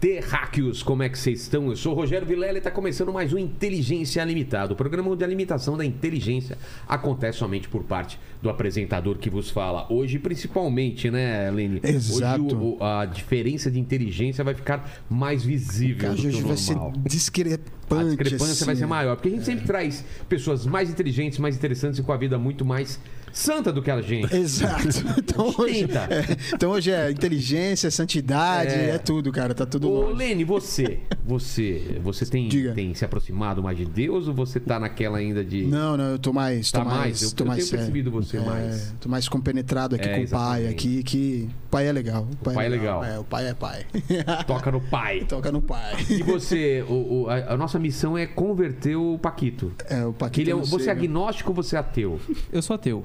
Terráqueos, como é que vocês estão? Eu sou o Rogério Vilela e está começando mais um Inteligência Limitada. O programa onde a limitação da inteligência acontece somente por parte do apresentador que vos fala. Hoje, principalmente, né, Lene? Exato. Hoje o- a diferença de inteligência vai ficar mais visível. Cara, do hoje vai ser discrepante. A discrepância assim, vai ser né? maior, porque a gente sempre traz pessoas mais inteligentes, mais interessantes e com a vida muito mais santa do que a gente. Exato. Então hoje, é, então hoje é inteligência, santidade, É. é, tudo, cara. Tá tudo Ô, longe. Lene, você, você, você tem, Diga. tem se aproximado mais de Deus ou você tá naquela ainda de Não, não, eu tô mais. Tá tô mais, mais? Eu- tô eu mais tenho sério. percebido você É, mais. Tô mais compenetrado aqui É, com o pai, aqui, que. O pai é legal. O pai, pai é legal. É, o pai é pai. toca no pai? Toca no pai. E você, o- o- a, a nossa missão é converter o Paquito. É, o Paquito. ele é, você é agnóstico ou você é ateu? Eu sou ateu.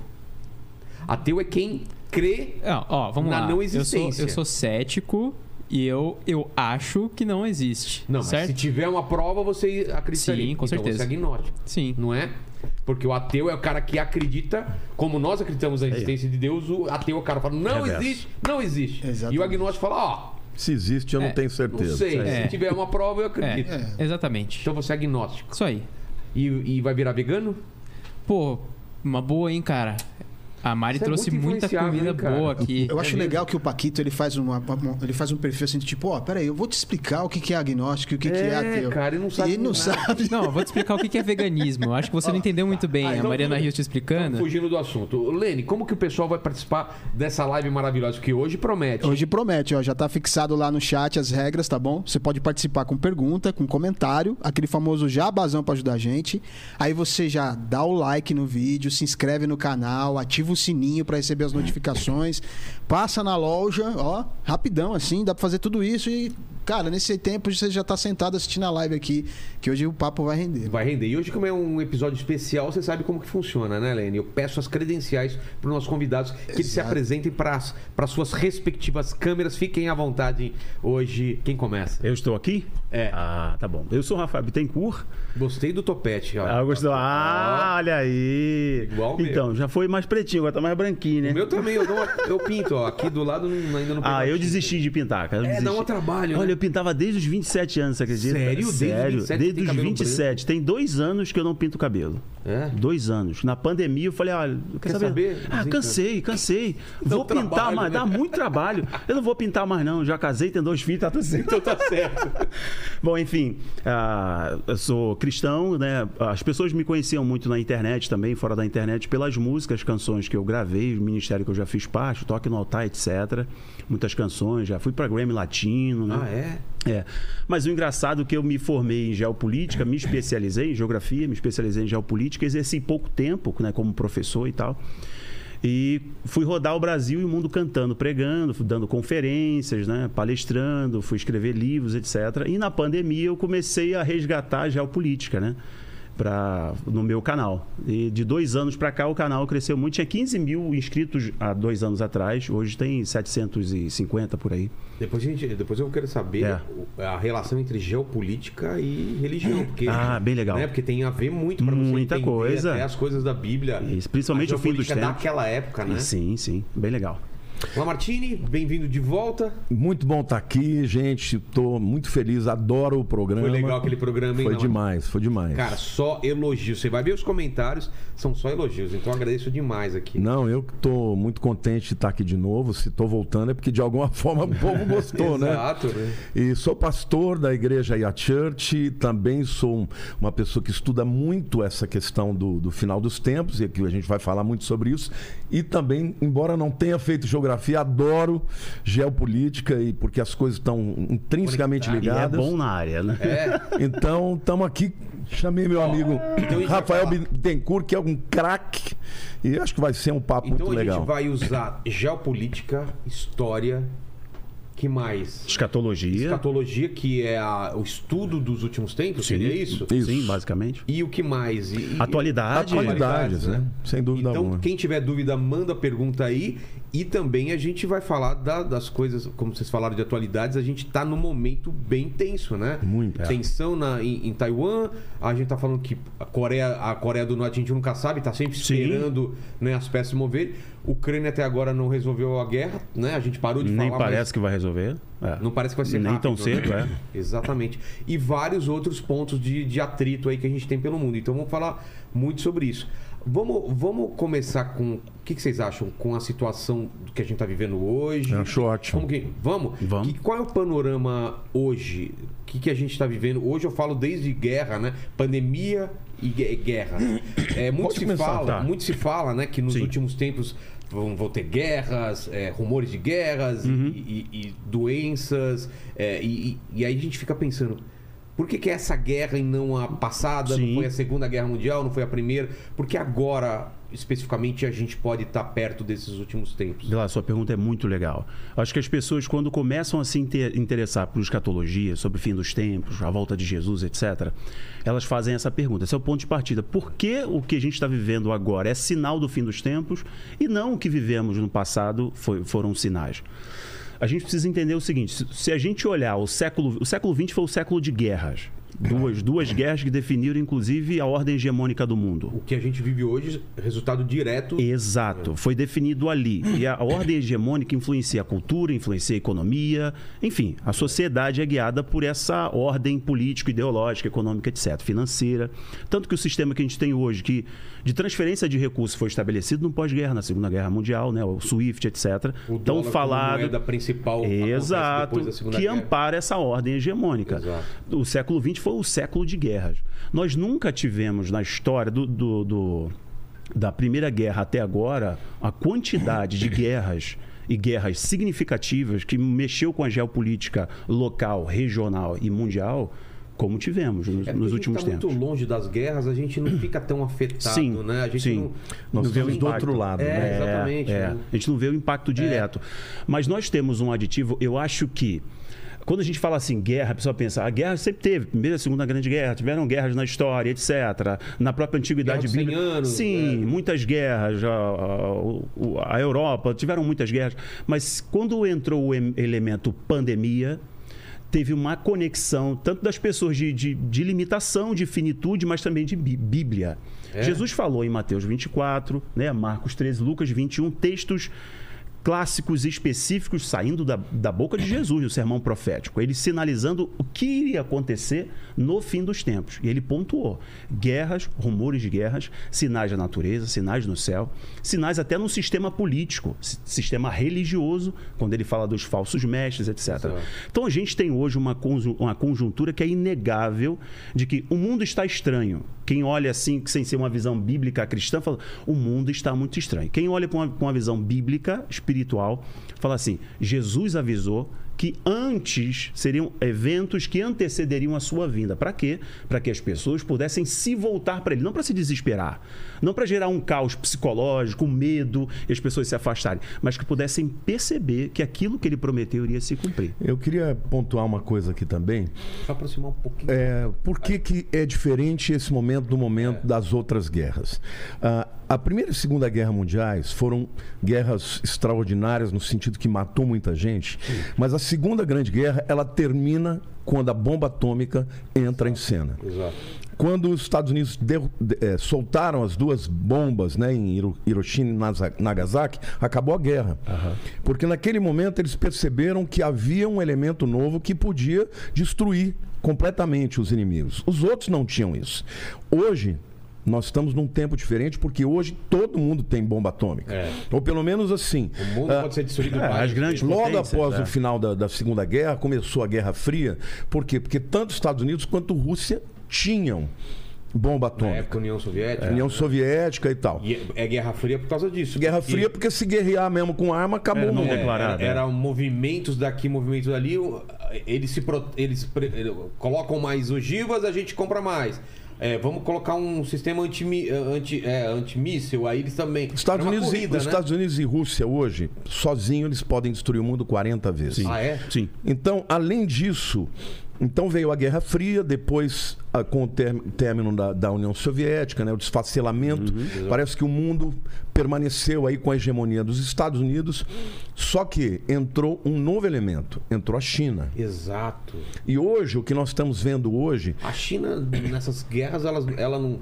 Ateu é quem crê. Ó, ó, vamos Na lá. não eu, sou, existência. eu sou cético e eu, eu acho que não existe. Não, mas certo? se tiver uma prova, você acredita Sim, com então certeza. Você é agnóstico. Sim. Não é? Porque o ateu é o cara que acredita, como nós acreditamos na existência de Deus, o ateu é o cara que fala, não Reverso. existe, não existe. E o Exatamente. agnóstico fala, ó, Se existe, eu não É, tenho não certeza. sei, É. se tiver uma prova, eu É, acredito. exatamente. Então você é agnóstico. Isso aí. E, e vai virar vegano? Pô, uma boa, hein, cara? A Mari Você é trouxe muito muita comida hein, boa aqui. Eu acho mesmo? legal que o Paquito ele faz, uma, ele faz um perfil assim, de tipo, ó, peraí, eu vou te explicar o que é agnóstico e o que, que é É, ateu. cara, ele não sabe E ele não nada. sabe. Não, eu vou te explicar o que é veganismo. Eu acho que você não entendeu muito bem. Ah, a então Mariana tudo- Rios te explicando. Fugindo do assunto. Lene, como que o pessoal vai participar dessa live maravilhosa que hoje promete? Hoje promete, ó, já tá fixado lá no chat as regras, tá bom? Você pode participar com pergunta, com comentário, aquele famoso jabazão pra ajudar a gente. Aí você já dá o like no vídeo, se inscreve no canal, ativa o sininho pra receber as notificações, passa na loja, ó, rapidão assim, dá pra fazer tudo isso e, cara, nesse tempo você já tá sentado assistindo a live aqui, que hoje o papo vai render. Vai render. E hoje, como é um episódio especial, você sabe como que funciona, né, Lene? Eu peço as credenciais para os nossos convidados que eles se apresentem para as suas respectivas câmeras. Fiquem à vontade hoje. Quem começa? Eu estou aqui? É. Ah, tá bom. Eu sou o Rafael Bittencourt. Gostei do topete. Ó. Ah, gostou? Ah, olha aí. Igual o meu. Então, já foi mais pretinho, agora tá mais branquinho, né? O meu também, eu, dou uma- eu pinto, ó. Aqui do lado não- ainda não Ah, eu desisti de pintar, cara. eu É, dá desisti. um trabalho, Olha, né? Eu pintava desde os 27 anos, você acredita? Sério? Desde os Sério. 27 Desde tem os cabelo 27. Tem dois anos que eu não pinto cabelo. É? Dois anos. Na pandemia eu falei, olha, quer, Quer saber? saber? Ah, Desencanta. cansei, cansei. Dá Vou pintar trabalho, mais, né? dá muito trabalho. Eu não vou pintar mais não, já casei, tenho dois filhos, tá tudo certo. Então tá certo. Bom, enfim, ah, eu sou cristão, né? As pessoas me conheciam muito na internet também, fora da internet, pelas músicas, canções que eu gravei, o ministério que eu já fiz parte, toque no altar, etc. Muitas canções, já fui pra Grammy Latino, né? Ah, é? É. Mas o engraçado é que eu me formei em geopolítica, me especializei em geografia, me especializei em geopolítica, exerci pouco tempo, né, como professor e tal. E fui rodar o Brasil e o mundo cantando, pregando, dando conferências, né, palestrando, fui escrever livros, etc. E na pandemia eu comecei a resgatar a geopolítica, né? Pra, no meu canal. E de dois anos para cá o canal cresceu muito. Tinha 15 mil inscritos há dois anos atrás, hoje tem 750 por aí. Depois, gente, depois eu quero saber É. a relação entre geopolítica e religião. Porque, Ah, bem legal. Né? Porque tem a ver muito para você Muita coisa. as coisas da Bíblia. Isso, principalmente o fim dos geopolítica tempos. daquela época, né? Sim, sim, bem legal. Lamartine, bem-vindo de volta. Muito bom estar aqui, gente. Estou muito feliz, adoro o programa. Foi legal aquele programa, hein? Foi Lamartine? demais, foi demais. Cara, só elogios. Você vai ver os comentários, são só elogios. Então agradeço demais aqui. Não, eu estou muito contente de estar aqui de novo. Se estou voltando é porque de alguma forma o povo gostou, né? Exato? E sou pastor da igreja Ia Church, também sou um- uma pessoa que estuda muito essa questão do, do final dos tempos, e aqui a gente vai falar muito sobre isso. E também, embora não tenha feito geografia, adoro geopolítica, e porque as coisas estão intrinsecamente. E é ligadas. bom na área, né? É, Então, estamos aqui. Chamei meu amigo então a Rafael Bittencourt, que é um craque. E acho que vai ser um papo então muito a legal. gente vai usar geopolítica, história, que mais? Escatologia. Escatologia, que é a- o estudo dos últimos tempos, seria isso? Isso. Sim, basicamente. E o que mais? E- Atualidade. Atualidades, né? Sem dúvida Então, alguma. quem tiver dúvida, manda pergunta aí. E também a gente vai falar da- das coisas, como vocês falaram de atualidades, a gente tá num momento bem tenso, né? Muito. É. Tensão na, em, em Taiwan, a gente tá falando que a Coreia, a Coreia do Norte a gente nunca sabe, tá sempre esperando né, as peças se moverem. Ucrânia até agora não resolveu a guerra, né? A gente parou de Nem falar. parece mas que vai resolver. É. Não parece que vai ser Nem tão né? cedo, é. Exatamente. E vários outros pontos de, de atrito aí que a gente tem pelo mundo. Então vamos falar muito sobre isso. Vamos, vamos começar com. O que, que vocês acham com a situação que a gente está vivendo hoje? Acho ótimo. Que, vamos? Vamos. Que- qual é o panorama hoje? O que, que a gente está vivendo? Hoje eu falo desde guerra, né? Pandemia e gue- guerra. É, muito, Pode se começar, fala, tá. muito se fala, né? Que nos Sim. últimos tempos vão, vão ter guerras, é, rumores de guerras e- Uhum. e, e doenças. é, e, e- e aí a gente fica pensando. Por que, que é essa guerra e não a passada? Sim. Não foi a Segunda Guerra Mundial, não foi a Primeira? Porque agora, especificamente, a gente pode estar perto desses últimos tempos? Vila, sua pergunta é muito legal. Acho que as pessoas, quando começam a se inter- interessar por escatologia, sobre o fim dos tempos, a volta de Jesus, etc., elas fazem essa pergunta. Esse é o ponto de partida. Por que o que a gente está vivendo agora é sinal do fim dos tempos e não o que vivemos no passado foi- foram sinais? A gente precisa entender o seguinte: se- a gente olhar o século. O século XX foi o século de guerras. Duas, duas guerras que definiram, inclusive, a ordem hegemônica do mundo. O que a gente vive hoje, resultado direto. Exato, foi definido ali. E a ordem hegemônica influencia a cultura, influencia a economia, enfim, a sociedade é guiada por essa ordem político, ideológica, econômica, etc., financeira. Tanto que o sistema que a gente tem hoje, que de transferência de recursos foi estabelecido no pós-guerra, na Segunda Guerra Mundial, né, o SWIFT, etc. O Tão falado. moeda principal Exato, da que Guerra. ampara essa ordem hegemônica. Exato. O século XX foi o século de guerras. Nós nunca tivemos na história do- do- do, da Primeira Guerra até agora a quantidade de guerras e guerras significativas que mexeu com a geopolítica local, regional e mundial como tivemos nos, É nos a últimos gente tá tempos. muito longe das guerras, a gente não fica tão afetado, Sim, né? A gente sim. não. Nós Não vê o do outro lado, É, né? exatamente, É, né? A gente não vê o impacto direto. Mas nós temos um aditivo, eu acho que. Quando a gente fala assim, guerra, a pessoa pensa, a guerra sempre teve, primeira e segunda grande guerra, tiveram guerras na história, etc. Na própria antiguidade Guerra dos 100 bíblica. anos, Sim, é. muitas guerras. A, a- a Europa, tiveram muitas guerras. Mas quando entrou o em- elemento pandemia, teve uma conexão tanto das pessoas de, de, de limitação, de finitude, mas também de bí- Bíblia. É? Jesus falou em Mateus 24, né, Marcos 13, Lucas 21, textos clássicos específicos saindo da, da boca de Jesus no sermão profético, ele sinalizando o que iria acontecer no fim dos tempos. E ele pontuou: guerras, rumores de guerras, sinais da natureza, sinais no céu, sinais até no sistema político, si- sistema religioso, quando ele fala dos falsos mestres, etc. Então a gente tem hoje uma, uma conjuntura que é inegável de que o mundo está estranho. Quem olha assim, sem ser uma visão bíblica cristã, fala: o mundo está muito estranho. Quem olha com uma, com uma visão bíblica, espiritual, fala assim: Jesus avisou que antes seriam eventos que antecederiam a sua vinda. Para quê? Para que as pessoas pudessem se voltar para ele, não para se desesperar, não para gerar um caos psicológico, um medo e as pessoas se afastarem, mas que pudessem perceber que aquilo que ele prometeu iria se cumprir. Eu queria pontuar uma coisa aqui também. Só aproximar um pouquinho. É, por que, que é diferente esse momento do momento das outras guerras? Ah, a Primeira e Segunda Guerra Mundiais foram guerras extraordinárias no sentido que matou muita gente, mas a Segunda Grande Guerra ela termina quando a bomba atômica entra em cena. Exato. Quando os Estados Unidos deu- de- eh, soltaram as duas bombas né, em Hiro- Hiroshima e Nagasaki, acabou a guerra. Porque naquele momento eles perceberam que havia um elemento novo que podia destruir completamente os inimigos. Os outros não tinham isso. Hoje. Nós estamos num tempo diferente porque hoje todo mundo tem bomba atômica. É. Ou pelo menos assim. O mundo ah, pode ser destruído é, várias as grandes. Logo após é. o final da, da Segunda Guerra, começou a Guerra Fria. Por quê? Porque tanto os Estados Unidos quanto a Rússia tinham bomba Na atômica. época, União Soviética. União Soviética e tal. E é Guerra Fria por causa disso. Guerra porque Fria, porque se guerrear mesmo com arma, acabou É, o não mundo. É, declarado, era, é. eram movimentos daqui, movimentos dali. Eles se pro- eles pre- colocam mais ogivas, a gente compra mais. É, vamos colocar um sistema anti, anti, é, antimíssil, aí eles também. Estados é Unidos, e, corrida, os né? Estados Unidos e Rússia hoje, sozinhos, eles podem destruir o mundo 40 vezes. Ah, é? Sim. Então, além disso, Então veio a Guerra Fria, depois ah, com o término da, da União Soviética, né, o desfacelamento. Parece que o mundo permaneceu aí com a hegemonia dos Estados Unidos. Só que entrou um novo elemento, entrou a China. Exato. E hoje, o que nós estamos vendo hoje, A China, nessas guerras, ela, ela não.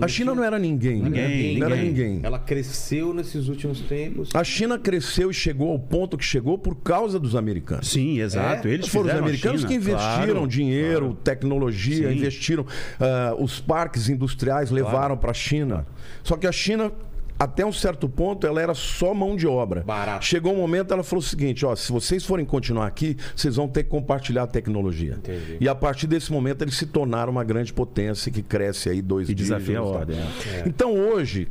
A China não era ninguém. né? Ninguém, não era ninguém. ninguém. Ela cresceu nesses últimos tempos. A China cresceu e chegou ao ponto que chegou por causa dos americanos. Sim, exato. É? Eles Foram os americanos que investiram claro, dinheiro, claro. tecnologia, Sim. investiram. ah, os parques industriais levaram para a China. Só que a China, até um certo ponto, ela era só mão de obra. Barato. Chegou um momento, ela falou o seguinte: ó, se vocês forem continuar aqui, vocês vão ter que compartilhar a tecnologia. Entendi. E a partir desse momento, eles se tornaram uma grande potência que cresce aí dois E desafia a dígitos, ordem. é. Então hoje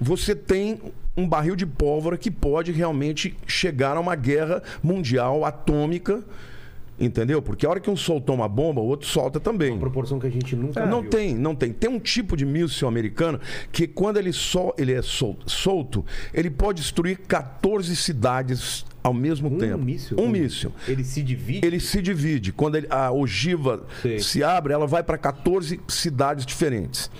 você tem um barril de pólvora que pode realmente chegar a uma guerra mundial atômica, entendeu? Porque a hora que um soltou uma bomba, o outro solta também. Uma proporção que a gente nunca Não viu. tem, não tem. Tem um tipo de míssil americano que quando ele, sol, ele é sol- solto, ele pode destruir 14 cidades ao mesmo Um tempo. míssil? Um míssil. Ele se divide. Ele se divide. Quando ele- a ogiva Sei. se abre, ela vai para 14 cidades diferentes.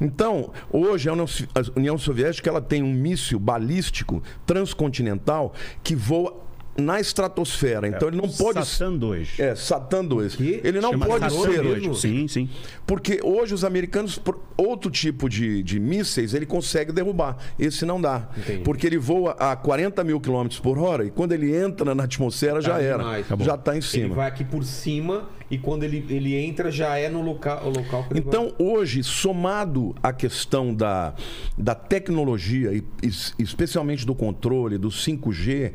Então, hoje a União, So- a União Soviética ela tem um míssil balístico transcontinental que voa na estratosfera. Então ele não pode Satan 2. é, Satan 2. Que? Ele não Chama pode ser. 2. Sim, sim. Porque hoje os americanos, por outro tipo de, de mísseis, ele consegue derrubar. Esse não dá. Entendi. Porque ele voa a 40 mil quilômetros por hora e quando ele entra na atmosfera já Tá era. demais. Já está em Ele cima. vai aqui por cima e quando ele, ele entra já é no local, o local que ele Então, hoje, somado à questão da, da tecnologia, e, es- especialmente do controle, do 5G,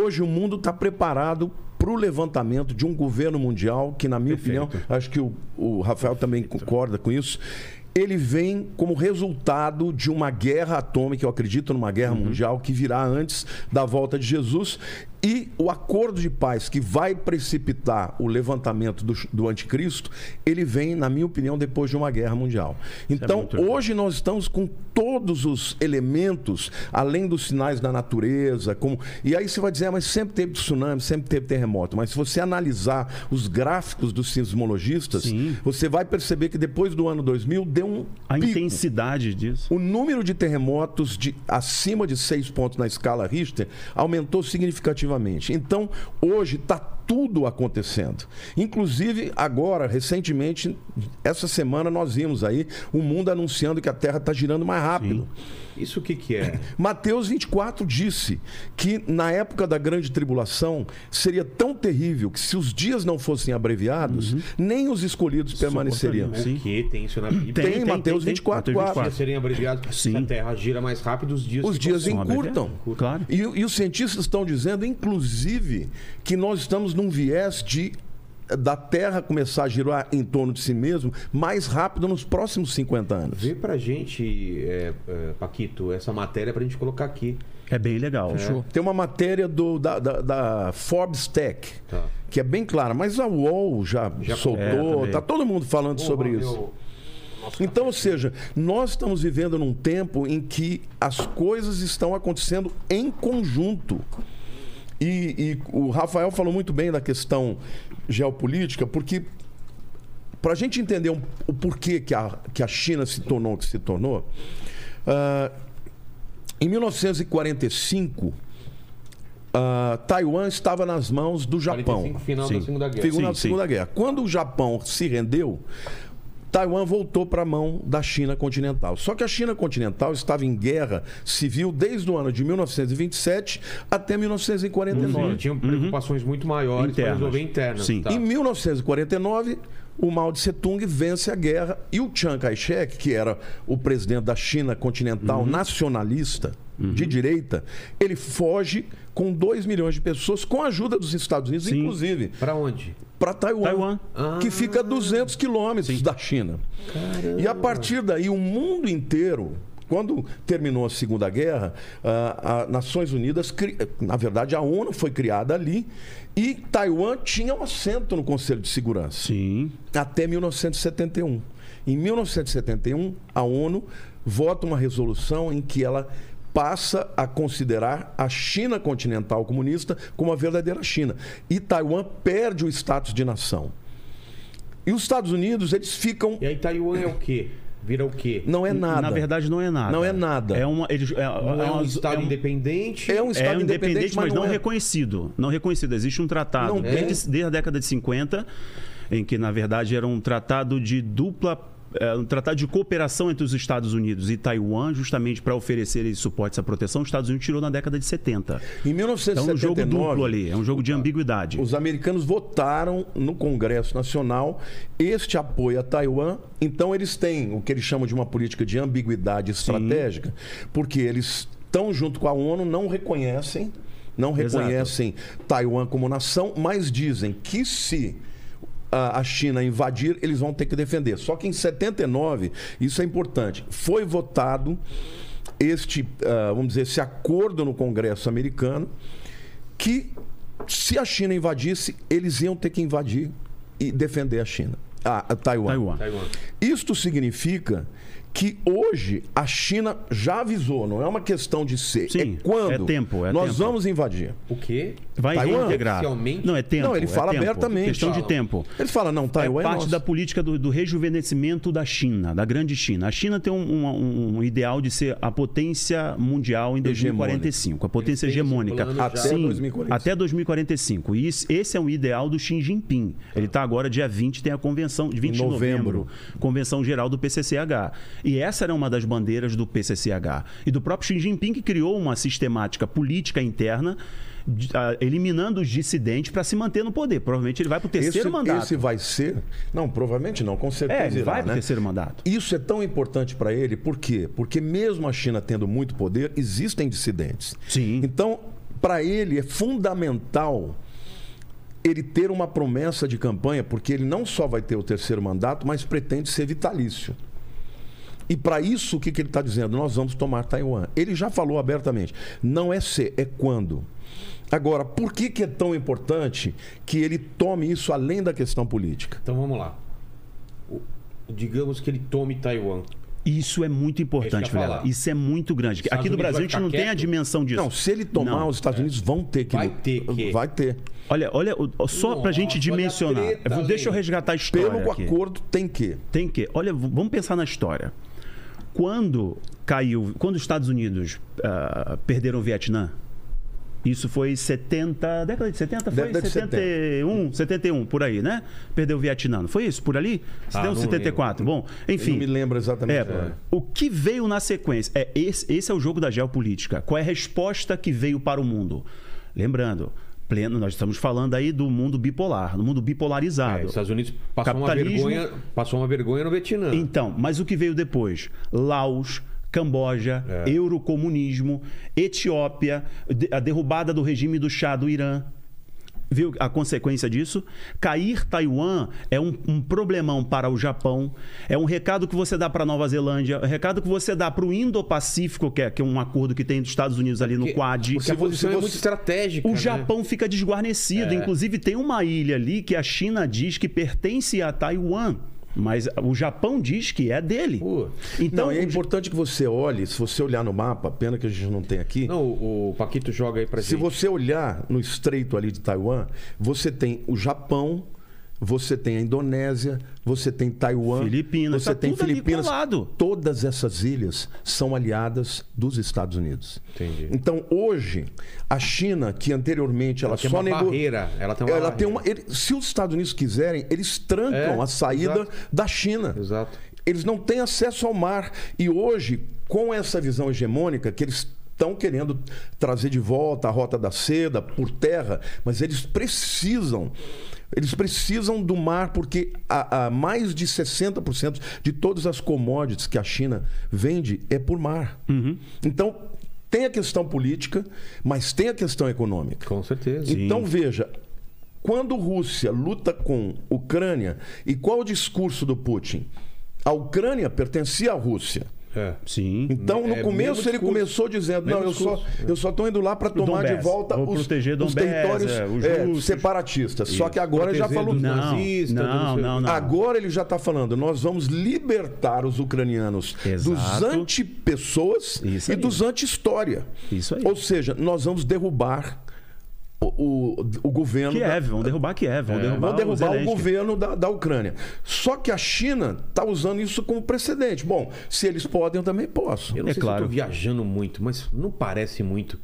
hoje o mundo está preparado para o levantamento de um governo mundial que, na minha opinião, acho que o, o Rafael também concorda com isso. Ele vem como resultado de uma guerra atômica, eu acredito numa guerra mundial que virá antes da volta de Jesus. E o acordo de paz que vai precipitar o levantamento do, do anticristo, ele vem, na minha opinião, depois de uma guerra mundial. Então, muito legal. hoje nós estamos com todos os elementos, além dos sinais da natureza, como e aí você vai dizer, ah, mas sempre teve tsunami, sempre teve terremoto. Mas se você analisar os gráficos dos sismologistas, Sim. você vai perceber que depois do ano 2000 deu um A pico. intensidade disso. O número de terremotos de acima de seis pontos na escala Richter aumentou significativamente. Então, hoje está tudo acontecendo. Inclusive, agora, recentemente, essa semana, nós vimos aí o mundo anunciando que a Terra está girando mais rápido. Isso o que, que é? Mateus 24 disse que na época da grande tribulação seria tão terrível que se os dias não fossem abreviados, nem os escolhidos permaneceriam. Sim. Que tem isso na Bíblia? Tem, tem, Mateus tem, 24, Mateus Os 4. dias serem abreviados. Sim. Se a Terra gira mais rápido, os dias Os dias encurtam. Claro. E, e os cientistas estão dizendo, inclusive, que nós estamos num viés de da Terra começar a girar em torno de si mesmo mais rápido nos próximos 50 anos. Vê pra gente, é, é, Paquito, essa matéria pra gente colocar aqui. É bem legal. Tem uma matéria do, da, da- da Forbes Tech, Tá. que é bem clara, mas a UOL já, Já- é, soltou, também. tá todo mundo falando sobre Porra, isso. meu- Então, ou seja, nós estamos vivendo num tempo em que as coisas estão acontecendo em conjunto. E, e o Rafael falou muito bem da questão geopolítica, porque para a gente entender um- o porquê que a, que a China se tornou o que se tornou, ah, em 1945, ah, Taiwan estava nas mãos do Japão. 45, final Sim. da Segunda Guerra. Segunda, Sim, sim. Segunda Guerra. Quando o Japão se rendeu, Taiwan voltou para a mão da China continental. Só que a China continental estava em guerra civil desde o ano de 1927 até 1949. Sim, tinham preocupações muito maiores para resolver internas. Sim. Tá. Em 1949, o Mao Tse Tung vence a guerra e o Chiang Kai-shek, que era o presidente da China continental nacionalista de direita, ele foge com 2 milhões de pessoas com a ajuda dos Estados Unidos, Sim. inclusive Pra onde? para Taiwan, Taiwan. que fica a 200 quilômetros da China. E a partir daí, o mundo inteiro. Quando terminou a Segunda Guerra, a, a Nações Unidas, cri- na verdade, a ONU foi criada ali e Taiwan tinha um assento no Conselho de Segurança Sim. até 1971. Em 1971, a ONU vota uma resolução em que ela passa a considerar a China continental comunista como a verdadeira China. E Taiwan perde o status de nação. E os Estados Unidos, eles ficam. E aí Taiwan é o quê? Vira o quê? Não é nada. Na verdade, não é nada. Não é nada. É, uma, eles, é, Não é um estado é um- independente. É um Estado é independente, mas não, é. reconhecido. Não reconhecido. Existe um tratado Não desde, desde a década de 50, em que, na verdade, era um tratado de dupla. É, um tratado de cooperação entre os Estados Unidos e Taiwan, justamente para oferecer esse suporte, essa proteção, os Estados Unidos tirou na década de 70. Em É 1979, um jogo duplo ali, é um jogo de ambiguidade. Os americanos votaram no Congresso Nacional este apoio a Taiwan. Então, eles têm o que eles chamam de uma política de ambiguidade estratégica, porque eles estão junto com a ONU, não reconhecem, não Exato. reconhecem Taiwan como nação, mas dizem que se a China invadir, eles vão ter que defender. Só que em 79, isso é importante, foi votado este, ah, vamos dizer, esse acordo no Congresso americano que se a China invadisse, eles iam ter que invadir e defender a China, a, a. Taiwan. Taiwan. Isto significa que hoje a China já avisou, não é uma questão de ser, Sim, é quando é tempo, é nós tempo. vamos invadir. O quê? Vai Taiwan? reintegrar. Oficialmente? Não, é tempo. Não, ele é fala tempo. abertamente. Questão de tempo. Ele fala, não, Taiwan é é parte nosso. da política do, do rejuvenescimento da China, da grande China. A China tem um, um- um ideal de ser a potência mundial em 2045, a potência hegemônica. Até Sim, 2045. até 2045. E isso- esse é um ideal do Xi Jinping. Ele está agora, dia 20, tem a convenção, de 20 de novembro. novembro, convenção geral do PCCH. E essa era uma das bandeiras do PCCH. E do próprio Xi Jinping, que criou uma sistemática política interna. ah, eliminando os dissidentes para se manter no poder. Provavelmente ele vai para o terceiro esse, mandato. esse vai ser. Não, provavelmente não, com certeza. É, ele irá, vai para o né? terceiro mandato. Isso é tão importante para ele, por quê? Porque mesmo a China tendo muito poder, existem dissidentes. Sim. Então, para ele é fundamental ele ter uma promessa de campanha, porque ele não só vai ter o terceiro mandato, mas pretende ser vitalício. E para isso, o que, que ele está dizendo? Nós vamos tomar Taiwan. Ele já falou abertamente. Não é ser, é quando. Agora, por que, que é tão importante que ele tome isso além da questão política? Então vamos lá. O- digamos que ele tome Taiwan. Isso é muito importante, Vilela. Isso é muito grande. Estados Aqui no Unidos Brasil a gente não tem a quieto? dimensão disso. Não, se ele tomar, Não. os Estados Unidos vão ter que. Vai ter que. Vai ter. Olha, olha, o- só gente olha a dimensionar. treta, Deixa eu resgatar a história. Pelo aqui. acordo, tem que. Tem que. Olha, vamos pensar na história. Quando caiu, quando os Estados Unidos ah, perderam o Vietnã, isso foi 70, década de 70, foi Década de 71, 71, por aí, né? Perdeu o Vietnã, não foi isso? Por ali? Ah, Deu não 74. Bom, Eu enfim. não me lembro exatamente. É, o que veio na sequência? É esse, esse é o jogo da geopolítica. Qual é a resposta que veio para o mundo? Lembrando, pleno, nós estamos falando aí do mundo bipolar, do mundo É, bipolarizado. os Estados Unidos passou uma, vergonha, passou uma vergonha no Vietnã. Então, mas o que veio depois? Laos, Camboja, É. eurocomunismo, Etiópia, a derrubada do regime do Shah do Irã. Viu a consequência disso? Cair Taiwan é um, um problemão para o Japão, é um recado que você dá para Nova Zelândia, é um recado que você dá para o Indo-Pacífico, que é, que é um acordo que tem dos Estados Unidos ali no Porque- Quad. Porque a Se você- posição é muito estratégica. O né? Japão fica desguarnecido. É. Inclusive, tem uma ilha ali que a China diz que pertence a Taiwan. Mas o Japão diz que é dele. Pô. Então, não, é importante que você olhe, se você olhar no mapa, pena que a gente não tem aqui. Não, o, Paquito joga aí pra Se gente. você olhar no estreito ali de Taiwan, você tem o Japão, você tem a Indonésia, você tem Taiwan, Filipinas, você tá tem Filipinas. Todas essas ilhas são aliadas dos Estados Unidos. Entendi. Então, hoje, a China, que anteriormente ela, Ela tem só uma nego- barreira, ela tem uma ela tem barreira. uma ele- se os Estados Unidos quiserem, eles trancam É, a saída exato. da China. Exato. Eles não têm acesso ao mar. E hoje, com essa visão hegemônica que eles estão querendo trazer de volta a rota da seda por terra, mas eles precisam. Eles precisam do mar porque a, a mais de 60% de todas as commodities que a China vende é por mar. Então, tem a questão política, mas tem a questão econômica. Com certeza. Então veja, quando Rússia luta com Ucrânia, e qual o discurso do Putin? A Ucrânia pertencia à Rússia. É. Sim. Então, no É, começo, ele discurso. começou dizendo: Não, eu só, discurso. eu só estou indo lá para tomar de volta Vou os, proteger os territórios é, os é, russos. separatistas. Só que agora ele já falou. Não, nazistas, do não, não, não. Agora ele já está falando, nós vamos libertar os ucranianos Exato. dos anti-pessoas Isso e dos anti-história. Isso aí. Ou seja, nós vamos derrubar o, o, governo. da- Kiev, vão derrubar Kiev, vão derrubar, Vão derrubar o governo da, da Ucrânia. Só que a China está usando isso como precedente. Bom, se eles podem, eu também posso. Eu não É sei claro. se eu tô viajando muito, mas não parece muito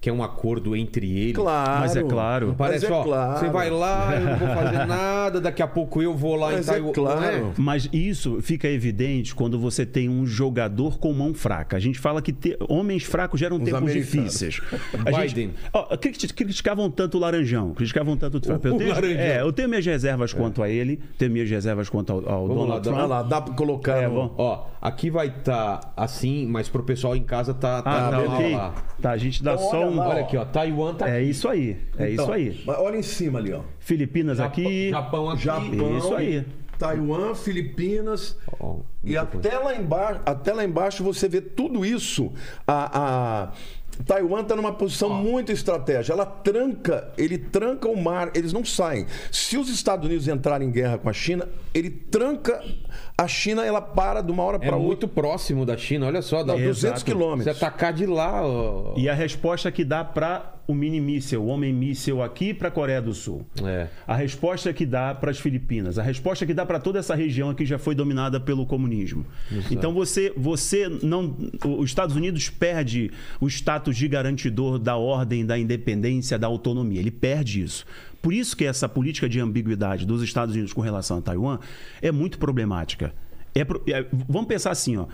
que é um acordo entre eles. Claro. Mas é claro. Não parece, Mas é ó, claro. você vai lá, eu não vou fazer nada, daqui a pouco eu vou lá Mas em é Taiwan. claro. não é? Mas isso fica evidente quando você tem um jogador com mão fraca. A gente fala que te- homens fracos geram tempos americanos. difíceis. A Biden. gente, ó, criti- criticavam tanto o Laranjão, criticavam tanto o Trump. Eu o tenho, Laranjão. é, eu tenho minhas reservas quanto a ele, tenho minhas reservas quanto ao, ao Vamos lá, Donald dá- Trump. Olha lá, dá para colocar. É, no-. Ó, aqui vai estar assim, mas pro pessoal em casa tá, Ah, tá, tá, lá, ok. lá. Tá, a gente dá Então, só um. lá, Olha aqui, ó, Taiwan tá É aqui. isso aí, é Então, isso aí. mas Olha em cima ali, ó. Filipinas Japão- aqui. Japão aqui. Japão, Isso aí. Taiwan, Filipinas. Ó, E até lá, embaixo, até lá embaixo você vê tudo isso. A, a Taiwan está numa posição muito estratégica. Ela tranca, ele tranca o mar, eles não saem. Se os Estados Unidos entrarem em guerra com a China, ele tranca a China, ela para de uma hora É para outra. muito próximo da China, olha só. Dá Não, 200 Exato. Você quilômetros. atacar de lá, ó. E a resposta que dá para o mini míssel, o homem míssel aqui para a Coreia do Sul. É. A resposta que dá para as Filipinas, a resposta que dá para toda essa região que já foi dominada pelo comunismo. Então você, você não, os Estados Unidos perde o status de garantidor da ordem, da independência, da autonomia. Ele perde isso. Por isso que essa política de ambiguidade dos Estados Unidos com relação a Taiwan é muito problemática. É é- vamos pensar assim, ó.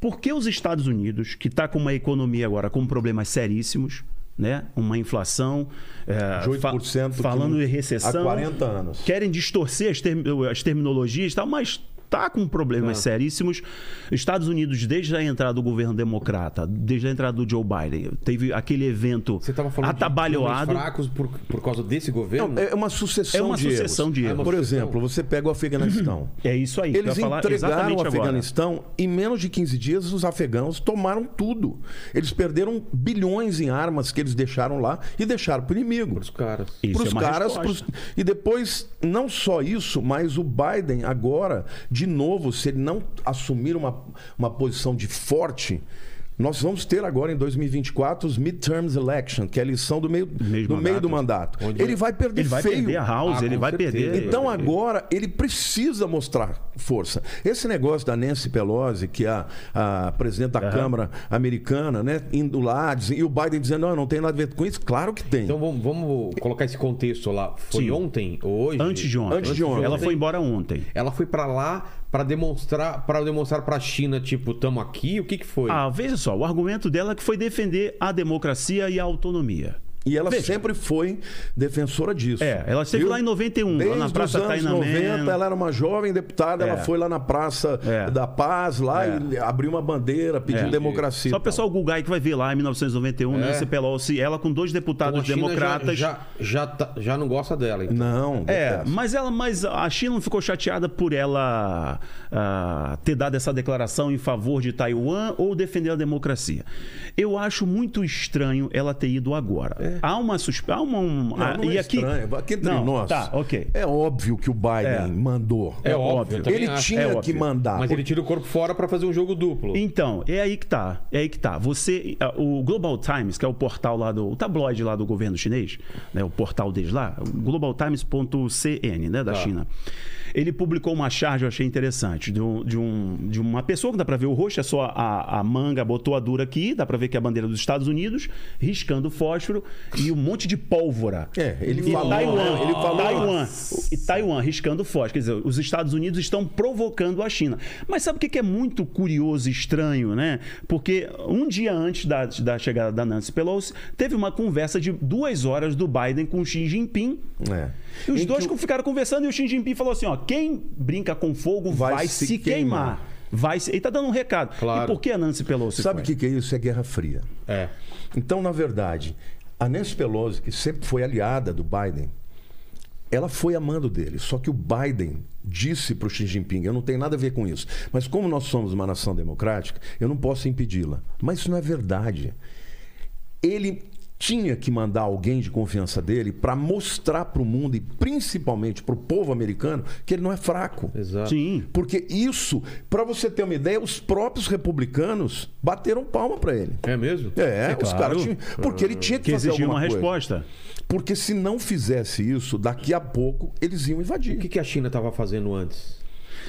Por que os Estados Unidos, que está com uma economia agora com problemas seríssimos, né? uma inflação, é, De 8% que falando em recessão, há 40 anos. querem distorcer as, term- as terminologias e tal, mas está com problemas seríssimos. Estados Unidos, desde a entrada do governo democrata, desde a entrada do Joe Biden, teve aquele evento Você tava falando atabalhoado. de fracos por, por causa desse governo? Não, é uma sucessão É uma de sucessão erros. de erros. Por exemplo, você pega o Afeganistão. É isso aí. Eles entregaram o agora. Afeganistão em menos de 15 dias os afegãos tomaram tudo. Eles perderam bilhões em armas que eles deixaram lá e deixaram para o inimigo. Os caras. Isso Pros é caras. pros- E depois, não só isso, mas o Biden agora, de novo, se ele não assumir uma, uma posição de forte. Nós vamos ter agora em 2024 os midterms election, que é a eleição do meio, Meio do, de meio do mandato. mandato. Ele vai perder Ele vai feio. perder a House, Ah, ele com vai certeza. perder. Então agora ele precisa mostrar força. Esse negócio da Nancy Pelosi, que é a, a presidente da Câmara americana, né, indo lá, dizendo- e o Biden dizendo, não, não tem nada a ver com isso. Claro que tem. Então vamos, vamos colocar esse contexto lá. Foi Sim. ontem ou hoje? Antes de ontem. Antes de ontem. Ela foi embora ontem. Ela foi pra lá pra demonstrar para demonstrar para China, tipo, tamo aqui. O que que foi? Ah, veja só, o argumento dela é que foi defender a democracia e a autonomia. E ela Veja. sempre foi defensora disso. É, ela esteve Viu? lá em 91, lá Desde na Praça os anos Tainamé. 90, ela era uma jovem deputada, É. ela foi lá na Praça É. da Paz, lá É. e abriu uma bandeira pedindo É. democracia. Só o pessoal Google aí que vai ver lá em 1991, É. Nancy Pelosi, ela com dois Então, deputados a China democratas. Já, já, já, tá- já não gosta dela. Então. Não, É, detesta. mas ela, mas a China não ficou chateada por ela ah, ter dado essa declaração em favor de Taiwan ou defender a democracia. Eu acho muito estranho ela ter ido agora. Há uma suspeita, um, Não, ah, não e é aqui estranho. Aqui entre não, nós. Tá, ok. É óbvio que o Biden É. mandou. É óbvio, eu também Ele acho. tinha É que óbvio. mandar. Mas ele tira o corpo fora pra fazer um jogo duplo. Então, é aí que tá. É aí que tá. Você, ah, o Global Times, que é o portal lá do, o tabloide lá do governo chinês, né, o portal deles lá, globaltimes.cn, né, da Tá. China. Ele publicou uma charge, eu achei interessante, de, um- de, um- de uma pessoa que dá pra ver o rosto, é só a, a manga, botou a dura aqui, dá pra ver que é a bandeira dos Estados Unidos, riscando fósforo e um monte de pólvora. É, ele e falou, Taiwan, né? Ele falou- Taiwan, e Taiwan riscando fósforo. Quer dizer, os Estados Unidos estão provocando a China. Mas sabe o que que é muito curioso e estranho, né? Porque um dia antes da, da chegada da Nancy Pelosi, teve uma conversa de duas horas do Biden com Xi Jinping. É. E os dois que ficaram conversando e o Xi Jinping falou assim: ó, quem brinca com fogo vai, Vai se, se queimar. queimar. Vai se... Ele tá dando um recado. Claro. E por que a Nancy Pelosi Sabe o que, que é isso? É Guerra Fria. É. Então, na verdade, a Nancy Pelosi, que sempre foi aliada do Biden, ela foi amando dele. Só que o Biden disse para o Xi Jinping: eu não tenho nada a ver com isso. Mas como nós somos uma nação democrática, eu não posso impedi-la. Mas isso não é verdade. Ele tinha que mandar alguém de confiança dele para mostrar para o mundo e principalmente para o povo americano que ele não é fraco. Exato. Sim. Porque isso, para você ter uma ideia, os próprios republicanos bateram palma para ele. É mesmo? É, os claro. caras tinham. Porque ele tinha que, Que fazer exigia alguma uma coisa. resposta. Porque se não fizesse isso, daqui a pouco eles iam invadir. O que, que a China estava fazendo antes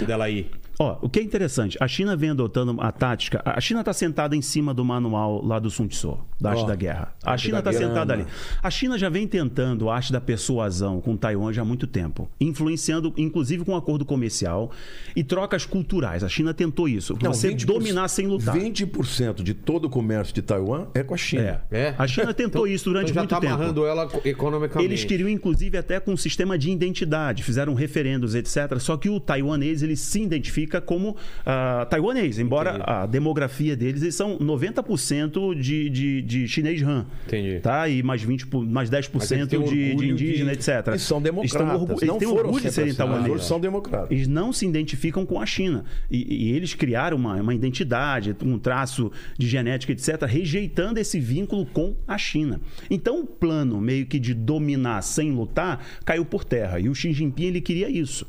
dela ir? Ó, o que é interessante, a China vem adotando a tática. A China está sentada em cima do manual lá do Sun Tzu, da arte Ó, da guerra. A China está sentada ali. A China já vem tentando a arte da persuasão com Taiwan já há muito tempo, influenciando, inclusive, com um acordo comercial e trocas culturais. A China tentou isso. Não, você 20%, dominar sem lutar. 20% de todo o comércio de Taiwan é com a China. É. É? A China tentou isso durante então já muito tá tempo. amarrando ela co- economicamente. Eles queriam, inclusive, até com um sistema de identidade, fizeram referendos, etc. Só que o taiwanês ele se identifica como ah, taiwanês, embora Entendi. a demografia deles eles são 90% de, de, de chinês Han. Entendi. Tá? E mais, 20, por- mais 10% Mas eles têm de, de indígena, de- etc. E são democratas. Orgu- eles não têm orgulho de serem taiwaneses. São democratas. Eles não se identificam com a China. E, e eles criaram uma, uma identidade, um traço de genética, etc., rejeitando esse vínculo com a China. Então, o plano meio que de dominar sem lutar caiu por terra. E o Xi Jinping ele queria isso.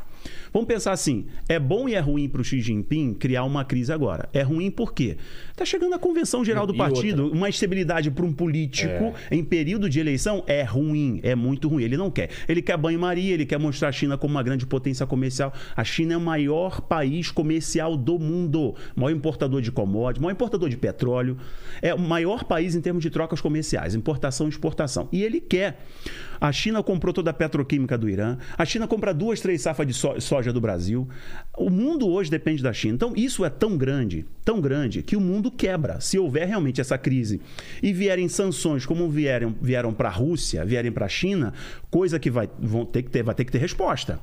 Vamos pensar assim: é bom e é ruim para o Xi Jinping criar uma crise agora. É ruim por quê? Está chegando a convenção geral do E partido, uma estabilidade para um político em período de eleição é ruim, é muito ruim. Ele não quer. Ele quer banho-maria, ele quer mostrar a China como uma grande potência comercial. A China é o maior país comercial do mundo, maior importador de commodities, maior importador de petróleo, é o maior país em termos de trocas comerciais, importação e exportação. E ele quer. A China comprou toda a petroquímica do Irã, a China compra duas, três safas de so- soja do Brasil. O mundo hoje depende da China. Então, isso é tão grande, tão grande, que o mundo quebra. Se houver realmente essa crise e vierem sanções como vieram, vieram para a Rússia, vierem para a China, coisa que vai, vão ter que ter, vai ter que ter resposta.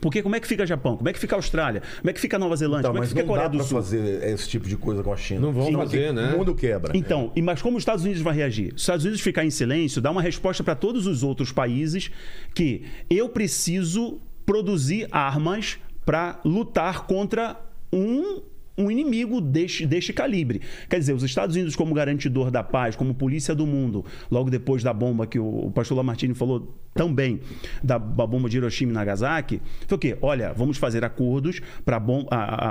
Porque como é que fica Japão? Como é que fica a Austrália? Como é que fica a Nova Zelândia? Tá, como é que fica a não Coreia do Sul? fazer esse tipo de coisa com a China. Não vão Senão fazer, que né? O mundo quebra. Então, e- mas como os Estados Unidos vai reagir? Os Estados Unidos ficar em silêncio dá uma resposta para todos os outros países que eu preciso produzir armas para lutar contra um um inimigo deste, deste calibre. Quer dizer, os Estados Unidos, como garantidor da paz, como polícia do mundo, logo depois da bomba que o, o pastor Lamartine falou tão bem, da, da bomba de Hiroshima e Nagasaki, foi o quê? Olha, vamos fazer acordos para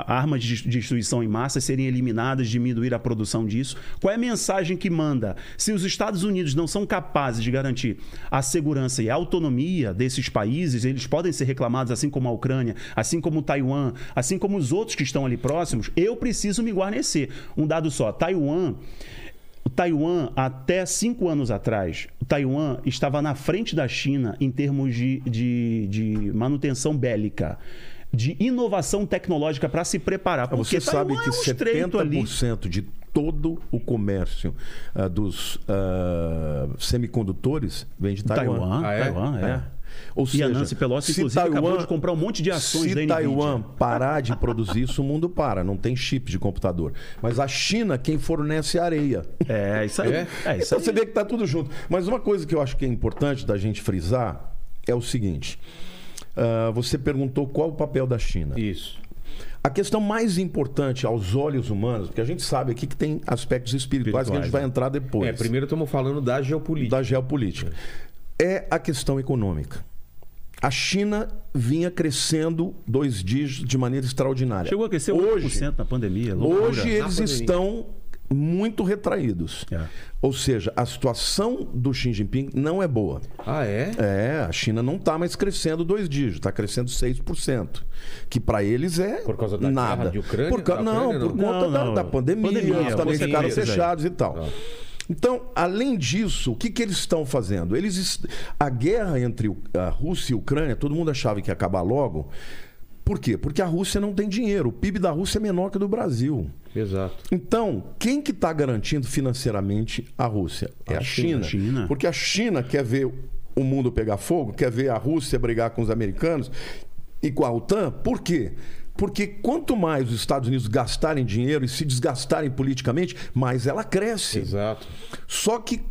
armas de destruição em massa serem eliminadas, diminuir a produção disso. Qual é a mensagem que manda? Se os Estados Unidos não são capazes de garantir a segurança e a autonomia desses países, eles podem ser reclamados, assim como a Ucrânia, assim como Taiwan, assim como os outros que estão ali próximos, eu preciso me guarnecer. Um dado só, Taiwan. O Taiwan, até cinco anos atrás, o Taiwan estava na frente da China em termos de, de, de manutenção bélica, de inovação tecnológica para se preparar. Porque Você sabe Taiwan que é um estreito ali. 70% de todo o comércio ah, dos ah, semicondutores vem de Taiwan. Taiwan, Ah, é? Taiwan, é. Ou E seja, a Nancy Pelosi, se inclusive, acabou de comprar um monte de ações se da Taiwan Nvidia. parar de produzir isso, o mundo para. Não tem chip de computador. Mas a China, quem fornece areia. É, isso aí. É? É, isso Então aí. você vê que tá tudo junto. Mas uma coisa que eu acho que é importante da gente frisar é o seguinte. ah, você perguntou qual o papel da China. Isso. A questão mais importante aos olhos humanos, porque a gente sabe aqui que tem aspectos espirituais, que a gente vai entrar depois É, primeiro estamos falando da geopolítica. da geopolítica, é a questão econômica. A China vinha crescendo dois dígitos de maneira extraordinária. Chegou a crescer hoje, 8% na pandemia. loucura. hoje eles pandemia. estão muito retraídos. É. Ou seja, a situação do Xi Jinping não é boa. Ah, é? É, a China não está mais crescendo dois dígitos, está crescendo 6%. Que para eles é Por causa da nada. guerra de Ucrânia? Por ca- Da não, Ucrânia, por não? conta Não, da, não. da pandemia, Pandemia, eles também ficaram fechados e tal. Então, além disso, o que, que eles estão fazendo? Eles a guerra entre a Rússia e a Ucrânia, todo mundo achava que ia acabar logo. Por quê? Porque a Rússia não tem dinheiro. O PIB da Rússia é menor que o do Brasil. Exato. Então, quem que está garantindo financeiramente a Rússia? É a, China. China. Porque a China quer ver o mundo pegar fogo, quer ver a Rússia brigar com os americanos e com a OTAN. Por quê? Porque quanto mais os Estados Unidos gastarem dinheiro e se desgastarem politicamente, mais ela cresce. Exato. Só que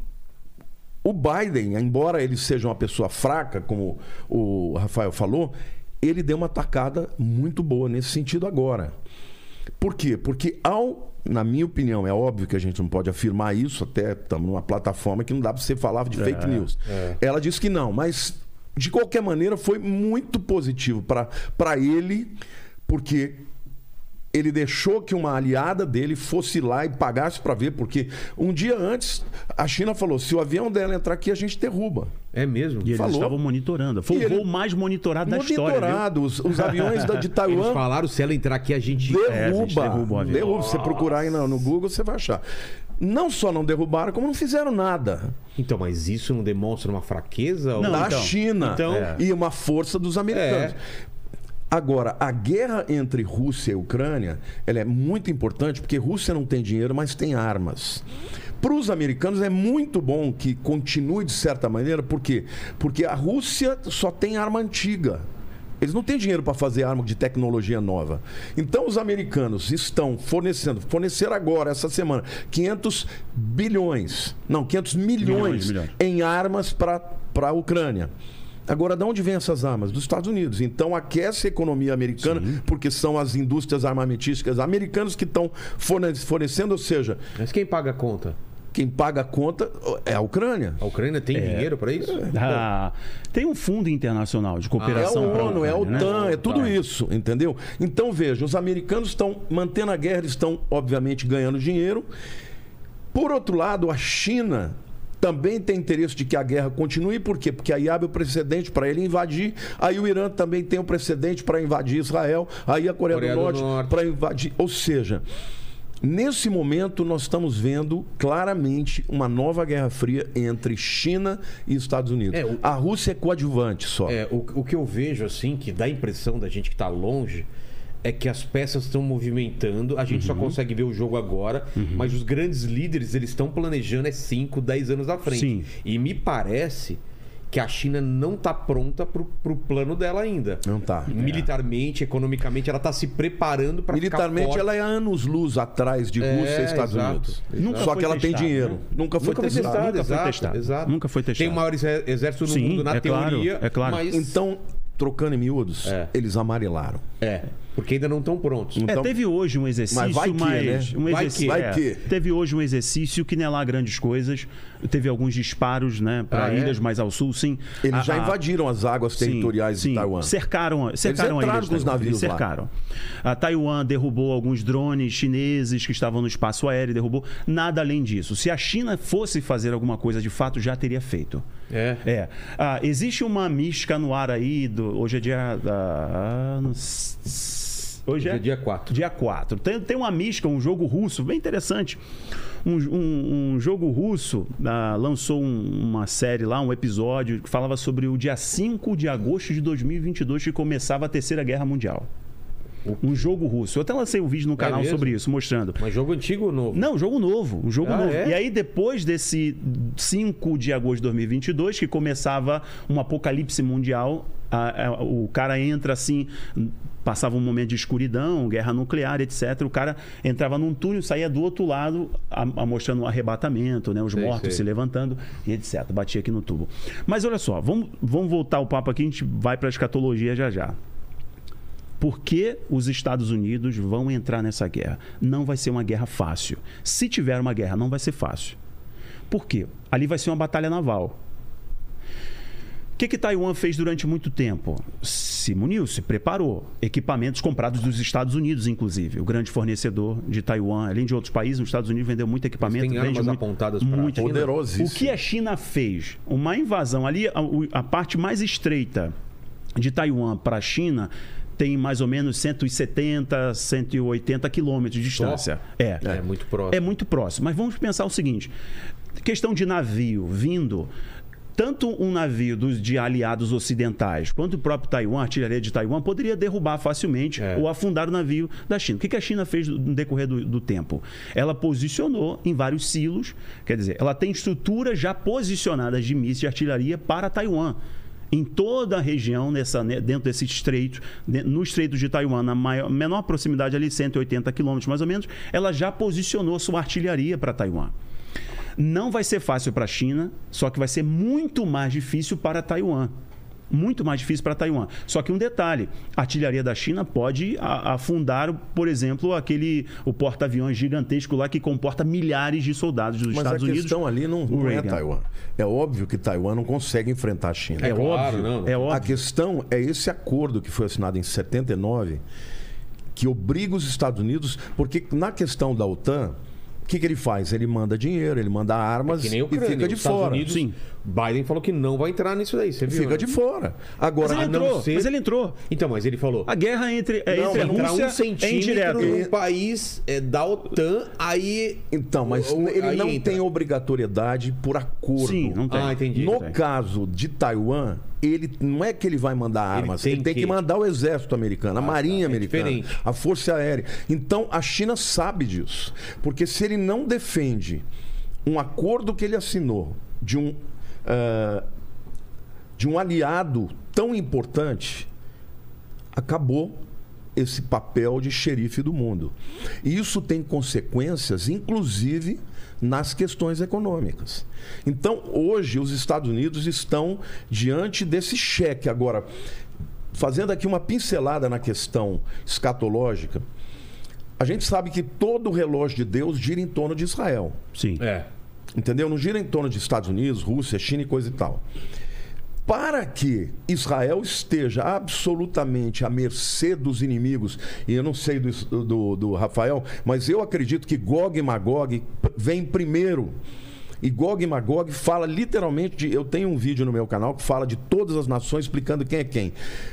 o Biden, embora ele seja uma pessoa fraca, como o Rafael falou, ele deu uma tacada muito boa nesse sentido agora. Por quê? Porque ao, na minha opinião, é óbvio que a gente não pode afirmar isso, até estamos numa plataforma que não dá para você falar de fake news. Ela disse que não, mas de qualquer maneira foi muito positivo para ele, porque ele deixou que uma aliada dele fosse lá e pagasse para ver, porque um dia antes a China falou: se o avião dela entrar aqui, a gente derruba. É mesmo? E eles Falou. estavam monitorando. Foi E o ele- voo mais monitorado da história. Monitorado, os, os aviões da, de Eles Taiwan falaram, se ela entrar aqui, a gente... derruba. É, a gente derruba o avião. derruba. Se você procurar aí no, no Google, você vai achar. Não só não derrubaram, como não fizeram nada. Então, mas isso não demonstra uma fraqueza? ou- Não, da então. China Então- É. e uma força dos americanos. É. Agora, a guerra entre Rússia e Ucrânia ela é muito importante porque Rússia não tem dinheiro, mas tem armas. Para os americanos é muito bom que continue de certa maneira, por quê? Porque a Rússia só tem arma antiga. Eles não têm dinheiro para fazer arma de tecnologia nova. Então os americanos estão fornecendo, forneceram agora, essa semana, 500 bilhões, não, 500 milhões, Milhões, milhões. em armas para a Ucrânia. Agora, de onde vêm essas armas? Dos Estados Unidos. Então, aquece a economia americana, porque são as indústrias armamentísticas americanas que estão forne- fornecendo, ou seja, Mas quem paga a conta? quem paga a conta é a Ucrânia. A Ucrânia tem dinheiro pra isso? Ah, tem um fundo internacional de É a cooperação. pra ONU, é a Ucrânia, né? OTAN, é tudo isso, entendeu? Então, veja, os americanos estão mantendo a guerra, eles estão, obviamente, ganhando dinheiro. Por outro lado, a China também tem interesse de que a guerra continue, por quê? Porque aí abre o precedente para ele invadir, aí o Irã também tem o precedente para invadir Israel, aí a Coreia, Coreia do Norte, Norte. para invadir. Ou seja, nesse momento nós estamos vendo claramente uma nova guerra fria entre China e Estados Unidos. É, o- A Rússia é coadjuvante só. É, o, o que eu vejo, assim, que dá a impressão da gente que tá longe, é que as peças estão movimentando, a gente só consegue ver o jogo agora, mas os grandes líderes, eles estão planejando é 5, 10 anos à frente. Sim. E me parece que a China não tá pronta pro, pro plano dela ainda. Não tá. Militarmente, economicamente, ela tá se preparando para Militarmente, ela é anos-luz atrás de É, Rússia e Estados exato, Unidos. exato. Nunca Só foi que ela tem testado, dinheiro. né? Nunca foi Nunca foi testado, Nunca foi exato, testado. exato. Nunca foi Tem testado. o maior exé- exército no Sim, mundo, na é claro, teoria. é claro. Mas... Então, trocando em miúdos, É. eles amarelaram. É, porque ainda não estão prontos. É, Então- teve hoje um exercício, Mas vai que, mas- né? um Vai exercício, que, vai é, que. teve hoje um exercício que não é lá grandes coisas. Teve alguns disparos, né, para Ah, é? ilhas mais ao sul, sim. Eles A- já a- invadiram as águas Sim, territoriais sim. de Taiwan. Cercaram, cercaram a entraram ilha os Taiwan. navios Eles lá. cercaram. A Taiwan derrubou alguns drones chineses que estavam no espaço aéreo, derrubou. Nada além disso. Se a China fosse fazer alguma coisa de fato, já teria feito. É. É. Ah, existe uma mística no ar aí. Do, hoje é dia. ah, não Hoje é, Hoje é dia 4. Dia 4. Tem, tem uma mística, um jogo russo, bem interessante. Um, um- um jogo russo ah, lançou um- uma série lá, um episódio, que falava sobre o dia 5 de agosto de 2022, que começava a Terceira Guerra Mundial. Um jogo russo. Eu até lancei um vídeo no canal mesmo? sobre isso, mostrando. Mas jogo antigo ou novo? Não, jogo novo, um jogo Ah, novo. é? E aí depois desse 5 de agosto de 2022, que começava um apocalipse mundial, a- a- o cara entra assim, passava um momento de escuridão, guerra nuclear, etc. O cara entrava num túnel, saía do outro lado, a- a- mostrando o arrebatamento, né, os Sei, mortos sei. se levantando e etc. Batia aqui no tubo. Mas olha só, vamos, vamos voltar o papo aqui, a gente vai para a escatologia já já. Por que os Estados Unidos vão entrar nessa guerra? Não vai ser uma guerra fácil. Se tiver uma guerra, não vai ser fácil. Por quê? Ali vai ser uma batalha naval. O que, que Taiwan fez durante muito tempo? Se muniu, se preparou. Equipamentos comprados dos Estados Unidos, inclusive. O grande fornecedor de Taiwan, além de outros países, os Estados Unidos vendeu muito equipamento. Tem vende armas muito, apontadas muito. Poderosíssimo. O que a China fez? Uma invasão ali, a, a parte mais estreita de Taiwan para a China tem mais ou menos 170, 180 quilômetros de distância. É. É muito próximo. É muito próximo. Mas vamos pensar o seguinte: questão de navio vindo. Tanto um navio dos, de aliados ocidentais quanto o próprio Taiwan, a artilharia de Taiwan, poderia derrubar facilmente É. ou afundar o navio da China. O que a China fez no decorrer do, do tempo? Ela posicionou em vários silos, quer dizer, ela tem estruturas já posicionadas de mísseis de artilharia para Taiwan. Em toda a região, nessa, né, dentro desse estreito, de- no estreito de Taiwan, na maior, menor proximidade ali, 180 quilômetros mais ou menos, ela já posicionou sua artilharia para Taiwan. Não vai ser fácil para a China, só que vai ser muito mais difícil para Taiwan. Muito mais difícil para Taiwan. Só que um detalhe: a artilharia da China pode a- afundar, por exemplo, aquele o porta-aviões gigantesco lá que comporta milhares de soldados dos Mas Estados a Unidos. questão ali não, não é. Taiwan. É óbvio que Taiwan não consegue enfrentar a China. É, É claro, óbvio. não. É A óbvio. questão é esse acordo que foi assinado em 79, que obriga os Estados Unidos, porque na questão da OTAN, o que, que ele faz? Ele manda dinheiro, ele manda armas É Que nem e fica de Os Estados fora. Unidos, Sim. Biden falou que não vai entrar nisso daí, você viu? Fica né? de fora. Mas Agora, ele a não entrou, ser- mas ele entrou. Então, mas ele falou... A guerra entre, é, Não, entre a Rússia um é centímetro indireto. num país é, da OTAN, aí... então, mas o- ele não entra. tem obrigatoriedade por acordo. Sim, não tem. Ah, entendi. No tem. caso de Taiwan, ele não é que ele vai mandar armas, tem ele tem, que- que mandar o exército americano, a marinha é americana, diferente. a força aérea. Então a China sabe disso, porque se ele não defende um acordo que ele assinou de um ah, de um aliado tão importante, acabou esse papel de xerife do mundo. E isso tem consequências, inclusive, nas questões econômicas. Então, hoje, os Estados Unidos estão diante desse cheque. Agora, fazendo aqui uma pincelada na questão escatológica, a gente sabe que todo o relógio de Deus gira em torno de Israel. Sim. É. Entendeu? Não gira em torno de Estados Unidos, Rússia, China e coisa e tal. Para que Israel esteja absolutamente à mercê dos inimigos, e eu não sei do, do, do Rafael, mas eu acredito que Gog e Magog vem primeiro. E Gog e Magog fala literalmente de. Eu tenho um vídeo no meu canal que fala de todas as nações explicando quem é quem.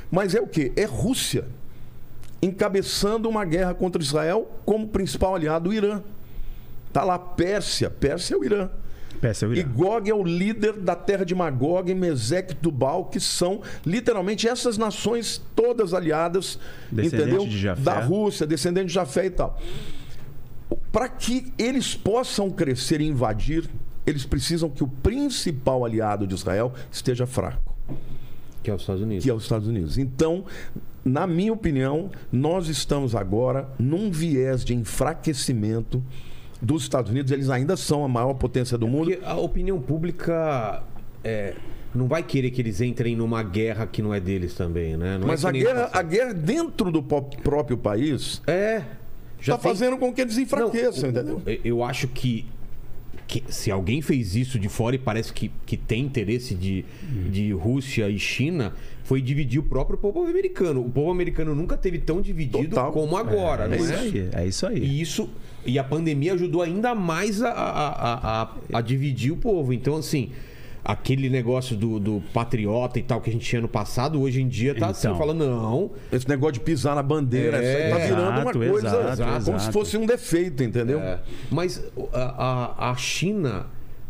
Mas é o quê? É Rússia encabeçando uma guerra contra Israel como principal aliado o Irã. Tá lá Pérsia, Pérsia é o Irã. Peça o E. Gog é o líder da terra de Magog, Mesec e Tubal, que são literalmente essas nações todas aliadas, entendeu? de Jafé. Da Rússia, descendente de Jafé e tal. Para que eles possam crescer e invadir, eles precisam que o principal aliado de Israel esteja fraco Que é os Estados Unidos. que é os Estados Unidos. Então, na minha opinião, nós estamos agora num viés de enfraquecimento dos Estados Unidos. Eles ainda são a maior potência do mundo. Porque a opinião pública é, não vai querer que eles entrem numa guerra que não é deles também, né? Não é Mas que a guerra, a guerra dentro do próprio país É. Já está tem- fazendo com que eles enfraqueçam, Não, entendeu? Eu acho que, que se alguém fez isso de fora e parece que, que tem interesse de, de Rússia e China, foi dividir o próprio povo americano. O povo americano nunca teve tão dividido Total. como agora, É não isso é? aí. É isso aí. E isso e a pandemia ajudou ainda mais a, a, a, a- a dividir o povo. Então, assim, aquele negócio do, do patriota e tal que a gente tinha no passado, hoje em dia tá assim, Então. falando, não. Esse negócio de pisar na bandeira, É, isso aí tá virando uma exato, coisa exato, como se exato. fosse um defeito, entendeu? é. Mas a, a, a China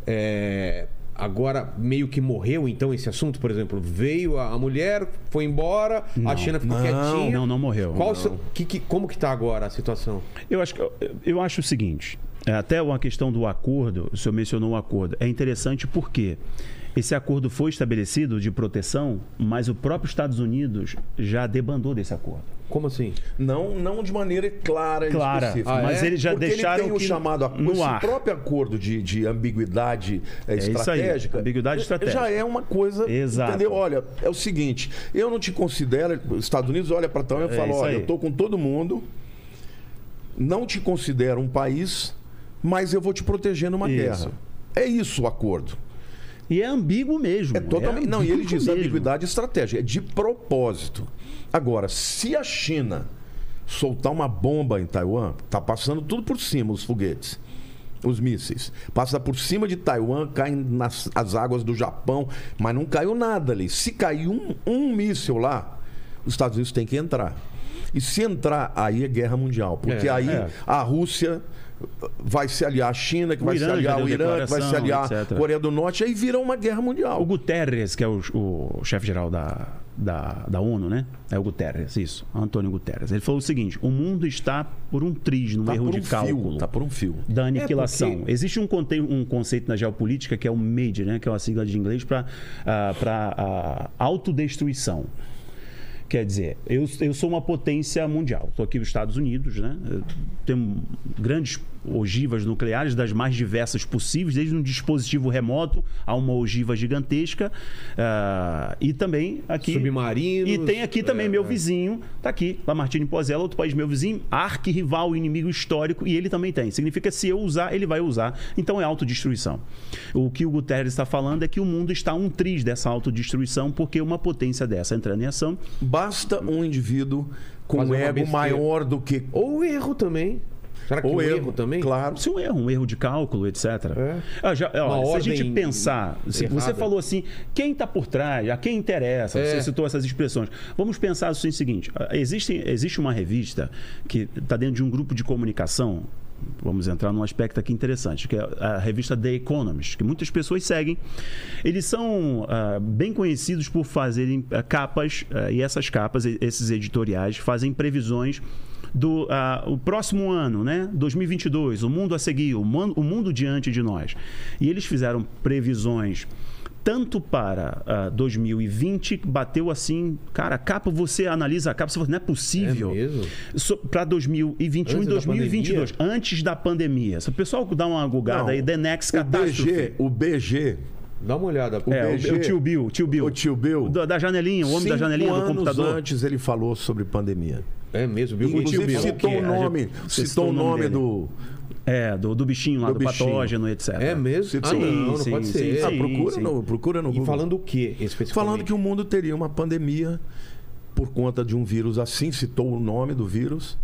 é, agora meio que morreu, então, esse assunto, por exemplo, veio a, a mulher, foi embora, a China ficou não, quietinha. não, não morreu. Qual o Não. seu- que, que- como que tá agora a situação? Eu acho, que- eu, eu acho o seguinte, até uma questão do acordo, o senhor mencionou o acordo, é interessante porque esse acordo foi estabelecido de proteção, mas o próprio Estados Unidos já debandou desse acordo. Como assim? Não, não de maneira clara e Clara, específica. Ah, mas é? eles já Porque deixaram ele tem o que chamado acordo, ar. próprio acordo de, de ambiguidade é, aí, estratégica. ambiguidade estratégica. Já é uma coisa. Exato. Entendeu? Olha, é o seguinte: eu não te considero. Os Estados Unidos olha para Trump e É fala: olha, aí. eu estou com todo mundo, não te considero um país, mas eu vou te proteger numa Isso. guerra. É isso o acordo. E é ambíguo mesmo. É totalmente. não, e ele diz mesmo. ambiguidade estratégica, é de propósito. Agora, se a China soltar uma bomba em Taiwan, tá passando tudo por cima os foguetes. Os mísseis. Passa por cima de Taiwan, cai nas as águas do Japão, mas não caiu nada ali. Se cair um, um míssil lá, os Estados Unidos têm que entrar. E se entrar, aí é guerra mundial. Porque É, aí é. a Rússia vai se aliar à China, que O vai Irã se aliar deu Irã, que vai se aliar etc. Coreia do Norte, aí vira uma guerra mundial. O Guterres, que é o, o chefe-geral da, da, da ONU, né? É o Guterres, isso. Antônio Guterres. Ele falou o seguinte: o mundo está por um triz, num Tá erro de um cálculo. fio. Tá por um fio. da aniquilação. porque- Existe um, conte- um conceito na geopolítica que é o MADE, né? que é uma sigla de inglês para autodestruição. Quer dizer, eu, eu sou uma potência mundial. Estou aqui nos Estados Unidos, né? Eu tenho grandes ogivas nucleares das mais diversas possíveis, desde um dispositivo remoto a uma ogiva gigantesca. ah, e também aqui. Submarinos, E tem aqui também é, meu é. vizinho, tá aqui, Lamartine Pozella, outro país meu vizinho, arquirrival, inimigo histórico, e ele também tem. Significa que se eu usar, ele vai usar. Então é autodestruição. O que o Guterres está falando é que o mundo está a um triz dessa autodestruição, porque uma potência dessa entrando em ação basta um indivíduo com um ego besteira. maior do que. Ou erro também. Será que Ou o erro, erro, também? Claro. Se um erro, um erro de cálculo, etc. É. Ah, já- ó, se a gente pensar, se você falou assim, quem está por trás, a quem interessa, É. você citou essas expressões. Vamos pensar assim o seguinte: ah, existe, existe uma revista que está dentro de um grupo de comunicação. Vamos entrar num aspecto aqui interessante, que é a revista The Economist, que muitas pessoas seguem. Eles são ah, bem conhecidos por fazerem ah, capas, ah, e essas capas, esses editoriais, fazem previsões do ah, o próximo ano, né? 2022, o mundo a seguir, o, man- o mundo diante de nós. E eles fizeram previsões tanto para ah, 2020, que bateu assim, cara, capa, você analisa a capa, você fala, não é possível. É mesmo? Para 2021 Antes e da 2022, antes da pandemia. Se o pessoal dá uma gugada Não, aí, The Next O Catastrophe. BG, o BG, Dá uma olhada. O É, BG, o, tio Bill, o tio Bill. o tio Bill, Da, da janelinha, o homem da janelinha do computador. antes ele falou sobre pandemia. É mesmo, viu? Inclusive Bill. citou o nome, você citou o nome dele. do. É, do, do bichinho lá, Do do, bichinho. patógeno, etc. É mesmo? Citou. Ah, não, não Sim, pode sim, ser. sim, Ah, sim. procura, no, procura no E Google. falando o que especificamente? Falando que o mundo teria uma pandemia por conta de um vírus assim, citou o nome do vírus.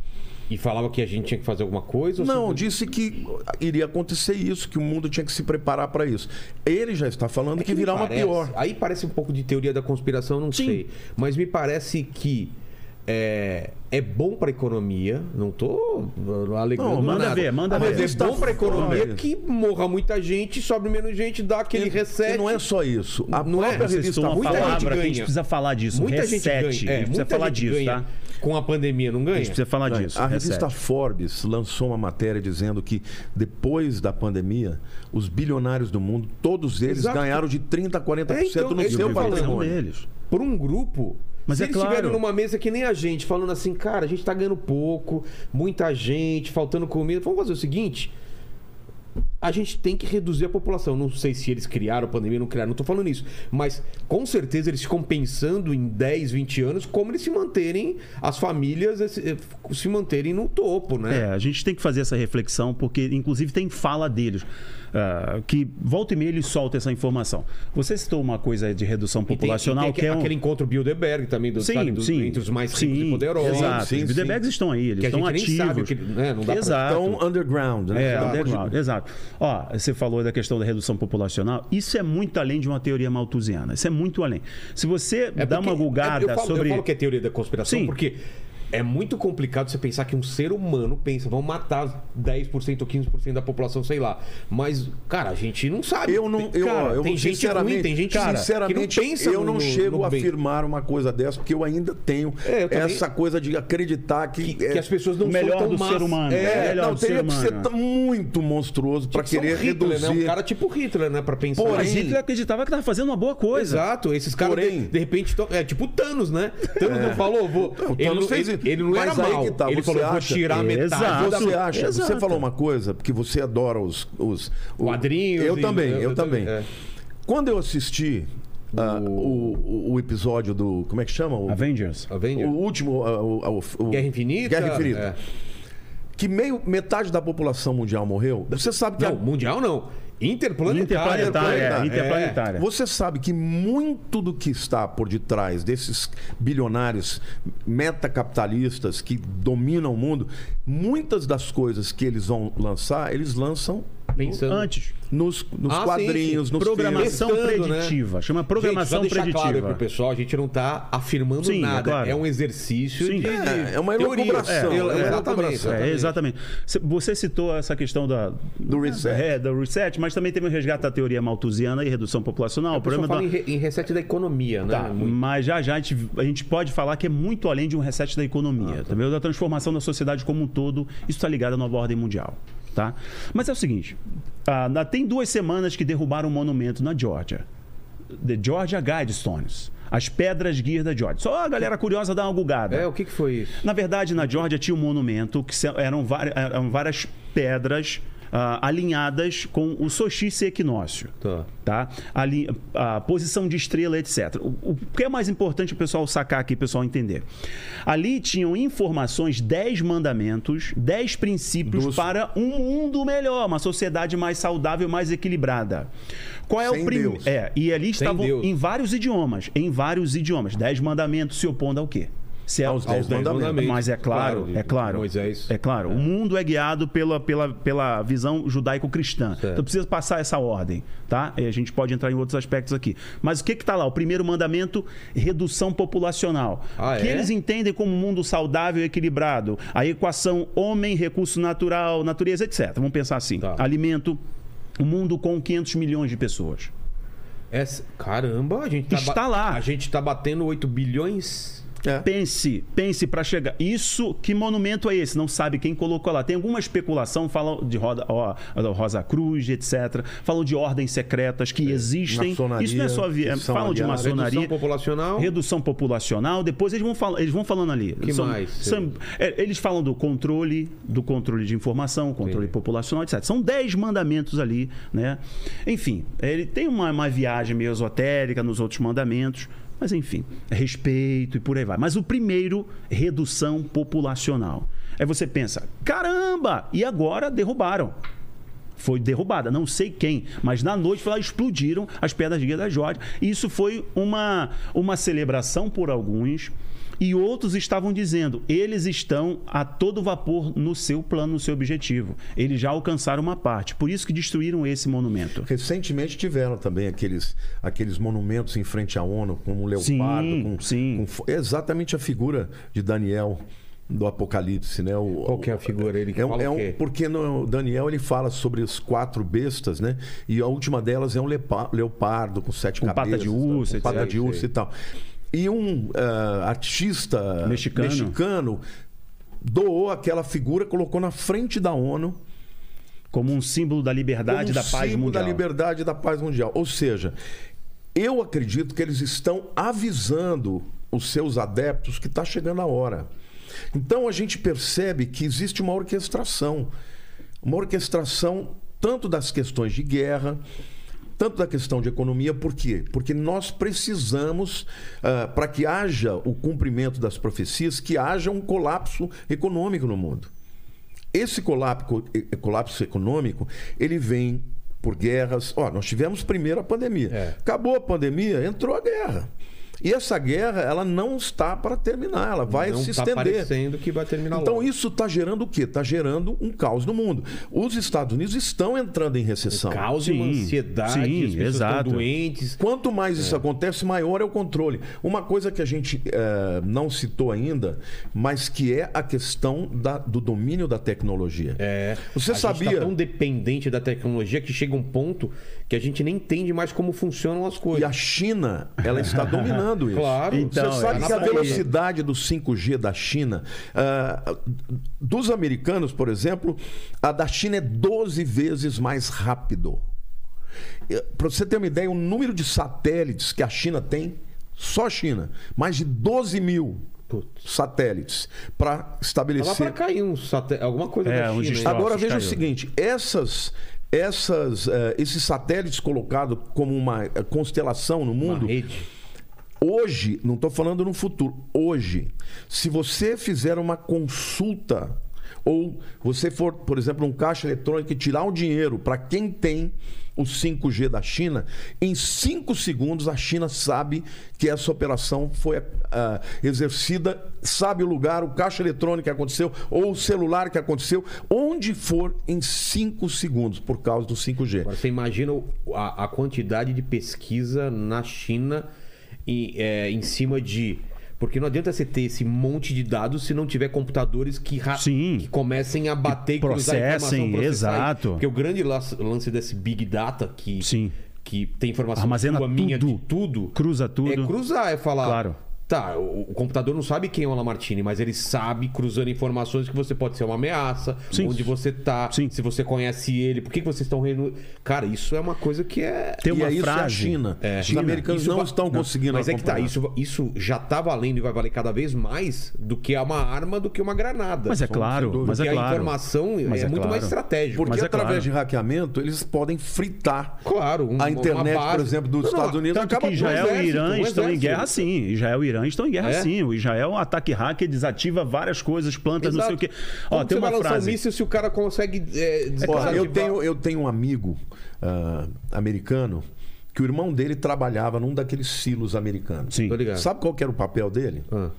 E falava que a gente tinha que fazer alguma coisa? ou Não, disse que iria acontecer isso, que o mundo tinha que se preparar para isso. Ele já está falando É que, me virá uma pior. Aí parece um pouco de teoria da conspiração, não Sim. sei. Mas me parece que é, é bom para a economia. Não tô alegando Não, manda nada. ver, manda mas ver. é bom para a economia que morra muita gente, sobre menos gente, dá aquele E- reset. E não é só isso. A Não é? revista muita gente palavra que a gente ganha. precisa falar disso. Muita reset. gente ganha. É, a gente precisa muita falar gente disso, ganha tá? Com a pandemia, não A ganha? gente precisa falar disso. A revista reset. Forbes lançou uma matéria dizendo que depois da pandemia, os bilionários do mundo, todos eles Exato. ganharam de 30% a 40% É, então, no é seu patrimônio. por um grupo. Mas se é eles claro. estiverem numa mesa que nem a gente, falando assim, cara, a gente tá ganhando pouco, muita gente, faltando comida, vamos fazer o seguinte. A gente tem que reduzir a população. Não sei se eles criaram a pandemia, não criaram, não tô falando isso. Mas com certeza eles ficam pensando em 10, 20 anos como eles se manterem, as famílias esse- se manterem no topo, né? É, a gente tem que fazer essa reflexão, porque inclusive tem fala deles. ah, que volta e meia eles soltam essa informação. Você citou uma coisa de redução E tem- populacional e tem que é um... aquele encontro Bilderberg também, do, Sim, sabe, do- sim. entre os mais ricos sim, e poderosos. Exato. Sim, Os sim. Bilderbergs estão aí, eles Que a estão ativos. que- né, não dá pra- Exato. Então, underground, né? É, Exato. underground, exato. Ó, você falou da questão da redução populacional. Isso é muito além de uma teoria malthusiana. Isso é muito além. Se você É dá uma gulgada eu falo, sobre. Eu falo que é teoria da conspiração Sim. porque é muito complicado você pensar que um ser humano pensa, vão matar 10% ou 15% da população, sei lá. Mas, cara, a gente não sabe. Eu não, Tem- eu, cara, eu tem gente sinceramente, ruim, tem gente cara, sinceramente, que não pensa eu não no- chego no a bem. afirmar uma coisa dessa, porque eu ainda tenho É, eu essa coisa de acreditar que, que, que as pessoas não melhor são tão do más. ser humano. É, É, melhor não, do ser teria que ser humano. tão- muito monstruoso para que ser um querer Hitler, reduzir. Né? Um cara tipo Hitler, né? Pra pensar. Porém- Mas Hitler acreditava que estava fazendo uma boa coisa. Exato, esses caras de, Porém- de repente é tipo Thanos, né? Thanos não falou, vou. Não, o ele, Thanos fez ele, isso. Ele não era Mas aí mal. que tá, ele você falou, vou acha- tirar metade. Exato. da- Você acha? Você Exato. falou uma coisa, porque você adora os. os o- Quadrinhos Eu e- também, eu- eu, também. também, é. Quando eu assisti ah, o... o, o episódio do. Como é que chama? O, Avengers. o último. ah, o- o- o- Guerra Infinita. Guerra Infinita. É. Que meio, metade da população mundial morreu. Você sabe que. Não, a- mundial não. Interplanetária. Interplanetária. é, é, Interplanetária. Você sabe que muito do que está por detrás desses bilionários metacapitalistas que dominam o mundo, muitas das coisas que eles vão lançar, eles lançam Pensando. Antes. Nos, nos Ah, sim, quadrinhos, sim. nos Programação filmes. Testando, né? preditiva. Chama programação gente, só deixar claro preditiva. pro pessoal, a gente não tá afirmando Sim, é nada. claro. É um exercício Sim. de, É, é uma elucubração, É, é exatamente, elucubração. É, exatamente. Cê- Você citou essa questão da, Do reset. É, do reset, mas também teve o resgate da teoria malthusiana e redução populacional. O problema fala da- em, re- em reset da economia, né? Tá, mas já já a gente, a gente pode falar que é muito além de um reset da economia, tá. vendo? da transformação da sociedade como um todo. Isso está ligado à nova ordem mundial. Tá? Mas é o seguinte: ah, tem duas semanas que derrubaram um monumento na Georgia. The Georgia Guidestones. As pedras guias da Georgia. Só a galera curiosa dá uma gulgada. É, o que, que foi isso? Na verdade, na Georgia tinha um monumento que eram, várias pedras alinhadas com o solstício e equinócio. Tá. Tá? Ali, a posição de estrela, etc. O, o que é mais importante o pessoal sacar aqui, o pessoal entender? Ali tinham informações, 10 mandamentos, 10 princípios Dos- para um mundo melhor, uma sociedade mais saudável, mais equilibrada. Qual é Sem o primeiro? É, e ali estavam em vários idiomas, em vários idiomas. 10 mandamentos se opondo ao quê? Se é- Aos dez mandamentos. Mas é claro, Claro, é claro. Moisés. É claro. O mundo é guiado pela, pela, pela visão judaico-cristã. Então precisa passar essa ordem, tá? E a gente pode entrar em outros aspectos aqui. Mas o que que tá lá? O primeiro mandamento, redução populacional. Ah, o que é? eles entendem como um mundo saudável e equilibrado? A equação homem, recurso natural, natureza, etc. Vamos pensar assim. Tá. Alimento, um mundo com 500 milhões de pessoas. Essa... Caramba, a gente tá Está lá. A gente tá batendo 8 bilhões. É. Pense, pense para chegar. Isso, que monumento é esse? Não sabe quem colocou lá. Tem alguma especulação, falam de Roda, ó, Rosa Cruz, etc. Falam de ordens secretas que existem. Maçonaria, Isso não é só vi... que são falam de maçonaria. Redução populacional. Redução populacional, depois eles vão, fal... eles vão falando ali. Que mais? são- é, eles falam do controle, do controle de informação, controle Sim. populacional, etc. São dez mandamentos ali, né? Enfim, ele tem uma, uma viagem meio esotérica nos outros mandamentos, mas enfim, respeito e por aí vai. Mas o primeiro, redução populacional. Aí você pensa, caramba, e agora derrubaram foi derrubada. Não sei quem, mas na noite foi lá, explodiram as pedras de Guia da Jorge. Isso foi uma, uma celebração por alguns. E outros estavam dizendo, eles estão a todo vapor no seu plano, no seu objetivo. Eles já alcançaram uma parte. Por isso que destruíram esse monumento. Recentemente tiveram também aqueles, aqueles monumentos em frente à ONU, como um leopardo. Sim, com, sim. com é exatamente a figura de Daniel do Apocalipse, né? O, Qual que é a figura? Ele que é um- fala é o um- quê? porque no Daniel ele fala sobre as quatro bestas, né? E a última delas é um lepa- leopardo com sete Com pata cabeças, de urso, com pata de urso e tal. E um ah, artista Mexicano. mexicano doou aquela figura, colocou na frente da ONU Como um símbolo da liberdade e da paz símbolo mundial. da liberdade e da paz mundial. Ou seja, eu acredito que eles estão avisando os seus adeptos que está chegando a hora. Então a gente percebe que existe uma orquestração, uma orquestração tanto das questões de guerra, tanto da questão de economia, por quê? Porque nós precisamos, ah, para que haja o cumprimento das profecias, que haja um colapso econômico no mundo. Esse colapso, colapso econômico, ele vem por guerras. Ó, nós tivemos primeiro a pandemia. É. Acabou a pandemia, entrou a guerra. E essa guerra, ela não está para terminar, ela vai não se tá estender. parecendo que vai terminar Então logo. isso está gerando o quê? Está gerando um caos no mundo. Os Estados Unidos estão entrando em recessão. Caos e uma Sim, ansiedade, sim, as pessoas exato. estão doentes. Quanto mais isso acontece, maior é o controle. Uma coisa que a gente eh, não citou ainda, mas que é a questão da- do domínio da tecnologia. É, Você a gente sabia? tá tão dependente da tecnologia que chega um ponto que a gente nem entende mais como funcionam as coisas. E a China, ela está dominando isso. Claro. Então, Você sabe é que a velocidade do 5G da China, ah, dos americanos, por exemplo, a da China é 12 vezes mais rápido. Para você ter uma ideia, o número de satélites que a China tem, só a China, mais de 12 mil Putz. satélites para Tava estabelecer. pra cair um sate- alguma coisa É, da um China. Nossa, Agora veja caiu. o seguinte: essas, essas, eh, esses satélites colocados como uma eh, constelação no mundo, hoje, não estou falando no futuro, hoje, se você fizer uma consulta ou você for, por exemplo, um caixa eletrônico e tirar o dinheiro para quem tem o 5G da China, em 5 segundos a China sabe que essa operação foi ah, exercida, sabe o lugar, o caixa eletrônico que aconteceu, ou o celular que aconteceu, onde for em 5 segundos, por causa do 5G. Agora, você imagina a, a quantidade de pesquisa na China em, é, em cima de. Porque não adianta você ter esse monte de dados se não tiver computadores que, Sim. que comecem a bater e cruzar processem, exato. Porque o grande lance desse Big Data, que, Sim. que tem informação Armazena minha, tudo. de tudo, Cruza tudo. é cruzar, é falar. Claro. Tá, o, o computador não sabe quem é o Lamartine, mas ele sabe, cruzando informações, que você pode ser uma ameaça, Sim. onde você tá, Sim. se você conhece ele, por que, que vocês estão reino... Cara, isso é uma coisa que é. Tem e uma é isso é a frase. China. É. Os China. americanos Isso não va- estão conseguindo Mas é que tá, acompanhar. isso, isso já tá valendo e vai valer cada vez mais do que uma arma, do que uma granada. Mas é claro, porque mas é a claro. informação Mas é, é muito claro. mais estratégica. Porque Mas é através claro. de hackeamento, eles podem fritar Claro, um- a internet, por exemplo, dos Não, não, Estados Unidos. Tanto acaba que Israel e Irã um estão em guerra sim. Israel e Irã estão em guerra É? sim. O Israel, um ataque hacker, desativa várias coisas, plantas, não sei o quê. Ó, Como tem uma um frase. míssil se o cara consegue é, desativar? eu, tenho, eu tenho um amigo ah, americano que o irmão dele trabalhava num daqueles silos americanos. Sim. Sabe qual que era o papel dele? Ah.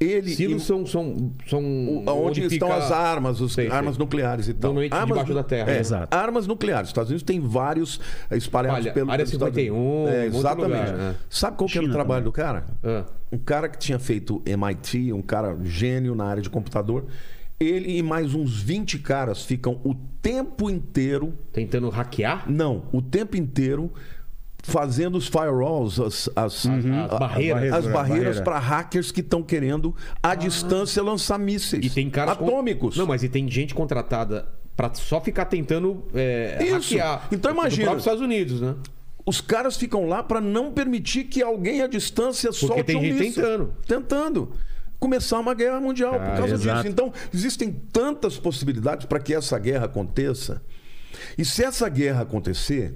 Ele Silos são, são, são o- onde estão fica- as armas, as armas sei. nucleares e tal. Normalmente armas debaixo da terra, É, né? Exato. Armas nucleares. Os Estados Unidos tem vários espalhados Olha, pelo Área pelos Estados 51, Unidos. um É, exatamente. lugar, né? Sabe qual que era o trabalho também. do cara? Ah. Um cara que tinha feito MIT, um cara gênio na área de computador. Ele e mais uns 20 caras ficam o tempo inteiro Tentando hackear? não, o tempo inteiro fazendo os firewalls, as, as, As a- barreiras. as Barreira. barreiras para hackers que estão querendo à distância lançar mísseis E tem caras com- atômicos. Não, mas e tem gente contratada pra só ficar tentando é, Isso. hackear. Então imagina. próprio Estados Unidos, né? Os caras ficam lá para não permitir que alguém à distância solte tem um gente míssil. tentando. Tentando. Começar uma guerra mundial por Ah, causa exato. disso. Então, existem tantas possibilidades para que essa guerra aconteça. E se essa guerra acontecer,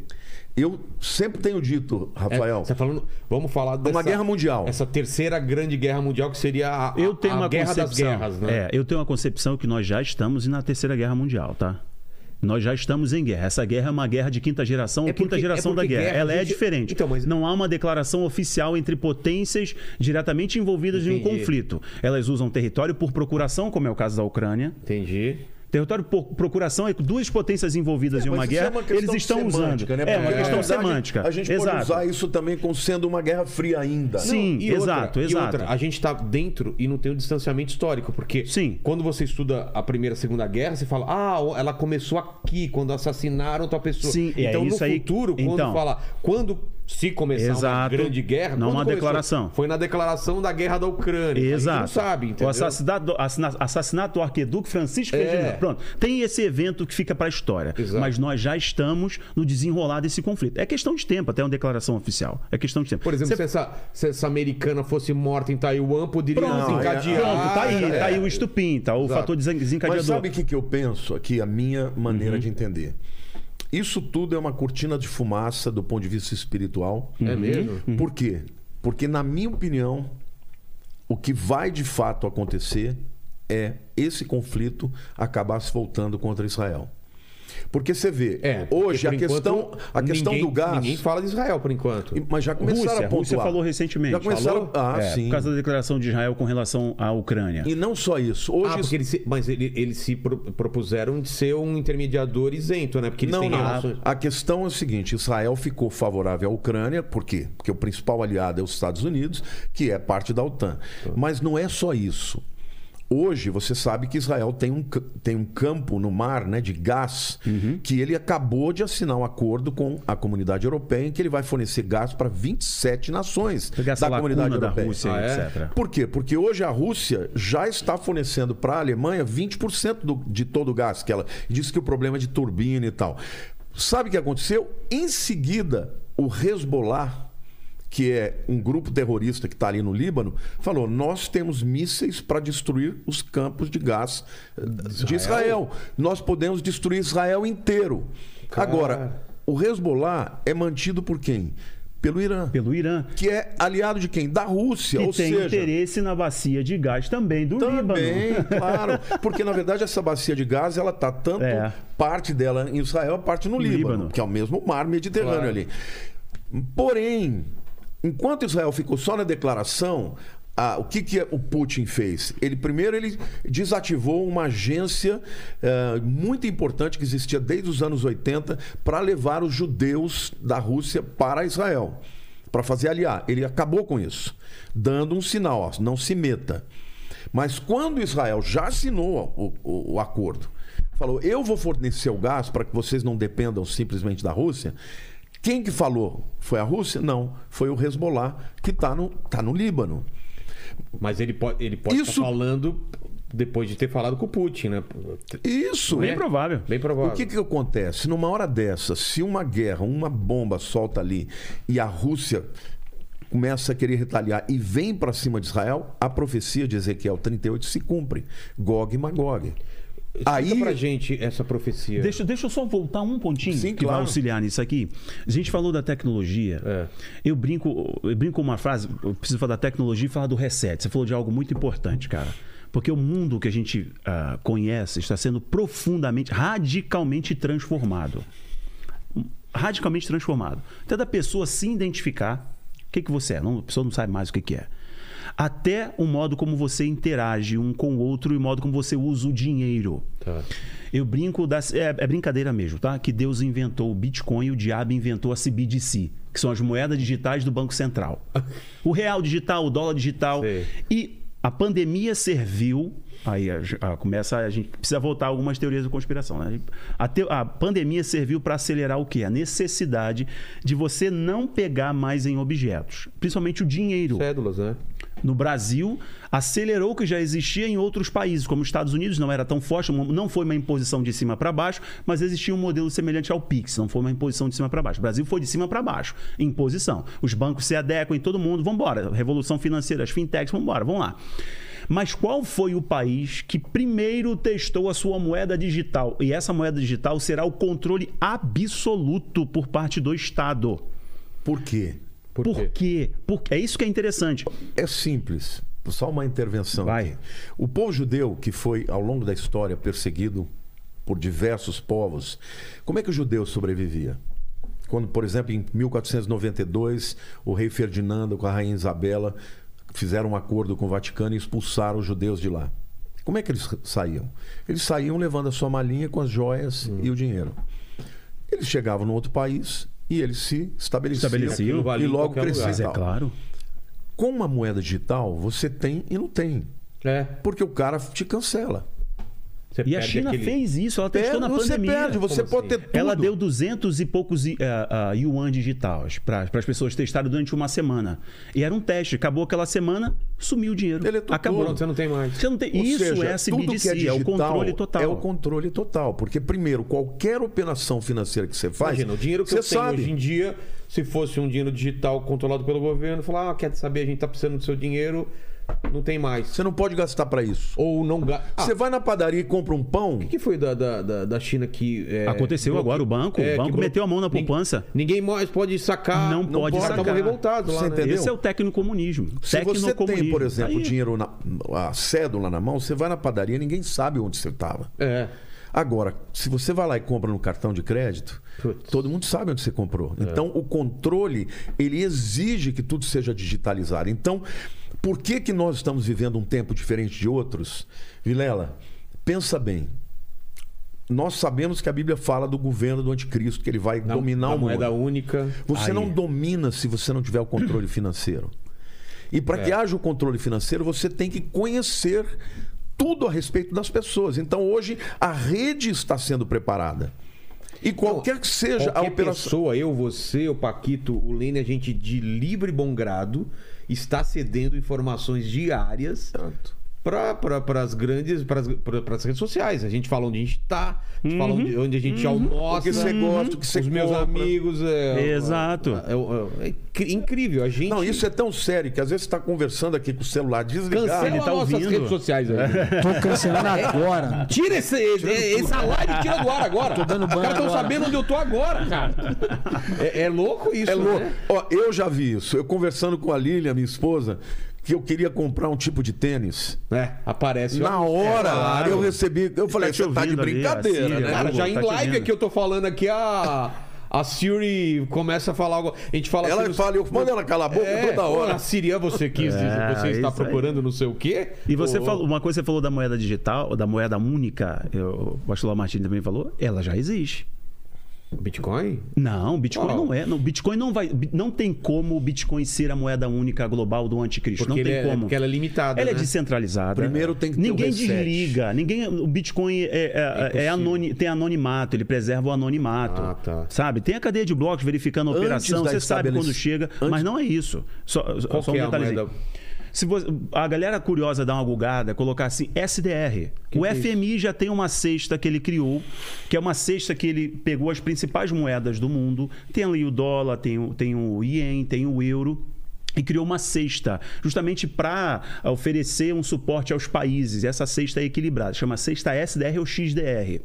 eu sempre tenho dito, É, Rafael, você tá falando. Vamos falar dessa. guerra mundial. Essa terceira grande guerra mundial que seria a, a- Eu tenho a uma guerra das concepção. guerras, né? É, eu tenho uma concepção que nós já estamos na terceira guerra mundial, tá? Nós já estamos em guerra. Essa guerra é uma guerra de quinta geração É ou quinta geração é da guerra. guerra, Ela a é gente- diferente. Então, mas- Não há uma declaração oficial entre potências diretamente envolvidas em um Entendi. conflito. Elas usam território por procuração, como é o caso da Ucrânia. Entendi. Território por procuração é duas potências envolvidas em uma isso guerra, é uma eles estão semântica, usando. Né? É uma Porque, questão semântica. A gente Exato. pode usar isso também como sendo uma guerra fria ainda. Sim. e exato, outra, exato. E outra, a gente tá dentro e não tem o distanciamento histórico, porque Sim. quando você estuda a Primeira e a Segunda Guerra, você fala, ah, ela começou aqui, quando assassinaram tal pessoa. Sim, é então, no isso aí. futuro, quando Então. fala, quando se começar uma Exato. grande guerra, Não uma começou? declaração. Foi na declaração da guerra da Ucrânia. A gente Exato. não sabe, o entendeu? assassinato do, assina- assassinato do arquiduque Francisco É. Ferdinando. Pronto. Tem esse evento que fica para a história. Exato. Mas nós já estamos no desenrolar desse conflito. É questão de tempo, até uma declaração oficial. É questão de tempo. Por exemplo, Você- se, essa, se essa americana fosse morta em Taiwan, poderia Pronto, desencadear. Pronto, tá aí, É. tá aí o estupim, tá? O Exato. fator desen- Mas desencadeador. sabe o que, que eu penso aqui, a minha maneira Uhum. de entender? Isso tudo é uma cortina de fumaça do ponto de vista espiritual. É mesmo? Por quê? Porque, na minha opinião, o que vai de fato acontecer é esse conflito acabar se voltando contra Israel. Porque você vê, É, hoje a questão, a questão ninguém- do gás. Ninguém fala de Israel por enquanto. Mas já começaram Rússia, a pontuar. Rússia falou recentemente. Já começaram. Falou? Ah, É, sim. Por causa da declaração de Israel com relação à Ucrânia. E não só isso. Hoje Ah, eles se, mas ele- eles se pro- propuseram de ser um intermediador isento, né? Porque eles não, não. relações. A questão é o seguinte: Israel ficou favorável à Ucrânia, por quê? Porque o principal aliado é os Estados Unidos, que é parte da OTAN. Mas não é só isso. Hoje, você sabe que Israel tem um, tem um campo no mar né, de gás que ele acabou de assinar um acordo com a comunidade europeia em que ele vai fornecer gás para 27 nações da comunidade lacuna da europeia. Rússia, Ah, é? etc. Por quê? Porque hoje a Rússia já está fornecendo para a Alemanha 20% do, de todo o gás que ela diz que o problema é de turbina e tal. Sabe o que aconteceu? Em seguida, o Hezbollah, que é um grupo terrorista que está ali no Líbano, falou: nós temos mísseis para destruir os campos de gás eh, de Israel. Nós podemos destruir Israel inteiro. Agora, o Hezbollah é mantido por quem? Pelo Irã. Pelo Irã. Que é aliado de quem? Da Rússia. Que ou tem seja, interesse na bacia de gás também do Líbano. também, claro. Porque, na verdade, essa bacia de gás, ela tá tanto É. parte dela em Israel, parte no Líbano, Líbano. que é o mesmo mar Mediterrâneo Claro. ali. Porém, enquanto Israel ficou só na declaração, o que, que o Putin fez? Ele primeiro ele desativou uma agência eh, muito importante que existia desde os anos 80 para levar os judeus da Rússia para Israel, para fazer aliar. Ele acabou com isso, dando um sinal, ó, não se meta. Mas quando Israel já assinou o, o- o acordo, falou: eu vou fornecer o gás para que vocês não dependam simplesmente da Rússia. Quem que falou? Foi a Rússia? Não, foi o Hezbollah que está no, tá no Líbano. Mas ele pode, ele pode Isso- estar falando depois de ter falado com o Putin, né? Isso. Bem provável. Bem provável. O que, que acontece? Numa hora dessa, se uma guerra, uma bomba solta ali e a Rússia começa a querer retaliar e vem para cima de Israel, a profecia de Ezequiel 38 se cumpre. Gog e Magog. Aí, pra gente essa profecia. Deixa, deixa eu só voltar um pontinho Sim, que vai claro. auxiliar nisso aqui. A gente falou da tecnologia. É. Eu brinco, eu brinco com uma frase, eu preciso falar da tecnologia e falar do reset. Você falou de algo muito importante, cara. Porque o mundo que a gente ah, conhece está sendo profundamente, radicalmente transformado. Radicalmente transformado. Até da pessoa se identificar o que, que você é. Não, a pessoa não sabe mais o que, que é. Até o modo como você interage um com o outro e o modo como você usa o dinheiro. Tá. Eu brinco das. É, é brincadeira mesmo, tá? Que Deus inventou o Bitcoin e o diabo inventou a CBDC, que são as moedas digitais do Banco Central. O real digital, o dólar digital. Sei. E a pandemia serviu. Aí a, a- começa. A gente precisa voltar a algumas teorias da conspiração. Né? A, te- a pandemia serviu para acelerar o quê? A necessidade de você não pegar mais em objetos, principalmente o dinheiro Cédulas, né? No Brasil acelerou o que já existia em outros países, como os Estados Unidos, não era tão forte, não foi uma imposição de cima para baixo, mas existia um modelo semelhante ao Pix, não foi uma imposição de cima para baixo. O Brasil foi de cima para baixo, imposição. Os bancos se adequam em todo mundo, vamos embora. Revolução financeira, as fintechs, vamos embora, vamos lá. Mas qual foi o país que primeiro testou a sua moeda digital? E essa moeda digital será o controle absoluto por parte do Estado. por quê? Por Por, quê? quê? Porque é isso que é interessante. É simples. Só uma intervenção. Vai. aqui. O povo judeu, que foi ao longo da história perseguido por diversos povos, como é que o judeu sobrevivia? Quando, por exemplo, em 1492, o rei Ferdinando com a rainha Isabela fizeram um acordo com o Vaticano e expulsaram os judeus de lá. Como é que eles saíam? Eles saíam levando a sua malinha com as joias e o dinheiro. Eles chegavam no outro país e eles se estabeleciam, Estabeleciam. Vale e logo cresciam. Mas é claro. Com uma moeda digital, você tem e não tem. É. Porque o cara te cancela. Você E a perde China aquele- fez isso, ela testou na você pandemia. perde, você Como pode assim? ter tudo. Ela deu 200 e poucos eh, ah, yuan digitais para as pessoas testarem durante uma semana. E era um teste. Acabou aquela semana, sumiu o dinheiro. Deletou Acabou. Pronto, você não tem mais. Você não tem... Ou Isso seja, é a tudo que CBDC, é, é, digital o controle total. É o controle total. Porque, primeiro, qualquer operação financeira que você faz. Imagina, o dinheiro que você eu tenho sabe. hoje em dia, se fosse um dinheiro digital controlado pelo governo, falar, ah, quer saber, a gente tá precisando do seu dinheiro, não tem mais. Você não pode gastar para isso. Ou não gasta. Ah, Você vai na padaria e compra um pão. o que foi da, da, da, da China que. é, Aconteceu bloque- agora, o banco, é, o banco que meteu a mão na poupança. Ninguém mais pode sacar. Não pode Os caras sacar. estavam revoltados lá, Você né? entendeu? Esse é o tecnocomunismo. Se você tem, por exemplo, Aí- dinheiro na a cédula na mão, você vai na padaria, ninguém sabe onde você estava. É. Agora, se você vai lá e compra no cartão de crédito, Putz. todo mundo sabe onde você comprou. Então, o controle, ele exige que tudo seja digitalizado. Então, por que que nós estamos vivendo um tempo diferente de outros? Vilela, pensa bem. Nós sabemos que a Bíblia fala do governo do anticristo, que ele vai Na- dominar na o mundo. moeda única. Você Aí. não domina se você não tiver o controle financeiro. E para que haja o controle financeiro, você tem que conhecer tudo a respeito das pessoas. Então hoje a rede está sendo preparada. E qualquer que seja a Qualquer operação. pessoa, eu, você, o Paquito, o Lene, a gente de livre e bom grado está cedendo informações diárias Tanto. Para as grandes, para as redes sociais. A gente fala onde a gente está, a gente fala onde, onde a gente almoça. O que você gosta, o que você Os meus compra. amigos. É, Exato. É, é- é incri- incrível. A gente. Não, isso é tão sério que às vezes você está conversando aqui com o celular desligado. Cancela Ele tá nossas ouvindo. redes sociais aí. Tô cancelando agora. Tira esse, esse- essa live tira do ar agora. Tô dando Os banho caras estão sabendo onde eu tô agora, cara. É, é louco isso, É louco. né? Ó, eu já vi isso. Eu conversando com a Lilian, minha esposa, que eu queria comprar um tipo de tênis. É, aparece. Na ó. hora, É, claro. eu recebi. Eu falei, te você tá de ouvindo ali, brincadeira, a Síria, né? Cara, Google, já em tá live aqui eu tô falando aqui, a, a Siri começa a falar algo. A gente fala Ela assim, fala, eu mando ela calar a boca é, toda hora. A Siri, você quis, É, você está isso aí. procurando não sei o quê. E você falou, uma coisa você falou da moeda digital, da moeda única, eu, o pastor Martins também falou, ela já existe. Bitcoin? Não, Bitcoin Qual? não é. Não, Bitcoin não vai. Não tem como o Bitcoin ser a moeda única global do anticristo. Porque, não tem ele é, como. porque ela é limitada. Ela é né? descentralizada. Primeiro tem que ter Ninguém o reset. desliga. Ninguém, o Bitcoin é, é- é impossível. anoni- tem anonimato, ele preserva o anonimato. Ah, tá. Sabe? Tem a cadeia de blocos verificando a Antes operação, você sabe quando chega, antes- mas não é isso. Só, Qual só que um é a detalhezinho. Se você- a galera curiosa dá uma gulgada, colocar assim SDR. o que é isso? FMI já tem uma cesta que ele criou, que é uma cesta que ele pegou as principais moedas do mundo. Tem ali o dólar, tem o, tem o ien, tem o euro. E criou uma cesta, justamente para oferecer um suporte aos países. Essa cesta é equilibrada, chama cesta SDR ou XDR.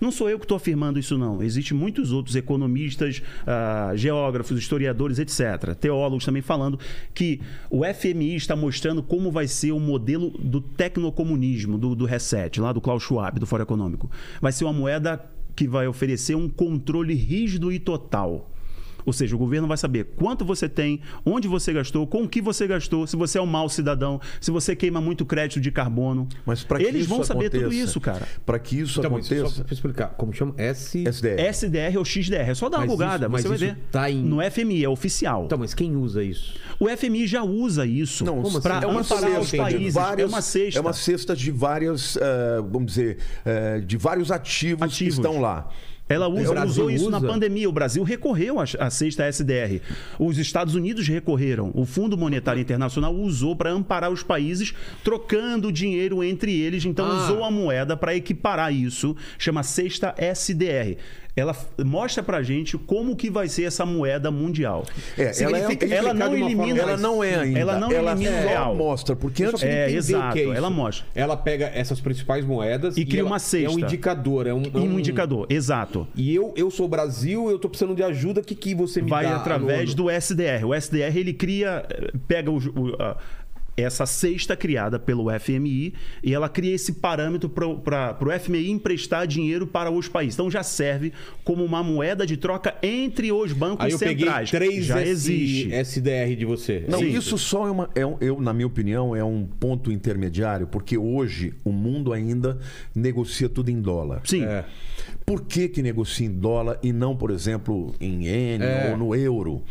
Não sou eu que estou afirmando isso, não. Existem muitos outros economistas, ah, geógrafos, historiadores, etc. Teólogos também falando que o FMI está mostrando como vai ser o modelo do tecnocomunismo, do, do reset, lá do Klaus Schwab, do Fórum Econômico. Vai ser uma moeda que vai oferecer um controle rígido e total. Ou seja, o governo vai saber quanto você tem, onde você gastou, com o que você gastou, se você é um mau cidadão, se você queima muito crédito de carbono. Mas para que Eles isso vão saber tudo aconteça- isso, cara. Para que isso Então, mas só aconteça, pra explicar, como chama? S... SDR. SDR ou XDR. É só dar uma Mas bugada, isso- mas você vai isso ver. tá em- No FMI, é oficial. Então, mas quem usa isso? O FMI já usa isso Não, Como para assim? é uma amparar os cesta de países. várias, é uma cesta. É uma cesta de várias, eh, vamos dizer, eh, de vários ativos, Ativos. que estão lá. Ela O usa, usou isso na usa? pandemia. O Brasil recorreu à à cesta SDR. Os Estados Unidos recorreram. O Fundo Monetário Internacional usou para amparar os países, trocando dinheiro entre eles. Então, Ah. usou a moeda para equiparar isso. Chama cesta SDR. Ela mostra pra gente como que vai ser essa moeda mundial. É, ela, é, ela, ela não uma forma elimina- ela não é ainda. Ela não elimina o só real. mostra, porque só antes É, entender exato, o que é isso. ela mostra. Ela pega essas principais moedas E cria ela- uma cesta. É um indicador, é um, é um indicador, exato. E eu, eu sou o Brasil, eu tô precisando de ajuda, o que, que você me vai dá? através no- do SDR. O SDR ele cria, eh, pega o, o- a- essa cesta criada pelo FMI e ela cria esse parâmetro para o FMI emprestar dinheiro para os países. Então já serve como uma moeda de troca entre os bancos Aí eu peguei centrais. três já S- existe. SDR de você. Não, Sim. isso só é uma. É um- eu, na minha opinião, é um ponto intermediário, porque hoje o mundo ainda negocia tudo em dólar. Sim. É. Por que, que negocia em dólar e não, por exemplo, em iene É. ou no euro?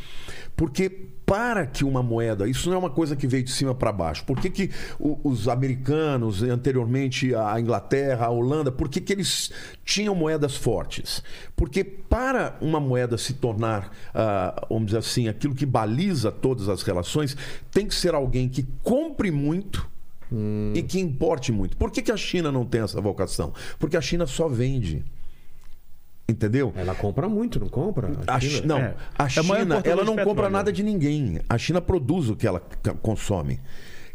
Porque para que uma moeda, isso não é uma coisa que veio de cima para baixo. Por que, que os americanos, anteriormente a Inglaterra, a Holanda, por que, que eles tinham moedas fortes? Porque para uma moeda se tornar, ah, vamos dizer assim, aquilo que baliza todas as relações, tem que ser alguém que compre muito e que importe muito. Por que, que a China não tem essa vocação? Porque a China só vende. Entendeu? Ela compra muito, não compra? A China? Chi- não, É. a É China ela não compra petróleo. nada de ninguém. A China produz o que ela consome.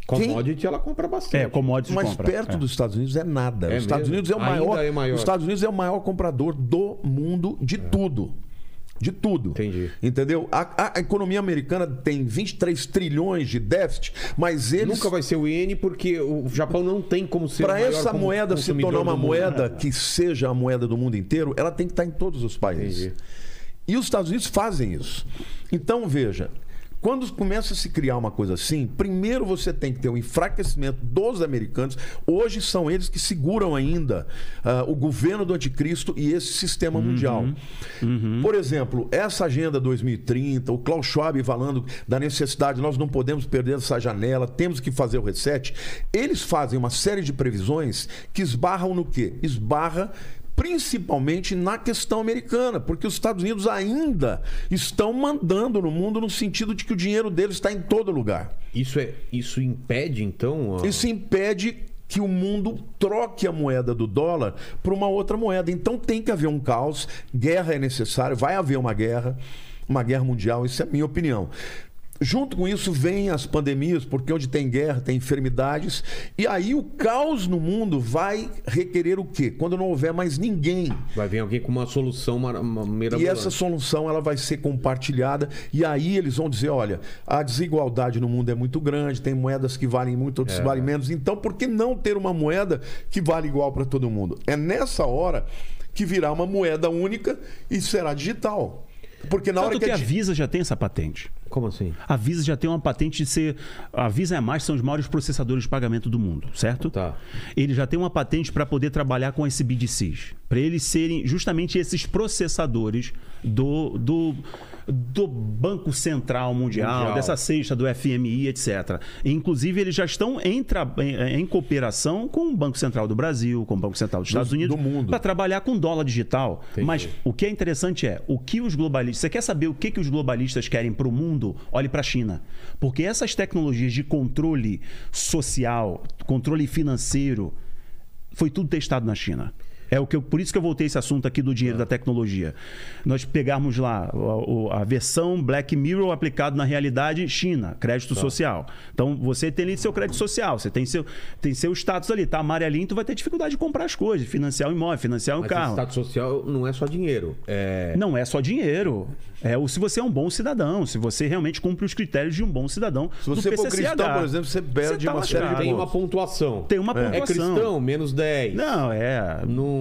Quem- Commodity ela compra bastante. É, commodities mas compra. perto É. dos Estados Unidos é nada. É os Estados mesmo? Unidos é o maior, é maior. Os Estados Unidos é o maior comprador do mundo de tudo. De tudo. Entendi. Entendeu? A, a- economia americana tem 23 trilhões de déficit, mas eles Nunca vai ser o iene porque o Japão não tem como ser Para essa moeda se tornar uma mundo. moeda que seja a moeda do mundo inteiro, ela tem que estar em todos os países. Entendi. E os Estados Unidos fazem isso. Então, veja, quando começa a se criar uma coisa assim, primeiro você tem que ter o enfraquecimento dos americanos. Hoje são eles que seguram ainda ah, o governo do anticristo e esse sistema mundial. Por exemplo, essa agenda 2030, o Klaus Schwab falando da necessidade, nós não podemos perder essa janela, temos que fazer o reset. Eles fazem uma série de previsões que esbarram no quê? Esbarra principalmente na questão americana, porque os Estados Unidos ainda estão mandando no mundo no sentido de que o dinheiro deles está em todo lugar. Isso, é, isso impede, então. a- Isso impede que o mundo troque a moeda do dólar para uma outra moeda. Então tem que haver um caos, guerra é necessário, vai haver uma guerra, uma guerra mundial, isso é a minha opinião. Junto com isso vem as pandemias, porque onde tem guerra tem enfermidades, e aí o caos no mundo vai requerer o quê? Quando não houver mais ninguém Vai vir alguém com uma solução uma e mirabolante. essa solução ela vai ser compartilhada e aí eles vão dizer, olha, a desigualdade no mundo é muito grande, tem moedas que valem muito, outras valem menos. Então, por que não ter uma moeda que vale igual para todo mundo? É nessa hora que virá uma moeda única e será digital. Porque na hora Tanto que, que a Visa já tem essa patente. Como assim? A Visa já tem uma patente de ser. A Visa e a Master são os maiores processadores de pagamento do mundo, certo? Tá. Ele já tem uma patente para poder trabalhar com esse BDCs. Para eles serem justamente esses processadores do, do, do Banco Central Mundial, Mundial. dessa cesta do FMI, etc. Inclusive, eles já estão em, em- em cooperação com o Banco Central do Brasil, com o Banco Central dos Estados Do- Unidos, para trabalhar com dólar digital. Entendi. Mas o que é interessante é o que os globalistas. Você quer saber o que, que os globalistas querem para o mundo? Olhe para a China. Porque essas tecnologias de controle social, controle financeiro, foi tudo testado na China. É o que eu- por isso que eu voltei esse assunto aqui do dinheiro da tecnologia. Nós pegarmos lá o- a, versão Black Mirror aplicado na realidade China, crédito social. Então você tem ali seu crédito social, você tem seu, tem seu status ali, tá amarelinho, tu vai ter dificuldade de comprar as coisas, financiar o imóvel, financiar Mas esse carro. status social não é só dinheiro. É... Não é só dinheiro. É o se você é um bom cidadão, se você realmente cumpre os critérios de um bom cidadão. Se você do for cristão, por exemplo, você perde tá uma série de. Tem uma pontuação. Tem uma É pontuação. cristão, menos 10. Não, é. Não,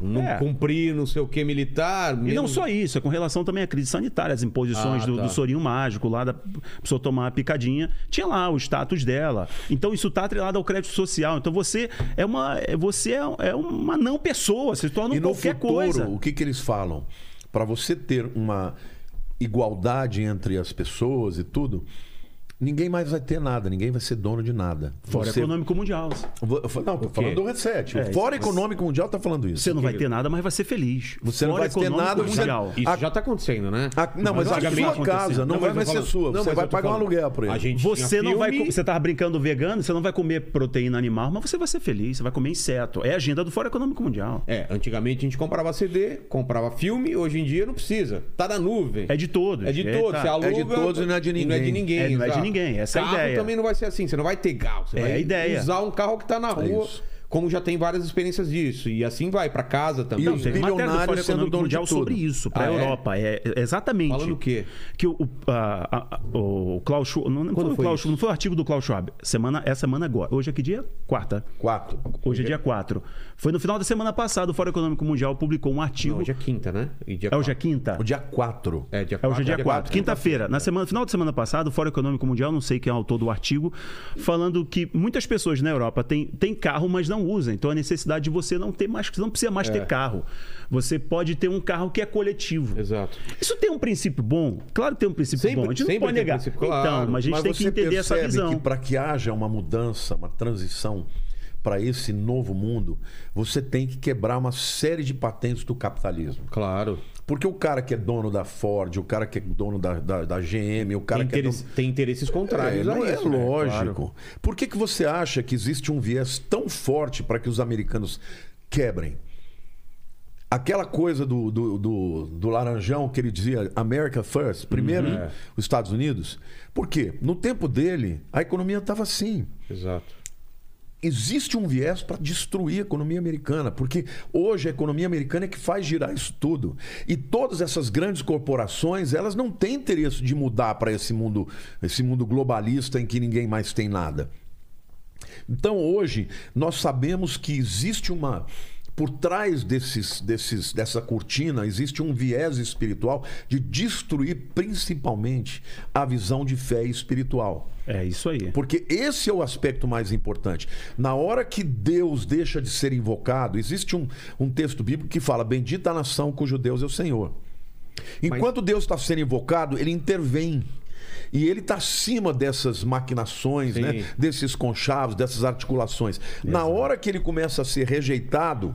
não É. cumprir não sei o que militar. E não só isso, é com relação também à crise sanitária, as imposições Ah, do, tá. do sorinho mágico, lá da pessoa tomar uma picadinha, tinha lá o status dela. Então isso está atrelado ao crédito social. Então você é uma, é- você é, é uma não pessoa, você se torna E no qualquer futuro, coisa. o que, que eles falam? Para você ter uma igualdade entre as pessoas e tudo, ninguém mais vai ter nada, ninguém vai ser dono de nada. Fora você... econômico mundial. Não, tô falando do reset. É, o Fórum isso- Econômico Mundial tá falando isso. Você não vai ter nada, mas vai ser feliz. Você não Fora vai ter nada, você- mundial. Isso A- já está acontecendo, né? A- não, mas, Mas a antigamente sua casa não, Não, vai mais ser sua. não, você vai pagar um falando- aluguel por ele. A gente Você não vai. filme- co- Você tava brincando vegano, você não vai comer proteína animal, mas você vai ser feliz, você vai comer inseto. É a agenda do Fórum Econômico Mundial. É, antigamente a gente comprava CD, comprava filme, hoje em dia não precisa. Tá na nuvem. É de todos. É de É, todos. tá. Você aluga, É de todos e não é de E não é de ninguém. Ninguém. É, não é de essa é a carro ideia. também não vai ser assim. Você não vai ter carro. Você É vai a ideia. usar um carro que tá na rua. isso. Como já tem várias experiências disso. E assim vai, pra casa também. E Não, os tem matéria do bilionários Fórum sendo Econômico dono de Mundial tudo. sobre isso, para Ah, a é? Europa. É, é exatamente. Falando o quê? Que o, a- a- o Klaus Schwab. Não, não Quando foi o foi Klaus não foi o artigo do Klaus Schwab. Semana, é semana agora. Hoje é que dia? Quarta. Quatro. Hoje é dia 4. Foi no final da semana passada, o Fórum Econômico Mundial publicou um artigo. Não, hoje é quinta, né? E dia É hoje é quinta? O dia 4. É, dia É hoje é dia 4, quatro. quinta-feira. Na semana, final de semana passada, o Fórum Econômico Mundial, não sei quem é o autor do artigo, falando que muitas pessoas na Europa têm, têm carro, mas não usam. Então a necessidade de você não ter mais, você não precisa mais ter carro. Você pode ter um carro que é coletivo. Exato. Isso tem um princípio bom? Claro que tem um princípio Sempre- bom. A gente não pode tem negar. princípio, claro. Então, mas a gente Mas tem que entender essa visão. que para que haja uma mudança, uma transição para esse novo mundo, você tem que quebrar uma série de patentes do capitalismo. Claro. Porque o cara que é dono da Ford, o cara que é dono da, da, da GM, o cara Tem, que é dono... tem interesses contrários É, não é isso, né? lógico. Claro. Por que, que você acha que existe um viés tão forte para que os americanos quebrem? Aquela coisa do, do, do, do Laranjão que ele dizia America First, primeiro Uhum. os Estados Unidos. Por quê? No tempo dele, a economia estava assim. Exato. Existe um viés para destruir a economia americana, porque hoje a economia americana é que faz girar isso tudo. E todas essas grandes corporações, elas não têm interesse de mudar para esse mundo, esse mundo globalista em que ninguém mais tem nada. Então hoje nós sabemos que existe uma por trás desses, desses, dessa cortina existe um viés espiritual de destruir principalmente a visão de fé espiritual. É isso aí. Porque esse é o aspecto mais importante. Na hora que Deus deixa de ser invocado, existe um, um texto bíblico que fala: Bendita a nação cujo Deus é o Senhor. Enquanto Deus está sendo invocado, ele intervém. E ele está acima dessas maquinações, Sim. né? desses conchavos, dessas articulações. Na hora que ele começa a ser rejeitado,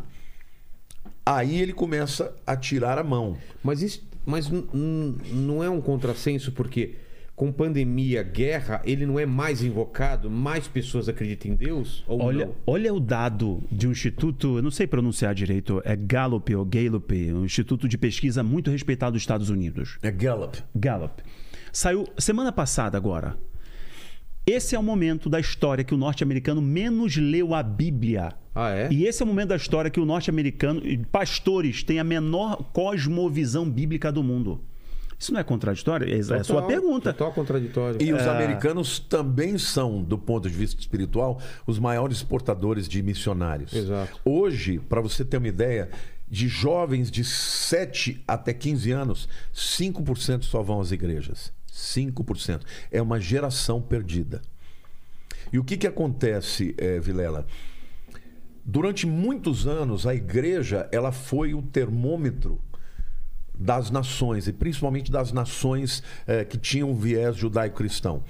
aí ele começa a tirar a mão. Mas isso, mas não é um contrassenso porque com pandemia, guerra, ele não é mais invocado, mais pessoas acreditam em Deus ou Olha, não? olha o dado de um instituto, eu não sei pronunciar direito, é Gallup ou Gallup, um instituto de pesquisa muito respeitado dos Estados Unidos. É Gallup. Gallup. Saiu semana passada agora. Esse é o momento da história que o norte-americano menos leu a Bíblia. Ah, é? E esse é o momento da história que o norte-americano, pastores, têm a menor cosmovisão bíblica do mundo. Isso não é contraditório? É a sua Total, pergunta. Total contraditório. E os americanos também são, do ponto de vista espiritual, os maiores exportadores de missionários. Exato. Hoje, para você ter uma ideia, de jovens de 7 até 15 anos, 5% só vão às igrejas. 5%. É uma geração perdida. E o que, que acontece, eh, Vilela? Durante muitos anos, a igreja ela foi o termômetro das nações, e principalmente das nações eh, que tinham viés judaico-cristão.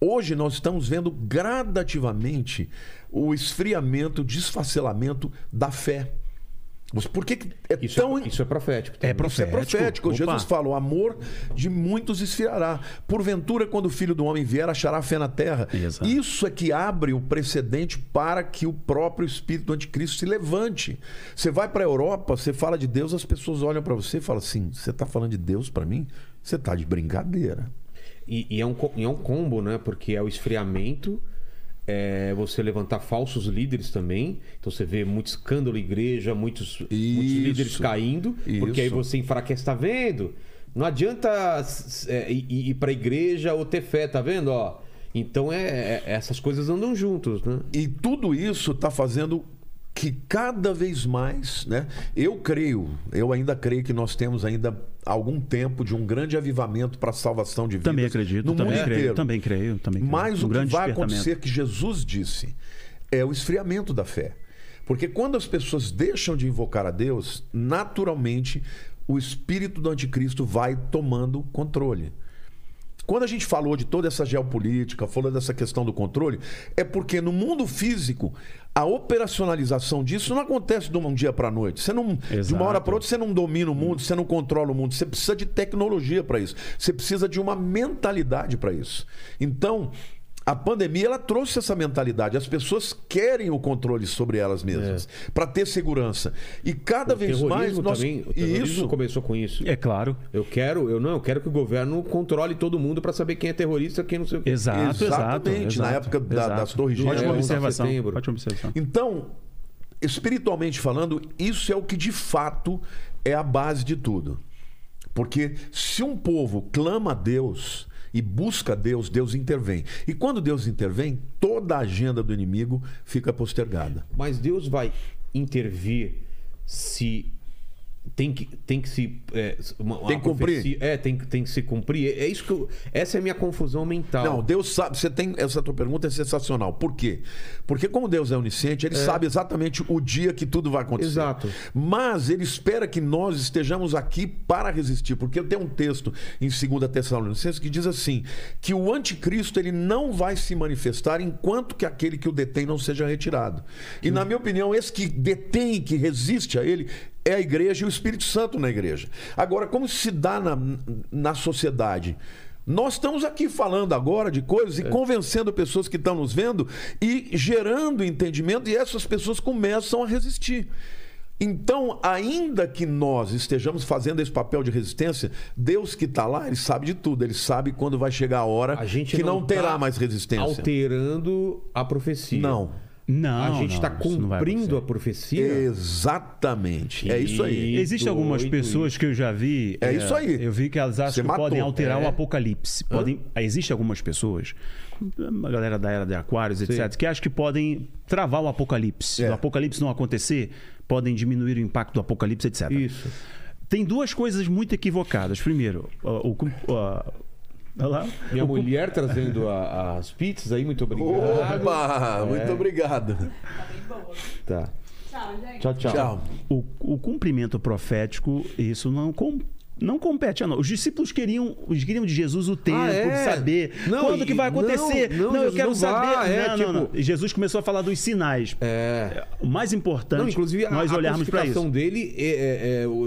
Hoje nós estamos vendo gradativamente o esfriamento, o desfacelamento da fé. Mas por que que é Isso, tão é, isso é profético. É também. isso é profético. Opa. Jesus fala: o amor de muitos esfriará. Porventura, quando o filho do homem vier, achará fé na terra. Exato. Isso é que abre o precedente para que o próprio espírito do anticristo se levante. Você vai para a Europa, você fala de Deus, as pessoas olham para você e falam assim: você está falando de Deus para mim? Você está de brincadeira. E, e é um, e é um combo, né? Porque é o esfriamento, é você levantar falsos líderes também. Então você vê muito escândalo em igreja, muitos, muitos Isso. líderes caindo, porque aí Isso. você enfraquece, tá vendo? Não adianta é, ir, ir pra igreja ou ter fé, tá vendo? Ó, então é, é- essas coisas andam juntos, né? E tudo isso está fazendo que cada vez mais, né? Eu creio, eu ainda creio que nós temos ainda algum tempo de um grande avivamento para a salvação de vidas Também acredito, no também mundo creio, inteiro. também creio, também creio. Mas Um o que vai acontecer que Jesus disse é o esfriamento da fé. Porque quando as pessoas deixam de invocar a Deus, naturalmente o espírito do anticristo vai tomando controle. Quando a gente falou de toda essa geopolítica, falou dessa questão do controle, é porque no mundo físico a operacionalização disso não acontece de um dia para a noite. Você não, de uma hora para outra você não domina o mundo, você não controla o mundo. Você precisa de tecnologia para isso. Você precisa de uma mentalidade para isso. Então a pandemia ela trouxe essa mentalidade. As pessoas querem o controle sobre elas mesmas para ter segurança. E cada O vez mais nós também, o terrorismo isso começou com isso. É claro. Eu quero, eu não, eu quero que o governo controle todo mundo pra saber quem é terrorista, quem não sei o quê. Exato, exato. Exatamente, na exato, época da- exato. das Torres Gêmeas. Ótima É, 11 de observação. setembro. Ótima observação. Então, espiritualmente falando, isso é o que de fato é a base de tudo. Porque se um povo clama a Deus e busca Deus, Deus intervém. E quando Deus intervém, toda a agenda do inimigo fica postergada. Mas Deus vai intervir se tem que, tem que se é, uma- Tem que cumprir. profecia- É, tem, que- tem que se cumprir. É isso que eu, essa é a minha confusão mental. Não, Deus sabe. Você tem essa tua pergunta é sensacional. Por quê? Porque como Deus é onisciente, ele sabe exatamente o dia que tudo vai acontecer. Exato. Mas ele espera que nós estejamos aqui para resistir, porque tem um texto em 2 Tessalonicenses que diz assim: que o anticristo ele não vai se manifestar enquanto que aquele que o detém não seja retirado. E na minha opinião, esse que detém, que resiste a ele, é a igreja e o Espírito Santo na igreja. Agora, como se dá na, na sociedade? Nós estamos aqui falando agora de coisas e convencendo pessoas que estão nos vendo e gerando entendimento, e essas pessoas começam a resistir. Então, ainda que nós estejamos fazendo esse papel de resistência, Deus que está lá, ele sabe de tudo. Ele sabe quando vai chegar a hora a gente que não, terá tá mais resistência. Alterando a profecia. Não. Não, a gente está cumprindo a profecia. Exatamente. É isso aí. Existem algumas pessoas que eu já vi. É isso aí. Eu vi que elas acham Você que matou. podem alterar É. o apocalipse. Podem, Existem algumas pessoas, uma galera da era de Aquários, etc., que acham que podem travar o apocalipse. É. O apocalipse não acontecer, podem diminuir o impacto do apocalipse, etc. Isso. Tem duas coisas muito equivocadas. Primeiro, o. o, o- lá. Minha O- mulher trazendo a- as pizzas aí, muito obrigado. Opa! Muito obrigado. Tá. Tchau, gente. Tchau, tchau. Tchau. o, o cumprimento profético, isso não, com- não compete a nós. Os discípulos queriam, os queriam de Jesus o tempo, Ah, é? saber Não, quando que vai acontecer. não, não, eu Jesus quero não saber. vai, é, não, não, não. tipo- E Jesus começou a falar dos sinais. É. O mais importante, Não, inclusive, nós a olharmos para isso. dele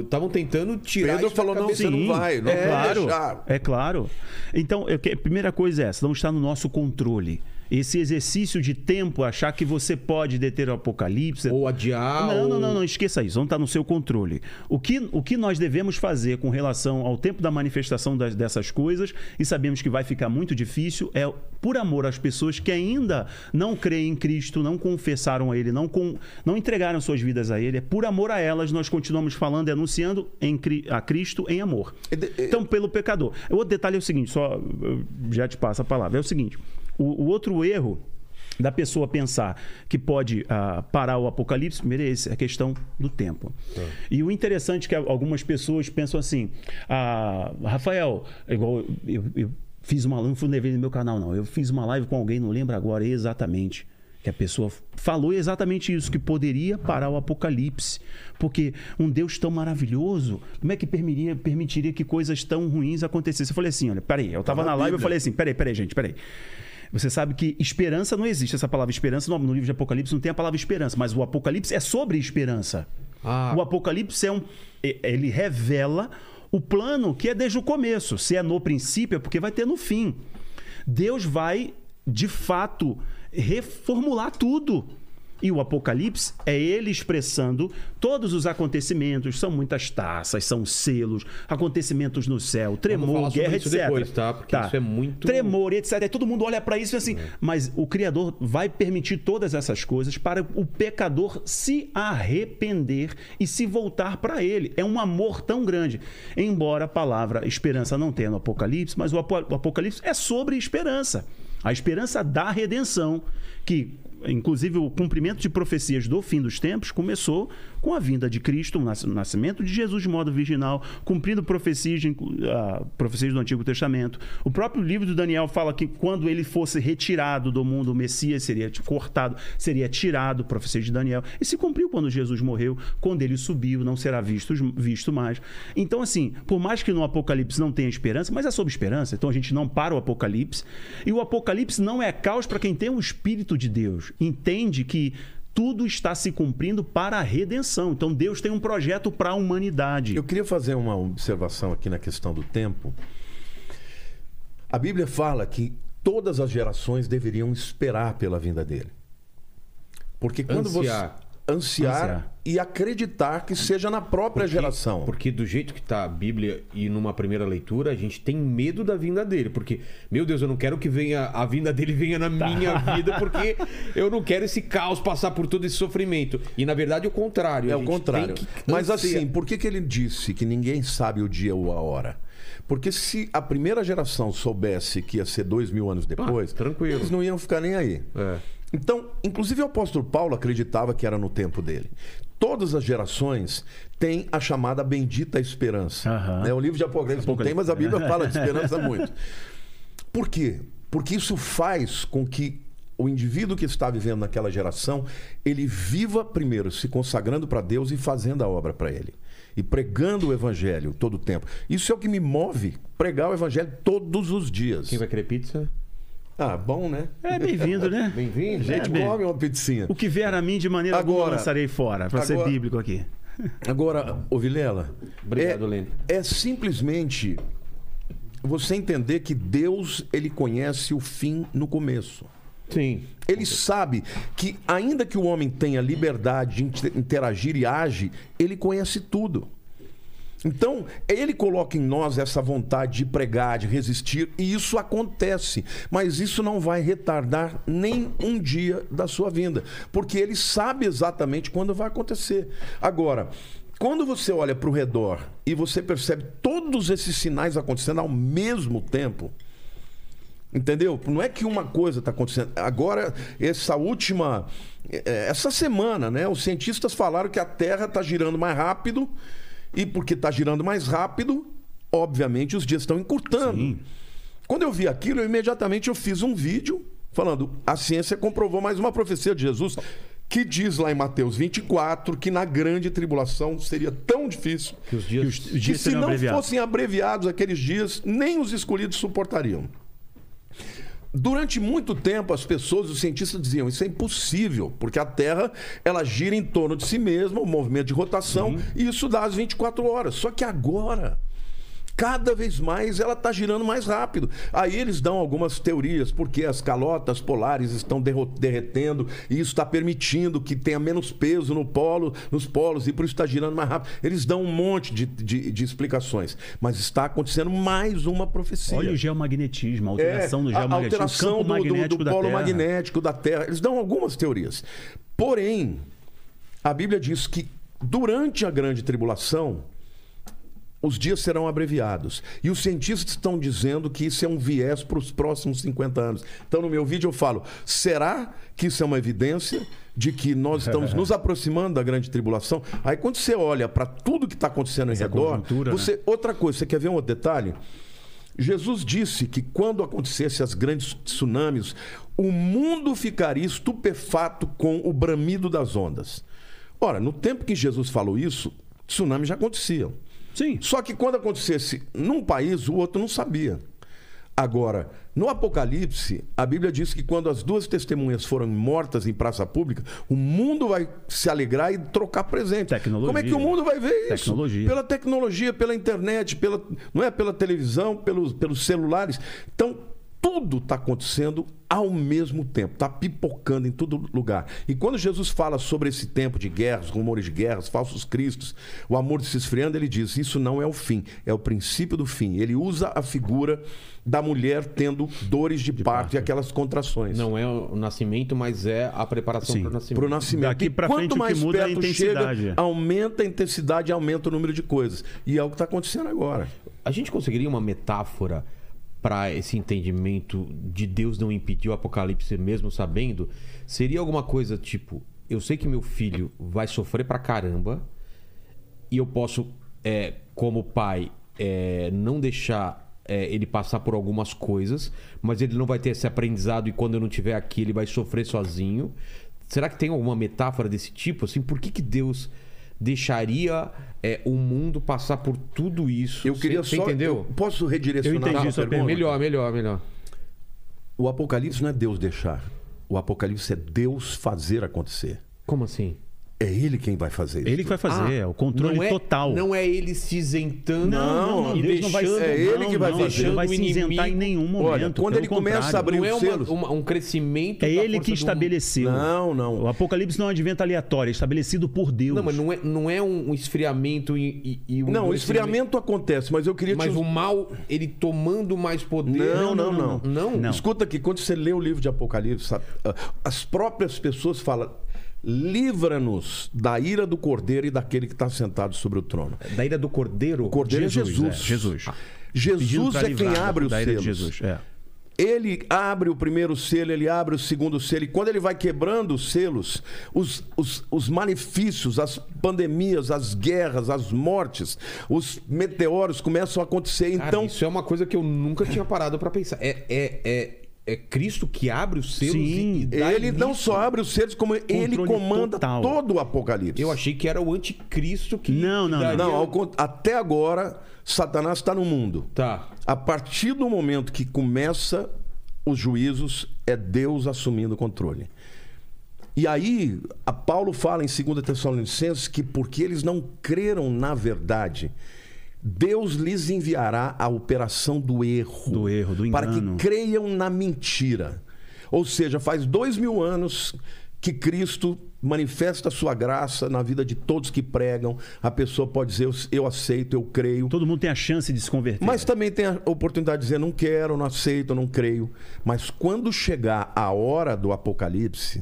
estavam tentando tirar Pedro falou, não, você não vai. Não é vai claro, deixar. é claro. Então, eu que- a primeira coisa é essa, não está no nosso controle. Esse exercício de tempo, achar que você pode deter o apocalipse. Ou adiar. Não, ou... não, não, não, esqueça isso, não está no seu controle. O que, o que nós devemos fazer com relação ao tempo da manifestação das- dessas coisas, e sabemos que vai ficar muito difícil, é por amor às pessoas que ainda não creem em Cristo, não confessaram a Ele, não, com, não entregaram suas vidas a Ele, é por amor a elas nós continuamos falando e anunciando em, a Cristo em amor. Então, pelo pecador. O outro detalhe é o seguinte, só já te passo a palavra, é o seguinte, o, o outro erro da pessoa pensar que pode ah, parar o apocalipse, primeiro é esse, é a questão do tempo. E o interessante é que algumas pessoas pensam assim, ah, Rafael, igual eu, eu fiz uma live, não fui levei no meu canal não, eu fiz uma live com alguém, não lembro agora exatamente, que a pessoa falou exatamente isso, que poderia parar o apocalipse. Porque um Deus tão maravilhoso, como é que permitiria, permitiria que coisas tão ruins acontecessem? Eu falei assim, olha, peraí, eu estava Tá na na live, eu falei assim, peraí, peraí, gente, peraí. Você sabe que esperança não existe, essa palavra esperança, no, no livro de Apocalipse não tem a palavra esperança, mas o Apocalipse é sobre esperança. Ah. O Apocalipse é um. e- Ele revela o plano que é desde o começo. Se é no princípio, é porque vai ter no fim. Deus vai, de fato, reformular tudo. E o Apocalipse é ele expressando todos os acontecimentos. São muitas taças, são selos, acontecimentos no céu, tremor, guerra, isso etc. depois, tá? Porque isso é muito- Tremor, etc. Aí todo mundo olha para isso e assim. Mas o Criador vai permitir todas essas coisas para o pecador se arrepender e se voltar para ele. É um amor tão grande. Embora a palavra esperança não tenha no Apocalipse, mas o Apocalipse é sobre esperança. A esperança da redenção, que inclusive o cumprimento de profecias do fim dos tempos começou com a vinda de Cristo, o nas- o nascimento de Jesus de modo virginal, cumprindo profecias, de, ah, profecias do Antigo Testamento. O próprio livro de Daniel fala que quando ele fosse retirado do mundo, o Messias seria cortado, seria tirado, profecia de Daniel. E se cumpriu quando Jesus morreu, quando ele subiu, não será visto, visto mais. Então, assim, por mais que no Apocalipse não tenha esperança, mas é sobre esperança, então a gente não para o Apocalipse. E o Apocalipse não é caos para quem tem o Espírito de Deus. Entende que tudo está se cumprindo para a redenção. Então Deus tem um projeto para a humanidade. Eu queria fazer uma observação aqui na questão do tempo. A Bíblia fala que todas as gerações deveriam esperar pela vinda dele. Porque quando Ansiar. Ansiar, Ansiar. e acreditar que seja na própria Porque- geração. Porque do jeito que tá a Bíblia e numa primeira leitura, a gente tem medo da vinda dele. Porque, meu Deus, eu não quero que venha a vinda dele venha na Tá. minha vida, porque eu não quero esse caos passar por todo esse sofrimento. E na verdade é o contrário. É o contrário. Mas assim, por que, que ele disse que ninguém sabe o dia ou a hora? Porque se a primeira geração soubesse que ia ser dois mil anos depois, Ah, tranquilo. eles não iam ficar nem aí. É. Então, inclusive o apóstolo Paulo acreditava que era no tempo dele. Todas as gerações têm a chamada bendita esperança. Aham. Né? O livro de Apocalipse não tem, mas a Bíblia fala de esperança muito. Por quê? Porque isso faz com que o indivíduo que está vivendo naquela geração, ele viva primeiro se consagrando para Deus e fazendo a obra para ele. E pregando o evangelho todo o tempo. Isso é o que me move, pregar o evangelho todos os dias. Quem vai querer pizza? Ah, bom, né? É bem-vindo, né? Bem-vindo. A gente É, bem. come uma pizzinha. O que vier a mim de maneira alguma Agora- lançarei fora, para ser agora- bíblico aqui. Agora, ô Vilela, Obrigado, é, Lene. é simplesmente você entender que Deus ele conhece o fim no começo. Sim. Ele sabe que ainda que o homem tenha liberdade de inter- interagir e age, ele conhece tudo. Então, ele coloca em nós essa vontade de pregar, de resistir, e isso acontece. Mas isso não vai retardar nem um dia da sua vinda, porque ele sabe exatamente quando vai acontecer. Agora, quando você olha para o redor e você percebe todos esses sinais acontecendo ao mesmo tempo, Entendeu? Não é que uma coisa está acontecendo. Agora, essa última. eh, Essa semana, né? Os cientistas falaram que a Terra está girando mais rápido. E porque está girando mais rápido, obviamente os dias estão encurtando. Sim. Quando eu vi aquilo, eu, imediatamente eu fiz um vídeo falando: a ciência comprovou mais uma profecia de Jesus. Que diz lá em Mateus 24 que na grande tribulação seria tão difícil Que os dias. Que os que dias se serão não abreviados. fossem abreviados aqueles dias, nem os escolhidos suportariam. Durante muito tempo, as pessoas, os cientistas diziam isso é impossível, porque a Terra ela gira em torno de si mesma, o movimento de rotação, e isso dá as 24 horas. Só que agora, cada vez mais ela está girando mais rápido. Aí eles dão algumas teorias, porque as calotas polares estão derretendo e isso está permitindo que tenha menos peso no polo, nos polos e por isso está girando mais rápido. Eles dão um monte de, de- de explicações, mas está acontecendo mais uma profecia. Olha o geomagnetismo, a É, alteração do a geomagnetismo, alteração o campo do, do- magnético do polo magnético da Terra. Eles dão algumas teorias. Porém, a Bíblia diz que durante a grande tribulação, os dias serão abreviados. E os cientistas estão dizendo que isso é um viés para os próximos 50 anos. Então, no meu vídeo, eu falo: será que isso é uma evidência de que nós estamos nos aproximando da grande tribulação? Aí, quando você olha para tudo que está acontecendo em Essa redor, conjuntura, né? você. Outra coisa, você quer ver um outro detalhe? Jesus disse que quando acontecesse as grandes tsunamis, o mundo ficaria estupefato com o bramido das ondas. Ora, no tempo que Jesus falou isso, tsunamis já aconteciam. Sim. Só que quando acontecesse num país, o outro não sabia. Agora, no Apocalipse, a Bíblia diz que quando as duas testemunhas foram mortas em praça pública, o mundo vai se alegrar e trocar presente. Tecnologia. Como é que o mundo vai ver isso? Tecnologia. Pela tecnologia, pela internet, pela, não é pela televisão, pelos, pelos celulares. Então, tudo está acontecendo ao mesmo tempo, está pipocando em todo lugar. E quando Jesus fala sobre esse tempo de guerras, rumores de guerras, falsos cristos, o amor se esfriando, ele diz: Isso não é o fim, é o princípio do fim. Ele usa a figura da mulher tendo dores de, parto, e aquelas contrações. Não é o nascimento, mas é a preparação para o nascimento. Para o nascimento. Daqui E pra quanto frente, o que mais muda é a perto intensidade. chega, aumenta a intensidade e aumenta o número de coisas. E é o que está acontecendo agora. A gente conseguiria uma metáfora para esse entendimento de Deus não impedir o apocalipse mesmo sabendo? Seria alguma coisa tipo, eu sei que meu filho vai sofrer pra caramba e eu posso, é, como pai, é, não deixar é, ele passar por algumas coisas, mas ele não vai ter esse aprendizado e quando eu não estiver aqui ele vai sofrer sozinho. Será que tem alguma metáfora desse tipo? Assim, por que, que Deus deixaria é, o mundo passar por tudo isso? Eu queria Você só. entendeu? eu posso redirecionar Eu entendi a sua pergunta? Melhor, melhor, melhor. O Apocalipse não é Deus deixar. O Apocalipse é Deus fazer acontecer. Como assim? É Ele quem vai fazer isso. Ele que vai fazer, é o controle não é, total. Não é ele se isentando Não, e Deus não vai, é ele que vai não, fazer. Não vai se isentar em nenhum momento. Olha, quando ele começa contrário. a abrir Não é os uma- selos. uma- um crescimento É ele que do- estabeleceu. Não, não. O Apocalipse não é um advento aleatório, é estabelecido por Deus. Não, mas não é, não é um esfriamento e, e, e um Não, o esfriamento acontece, mas eu queria te Mas o mal, ele tomando mais poder... Não, não, não. Não? Não. Escuta aqui, quando você lê o livro de Apocalipse, sabe, ah, as próprias pessoas falam: livra-nos da ira do cordeiro e daquele que está sentado sobre o trono. Da ira do cordeiro? O cordeiro é Jesus. é, Jesus. Jesus pra é quem abre os selos. Jesus. É. Ele abre o primeiro selo, ele abre o segundo selo. E quando ele vai quebrando os selos, os, os, os malefícios, as pandemias, as guerras, as mortes, os meteoros começam a acontecer. Cara, então, isso é uma coisa que eu nunca tinha parado pra pensar. É, é, é, é Cristo que abre os selos Sim. e, e dá ele não só abre os selos, como ele comanda total. todo o Apocalipse. Eu achei que era o anticristo que... Não, não, daria- Não, ao até agora, Satanás está no mundo. Tá. A partir do momento que começa os juízos, é Deus assumindo o controle. E aí, a Paulo fala em 2 Tessalonicenses que porque eles não creram na verdade, Deus lhes enviará a operação do erro. Do erro, do Para que engano. creiam na mentira. Ou seja, faz dois mil anos que Cristo manifesta a sua graça na vida de todos que pregam. A pessoa pode dizer, eu aceito, eu creio. Todo mundo tem a chance de se converter. Mas também tem a oportunidade de dizer, não quero, não aceito, não creio. Mas quando chegar a hora do Apocalipse,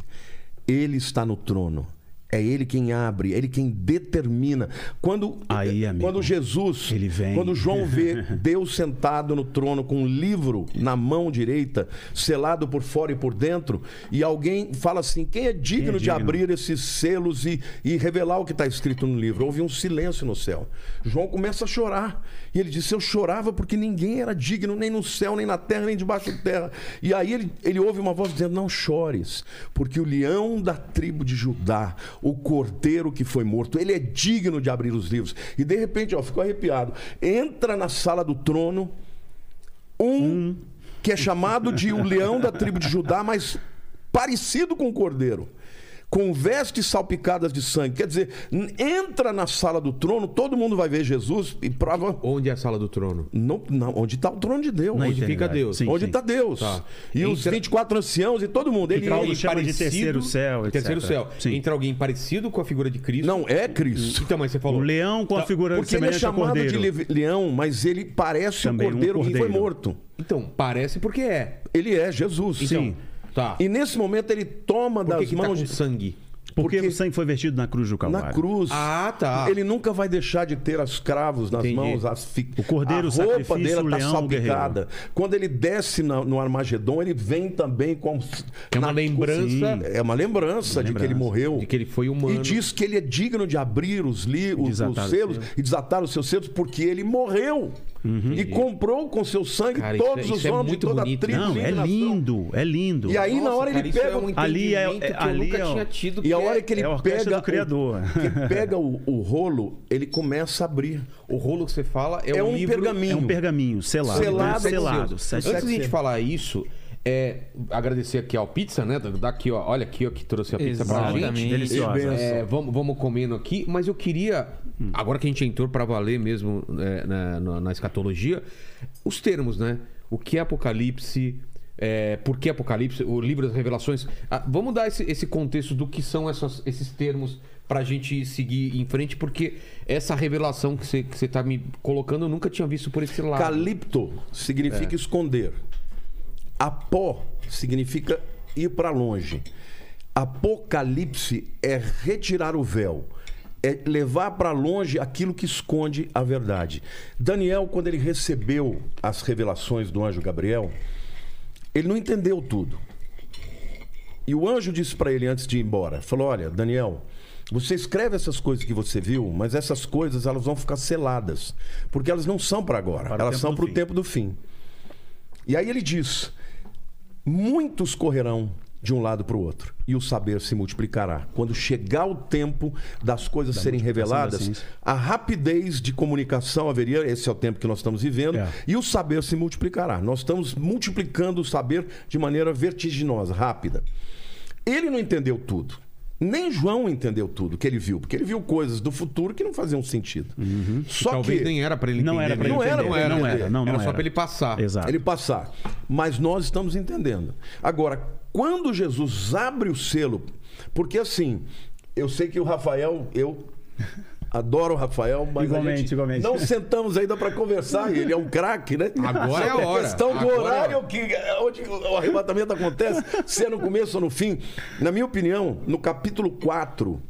ele está no trono. É ele quem abre, é ele quem determina. Quando, Aí, amigo, quando Jesus, ele vem. quando João vê Deus sentado no trono com um livro na mão direita, selado por fora e por dentro, e alguém fala assim: quem é digno, de digno? abrir esses selos e, e revelar o que está escrito no livro? Houve um silêncio no céu. João começa a chorar. E ele disse: Eu chorava porque ninguém era digno, nem no céu, nem na terra, nem debaixo da terra. E aí ele, ele ouve uma voz dizendo: Não chores, porque o leão da tribo de Judá, o cordeiro que foi morto, ele é digno de abrir os livros. E de repente, ó, ficou arrepiado. Entra na sala do trono um que é chamado de o leão da tribo de Judá, mas parecido com o cordeiro. Com vestes salpicadas de sangue. Quer dizer, entra na sala do trono, todo mundo vai ver Jesus e prova. Onde é a sala do trono? Não, não, onde está o trono de Deus? Na Onde fica. Deus? Sim, onde sim. está Deus? Tá. E os Entra- 24 anciãos e todo mundo. Ele, ele- chama de terceiro céu, etc. Terceiro céu. Sim. Entra alguém parecido com a figura de Cristo. não é Cristo. Então, mas você falou. O leão com a Tá, figura Porque ele é chamado de leão, mas ele parece Também o um cordeiro, que foi morto. Então, parece porque é. Ele é Jesus. Então, tá. E nesse momento ele toma Por que das que tá mãos com de sangue? Porque, porque- o sangue foi vertido na cruz do Calvário. na cruz. Ah, tá. Ele nunca vai deixar de ter as cravos nas Entendi. mãos, as fi... O cordeiro, a o roupa dele está salpicada. Quando ele desce na- no Armagedon, ele vem também com É uma na- lembrança Sim, é uma lembrança de que ele morreu. de que ele foi humano. E diz que ele é digno de abrir os, li... os, selos. e desatar os seus selos porque ele morreu. E comprou com seu sangue Cara, todos é- os isso é homens de toda bonito, a tribo, Não, é lindo, é lindo. E aí, na Nossa, hora, cara, ele isso pega. é um Ali é- eu ali nunca é tinha tido. E a hora é- que ele é pega. do Criador. O, que pega o, o rolo, ele começa a abrir. O rolo que você fala é, É, um, um livro... pergaminho. É um pergaminho selado. Selado, selado. Deus. sete- Antes de a gente falar isso, é, agradecer aqui ao pizza, né? Daqui, ó. Olha aqui, ó, que trouxe a pizza pra Exatamente. gente. Deliciosa. É, vamos, vamos comendo aqui, mas eu queria, agora que a gente entrou pra valer mesmo é, na, na- na escatologia, os termos, né? O que é Apocalipse? É, por que Apocalipse? O livro das revelações. Ah, vamos dar esse, esse contexto do que são essas- esses termos pra gente seguir em frente, porque essa revelação que você, que você tá me colocando eu nunca tinha visto por esse lado. Calipto significa esconder. Apó significa ir para longe. Apocalipse é retirar o véu. É levar para longe aquilo que esconde a verdade. Daniel, quando ele recebeu as revelações do anjo Gabriel, ele não entendeu tudo. E o anjo disse para ele antes de ir embora, falou: "Olha, Daniel, você escreve essas coisas que você viu, mas essas coisas elas vão ficar seladas, porque elas não são para agora, Para elas são para o tempo do fim." E aí ele diz: Muitos correrão de um lado para o outro, e o saber se multiplicará. Quando chegar o tempo das coisas serem da reveladas, ciência. a rapidez de comunicação haveria, esse é o tempo que nós estamos vivendo, É. e o saber se multiplicará. Nós estamos multiplicando o saber de maneira vertiginosa, rápida. Ele não entendeu tudo. Nem João entendeu tudo que ele viu, porque ele viu coisas do futuro que não faziam sentido. Só Talvez que nem era pra ele entender. Não era pra ele. Não era entender. pra ele não entender. era, não, não era só era. pra ele passar. Exato. ele passar. Mas nós estamos entendendo. Agora, quando Jesus abre o selo, porque assim, eu sei que o Rafael, eu adoro o Rafael, mas a Igualmente, gente igualmente. não sentamos ainda para conversar. Ele é um craque, né? Agora é a hora. questão do Agora é horário que onde o arrebatamento acontece, se é no começo ou no fim. Na minha opinião, no capítulo 4,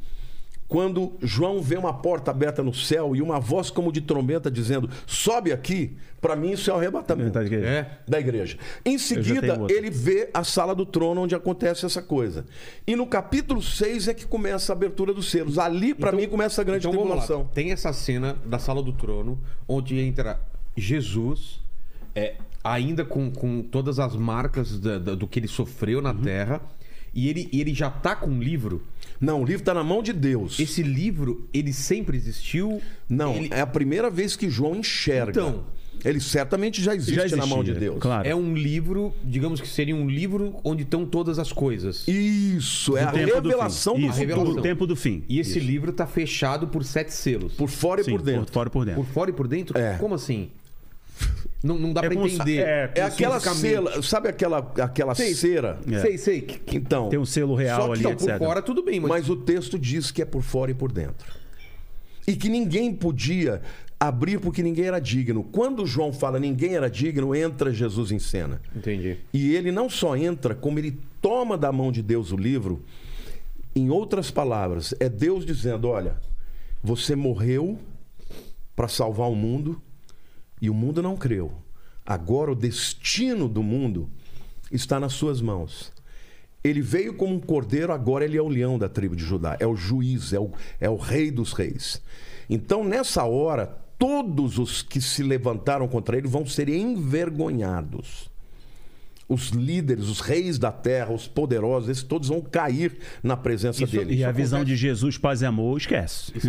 quando João vê uma porta aberta no céu e uma voz como de trombeta dizendo: "Sobe aqui", para mim isso é o arrebatamento Tá de quê? É. da igreja. Em seguida, ele vê a sala do trono onde acontece essa coisa. E no capítulo 6 é que começa a abertura dos selos. Ali, para mim, começa a grande Então tribulação. Tem essa cena da sala do trono, onde entra Jesus, é, ainda com, com todas as marcas da- da- do que ele sofreu Uhum. na terra, e ele, ele já tá com um livro. Não, o livro está na mão de Deus. Esse livro, ele sempre existiu? Não, Ele- é a primeira vez que João enxerga. Então. ele certamente já existe Já na mão de existia, Deus. Claro. É um livro, digamos que seria um livro onde estão todas as coisas. Isso, é Do a do revelação do, Isso, revelação. do tempo do fim. E esse Isso. livro tá fechado por sete selos. por fora e Sim, por dentro. Por fora e por dentro. Por fora e por dentro? É. Como assim? Não, não dá É pra entender. é, É aquela cera, sabe aquela, aquela Sei. cera? É. Sei, sei. Então, Tem um selo real só que ali, Então, por etc. fora tudo bem, mas, Mas o texto diz que é por fora e por dentro. E que ninguém podia abrir porque ninguém era digno. Quando João fala ninguém era digno, entra Jesus em cena. Entendi. E ele não só entra, como ele toma da mão de Deus o livro. Em outras palavras, é Deus dizendo: olha, você morreu para salvar o mundo e o mundo não creu. Agora o destino do mundo está nas suas mãos. Ele veio como um cordeiro, agora ele é o leão da tribo de Judá, é o juiz, é o, é o rei dos reis. Então, nessa hora, todos os que se levantaram contra ele vão ser envergonhados. Os líderes, os reis da terra, os poderosos, esses todos vão cair na presença Isso- dele. E a Isso visão acontece. de Jesus, paz e amor, esquece.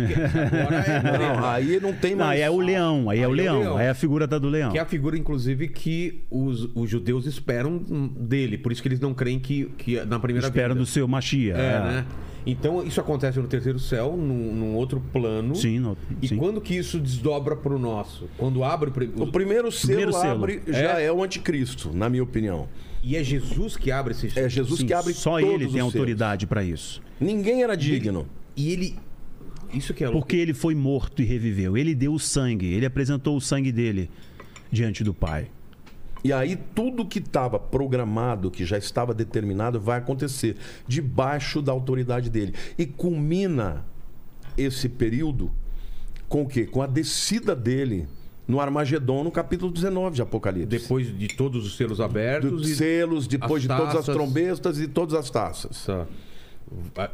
Agora é Não, aí não tem Não, mais. aí é o leão, aí é o Aí é o leão, leão. aí é a figura tá do leão. Que é a figura, inclusive, que os, os judeus esperam dele. Por isso que eles não creem que, que na primeira Espera vinda. do seu Machia. É, né? Então, isso acontece no terceiro céu, num, num outro plano. Sim, no- E sim. quando que isso desdobra pro nosso? Quando abre o... O primeiro selo Primeiro selo. abre já é. o anticristo, na minha opinião. E é Jesus que abre esse... É Jesus Sim, que abre só todos ele tem autoridade para isso. Ninguém era digno. E ele... Isso que é louco. Porque ele foi morto e reviveu. Ele deu o sangue, ele apresentou o sangue dele diante do Pai. E aí tudo que estava programado, que já estava determinado, vai acontecer debaixo da autoridade dele. E culmina esse período com o quê? Com a descida dele no Armagedon, no capítulo 19 de Apocalipse. Depois de todos os selos abertos dos e... selos, depois de todas as trombetas e todas as taças. A-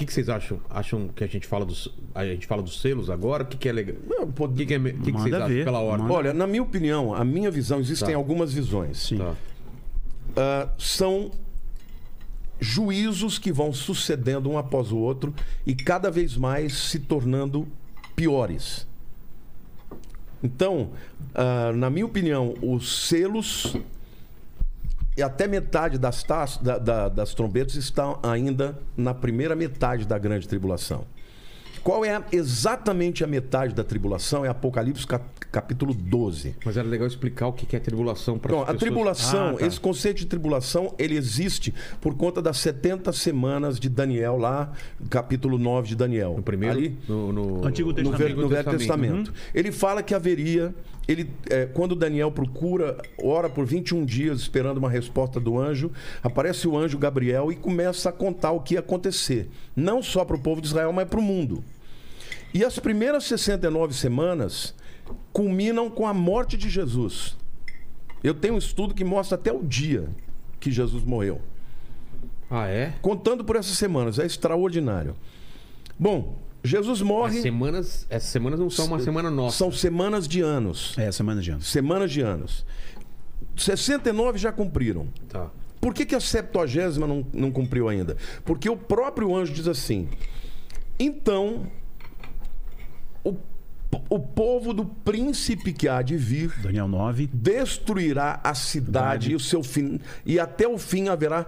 que, que vocês acham? Acham que a gente fala dos, a gente fala dos selos agora? O que, que é legal? O que, que, é, que, que vocês acham ver, pela ordem? manda. Olha, na minha opinião, a minha visão, existem Tá. algumas visões. Sim. Tá. Ah, são juízos que vão sucedendo um após o outro e cada vez mais se tornando piores. Então, ah, na minha opinião, os selos e até metade das, taças, da- da- das trombetas estão ainda na primeira metade da grande tribulação. Qual é a- exatamente a metade da tribulação? É Apocalipse cap- capítulo 12. Mas era legal explicar o que, é tribulação para Então, a tribulação, Ah, tá. esse conceito de tribulação, ele existe por conta das 70 semanas de Daniel, lá, capítulo 9 de Daniel. No primeiro? Ali, no, no- Antigo no, Testamento. Velho- no Velho Testamento. Testamento. Ele fala que haveria. Ele, é, quando Daniel procura, ora por 21 dias esperando uma resposta do anjo, aparece o anjo Gabriel e começa a contar o que ia acontecer. Não só para o povo de Israel, mas para o mundo. E as primeiras 69 semanas culminam com a morte de Jesus. Eu tenho um estudo que mostra até o dia que Jesus morreu. Ah, é? Contando por essas semanas, é extraordinário. Bom, Jesus As morre. semanas, essas semanas não são uma semana nossa. São semanas de anos. É, semana de anos. Semanas de anos. 69 já cumpriram. Tá. Por que, que a septuagésima não, não cumpriu ainda? Porque o próprio anjo diz assim: então, o, o povo do príncipe que há de vir Daniel 9. destruirá a cidade e o seu fim e até o fim haverá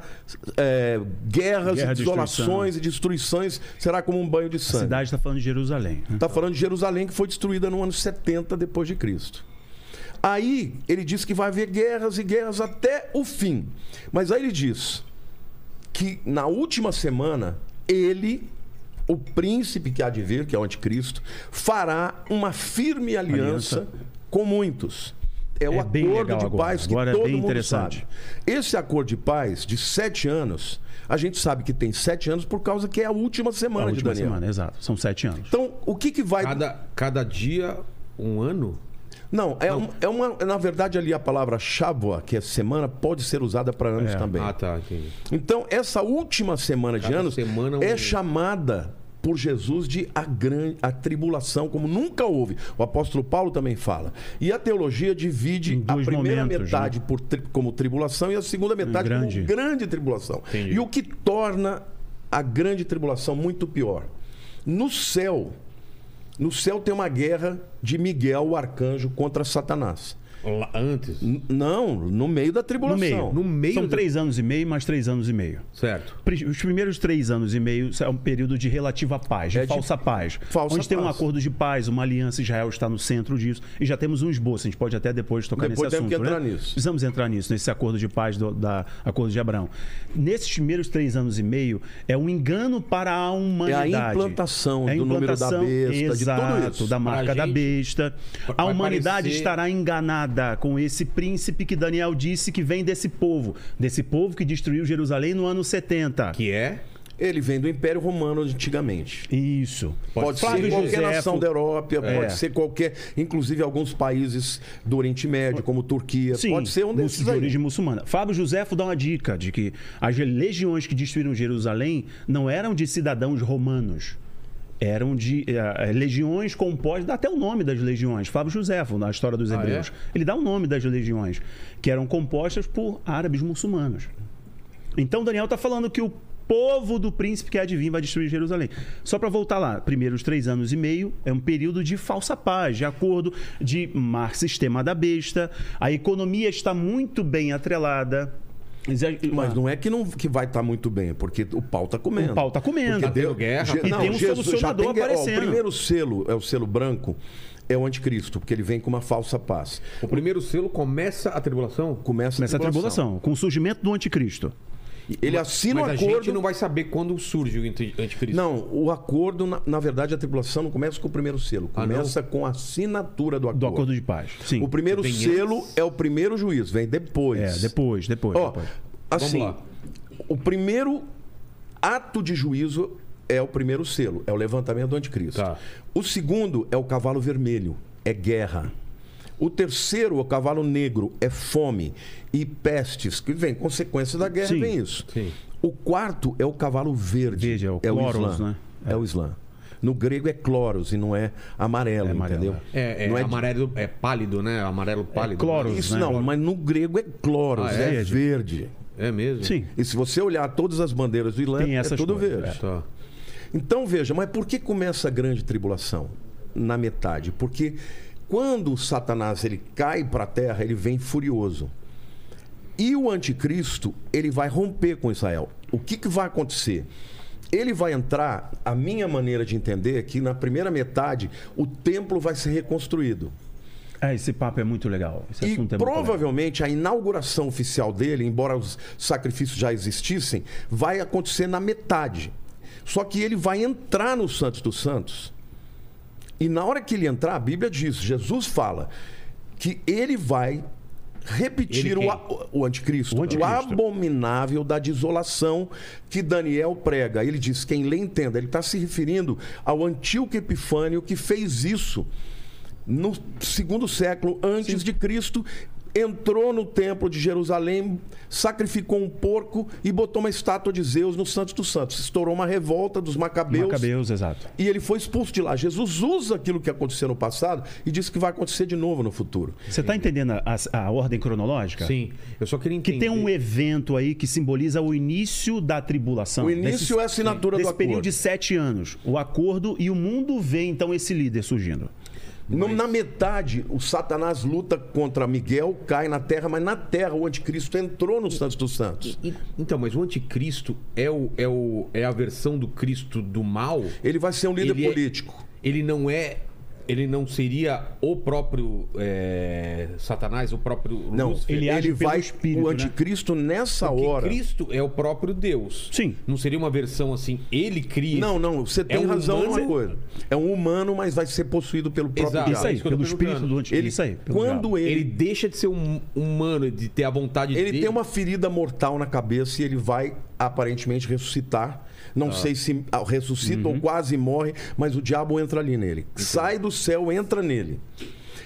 é, guerras, Guerra, e desolações e destruições será como um banho de A sangue cidade está falando de Jerusalém. né? está falando de Jerusalém que foi destruída no ano 70 depois de Cristo aí ele diz que vai haver guerras e guerras até o fim mas aí ele diz que na última semana ele o príncipe que há de vir, que é o anticristo, fará uma firme aliança, Aliança. com muitos. É o É bem acordo legal de agora. paz que Agora é todo bem mundo interessante. sabe. Esse acordo de paz de sete anos, a gente sabe que tem sete anos por causa que é a última semana A de última Daniel. semana, exato. São sete anos. Então, o que, que vai. Cada, cada dia, um ano? Não, é, um- é uma. Na verdade, ali a palavra Shavua, que é semana, pode ser usada para anos É. também. Ah, tá, entendi. Então, essa última semana de Cada anos semana um- é chamada por Jesus de a, gran... a tribulação, como nunca houve. O apóstolo Paulo também fala. E a teologia divide a primeira momentos, metade por tri- como tribulação e a segunda metade grande. como grande tribulação. Entendi. E o que torna a grande tribulação muito pior. No céu, no céu tem uma guerra de Miguel, o arcanjo, contra Satanás. Lá- Antes? N- não, no meio da No tribulação. meio. No meio São três anos e meio mais três anos e meio. Certo. Os primeiros três anos e meio é um período de relativa paz, de É de falsa paz. falsa onde tem um paz. acordo de paz, uma aliança, Israel está no centro disso. E já temos um esboço, a gente pode até depois tocar Depois nesse temos que assunto. entrar né? nisso. Precisamos entrar nisso, nesse acordo de paz do da acordo de Abraão. Nesses primeiros três anos e meio, é um engano para a humanidade. É a implantação É a do número da implantação, besta, de tudo exato, isso. da marca Pra da gente, besta. A humanidade parecer- estará enganada com esse príncipe que Daniel disse que vem desse povo, desse povo que destruiu Jerusalém no ano 70. Que é? Ele vem do Império Romano antigamente. Isso. Pode, Flávio ser qualquer Josefo- nação da Europa, É. pode ser qualquer, inclusive alguns países do Oriente Médio, como Turquia, Sim, pode ser um desses de aí. origem muçulmana. Fábio Josefo dá uma dica de que as legiões que destruíram Jerusalém não eram de cidadãos romanos. Eram de eh, legiões compostas, dá até o nome das legiões. Fábio Josefo, na história dos Ah, hebreus. Ele dá o nome das legiões, que eram compostas por árabes muçulmanos. Então Daniel está falando que o povo do príncipe que há de vir vai destruir Jerusalém. Só para voltar lá, primeiros três anos e meio é um período de falsa paz, de acordo de mar sistema da besta. A economia está muito bem atrelada. Mas não é que, não, que vai estar muito bem, porque o pau está comendo. O pau tá comendo. Porque Tá tendo guerra. E não, tem um Jesus solucionador tem guerra. Ó, aparecendo. o primeiro selo é o selo branco, é o anticristo, porque ele vem com uma falsa paz. O primeiro selo começa a tribulação? Começa, Começa a tribulação, com o surgimento do anticristo. Ele assina Mas o a acordo. gente não vai saber quando surge o anti- anticristo. Não, o acordo, na, na verdade, a tribulação não começa com o primeiro selo, Ah, começa com a assinatura do acordo. Do acordo de paz. Sim. O primeiro selo antes? é o primeiro juiz, vem depois. É, depois, depois. Ó, depois. assim, o primeiro ato de juízo é o primeiro selo, é o levantamento do anticristo. Tá. O segundo é o cavalo vermelho, é guerra. O terceiro, o cavalo negro, é fome e pestes, que vem consequência da guerra, Sim. vem isso. Sim. O quarto é o cavalo verde. Verde, é o chloros, Islã. né? É. o Islã. No grego é chloros e não é amarelo, É amarelo, entendeu? É, é, não é amarelo, é pálido, né? Amarelo pálido. cloro. Isso né? não, mas no grego é chloros, Ah, é, é? verde. É mesmo? Sim. E se você olhar todas as bandeiras do Islã, Tem é essas tudo cores, verde. Tá. Então veja, mas por que começa a grande tribulação? Na metade. Porque quando Satanás ele cai para a terra, ele vem furioso. E o anticristo, ele vai romper com Israel. O que, que vai acontecer? Ele vai entrar, a minha maneira de entender é que na primeira metade o templo vai ser reconstruído. Ah, esse papo é muito legal. Esse E é muito legal. provavelmente a inauguração oficial dele, embora os sacrifícios já existissem, vai acontecer na metade. Só que ele vai entrar no Santos dos Santos. E na hora que ele entrar, a Bíblia diz, Jesus fala que ele vai repetir o, o anticristo, O o, anticristo. abominável da desolação que Daniel prega. Ele diz, quem lê entenda, ele está se referindo ao Antíoco Epifânio que fez isso no segundo século antes de Cristo, entrou no templo de Jerusalém, sacrificou um porco e botou uma estátua de Zeus no Santos dos Santos. Estourou uma revolta dos macabeus. Macabeus, exato. E ele foi expulso de lá. Jesus usa aquilo que aconteceu no passado e diz que vai acontecer de novo no futuro. Você está entendendo a, a- ordem cronológica? Sim. Eu só queria Que entender. tem um evento aí que simboliza o início da tribulação. O início é a assinatura do desse período acordo. de sete anos. O acordo e o mundo vê então esse líder surgindo. No- na metade, o Satanás luta contra Miguel, cai na terra, mas na terra o anticristo entrou no Santos dos Santos. E- Então, mas o anticristo é, o, é, o, é a versão do Cristo do mal? Ele vai ser um líder Ele é- político. Ele não é. Ele não seria o próprio é, Satanás, o próprio Não, Lúcifer? ele ele, vai. Espírito, o né? anticristo, nessa Porque hora. Cristo é o próprio Deus. Sim. Não seria uma versão assim, ele cria. Não, não, você tem um razão humano? numa coisa. É um humano, mas vai ser possuído pelo próprio Exato. diabo. Isso aí, isso pelo espírito do anticristo. Ele, Isso aí. pelo quando diabo. ele, Ele ele, deixa de ser um humano, de ter a vontade dele. tem uma ferida mortal na cabeça e ele vai aparentemente ressuscitar. Não Ah. sei se ah, ressuscita Uhum. ou quase morre, mas o diabo entra ali nele. Sai do céu, entra nele.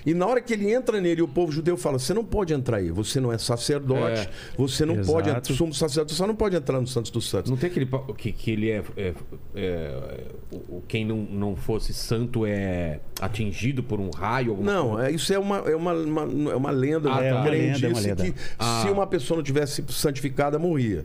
E na hora que ele entra nele, o povo judeu fala: Você não pode entrar aí, você não é sacerdote, É. você não Exato. pode entrar, sumo sacerdote, você não pode entrar no Santos dos Santos. Não tem aquele. Que, que ele é. é- é- quem não, não fosse santo é atingido por um raio? Não, coisa? é, isso é uma, é uma, uma- é uma lenda, Ah, uma tá. É uma lenda, é uma lenda. que Ah. se uma pessoa não tivesse santificada, morria.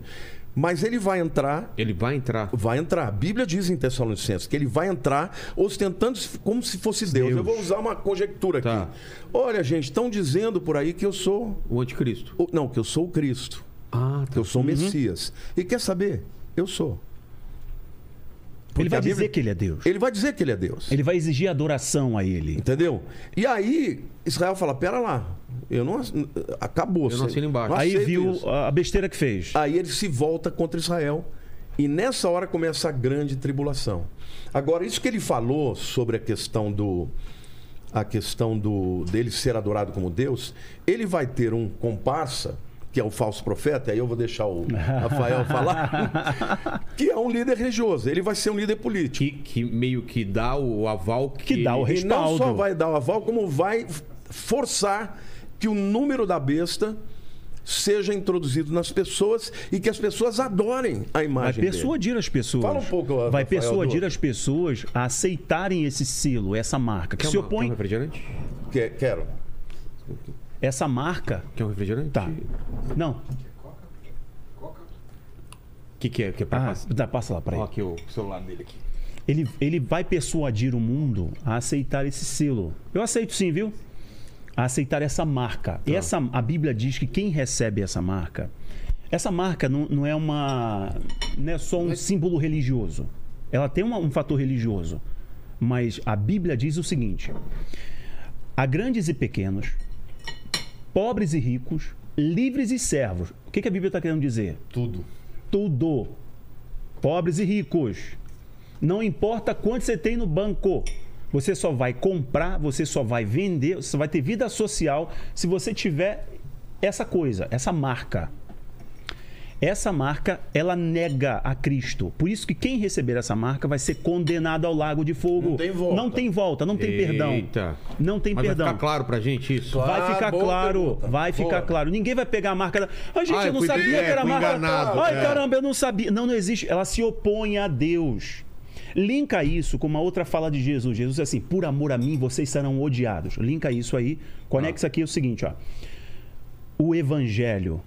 Mas ele vai entrar, Ele vai entrar. vai entrar. A Bíblia diz em Tessalonicenses que ele vai entrar ostentando como se fosse Deus. Deus. Eu vou usar uma conjectura aqui. Tá. Olha, gente, estão dizendo por aí que eu sou. O anticristo. o- Não, que eu sou o Cristo. Ah, Que eu sou o Messias. E quer saber? Eu sou. Ele vai a dizer Bíblia- que ele é Deus. Ele vai dizer que ele é Deus. Ele vai exigir adoração a ele. Entendeu? E aí, Israel fala: pera lá, eu não. Acabou. Eu não assino embaixo. não Aí viu isso. a besteira que fez. Aí ele se volta contra Israel. E nessa hora começa a grande tribulação. Agora, isso que ele falou sobre a questão do a questão do dele ser adorado como Deus, ele vai ter um comparsa, que é o falso profeta, aí eu vou deixar o Rafael falar, que é um líder religioso, ele vai ser um líder político. que, que meio que dá o aval que. Que dá o E não respaldo. só vai dar o aval, como vai forçar que o número da besta seja introduzido nas pessoas e que as pessoas adorem a Vai imagem dele. persuadir as pessoas. Fala um pouco, Vai Rafael, persuadir do- as pessoas a aceitarem esse selo, essa marca. Que Quer, se uma- quer um opõe. refrigerante? Que- Quero. Essa marca. Quer um refrigerante? Tá. Não. O que, que é? Que é pra Ah, passar? dá, passa lá pra Ó, ele. aqui o celular dele aqui. ele. Ele vai persuadir o mundo a aceitar esse selo. Eu aceito sim, viu? A aceitar essa marca. Tá. Essa, a Bíblia diz que quem recebe essa marca. Essa marca não, não é uma. Não é só um símbolo religioso. Ela tem uma- um fator religioso. Mas a Bíblia diz o seguinte: há grandes e pequenos, pobres e ricos, livres e servos. O que, que a Bíblia está querendo dizer? Tudo. Tudo. Pobres e ricos. Não importa quanto você tem no banco. Você só vai comprar, você só vai vender, você só vai ter vida social se você tiver essa coisa, essa marca. Essa marca, ela nega a Cristo. Por isso que quem receber essa marca vai ser condenado ao lago de fogo. Não tem volta. Não tem volta, não tem perdão. Eita. Não tem Mas perdão. vai ficar claro pra gente isso? Claro. Vai Ah, ficar claro, pergunta. vai ficar Boa. claro. Ninguém vai pegar a marca da. Ai, gente, Ah, eu não sabia é, que era a marca. enganado, Ai, é. caramba, eu não sabia. Não, não existe. Ela se opõe a Deus. Linka isso com uma outra fala de Jesus. Jesus é assim: por amor a mim, vocês serão odiados. Linka isso aí. Conexa aqui é o seguinte, ó. O evangelho,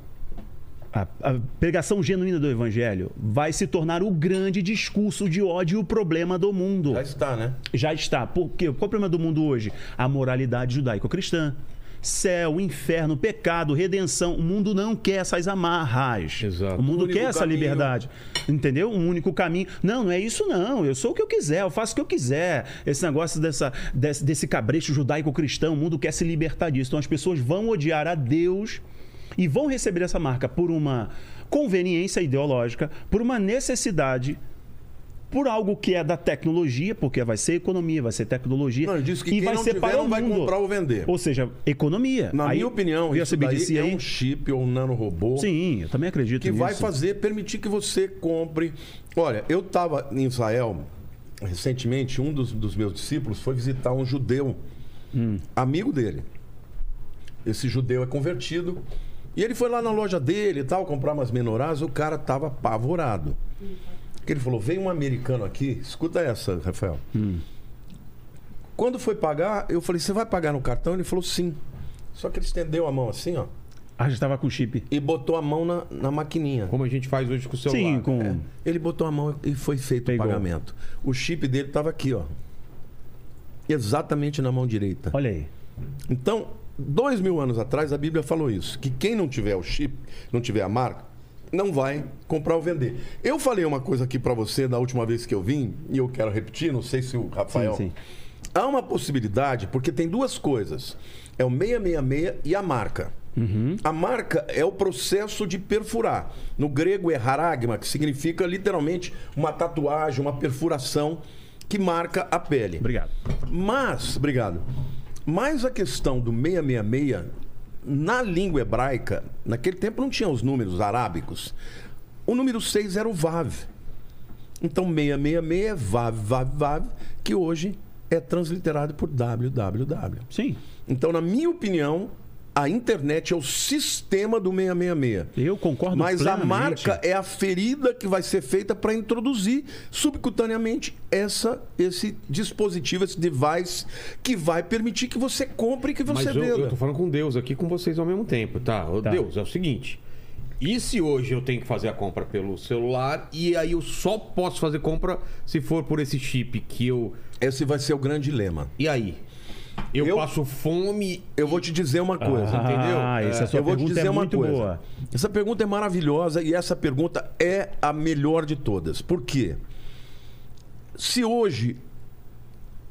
a, a pregação genuína do evangelho, vai se tornar o grande discurso de ódio e o problema do mundo Já está, né? já está. Por quê? Qual é o problema do mundo hoje? A moralidade judaico-cristã. Céu, inferno, pecado, redenção. O mundo não quer essas amarras. Exato. O mundo O quer essa caminho. liberdade. Entendeu? Um único caminho. Não, não é isso não. Eu sou o que eu quiser, eu faço o que eu quiser. Esse negócio dessa, desse, desse cabresto judaico-cristão, o mundo quer se libertar disso. Então as pessoas vão odiar a Deus e vão receber essa marca por uma conveniência ideológica, por uma necessidade por algo que é da tecnologia, porque vai ser economia, vai ser tecnologia. Não, disse que e quem vai não ser tiver para não o vai mundo. comprar ou vender. Ou seja, economia. Na Aí, minha opinião, isso daí é aí? um chip ou um nanorobô Sim, eu também acredito que nisso. vai fazer, permitir que você compre. Olha, eu estava em Israel recentemente, um dos, dos meus discípulos foi visitar um judeu, Hum. amigo dele. Esse judeu é convertido. E ele foi lá na loja dele e tal, comprar umas menorás, o cara tava apavorado. Porque ele falou: vem um americano aqui, escuta essa, Rafael. Hum. Quando foi pagar, eu falei: você vai pagar no cartão? Ele falou: sim. Só que ele estendeu a mão assim, ó, Ah, já estava com chip. e botou a mão na, na maquininha. Como a gente faz hoje com o celular. Sim, com. É. Ele botou a mão e foi feito Pegou. o pagamento. O chip dele estava aqui, ó. Exatamente na mão direita. Olha aí. Então, dois mil anos atrás, a Bíblia falou isso: que quem não tiver o chip, não tiver a marca, não vai comprar ou vender. Eu falei uma coisa aqui para você da última vez que eu vim, e eu quero repetir, não sei se o Rafael. Sim, sim. Há uma possibilidade, porque tem duas coisas: é o 666 e a marca. A marca é o processo de perfurar. No grego é haragma, que significa literalmente uma tatuagem, uma perfuração que marca a pele. Obrigado. Mas, obrigado. Mas a questão do 666, na língua hebraica, naquele tempo não tinha os números arábicos. O número 6 era o Vav. Então 666 é Vav, Vav, Vav, que hoje é transliterado por www. Sim. Então, na minha opinião, a internet é o sistema do 666. Eu concordo Mas a plenamente. marca é a ferida que vai ser feita para introduzir subcutaneamente essa, esse dispositivo, esse device que vai permitir que você compre e que você Mas eu, venda. eu tô falando com Deus aqui com vocês ao mesmo tempo, tá? Tá. Deus, é o seguinte. E se hoje eu tenho que fazer a compra pelo celular e aí eu só posso fazer compra se for por esse chip que eu. Esse vai ser o grande dilema. E aí? Eu, Eu- passo fome. Eu vou te dizer uma coisa, Ah, entendeu? essa É, sua eu vou te dizer é uma muito coisa. boa. Essa pergunta é maravilhosa e essa pergunta é a melhor de todas. Por quê? Se hoje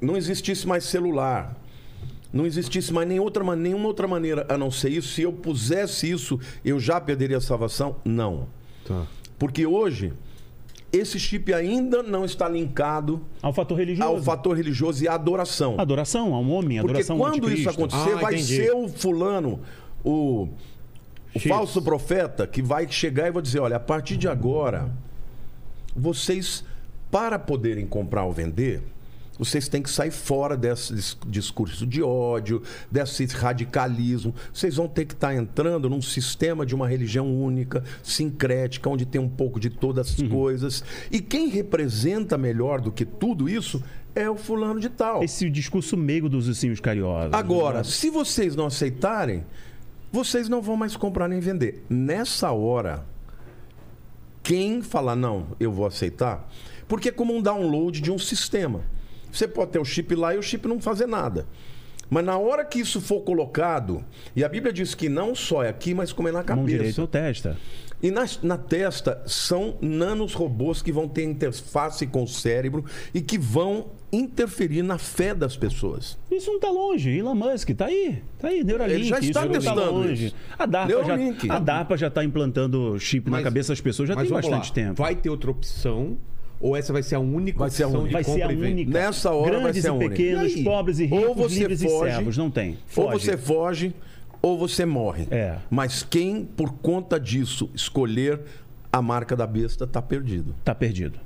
não existisse mais celular, não existisse mais nem outra, ma- nenhuma outra maneira a não ser isso, se eu pusesse isso, eu já perderia a salvação? Não. Tá. Porque hoje, esse chip ainda não está linkado Ao fator religioso. ao fator religioso e à adoração. Adoração ao homem, Porque adoração ao quando isso acontecer, Ah, vai entendi. ser o fulano, o, o falso profeta, que vai chegar e vai dizer: olha, a partir de agora, vocês, para poderem comprar ou vender, vocês têm que sair fora desse dis- discurso de ódio, desse radicalismo. Vocês vão ter que estar entrando num sistema de uma religião única, sincrética, onde tem um pouco de todas Uhum. as coisas. E quem representa melhor do que tudo isso é o fulano de tal. Esse discurso meigo dos ursinhos carinhosos. Agora, se vocês não aceitarem, vocês não vão mais comprar nem vender. Nessa hora, quem falar não, eu vou aceitar, porque é como um download de um sistema. Você pode ter o chip lá e o chip não fazer nada. Mas na hora que isso for colocado, e a Bíblia diz que não só é aqui, mas como é na Mão direita cabeça. ou testa. E na, na testa são nanos robôs que vão ter interface com o cérebro e que vão interferir na fé das pessoas. Isso não tá longe. Elon Musk, tá aí. Tá aí, Neuralink. Ele já está isso não tá testando longe. isso. A DARPA, Neuralink. já, a DARPA já tá implantando chip na Mas- cabeça das pessoas já tem bastante lá. tempo. Vai ter outra opção? Ou essa vai ser a única Vai ser a opção única. de Vai ser a e venda? única. Nessa hora vai Grandes ser a e única. pequenos, E aí? pobres e Ou ricos, você livres e foge, servos. Não tem. Ou Foge. você foge, ou você morre. É. Mas quem, por conta disso, escolher a marca da besta está perdido. Tá perdido.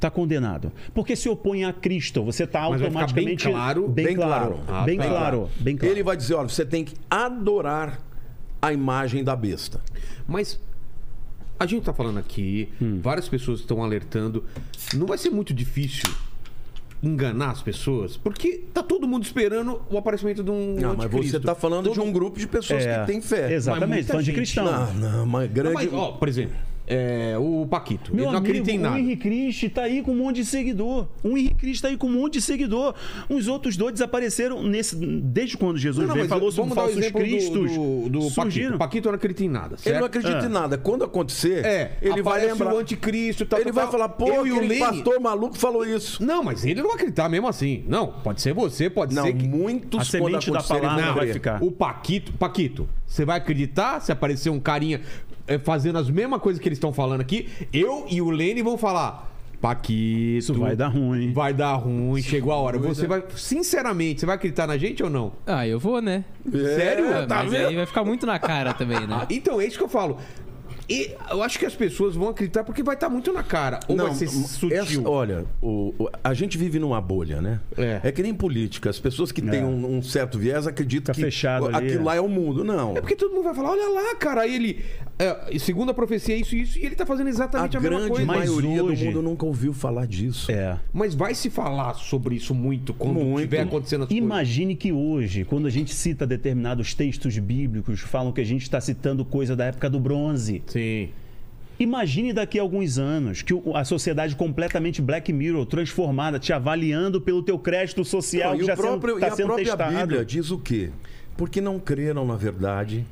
Tá condenado. Porque se opõe a Cristo, você tá vai ficar bem automaticamente. claro- Bem, Bem claro. claro. Ah, bem tá. claro. Bem claro. Ele vai dizer, olha, você tem que adorar a imagem da besta. Mas a gente tá falando aqui, Hum. várias pessoas estão alertando. Não vai ser muito difícil enganar as pessoas? Porque tá todo mundo esperando o aparecimento de um. Não, mas anticristo. você está falando de um grupo de pessoas É, que têm fé. Exatamente, fã de cristão. Não, não, mas Não, grande. mas, ó, por exemplo, é, o Paquito. Meu ele não amigo, acredita em o nada. Henrique Cristo tá aí com um monte de seguidor. O Henrique Cristo tá aí com um monte de seguidor. Os outros dois desapareceram nesse, desde quando Jesus Não, não, veio mas falou sobre o falsos exemplo do- cristos. Do, do, Paquito. surgiram. O Paquito não acredita em nada. Ele certo? não acredita Ah. em nada. Quando acontecer, É, ele vai lembrar. o anticristo. Tal, ele tal, vai falar, pô, eu e o Lene... pastor maluco falou isso. Não, mas ele não vai acreditar mesmo assim. Não, pode ser você, pode Não, ser que... muitos A semente da palavra vão vai crer. ficar. O Paquito, Paquito, você vai acreditar se aparecer um carinha é, fazendo as mesmas coisas que eles estão falando aqui? Eu e o Lene vão falar. Paquito. Isso vai dar ruim. Vai dar ruim, chegou a hora. Você vai, sinceramente, você vai acreditar na gente ou não? Ah, eu vou, né? Sério? Ah, tá mas vendo? aí vai ficar muito na cara também, né? Então, é isso que eu falo. E eu acho que as pessoas vão acreditar porque vai estar muito na cara. Ou vai ser sutil. essa- olha, o- o- a gente vive numa bolha, né? É. que nem política. As pessoas que têm É. um, um certo viés acreditam Fica que fechado ali, aquilo é. lá é o mundo. Não. É porque todo mundo vai falar, olha lá, cara, aí ele. É, segundo a profecia, é isso e isso, e ele tá fazendo A exatamente a, mesma grande coisa. Mas maioria hoje- do mundo nunca ouviu falar disso. É. Mas vai se falar sobre isso muito quando Muito. tiver acontecendo as coisas. Imagine que hoje, quando a gente cita determinados textos bíblicos, falam que a gente está citando coisa da época do bronze. Sim. Imagine daqui a alguns anos que a sociedade completamente Black Mirror, transformada, te avaliando pelo teu crédito social Não, que e, já o próprio, sendo, tá e a sendo própria testado. Bíblia diz o quê? Porque não creram na verdade,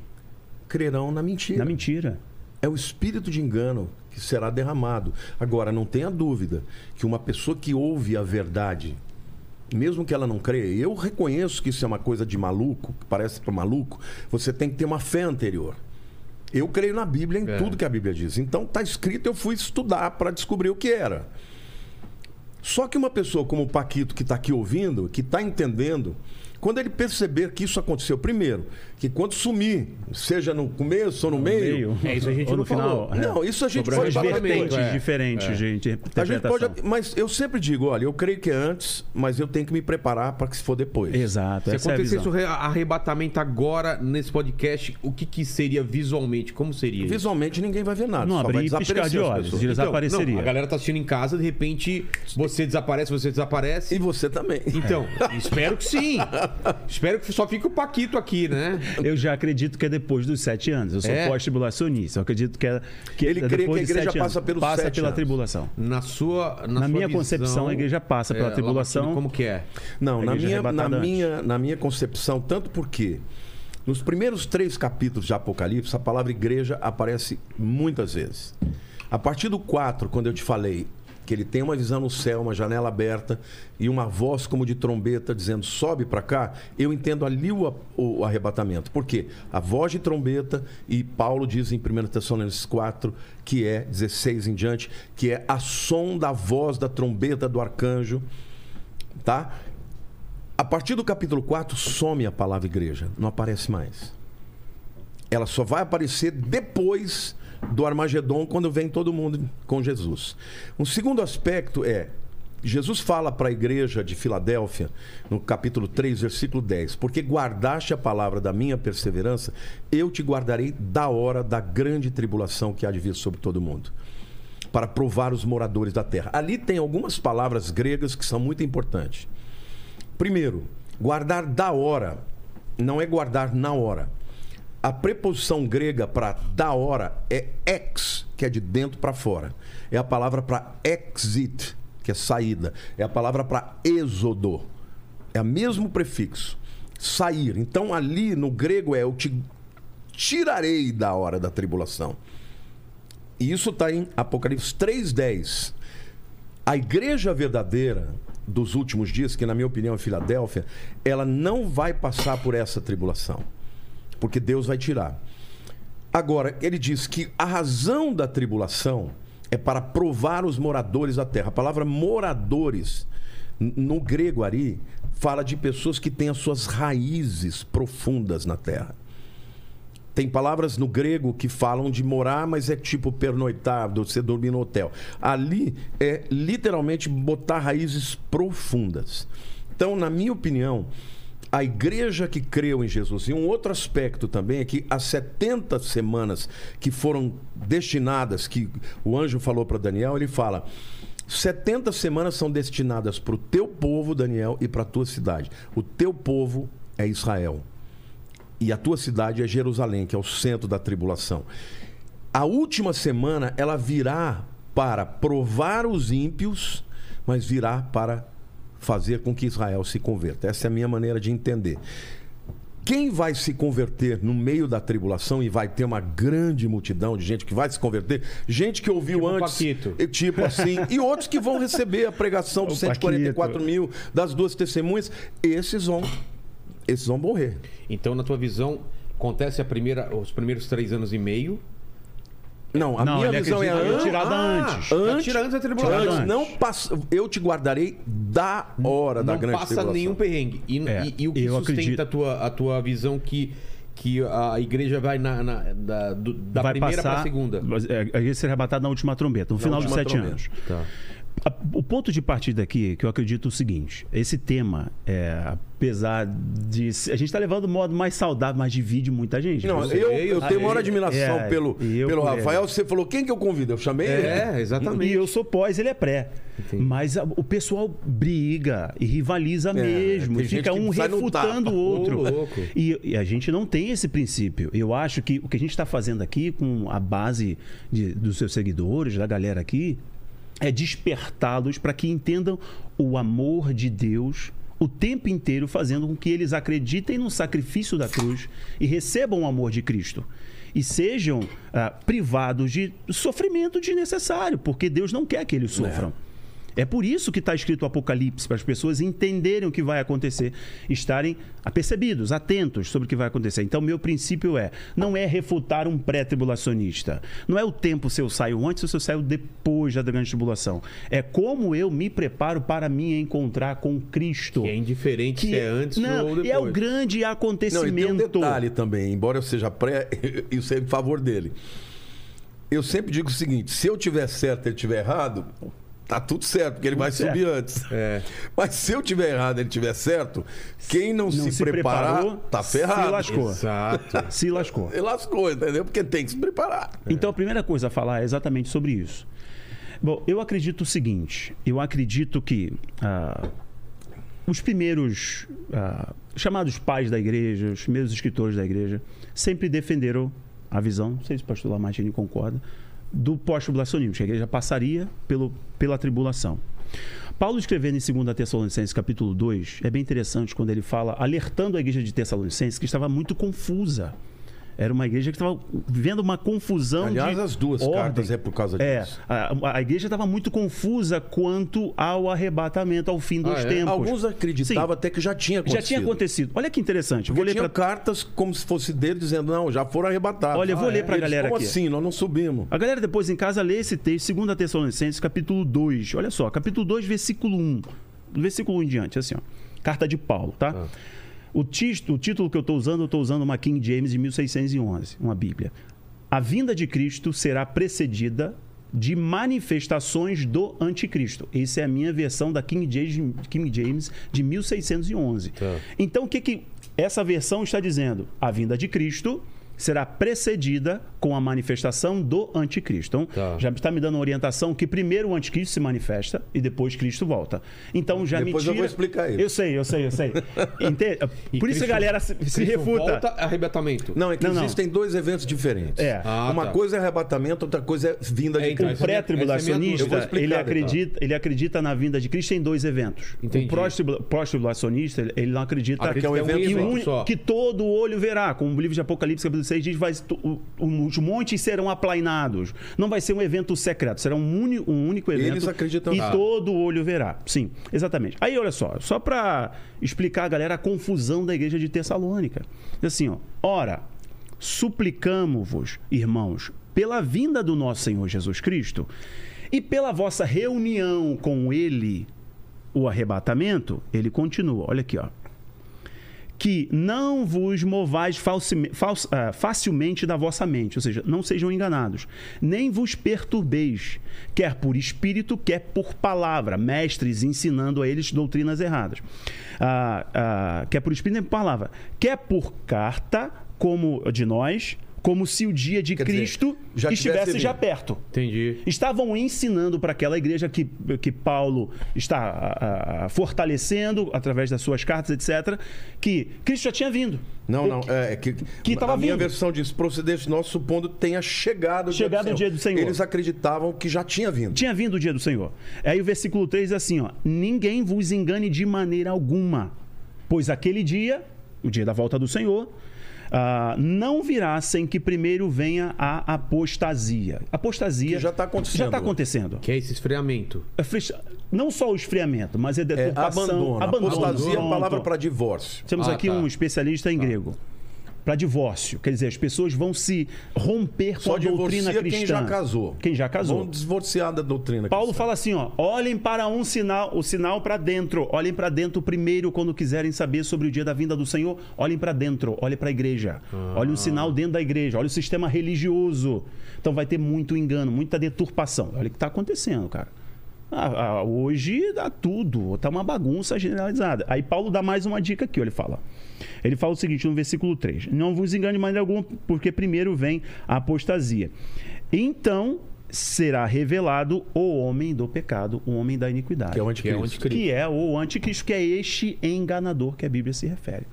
crerão na mentira. Na mentira. É o espírito de engano que será derramado. Agora, não tenha dúvida que uma pessoa que ouve a verdade, mesmo que ela não creia, eu reconheço que isso é uma coisa de maluco, que parece para maluco, você tem que ter uma fé anterior. Eu creio na Bíblia em É. tudo que a Bíblia diz. Então tá escrito, eu fui estudar para descobrir o que era. Só que uma pessoa como o Paquito, que está aqui ouvindo, que está entendendo, quando ele perceber que isso aconteceu, primeiro, que quando sumir, seja no começo ou no meio, É, isso a gente Ou no não falou. final. é. não, isso a gente Sobre pode o falar depois. é. diferentes, É. gente. A gente pode, mas eu sempre digo, olha, eu creio que é antes, mas eu tenho que me preparar para que se for depois. Exato. Se essa é acontecesse o arrebatamento agora nesse podcast, o que, que seria visualmente? Como seria? isso? Visualmente ninguém vai ver nada. Não só vai abrir e piscar de olhos. Então, desapareceria. não, a galera tá assistindo em casa, de repente você desaparece, você desaparece. E você também. Então, espero que sim. espero que só fique o Paquito aqui, né? Eu já acredito que é depois dos sete anos. Eu sou É? pós-tribulacionista. Eu acredito que é. Que Ele é crê depois que a igreja sete passa anos. pelos Passa sete pela anos. tribulação. Na sua. Na, Na sua minha visão, concepção, a igreja passa pela tribulação. Latino, Como que é? Não, na igreja minha, na, minha, na minha concepção, tanto porque nos primeiros três capítulos de Apocalipse, a palavra igreja aparece muitas vezes. A partir do 4, quando eu te falei que ele tem uma visão no céu, uma janela aberta e uma voz como de trombeta dizendo sobe para cá, eu entendo ali o, o, arrebatamento. Por quê? A voz de trombeta, e Paulo diz em 1 Tessalonicenses 4, que é 16 em diante, que é a som da voz da trombeta do arcanjo, tá? A partir do capítulo 4, some a palavra igreja, não aparece mais. Ela só vai aparecer depois do Armagedon, quando vem todo mundo com Jesus. Um segundo aspecto é: Jesus fala para a igreja de Filadélfia, no capítulo 3, versículo 10: Porque guardaste a palavra da minha perseverança, eu te guardarei da hora da grande tribulação que há de vir sobre todo mundo para provar os moradores da terra. Ali tem algumas palavras gregas que são muito importantes. Primeiro, guardar da hora não é guardar na hora. A preposição grega para da hora é ex, que é de dentro para fora. É a palavra para exit, que é saída. É a palavra para êxodo. É o mesmo prefixo. Sair. Então ali no grego é eu te tirarei da hora da tribulação. E isso está em Apocalipse 3,10. A igreja verdadeira dos últimos dias, que na minha opinião é Filadélfia, ela não vai passar por essa tribulação. Porque Deus vai tirar. Agora, ele diz que a razão da tribulação é para provar os moradores da terra. A palavra moradores, no grego ali, fala de pessoas que têm as suas raízes profundas na terra. tem palavras no grego que falam de morar, mas é tipo pernoitar, você dormir no hotel. Ali é literalmente botar raízes profundas. Então, na minha opinião, a igreja que creu em Jesus, e um outro aspecto também é que as 70 semanas que foram destinadas, que o anjo falou para Daniel, ele fala: 70 semanas são destinadas para o teu povo, Daniel, e para a tua cidade. O teu povo é Israel. E a tua cidade é Jerusalém, que é o centro da tribulação. A última semana ela virá para provar os ímpios, mas virá para fazer com que Israel se converta. Essa é a minha maneira de entender. Quem vai se converter no meio da tribulação e vai ter uma grande multidão de gente que vai se converter, gente que ouviu Tipo antes, Paquito. e tipo assim, e outros que vão receber a pregação dos O 144 mil das duas testemunhas, esses vão, esses vão morrer. Então, na tua visão, acontece a primeira, os primeiros três anos e meio. Não, a Não, minha visão é acredita an- que tirada Ah, antes. Tá tirando antes da tribulação. antes, antes. não passa, eu te guardarei da hora da não grande passa tribulação. nenhum perrengue. E, É, e- e o que eu sustenta acredito. a, tua, a tua visão que, que a igreja vai na, na- da, do- da vai primeira para a segunda? É, a igreja ser arrebatada na última trombeta, no final dos sete trombeta. anos. Tá. A- O ponto de partida aqui é que eu acredito o seguinte: esse tema, é, apesar de. A gente está levando o modo mais saudável, mas divide muita gente. Não, Você- eu, eu tenho maior é, admiração é, pelo, eu pelo. Rafael. Você falou, quem que eu convido? Eu chamei ele. É, exatamente. E eu sou pós, ele é pré. Mas a- o pessoal briga e rivaliza mesmo. tem Fica um refutando o outro. Louco. E, e a gente não tem esse princípio. Eu acho que o que a gente está fazendo aqui, com a base de- dos seus seguidores, da galera aqui, é despertá-los para que entendam o amor de Deus o tempo inteiro, fazendo com que eles acreditem no sacrifício da cruz e recebam o amor de Cristo. E sejam ah, privados de sofrimento desnecessário, porque Deus não quer que eles sofram. É por isso que está escrito o Apocalipse, para as pessoas entenderem o que vai acontecer, estarem apercebidos, atentos sobre o que vai acontecer. Então, meu princípio é: não é refutar um pré-tribulacionista. Não é o tempo se eu saio antes ou se eu saio depois da grande tribulação. É como eu me preparo para me encontrar com Cristo. Que é indiferente se é antes não, ou depois. é o grande Não, e acontecimento. tem um detalhe também, embora eu seja pré, isso é em favor dele. Eu sempre digo o seguinte: se eu tiver certo e ele tiver errado, tá tudo certo, porque ele vai certo. subir antes. É. Mas se eu tiver errado e ele tiver certo, quem não, Não se, se preparar, preparou, tá se ferrado. lascou. Exato. Se lascou. Ele lascou, entendeu? Porque tem que se preparar. Então, a primeira coisa a falar é exatamente sobre isso. Bom, eu acredito o seguinte: eu acredito que ah, os primeiros ah, chamados pais da igreja, os primeiros escritores da igreja, sempre defenderam a visão, não sei se o pastor Lamartine concorda, do pós-tribulacionismo, que a igreja passaria pelo, pela tribulação. Paulo escrevendo em 2 Tessalonicenses capítulo 2, é bem interessante quando ele fala, alertando a igreja de Tessalonicenses que estava muito confusa. Era uma igreja que estava vivendo uma confusão Aliás, de as duas ordem. cartas é por causa É, disso. a, a igreja estava muito confusa quanto ao arrebatamento, ao fim dos Ah, é? tempos. Alguns acreditavam Sim. até que já tinha acontecido. Já tinha acontecido. Olha que interessante. Porque vou ler tinha pra... cartas como se fosse dele dizendo, não, já foram arrebatados. Olha, eu vou Ah, ler é? pra Eles, galera Como aqui. assim? Nós não subimos. A galera depois em casa lê esse texto, 2 Tessalonicenses, capítulo 2. Olha só, capítulo 2, versículo 1. Do versículo 1 em diante, assim, ó. Carta de Paulo, tá? O, título, o título que eu estou usando, eu estou usando uma King James de 1611, uma Bíblia. A vinda de Cristo será precedida de manifestações do anticristo. Essa é a minha versão da King James, King James de 1611. Tá. Então, o que, que essa versão está dizendo? A vinda de Cristo será precedida com a manifestação do anticristo. Então, Tá. já está me dando uma orientação que primeiro o anticristo se manifesta e depois Cristo volta. Então, já Depois me eu tira... vou explicar isso. Eu sei, eu sei, eu sei. Ente- Por isso a Cristo- galera se, se Cristo refuta. Volta, arrebatamento. Não, é que Não, não. existem dois eventos diferentes. É. Ah, Uma tá. coisa é arrebatamento, outra coisa é vinda de É, então, Cristo. é é minha pré-tribulacionista. Eu explicar, ele, acredita, ele acredita na vinda de Cristo em dois eventos. Entendi. O pró-tribulacionista, ele- não acredita Ah, que é um é um evento que, o só. que todo olho verá. Como o livro de Apocalipse, capítulo 6, diz, vai, os montes serão aplainados. Não vai ser um evento secreto, será um, uni- um único evento. Eles acreditam E nisso. todo olho verá. Sim, exatamente. Aí, olha só, só para explicar a galera a confusão da igreja de Tessalônica. Assim, ó, ora, suplicamo-vos, irmãos, pela vinda do nosso Senhor Jesus Cristo e pela vossa reunião com Ele, o arrebatamento, ele continua, olha aqui, ó. Que não vos movais ah, facilmente da vossa mente, ou seja, não sejam enganados, nem vos perturbeis, quer por espírito, quer por palavra, mestres ensinando a eles doutrinas erradas, Ah, ah, quer por espírito, nem por palavra, quer por carta, como de nós, como se o dia de Quer dizer, Cristo já estivesse tivesse já perto Entendi. estavam ensinando para aquela igreja que, que Paulo está ah, ah, fortalecendo através das suas cartas, etc., que Cristo já tinha vindo. Não, não, é é que, Que a minha vindo. versão diz procedente nosso supondo tenha chegado o Chegado o dia do Senhor. Eles acreditavam que já tinha vindo. Tinha vindo o dia do Senhor. Aí o versículo 3 diz assim: ó, ninguém vos engane de maneira alguma, pois aquele dia, o dia da volta do Senhor, ah, não virá sem que primeiro venha a apostasia. Apostasia Que já tá acontecendo. Já está acontecendo. Que é esse esfriamento. É Não só o esfriamento, mas é É, deturpação. abandono. Apostasia é a palavra para divórcio. Temos Ah, aqui tá. um especialista em grego. Para divórcio. Quer dizer, as pessoas vão se romper com Só a doutrina cristã. quem já casou. Quem já casou. Vão divorciar da doutrina Paulo cristã. fala assim, ó, olhem para um sinal, o sinal para dentro, olhem para dentro primeiro quando quiserem saber sobre o dia da vinda do Senhor, olhem para dentro, olhem para a igreja. Olhem o sinal dentro da igreja, olhem o sistema religioso. Então vai ter muito engano, muita deturpação. Olha o que está acontecendo, cara. Ah, ah, hoje dá tudo, tá uma bagunça generalizada. Aí Paulo dá mais uma dica aqui, ó, ele fala. Ele fala o seguinte no versículo 3: Não vos engane de maneira alguma, porque primeiro vem a apostasia. Então será revelado o homem do pecado, o homem da iniquidade. Que é o Que é o anticristo. Que é o anticristo, que é este enganador que a Bíblia se refere.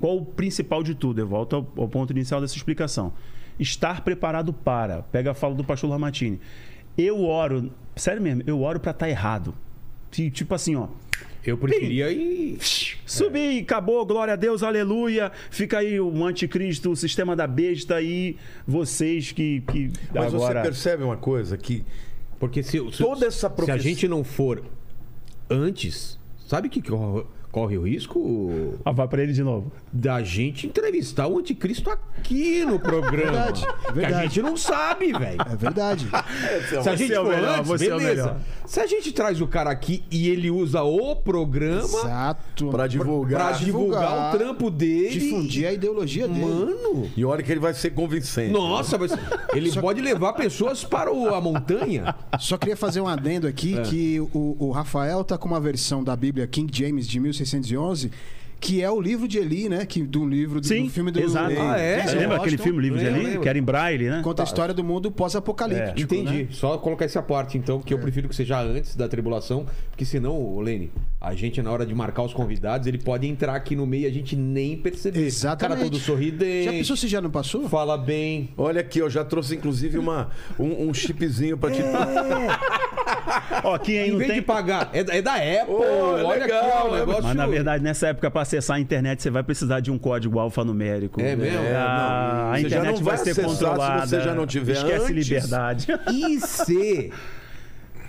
Qual o principal de tudo? Eu volto ao, ao ponto inicial dessa explicação. Estar preparado para. Pega a fala do pastor Lamartine. Eu oro, sério mesmo, eu oro para estar errado. Ti- Tipo assim, ó. Eu preferia ir. Subi, acabou, glória a Deus, aleluia. Fica aí o anticristo, o sistema da besta aí, vocês que, que Mas agora... você percebe uma coisa que Porque se, se, Toda essa se a gente não for antes, sabe o que corre, corre o risco Ah, vai para ele de novo. da gente entrevistar o anticristo aqui no programa? Verdade, Que a verdade. gente não sabe, velho. É verdade. Se a gente é o for melhor, antes, é beleza. melhor. Se a gente traz o cara aqui e ele usa o programa Exato. Pra divulgar. pra divulgar o trampo dele. Difundir a ideologia dele. Mano. E olha que ele vai ser convincente. Nossa, mas ele pode levar pessoas para o- a montanha. Só queria fazer um adendo aqui É. que o, o Rafael tá com uma versão da Bíblia King James de 1611, que é o livro de Eli, né? Que, do livro do, Sim, do filme do exato. Ah, é? Você lembra aquele filme, Livro de lembro. Que era em braille, né? Conta a história do mundo pós-apocalíptico. Entendi. né? Só colocar essa parte, então, que eu prefiro que seja antes da tribulação, porque senão, Lene, a gente, na hora de marcar os convidados, ele pode entrar aqui no meio e a gente nem perceber. Exatamente. O cara todo sorridente. Já pensou se já não passou? Fala bem. Olha aqui, eu já trouxe inclusive uma, um, um chipzinho pra te. Ó, quem aí Em não vez tem... de pagar, é, é da Apple. É Olha legal, aqui, ó, o negócio. Mas na verdade, nessa época, para acessar a internet, você vai precisar de um código alfanumérico. É mesmo? É, não. a Você já internet não vai vai ser acessar se controlada. você já não tiver Esquece antes. liberdade. E se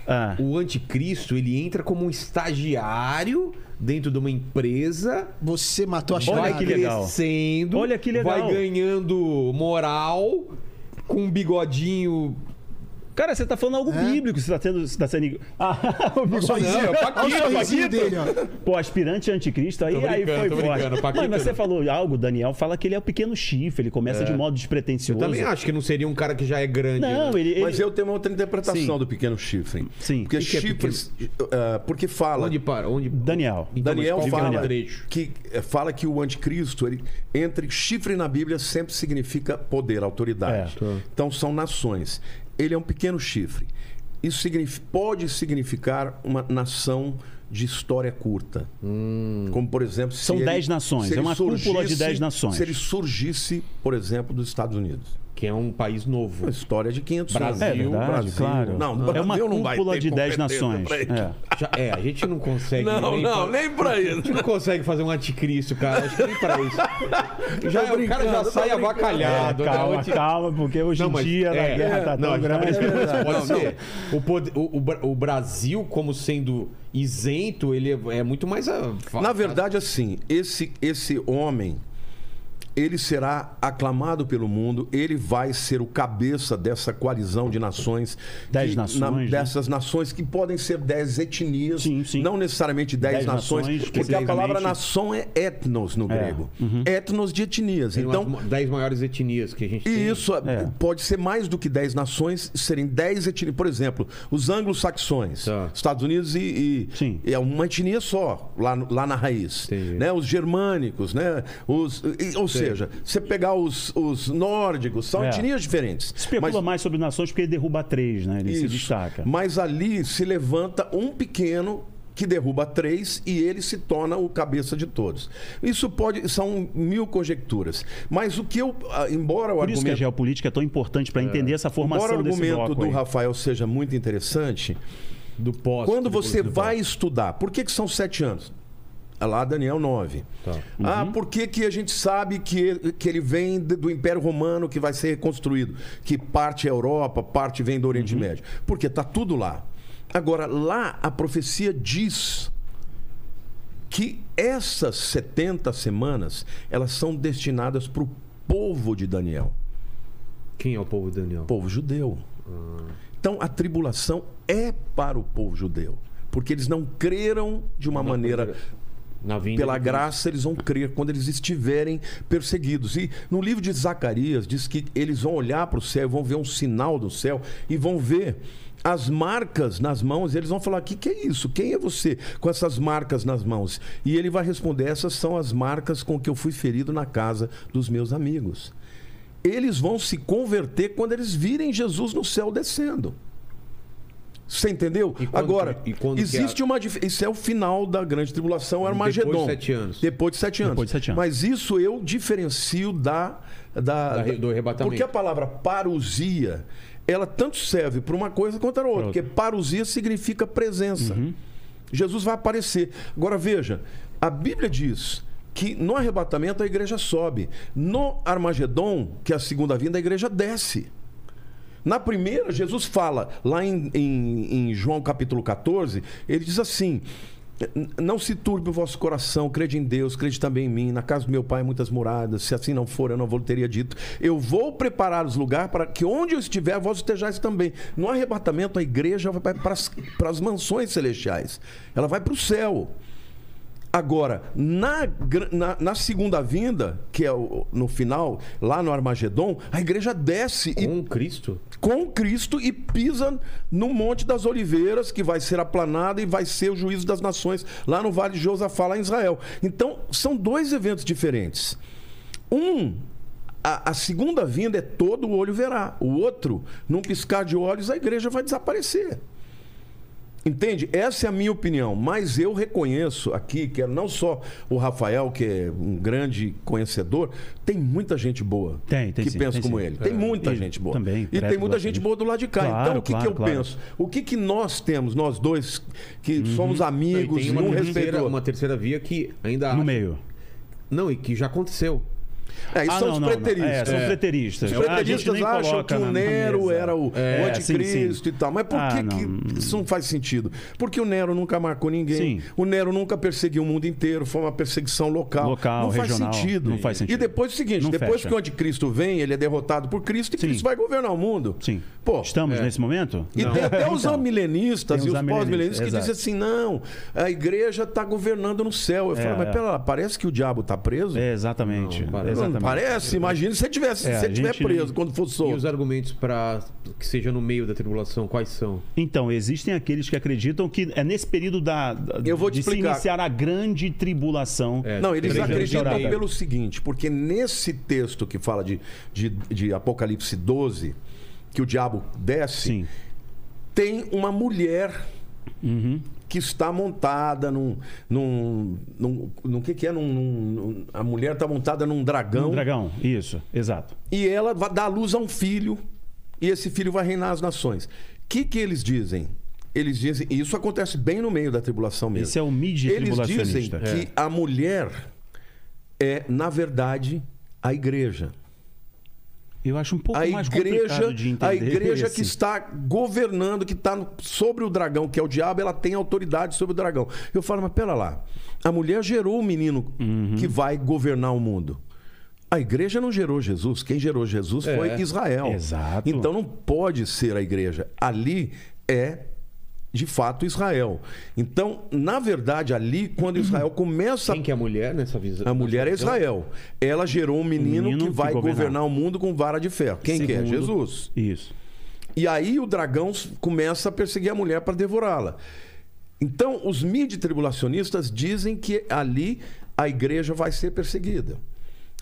Ah, o anticristo ele entra como um estagiário dentro de uma empresa, Você matou a Olha que legal. crescendo, Olha que legal. vai ganhando moral, com um bigodinho. Cara, você tá falando algo É. bíblico, você tá tendo. Você tá sendo... Ah, o bigodinho. é Paquito, Paquito. dele, ó. Pô, aspirante anticristo, aí, aí foi forte. Paquito Mas, você falou algo, Daniel fala que ele é o pequeno chifre, ele começa de modo Eu despretensioso. também acho que não seria um cara que já é grande. Não, né? ele. ele- Mas eu tenho uma outra interpretação Sim. do pequeno chifre. Sim. Porque que é chifres. ah, porque fala. Onde para? Onde... Daniel. Então, Daniel é fala que, eh, fala que o anticristo, ele, entre chifre na Bíblia, sempre significa poder, autoridade. É. Então são nações. Ele é um pequeno chifre. Isso signif- pode significar uma nação de história curta. Como, por exemplo, se São ele- dez nações, se é uma cúpula de dez nações. Se ele surgisse, por exemplo, dos Estados Unidos. Que é um país novo. Uma história de 500 Brasil, anos. É verdade, Brasil. claro. Não, no é uma não cúpula ter de 10 competência nações. pra. É. Já- é, a gente não consegue. Não, nem não, fa- nem pra A isso. gente não consegue fazer um anticristo, cara. Acho que nem pra isso. Já, o cara já sai brincando. avacalhado. né? O Calma, anti- calma, porque hoje Não, em dia é, a guerra tá não, tão a grande. brincando, Pode Não, ser. O, pod- o- o Bra- o Brasil, como sendo isento, ele é, é muito mais. a- Na verdade, assim, esse, esse homem, ele será aclamado pelo mundo, ele vai ser o cabeça dessa coalizão de nações. Dez que- nações, né? Dessas nações que podem ser dez etnias, Sim, sim. não necessariamente dez, Dez nações, nações, porque a palavra nação é etnos no É. grego. Uhum. Etnos de etnias. Tem Então, umas 10 maiores etnias que a gente e tem. isso É. pode ser mais do que 10 nações, serem 10 etnias. Por exemplo, os anglo-saxões, Tá. Estados Unidos e, e- é uma etnia só, lá, lá na raiz. Entendi. Né? Os germânicos, né? Os, e- ou seja, você pegar os, os nórdicos, são É. etnias diferentes. Especula Mas- mais sobre nações porque ele derruba três, né? Ele se isso. destaca. Mas ali se levanta um pequeno que derruba três e ele se torna o cabeça de todos. Isso pode são mil conjecturas, mas o que eu, ah, embora o Por isso que a argumento geopolítica é tão importante para entender essa Embora formação o desse argumento bloco do aí. Rafael seja muito interessante, Do pós. quando você do vai pós. estudar, por que, que são sete anos? Ah Lá, Daniel, nove. Tá. Ah, Uhum. por que, que a gente sabe que, que ele vem do Império Romano que vai ser reconstruído? Que parte é Europa, parte vem do Oriente Uhum. Médio. Porque está tudo lá. Agora, lá a profecia diz que essas 70 semanas elas são destinadas para o povo de Daniel Quem é o povo de Daniel? povo judeu. Então a tribulação é para o povo judeu, porque eles não creram de uma maneira vinda pela graça eles vão crer quando eles estiverem perseguidos. E no livro de Zacarias diz que eles vão olhar para o céu, vão ver um sinal do céu e vão ver as marcas nas mãos, e eles vão falar: "O que, que é isso? Quem é você com essas marcas nas mãos?" E ele vai responder: "Essas são as marcas com que eu fui ferido na casa dos meus amigos." Eles vão se converter quando eles virem Jesus no céu descendo. Você entendeu? E quando Agora, que- e quando que existe a- uma Isso é o final da grande tribulação, Depois de Armagedon. sete anos. Depois de sete anos. Depois de sete anos. Mas isso eu diferencio da, da, Da do arrebatamento. Porque a palavra parousia, ela tanto serve para uma coisa quanto para outra. Porque parousia significa presença. Uhum. Jesus vai aparecer. Agora veja, a Bíblia diz que no arrebatamento a igreja sobe. No Armagedon, que é a segunda vinda, a igreja desce. Na primeira, Jesus fala, lá em, em- em João capítulo 14, ele diz assim: Não se turbe o vosso coração, crede em Deus, crede também em mim. Na casa do meu pai muitas moradas. Se assim não for, eu não vou teria dito. Eu vou preparar os lugares para que onde eu estiver, vós estejais também. No arrebatamento, a igreja vai para as, para as mansões celestiais. Ela vai para o céu. Agora, na, na, na segunda vinda, que é o- no final, lá no Armagedon, a igreja desce e Com Cristo? com Cristo e pisa no Monte das Oliveiras, que vai ser aplanado e vai ser o juízo das nações lá no Vale de Josafá, lá em Israel. Então, são dois eventos diferentes. Um, a, a segunda vinda é todo o olho verá. O outro, num piscar de olhos, a igreja vai desaparecer. Entende? Essa é a minha opinião. Mas eu reconheço aqui que é não só o Rafael, que é um grande conhecedor, tem muita gente boa Tem, tem que sim, pensa tem como sim. ele. Tem É. muita E gente boa. também, e tem muita gente boa do lado de cá. Claro, então, o que, claro, que eu claro. penso? O que, que nós temos, nós dois, que Uhum. somos Não, e amigos, tem uma um terceira, respeitou. uma terceira via que ainda. No meio. Não, e que já aconteceu. É, isso Ah, são não, os não, não. preteristas. É, são os É. preteristas. Os Ah, preteristas nem acham que o Nero era o, É, o anticristo sim, sim. e tal. Mas por Ah, que, que isso não faz sentido? Porque o Nero nunca marcou ninguém. Sim. O Nero nunca perseguiu o mundo inteiro. Foi uma perseguição local. Local, não faz regional. sentido. Não faz sentido. E depois é o seguinte: depois fecha. que o anticristo vem, ele é derrotado por Cristo e. Cristo vai governar o mundo. Sim. Pô, Estamos é. nesse momento? e tem até os Então. amilenistas e os pós-milenistas que dizem assim: não, a igreja está governando no céu. Eu falo, mas é. pera lá, parece que o diabo está preso? Exatamente. Não exatamente. parece? Imagina se você tivesse, É, se você gente- preso quando for E solto. os argumentos para que seja no meio da tribulação, quais são? Então, existem aqueles que acreditam que é nesse período da, da- Eu vou te de se iniciar a grande tribulação. É, Não, eles acreditam pelo seguinte, porque nesse texto que fala de, de, de Apocalipse 12, que o diabo desce, Sim. tem uma mulher Uhum. Que está montada num. num, num, num que, que é? Num, num- a mulher está montada num dragão, Um dragão, isso, exato. e ela vai dar à luz a um filho, e esse filho vai reinar as nações. O que, que eles dizem? Eles dizem, e isso acontece bem no meio da tribulação mesmo. Esse é o mid Eles dizem que a mulher é, na verdade, a igreja. Eu acho um pouco A mais igreja, complicado de entender. a igreja esse. que está governando, que está sobre o dragão, que é o diabo, ela tem autoridade sobre o dragão. Eu falo, mas pera lá. A mulher gerou o menino Uhum. que vai governar o mundo. A igreja não gerou Jesus. Quem gerou Jesus É. foi Israel. Exato. Então não pode ser a igreja. Ali é de fato Israel. Então, na verdade, ali quando Israel começa Quem que é a mulher nessa visão? a mulher é Israel. Ela gerou um menino, menino que vai que governar. governar o mundo com vara de ferro. Quem que é? Jesus. Isso. E aí o dragão começa a perseguir a mulher para devorá-la. Então, os midi-tribulacionistas dizem que ali a igreja vai ser perseguida.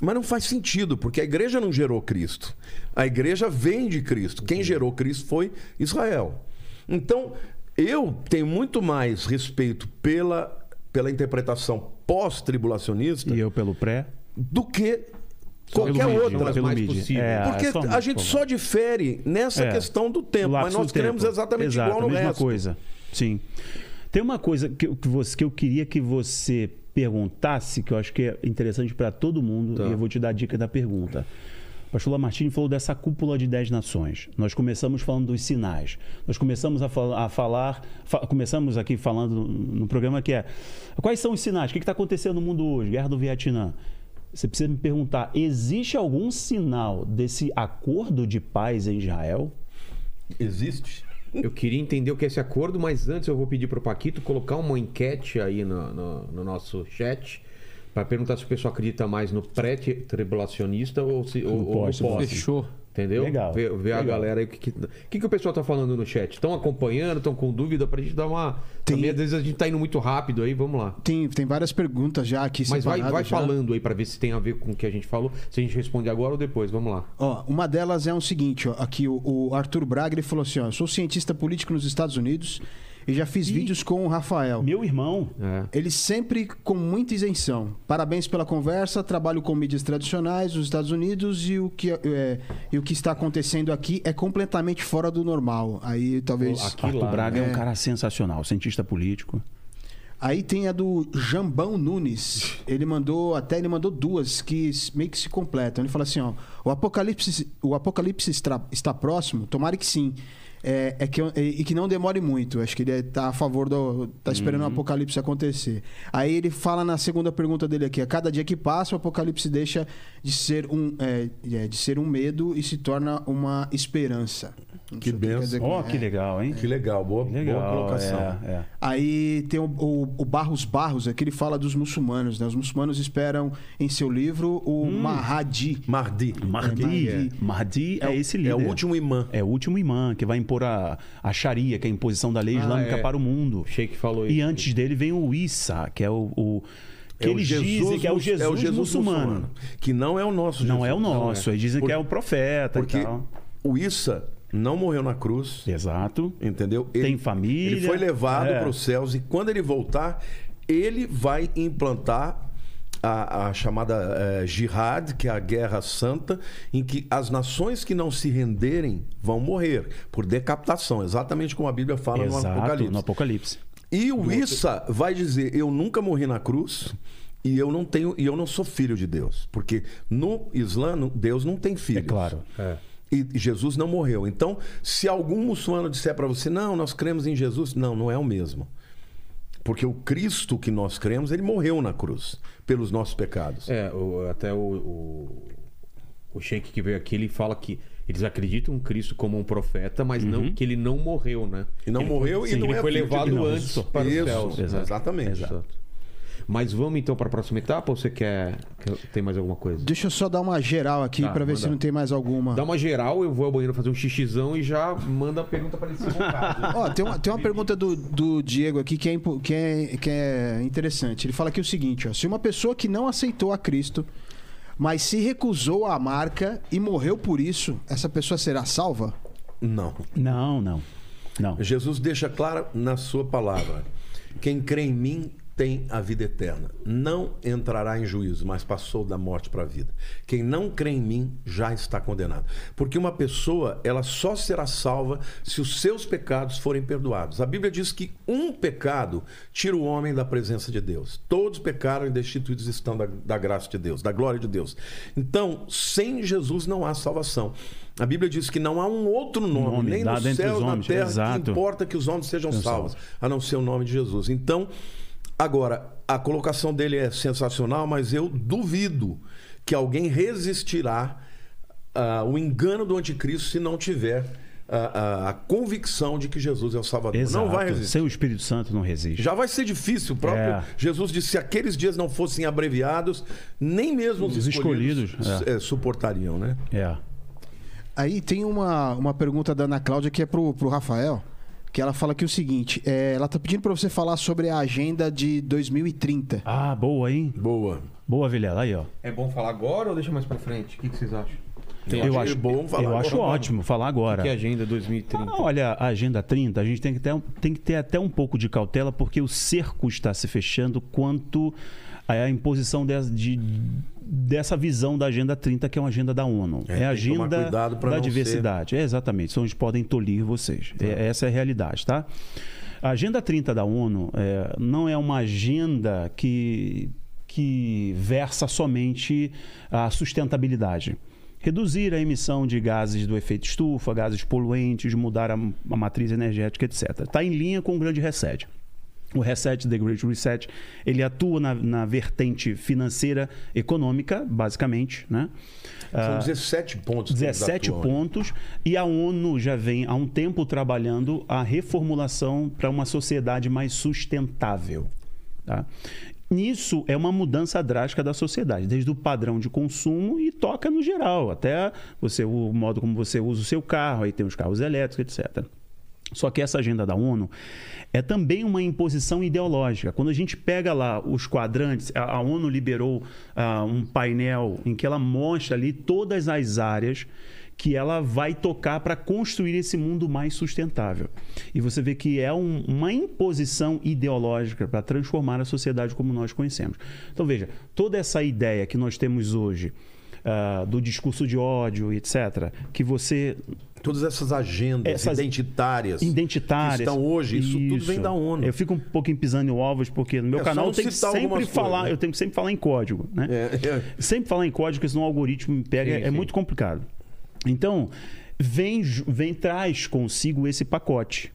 Mas não faz sentido, porque a igreja não gerou Cristo. A igreja vem de Cristo. Quem gerou Cristo foi Israel. Então, eu tenho muito mais respeito pela, pela interpretação pós-tribulacionista E eu pelo pré. do que qualquer mídia, outra. Pelo mais mídia. possível. É, Porque é a gente só difere nessa É. questão do tempo, mas nós queremos tempo. exatamente Exato, igual no a mesma resto. coisa. Sim. Tem uma coisa que, eu- que, você, que eu queria que você perguntasse, que eu acho que é interessante para todo mundo, Tá. e eu vou te dar a dica da pergunta. O pastor Lamartine falou dessa cúpula de dez nações. Nós começamos falando dos sinais. Nós começamos a, fal- a falar, fa- começamos aqui falando no, no programa que é quais são os sinais? O que está acontecendo no mundo hoje? Guerra do Vietnã. Você precisa me perguntar: existe algum sinal desse acordo de paz em Israel? Existe? Eu queria entender o que é esse acordo, mas antes eu vou pedir pro Paquito colocar uma enquete aí no, no- no nosso chat para perguntar se o pessoal acredita mais no pré-tribulacionista ou se ou, ou no pós, pós. Fechou. Entendeu? Legal, Ver, ver a legal. galera aí o que, que, o que, que o pessoal tá falando no chat. Estão acompanhando, estão com dúvida pra gente dar uma. Tem- Também às vezes a gente tá indo muito rápido aí, vamos lá. Tem, tem várias perguntas já aqui Mas vai, vai já. falando aí pra ver se tem a ver com o que a gente falou. Se a gente responde agora ou depois, vamos lá. Ó, uma delas é o seguinte, ó, aqui o, o Arthur Braga ele falou assim, ó, sou cientista político nos Estados Unidos e já fiz vídeos com o Rafael. Meu irmão. É. Ele sempre com muita isenção. Parabéns pela conversa. Trabalho com mídias tradicionais nos Estados Unidos e o que, é, e o que está acontecendo aqui é completamente fora do normal. Aí talvez. Aqui Arthur lá, Braga é. né? um cara sensacional, cientista político. Aí tem a do Jambão Nunes. Ele mandou, até ele mandou duas que meio que se completam. Ele fala assim, ó, o apocalipse, o apocalipse está, está próximo? Tomara que sim. É, é que, eu- e que não demore muito. Acho que ele está a favor do. tá esperando o apocalipse acontecer. Aí ele fala na segunda pergunta dele aqui: a cada dia que passa, o apocalipse deixa de ser um, é, é, de ser um medo e se torna uma esperança. Não Que benção. Ó, que é. legal, hein? Que legal, boa, Que legal. boa colocação. é, é. Aí tem o, o- o Barros Barros, aqui ele fala dos muçulmanos, né? Os muçulmanos esperam em seu livro o Mahdi. Mahdi. Mahdi. Mahdi. Mahdi é, esse É líder. o último imã. É o último imã que vai impor a, a Sharia, que é a imposição da lei Ah, islâmica é. para o mundo. O Sheik falou isso. E antes dele vem o Issa, que é o. o que É o eles Jesus dizem que é o mus- Jesus, muçulmano. Que não é o nosso Não Jesus. é o nosso. Eles dizem Por- que é o profeta Porque o Issa não morreu na cruz, Exato. entendeu? Tem família. Ele foi levado É. para os céus e quando ele voltar, ele vai implantar a, a chamada eh, jihad, que é a guerra santa, em que as nações que não se renderem vão morrer por decapitação, exatamente como a Bíblia fala no Exato, Apocalipse. no Apocalipse. E o Issa vai dizer: Eu nunca morri na cruz e eu não tenho e eu não sou filho de Deus, porque no Islã Deus não tem filhos. É claro. E Jesus não morreu. Então, se algum muçulmano disser para você: Não, nós cremos em Jesus, não, não é o mesmo. Porque o Cristo que nós cremos, ele morreu na cruz pelos nossos pecados. É, o- até o, o, o Sheik que veio aqui, ele fala que eles acreditam em Cristo como um profeta, mas não que ele não morreu, né? E não Ele morreu foi, e não ele é foi levado antes para Isso, os céus. exato. exatamente. Exato. Mas vamos então para a próxima etapa ou você quer, tem mais alguma coisa? Deixa eu só dar uma geral aqui Tá, pra ver manda. se não tem mais alguma. Dá uma geral, eu vou ao banheiro fazer um xixizão e já manda a pergunta para ele se. Ó, tem uma, tem uma pergunta do, do Diego aqui que é, que, é, que é interessante. Ele fala aqui o seguinte: ó, se uma pessoa que não aceitou a Cristo, mas se recusou à marca e morreu por isso, essa pessoa será salva? Não. Não, não. Não. Jesus deixa claro na sua palavra: quem crê em mim tem a vida eterna. Não entrará em juízo, mas passou da morte para a vida. Quem não crê em mim já está condenado. Porque uma pessoa, ela só será salva se os seus pecados forem perdoados. A Bíblia diz que um pecado tira o homem da presença de Deus. Todos pecaram e destituídos estão da, da graça de Deus, da glória de Deus. Então, sem Jesus não há salvação. A Bíblia diz que não há um outro nome, Nome nem os céus, na terra, Exato. que importa que os homens sejam salvos. a não ser o nome de Jesus. Então, agora, a colocação dele é sensacional, mas eu duvido que alguém resistirá ao engano do anticristo se não tiver a, a- a convicção de que Jesus é o Salvador. Exato. Não vai resistir. Sem o Espírito Santo não resiste. Já vai ser difícil. O próprio É. Jesus disse: se aqueles dias não fossem abreviados, nem mesmo os, Os escolhidos, escolhidos, eh, suportariam, né? É. Aí tem uma, uma pergunta da Ana Cláudia que é pro, pro Rafael, que ela fala aqui o seguinte: é, ela tá pedindo pra você falar sobre a agenda de 2030. Ah, boa, hein? Boa. Boa, Vilela. Aí, ó. É bom falar agora ou deixa mais pra frente? O que, que vocês acham? Eu acho, bom falar eu agora. acho ótimo falar agora. Que é a agenda 2030? Ah, olha, a Agenda 30, a gente tem que, ter, tem que ter até um pouco de cautela, porque o cerco está se fechando quanto à imposição des- de- dessa visão da Agenda 30, que é uma agenda da ONU. É, É, a agenda da diversidade. É, exatamente, são onde podem tolir vocês. É, essa é a realidade, tá? A Agenda 30 da ONU é, não é uma agenda que, que versa somente a sustentabilidade. Reduzir a emissão de gases do efeito estufa, gases poluentes, mudar a, a matriz energética, etc. Está em linha com o grande reset. O Reset, The Great Reset, ele atua na, na vertente financeira econômica, basicamente, né? São Ah, 17 pontos. que eles 17 atuam, né? pontos e a ONU já vem há um tempo trabalhando a reformulação para uma sociedade mais sustentável. Tá? Nisso é uma mudança drástica da sociedade, desde o padrão de consumo e toca no geral, até você, o modo como você usa o seu carro, aí tem os carros elétricos, etc. Só que essa agenda da ONU é também uma imposição ideológica. Quando a gente pega lá os quadrantes, a, ONU liberou ah, um painel em que ela mostra ali todas as áreas que ela vai tocar para construir esse mundo mais sustentável. E você vê que é um- uma imposição ideológica para transformar a sociedade como nós conhecemos. Então veja, toda essa ideia que nós temos hoje ah, do discurso de ódio, etc., que você Todas essas agendas Essas- identitárias. identitárias. Que estão hoje, isso, tudo vem da ONU. Eu fico um pouquinho pisando em ovos, porque no meu É, canal eu tenho que sempre falar, coisas, né? eu tenho que sempre falar em código, né? É, é. Sempre falar em código, porque senão o algoritmo me pega, Sim, é sim. muito complicado. Então, vem, vem traz consigo esse pacote.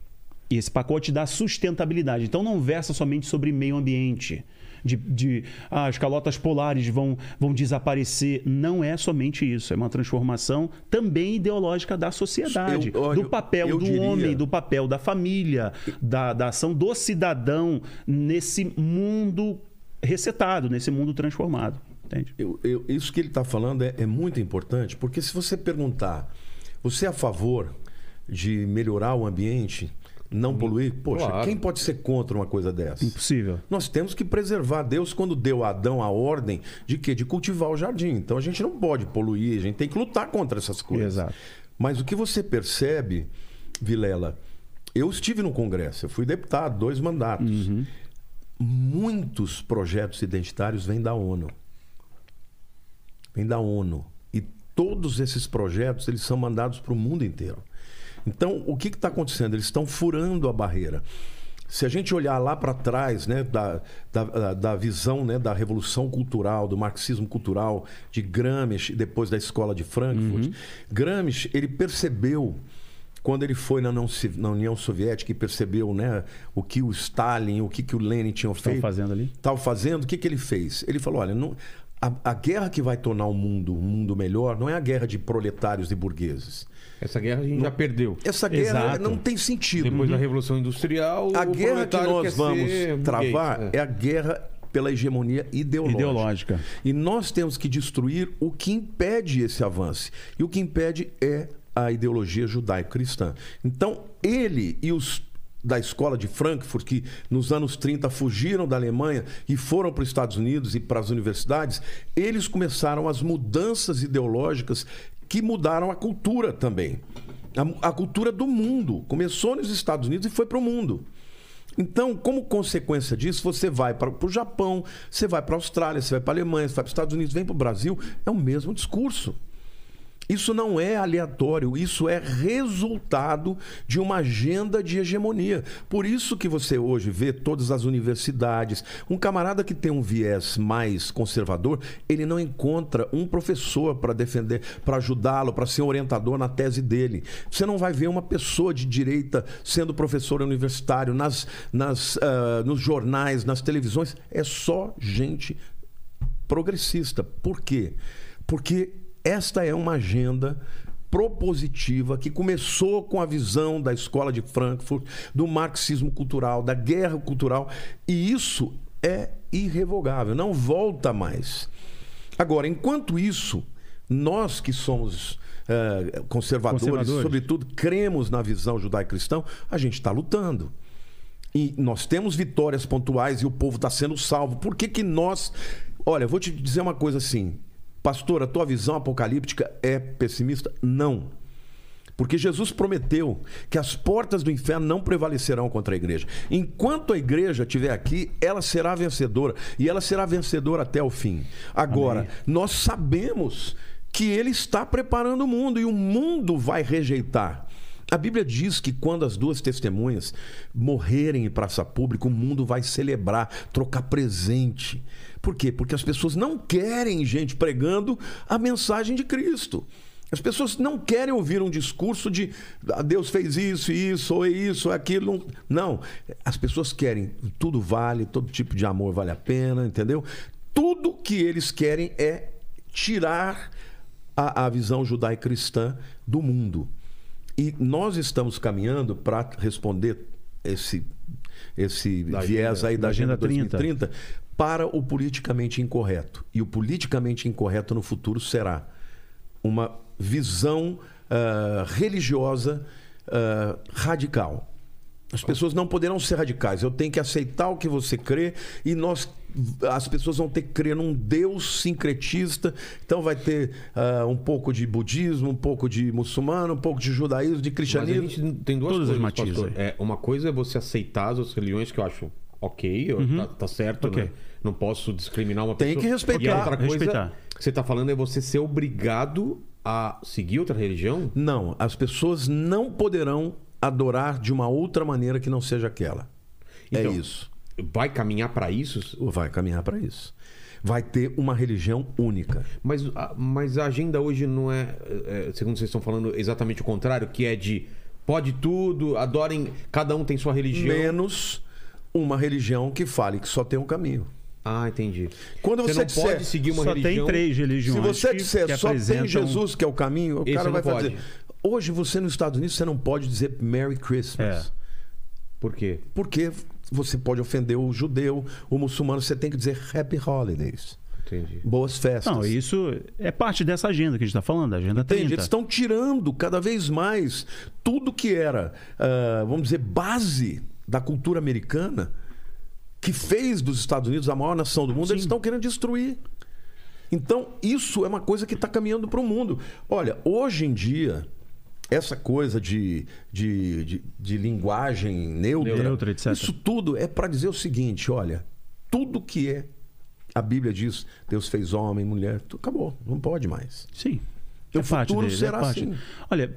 E esse pacote dá sustentabilidade. Então não versa somente sobre meio ambiente. De, de ah, as calotas polares vão, vão desaparecer. Não é somente isso. É uma transformação também ideológica da sociedade. Eu- olha, do papel do diria- homem, do papel da família, da, da ação do cidadão nesse mundo resetado, nesse mundo transformado. Entende? Eu- eu- isso que ele está falando é, é muito importante, porque se você perguntar, você é a favor de melhorar o ambiente, não poluir? Poxa, Claro. quem pode ser contra uma coisa dessa? Impossível. Nós temos que preservar. Deus, quando deu a Adão a ordem de quê? De cultivar o jardim. Então a gente não pode poluir, a gente tem que lutar contra essas coisas. Exato. Mas o que você percebe, Vilela, eu estive no Congresso, eu fui deputado, dois mandatos. Muitos projetos identitários vêm da ONU. Vêm da ONU. E todos esses projetos, eles são mandados para o mundo inteiro. Então, o que está acontecendo? Eles estão furando a barreira. Se a gente olhar lá para trás, né, da, da, da visão né, da revolução cultural, do marxismo cultural de Gramsci, depois da escola de Frankfurt, Gramsci ele percebeu quando ele foi na, não, na União Soviética e percebeu né, o que o Stalin, o que, que o Lenin tinham feito, fazendo ali? estava fazendo, o que, que ele fez? Ele falou: olha, não- a, a guerra que vai tornar o mundo um mundo melhor não é a guerra de proletários e burgueses. Essa guerra a gente já perdeu. Essa guerra Exato. não tem sentido. Depois da Revolução Industrial, A guerra que nós vamos travar né? é a guerra pela hegemonia ideológica. Ideológica. E nós temos que destruir o que impede esse avanço. E o que impede é a ideologia judaico-cristã. Então, ele e os da escola de Frankfurt, que nos anos 30 fugiram da Alemanha e foram para os Estados Unidos e para as universidades, eles começaram as mudanças ideológicas que mudaram a cultura também. A, a cultura do mundo. Começou nos Estados Unidos e foi para o mundo. Então, como consequência disso, você vai para o Japão, você vai para a Austrália, você vai para a Alemanha, você vai para os Estados Unidos, vem para o Brasil, é o mesmo discurso. Isso não é aleatório, isso é resultado de uma agenda de hegemonia. Por isso que você hoje vê todas as universidades. Um camarada que tem um viés mais conservador, ele não encontra um professor para defender, para ajudá-lo, para ser orientador na tese dele. Você não vai ver uma pessoa de direita sendo professor universitário nas, nas, ah, nos jornais, nas televisões. É só gente progressista. Por quê? Porque esta é uma agenda propositiva que começou com a visão da escola de Frankfurt, do marxismo cultural, da guerra cultural, e isso é irrevogável, não volta mais. Agora, enquanto isso, nós que somos eh, conservadores, Conservadores. sobretudo cremos na visão judaico-cristã, a gente está lutando. E nós temos vitórias pontuais e o povo está sendo salvo. Por que, que nós. Olha, eu vou te dizer uma coisa assim. Pastor, a tua visão apocalíptica é pessimista? Não. Porque Jesus prometeu que as portas do inferno não prevalecerão contra a igreja. Enquanto a igreja estiver aqui, ela será vencedora. E ela será vencedora até o fim. Agora, nós sabemos que ele está preparando o mundo e o mundo vai rejeitar. A Bíblia diz que quando as duas testemunhas morrerem em praça pública, o mundo vai celebrar, trocar presente. Por quê? Porque as pessoas não querem gente pregando a mensagem de Cristo. As pessoas não querem ouvir um discurso de "Ah, Deus fez isso, isso, ou isso, ou aquilo. Não. As pessoas querem tudo vale, todo tipo de amor vale a pena, entendeu? Tudo que eles querem é tirar a, a visão judaico-cristã do mundo. E nós estamos caminhando para responder esse, esse Da viés agenda- aí da da Agenda Agenda 30. 2030 para o politicamente incorreto. E o politicamente incorreto no futuro será uma visão ah, religiosa ah, radical. As pessoas não poderão ser radicais. Eu tenho que aceitar o que você crê e nós as pessoas vão ter que crer num Deus sincretista. Então vai ter ah, um pouco de budismo, um pouco de muçulmano, um pouco de judaísmo, de Mas a cristianismo. gente tem duas Todos os coisas, matizes pastor. É, uma coisa é você aceitar as outras religiões, que eu acho ok, eu- tá, tá certo, Ok. né? Não posso discriminar uma Tem pessoa. que respeitar. E a outra coisa Respeitar. que você tá falando é você ser obrigado a seguir outra religião? Não, as pessoas não poderão adorar de uma outra maneira que não seja aquela. Então, é isso. Vai caminhar para isso? Vai caminhar para isso. Vai ter uma religião única. Mas, a- mas a agenda hoje não é, é, segundo vocês estão falando, exatamente o contrário, que é de pode tudo, adorem, cada um tem sua religião. Menos uma religião que fale que só tem um caminho. Ah, entendi. Quando você, não disser, pode seguir uma Só religião. tem três religiões. Se você que- disser que só apresentam- tem Jesus que é o caminho, o Esse cara vai pode. fazer. Hoje você nos Estados Unidos você não pode dizer Merry Christmas. É. Por quê? Porque você pode ofender o judeu, o muçulmano, você tem que dizer Happy Holidays. Entendi. Boas festas. Não, isso é parte dessa agenda que a gente está falando, a Agenda 30. Entende? Eles estão tirando cada vez mais tudo que era, ah, vamos dizer, base da cultura americana, que fez dos Estados Unidos a maior nação do mundo, eles estão querendo destruir. Então, isso é uma coisa que está caminhando para o mundo. Olha, hoje em dia, essa coisa de, de, de, de linguagem neutra, Neutra, isso tudo é para dizer o seguinte: olha, tudo que é. A Bíblia diz, Deus fez homem, mulher, tudo acabou, não pode mais. Sim. O É futuro dele, é será parte. assim. Olha,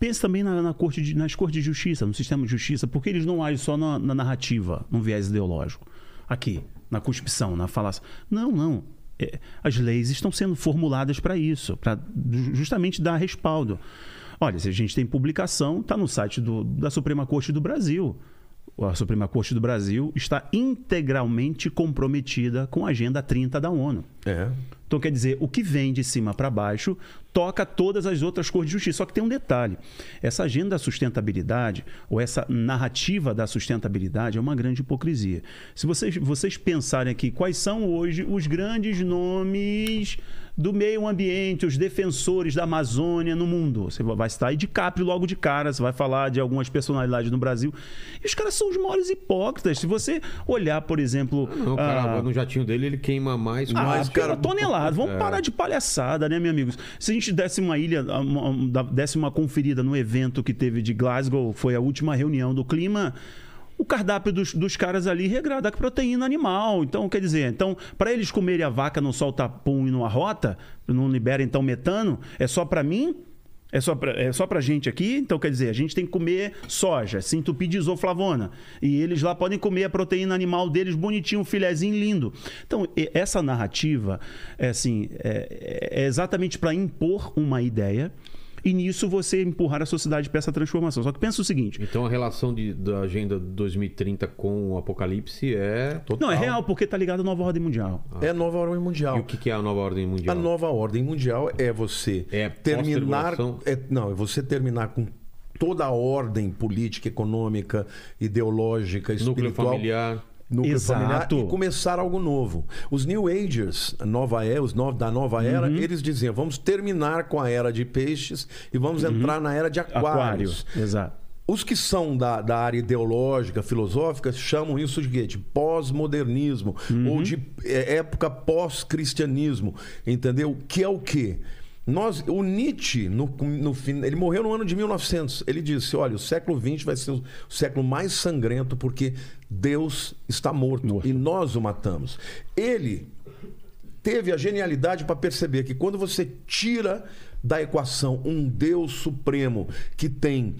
pense também na, na corte de- nas cortes de justiça, no sistema de justiça, porque eles não agem só na, na narrativa, num viés ideológico. Aqui, na cuspição, na falácia. Não, não. É, as leis estão sendo formuladas para isso, para justamente dar respaldo. Olha, se a gente tem publicação, está no site do- da Suprema Corte do Brasil. A Suprema Corte do Brasil está integralmente comprometida com a Agenda 30 da ONU. É. Então, quer dizer, o que vem de cima para baixo toca todas as outras cores de justiça. Só que tem um detalhe: essa agenda da sustentabilidade, ou essa narrativa da sustentabilidade, é uma grande hipocrisia. Se vocês, vocês pensarem aqui, quais são hoje os grandes nomes do meio ambiente, os defensores da Amazônia no mundo? Você vai estar aí de capri logo de cara, você vai falar de algumas personalidades no Brasil. E os caras são os maiores hipócritas. Se você olhar, por exemplo. Não, cara, ah, no jatinho dele ele queima mais. ah, mais, pela tonelada. Vamos É. parar de palhaçada, né, meus amigos? Se a gente desse uma ilha, uma- desse uma conferida no evento que teve de Glasgow, foi a última reunião do clima. O cardápio dos, dos caras ali regrada com proteína animal. Então, quer dizer, então, para eles comerem a vaca não solta pum e não arrota, não libera então metano, é só para mim? É só, pra, é só pra gente aqui? Então, quer dizer, a gente tem que comer soja, se entupir de isoflavona. E eles lá podem comer a proteína animal deles bonitinho, um filezinho lindo. Então, essa narrativa é, assim, é, é exatamente para impor uma ideia E nisso você empurrar a sociedade para essa transformação. Só que pensa o seguinte: Então a relação de- da agenda 2030 com o apocalipse é. não, é real, porque tá ligado à nova ordem mundial. É a nova ordem mundial. E o que que é a nova ordem A mundial? nova ordem mundial é você É terminar. é- não, é você terminar com toda a ordem política, econômica, ideológica, Núcleo espiritual. familiar. Núcleo Exato. familiar e começar algo novo. Os New Agers, nova era, os no- da nova era, Uhum. eles diziam: vamos terminar com a era de peixes e vamos entrar na era de Uhum. Aquário. aquários. Exato. Os que são da, da área ideológica, filosófica, chamam isso de? De pós-modernismo ou de é, época pós-cristianismo, entendeu? Que é o quê? Nós, o Nietzsche, no, no, ele morreu no ano de 1900. Ele disse: olha, o século XX vai ser o século mais sangrento porque Deus está morto, e nós o matamos. Ele teve a genialidade para perceber que quando você tira da equação um Deus supremo que tem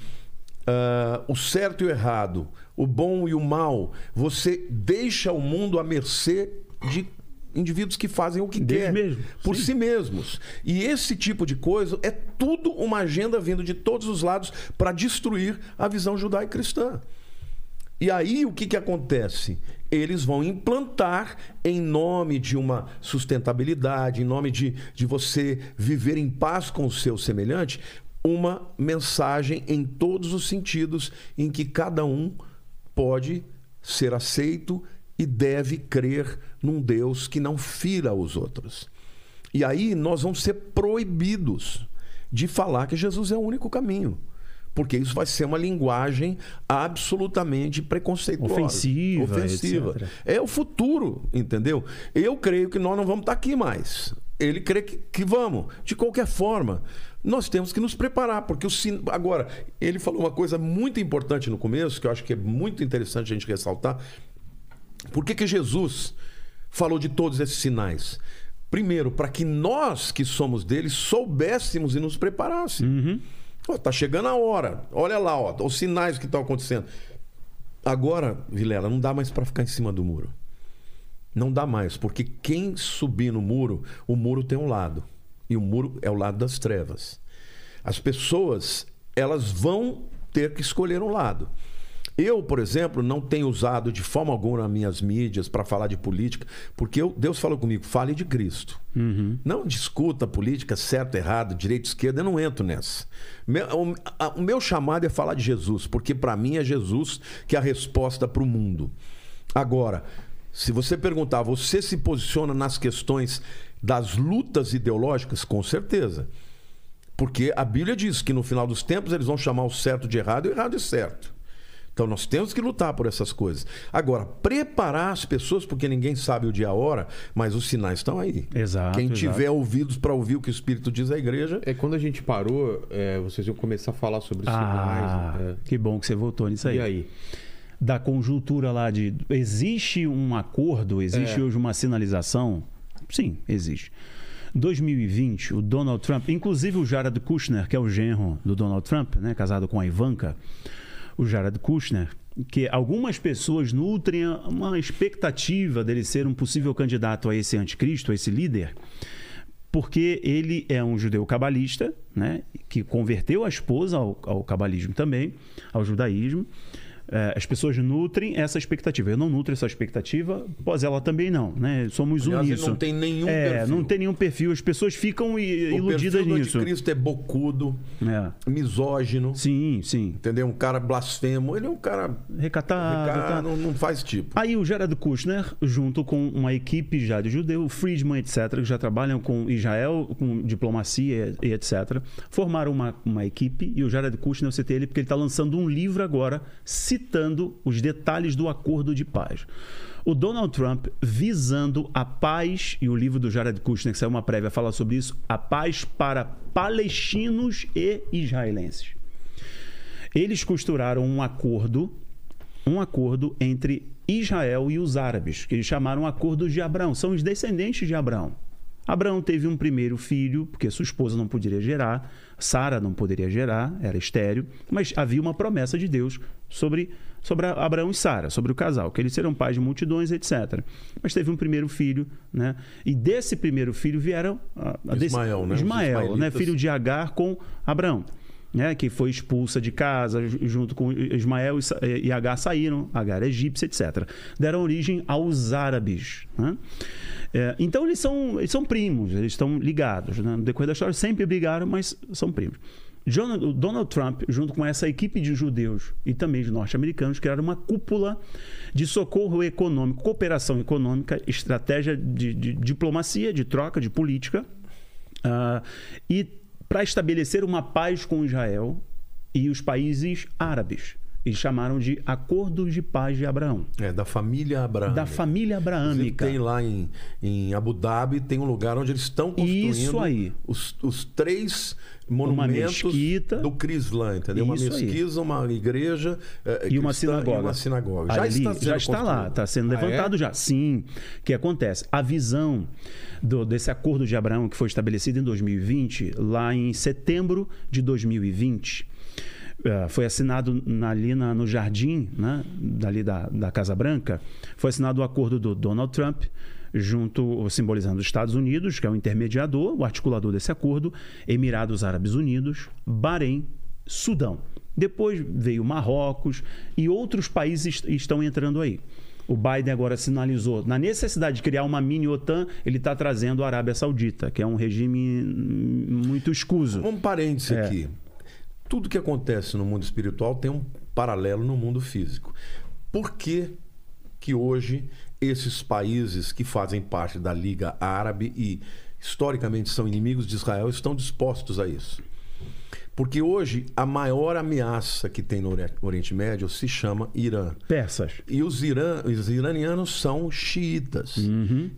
ah, o certo e o errado, o bom e o mal, você deixa o mundo à mercê de indivíduos que fazem o que Deles quer mesmo, por sim. si mesmos. E esse tipo de coisa é tudo uma agenda vindo de todos os lados para destruir a visão judaico-cristã. E aí o que, que acontece? Eles vão implantar, em nome de uma sustentabilidade, em nome de, de você viver em paz com o seu semelhante, uma mensagem em todos os sentidos em que cada um pode ser aceito e deve crer num Deus que não fira os outros. E aí nós vamos ser proibidos de falar que Jesus é o único caminho. Porque isso vai ser uma linguagem absolutamente preconceituosa. Ofensiva, Ofensiva. etc. É o futuro, entendeu? Eu creio que nós não vamos estar aqui mais. Ele crê que, que vamos. De qualquer forma, nós temos que nos preparar, porque o sin... agora ele falou uma coisa muito importante no começo que eu acho que é muito interessante a gente ressaltar. Por que, que Jesus falou de todos esses sinais? Primeiro, para que nós que somos dele soubéssemos e nos preparássemos. Ó, tá chegando a hora. Olha lá, ó, os sinais que estão acontecendo. Agora, Vilela, não dá mais para ficar em cima do muro. Não dá mais, porque quem subir no muro, o muro tem um lado. E o muro é o lado das trevas. As pessoas, elas vão ter que escolher um lado. Eu, por exemplo, não tenho usado de forma alguma as minhas mídias para falar de política, porque eu- Deus falou comigo, fale de Cristo. Não discuta política, certo, errado, direita, esquerda, eu não entro nessa. Meu- o, a- o meu chamado é falar de Jesus, porque para mim é Jesus que é a resposta para o mundo. Agora, se você perguntar, você se posiciona nas questões das lutas ideológicas? Com certeza. Porque a Bíblia diz que no final dos tempos eles vão chamar o certo de errado e o errado de certo. Então nós temos que lutar por essas coisas. Agora, preparar as pessoas, porque ninguém sabe o dia e a hora, mas os sinais estão aí. Exato, Quem exato. tiver ouvidos para ouvir o que o Espírito diz à igreja, É quando a gente parou, é, vocês iam começar a falar sobre os Ah, sinais. que bom que você voltou nisso aí. E aí? Da conjuntura lá de. Existe um acordo, existe É. hoje uma sinalização? Sim, existe. 2020, o Donald Trump, inclusive o Jared Kushner, que é o genro do Donald Trump, né, casado com a Ivanka, o Jared Kushner, que algumas pessoas nutrem uma expectativa dele ser um possível candidato a esse anticristo, a esse líder, porque ele é um judeu cabalista, né, que converteu a esposa ao, ao cabalismo também, ao judaísmo. É, as pessoas nutrem essa expectativa. Eu não nutro essa expectativa, pois ela também não, né? Somos Aliás, ele uníssono. não tem nenhum é, perfil. não tem nenhum perfil. As pessoas ficam o iludidas do nisso. anticristo é bocudo, É. misógino, Sim, sim. entendeu? Um cara blasfemo. Ele é um cara. Recatado. cara tá. não, não faz tipo. Aí o Jared Kushner, junto com uma equipe já de judeu, o Friedman, etc., que já trabalham com Israel, com diplomacia e etc., formaram uma, uma equipe e o Jared Kushner, eu citei ele porque ele está lançando um livro agora citando os detalhes do acordo de paz. O Donald Trump visando a paz, e o livro do Jared Kushner, que saiu uma prévia, fala sobre isso, a paz para palestinos e israelenses. Eles costuraram um acordo, um acordo entre Israel e os árabes, que eles chamaram Acordo de Abraão. São os descendentes de Abraão. Abraão teve um primeiro filho, porque sua esposa não poderia gerar, Sara não poderia gerar, era estéreo, mas havia uma promessa de Deus sobre, sobre Abraão e Sara, sobre o casal, que eles serão pais de multidões, etc. Mas teve um primeiro filho, né? E desse primeiro filho vieram a, a desse- Ismael, né? Os Ismael, né? Filho de Agar com Abraão. Né, que foi expulsa de casa ju- junto com Ismael e Agar saíram, Agar egípcia, etc. Deram origem aos árabes. né? É, então eles são, eles são primos, eles estão ligados. né? No decorrer da história sempre brigaram, mas são primos. John- Donald Trump, junto com essa equipe de judeus e também de norte-americanos, criaram uma cúpula de socorro econômico, cooperação econômica, estratégia de, de diplomacia, de troca, de política, ah, e para estabelecer uma paz com Israel e os países árabes. Eles chamaram de Acordos de Paz de Abraão. É, da família Abraão. Da família abraâmica. Tem lá em, em Abu Dhabi, tem um lugar onde eles estão construindo Isso aí. Os, os três monumentos do Crislan, entendeu? Uma Isso aí. mesquita, uma igreja eh, E uma sinagoga. E uma sinagoga. Já Ali, está, sendo já está lá, está sendo Ah, levantado é? já. Sim. O que acontece? A visão do- desse acordo de Abraão que foi estabelecido em 2020, lá em setembro de 2020, eh, foi assinado na- ali na- no jardim, né, dali da, da Casa Branca, foi assinado o acordo do Donald Trump, junto simbolizando os Estados Unidos, que é o intermediador, o articulador desse acordo, Emirados Árabes Unidos, Bahrein, Sudão. Depois veio Marrocos e outros países est- estão entrando aí. O Biden agora sinalizou na necessidade de criar uma mini OTAN, ele está trazendo a Arábia Saudita, que é um regime muito escuso. Um parêntese É. aqui. Tudo que acontece no mundo espiritual tem um paralelo no mundo físico. Por que, que hoje esses países que fazem parte da Liga Árabe e historicamente são inimigos de Israel estão dispostos a isso? Porque hoje a maior ameaça que tem no Ori- Oriente Médio se chama Irã. Persas. E os, irã, os iranianos são xiitas.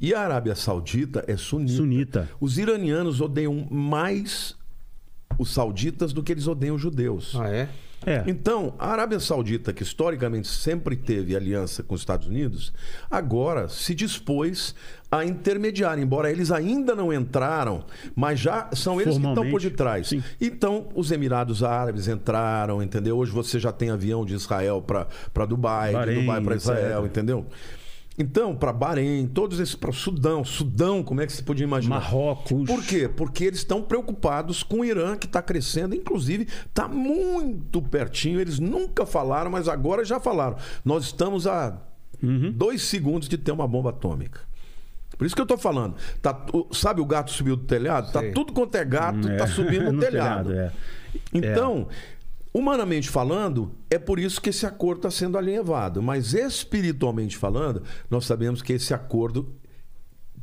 E a Arábia Saudita é sunita. Sunita. Os iranianos odeiam mais os sauditas do que eles odeiam os judeus. Ah, é? É. Então, a Arábia Saudita, que historicamente sempre teve aliança com os Estados Unidos, agora se dispôs a intermediar, embora eles ainda não entraram, mas já são eles que estão por detrás. sim. Então, os Emirados Árabes entraram, entendeu? Hoje você já tem avião de Israel para Dubai, Bahrein, de Dubai para Israel, etc. entendeu? Então, para Bahrein, todos esses para Sudão, Sudão, como é que você podia imaginar? Marrocos. Por quê? Porque eles estão preocupados com o Irã, que está crescendo, inclusive está muito pertinho. Eles nunca falaram, mas agora já falaram. Nós estamos a Uhum. dois segundos de ter uma bomba atômica. Por isso que eu tô falando. Tá, sabe o gato subiu do telhado? Tá tudo quanto é gato, É. tá subindo no, No telhado. telhado, é. Então, humanamente falando, é por isso que esse acordo está sendo alinhavado. Mas espiritualmente falando, nós sabemos que esse acordo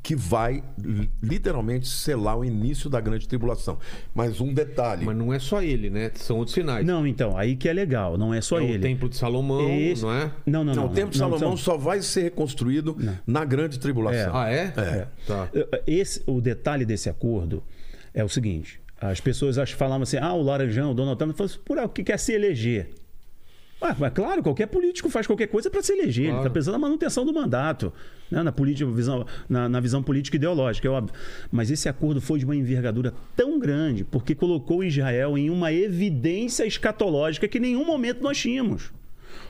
que vai li- literalmente selar o início da grande tribulação. Mas um detalhe. Mas não é só ele, né? São outros sinais. Não, então, aí que é legal, não é só é ele. o Templo de Salomão, Esse- não é? Não, não, Não, não. o tempo de não, Salomão não. só vai ser reconstruído na grande tribulação. Ah, é? É. Tá. Esse, o detalhe desse acordo é o seguinte: as pessoas falavam assim, ah, o Laranjão, o Donald Trump, falou assim, por aí, o que quer se eleger? Ué, mas claro, qualquer político faz qualquer coisa para se eleger. Ele Claro. está pensando na manutenção do mandato, né? na, política, visão, na, na visão política e ideológica, é óbvio. Mas esse acordo foi de uma envergadura tão grande porque colocou Israel em uma evidência escatológica que em nenhum momento nós tínhamos.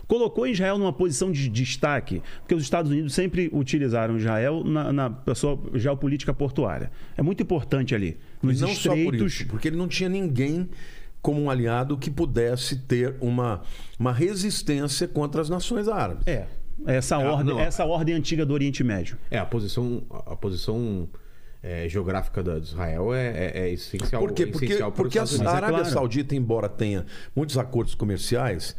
Colocou Israel numa posição de destaque, porque os Estados Unidos sempre utilizaram Israel na, na sua geopolítica portuária. É muito importante ali. Nos E não só por estreitos. isso, porque ele não tinha ninguém como um aliado que pudesse ter uma, uma resistência contra as nações árabes. É. Essa, Ah, ordem, não. essa ordem antiga do Oriente Médio. É, a posição, a posição é, geográfica da- de Israel é, é- é essencial. Por quê? é Porque, essencial os porque a. Arábia claro. Saudita, embora tenha muitos acordos comerciais,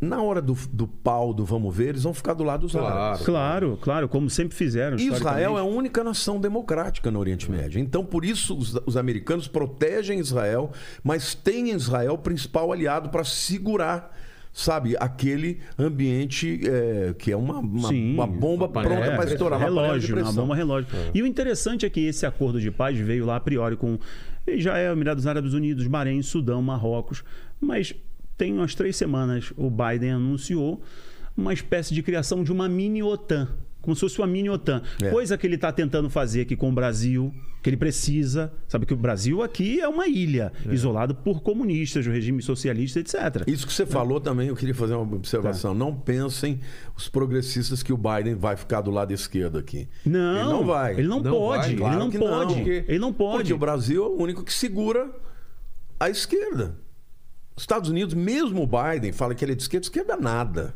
na hora do, do pau, do vamos ver, eles vão ficar do lado dos Claro. árabes. Claro, claro, como sempre fizeram. Israel é a única nação democrática no Oriente Médio. Então, por isso, os, os americanos protegem Israel, mas têm em Israel o principal aliado para segurar, sabe, aquele ambiente é, que é uma, uma, Sim, uma bomba uma pronta de para estourar. uma relógio, uma pressão. bomba relógio. E o interessante é que esse acordo de paz veio lá a priori com Israel, Emirados Árabes Unidos, Bahrein, Sudão, Marrocos, mas tem umas três semanas o Biden anunciou uma espécie de criação de uma mini OTAN. Como se fosse uma mini OTAN. É. Coisa que ele está tentando fazer aqui com o Brasil, que ele precisa. Sabe que o Brasil aqui é uma ilha, isolado por comunistas, o regime socialista, etc. Isso que você falou também, eu queria fazer uma observação. Não pensem os progressistas que o Biden vai ficar do lado esquerdo aqui. Não, Ele não vai. Ele não, Não pode. vai, Claro ele não pode. porque- Ele não pode. Porque o Brasil é o único que segura a esquerda. Os Estados Unidos, mesmo o Biden, fala que ele é de esquerda, esquerda nada.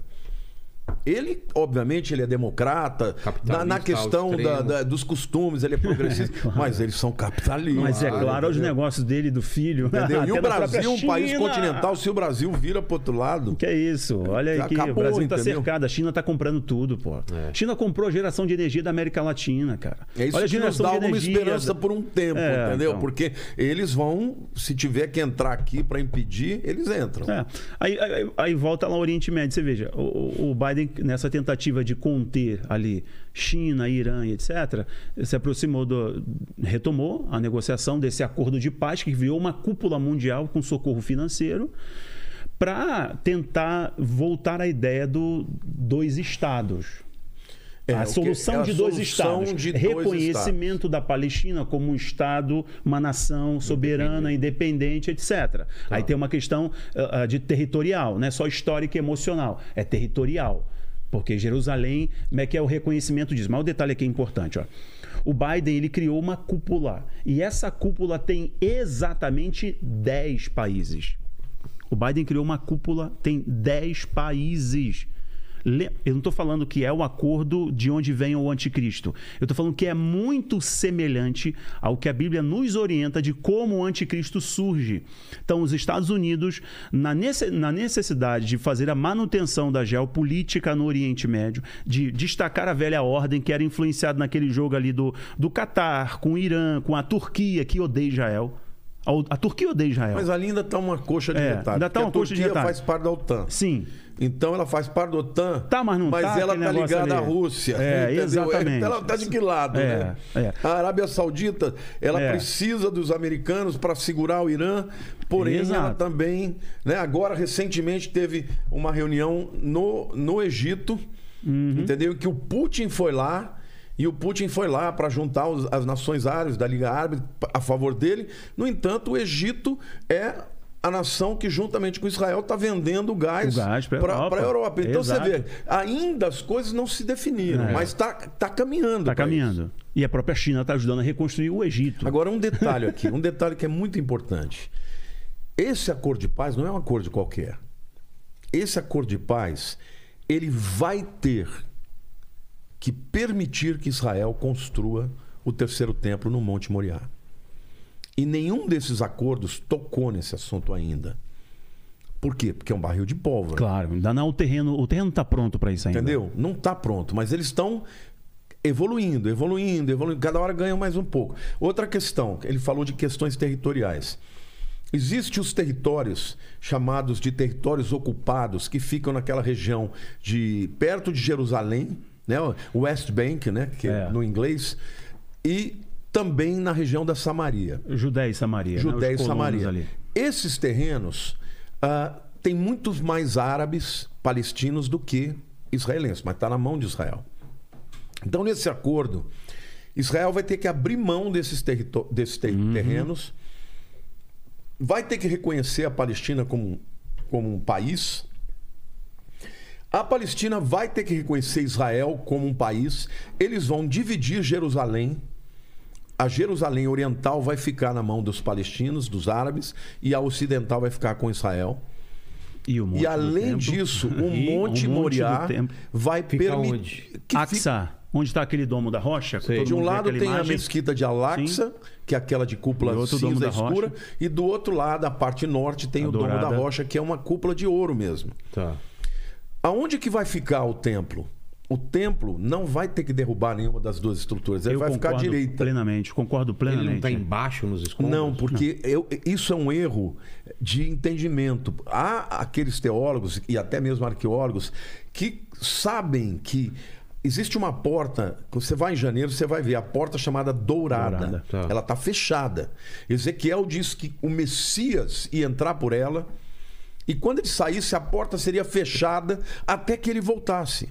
Ele, obviamente, ele é democrata, na, na questão da- da- dos costumes, ele é progressista, mas eles são capitalistas. Mas é claro, os negócios dele e do filho. Entendeu? E o Brasil, um país continental, se o Brasil vira pro outro lado. Que é isso? Olha aí que Acabou, o Brasil tá entendeu? cercado, a China tá comprando tudo, pô. China comprou a geração de energia da América Latina, cara. É isso Olha a que nos dá alguma esperança por um tempo, É, entendeu? então. Porque eles vão, se tiver que entrar aqui para impedir, eles entram. É. Aí, aí- aí volta lá o Oriente Médio. Você veja, o, o Biden, nessa tentativa de conter ali China, Irã e etc., se aproximou do. retomou a negociação desse acordo de paz que virou uma cúpula mundial com socorro financeiro para tentar voltar à ideia do dois estados. É, a solução é a de dois solução estados. de dois Reconhecimento da Palestina como um estado, uma nação soberana, independente, etc. Aí tem uma questão ah, de territorial, não é só histórica e emocional, é territorial. Porque Jerusalém, como é que é o reconhecimento disso? Mas o detalhe aqui é importante, ó. O Biden ele criou uma cúpula e essa cúpula tem exatamente 10 países. O Biden criou uma cúpula, tem 10 países. Eu não estou falando que é o acordo de onde vem o anticristo. Eu estou falando que é muito semelhante ao que a Bíblia nos orienta de como o anticristo surge. Então, os Estados Unidos, na nece- na necessidade de fazer a manutenção da geopolítica no Oriente Médio, de destacar a velha ordem que era influenciada naquele jogo ali do, do Catar, com o Irã, com a Turquia, que odeia Israel. A, a Turquia odeia Israel. Mas ali ainda está uma coxa de É, ainda tá porque uma a coxa de Turquia faz parte da OTAN. Sim. Então ela faz parte da OTAN. Tá, mas não tá, ela tá ligada à ali. Rússia. É, entendeu? exatamente. Ela tá de que lado, É, né? é. A Arábia Saudita, ela É. precisa dos americanos para segurar o Irã, porém Exato. ela também, né? Agora recentemente teve uma reunião no, no Egito, Uhum. entendeu? Que o Putin foi lá e o Putin foi lá para juntar os- as nações árabes da Liga Árabe a favor dele. No entanto, o Egito é a nação que, juntamente com Israel, está vendendo gás gás para Europa. a Europa. Então Exato. você vê, ainda as coisas não se definiram, É. mas está tá caminhando. Está caminhando. E a própria China está ajudando a reconstruir o Egito. isso. Agora, um detalhe aqui, um detalhe que é muito importante. Esse acordo de paz não é um acordo qualquer. Esse acordo de paz, ele vai ter que permitir que Israel construa o terceiro templo no Monte Moriá. E nenhum desses acordos tocou nesse assunto ainda. Por quê? Porque é um barril de pólvora. Claro, ainda não o terreno, o terreno está pronto para isso ainda. Entendeu? Não está pronto, mas eles estão evoluindo, evoluindo, evoluindo. Cada hora ganham mais um pouco. Outra questão, ele falou de questões territoriais. Existem os territórios chamados de territórios ocupados que ficam naquela região de perto de Jerusalém, né? West Bank, né? que É. no inglês, e também na região da Samaria. Judéia e Samaria. né? Judéia Os e Samaria. Ali. Esses terrenos ah, têm muitos mais árabes palestinos do que israelenses, mas está na mão de Israel. Então, nesse acordo, Israel vai ter que abrir mão desses, desses ter- terrenos, vai ter que reconhecer a Palestina como, como um país. A Palestina vai ter que reconhecer Israel como um país. Eles vão dividir Jerusalém a Jerusalém Oriental vai ficar na mão dos palestinos, dos árabes, e a ocidental vai ficar com Israel. E, o Monte e além disso, o E Monte o Monte Moriá vai permitir. fica- Aqsa, onde está aquele domo da rocha? De um lado tem a imagem. mesquita de Al-Aqsa, que é aquela de cúpula cinza escura, e do outro lado, a parte norte, tem A o domo da rocha, que é uma cúpula de ouro mesmo. Tá. Aonde que vai ficar o templo? O templo não vai ter que derrubar nenhuma das duas estruturas, ele Eu vai ficar à concordo direita. plenamente, concordo Ele plenamente. não está embaixo nos escombros? Não, porque eu- isso é um erro de entendimento. Há aqueles teólogos e até mesmo arqueólogos que sabem que existe uma porta. Você vai em janeiro, você vai ver a porta chamada Dourada. Dourada, tá. Ela está fechada. Ezequiel diz que o Messias ia entrar por ela e quando ele saísse, a porta seria fechada até que ele voltasse.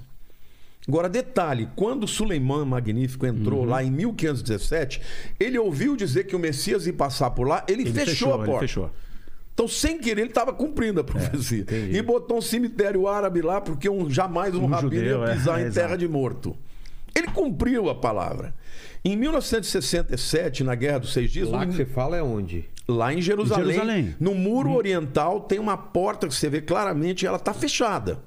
Agora, detalhe: quando Suleiman Magnífico entrou Uhum. lá em 1517, ele ouviu dizer que o Messias ia passar por lá, ele, Ele fechou, a ele porta. fechou. Então, sem querer, ele estava cumprindo a profecia. e botou um cemitério árabe lá, porque um, jamais um, Um rabino judeu, ia é, pisar é, em terra exato. de morto. Ele cumpriu a palavra. Em 1967, na Guerra dos Seis Dias, Lá o- que você fala é onde? lá em Jerusalém, Jerusalém. no muro Hum. oriental, tem uma porta que você vê claramente, ela está fechada.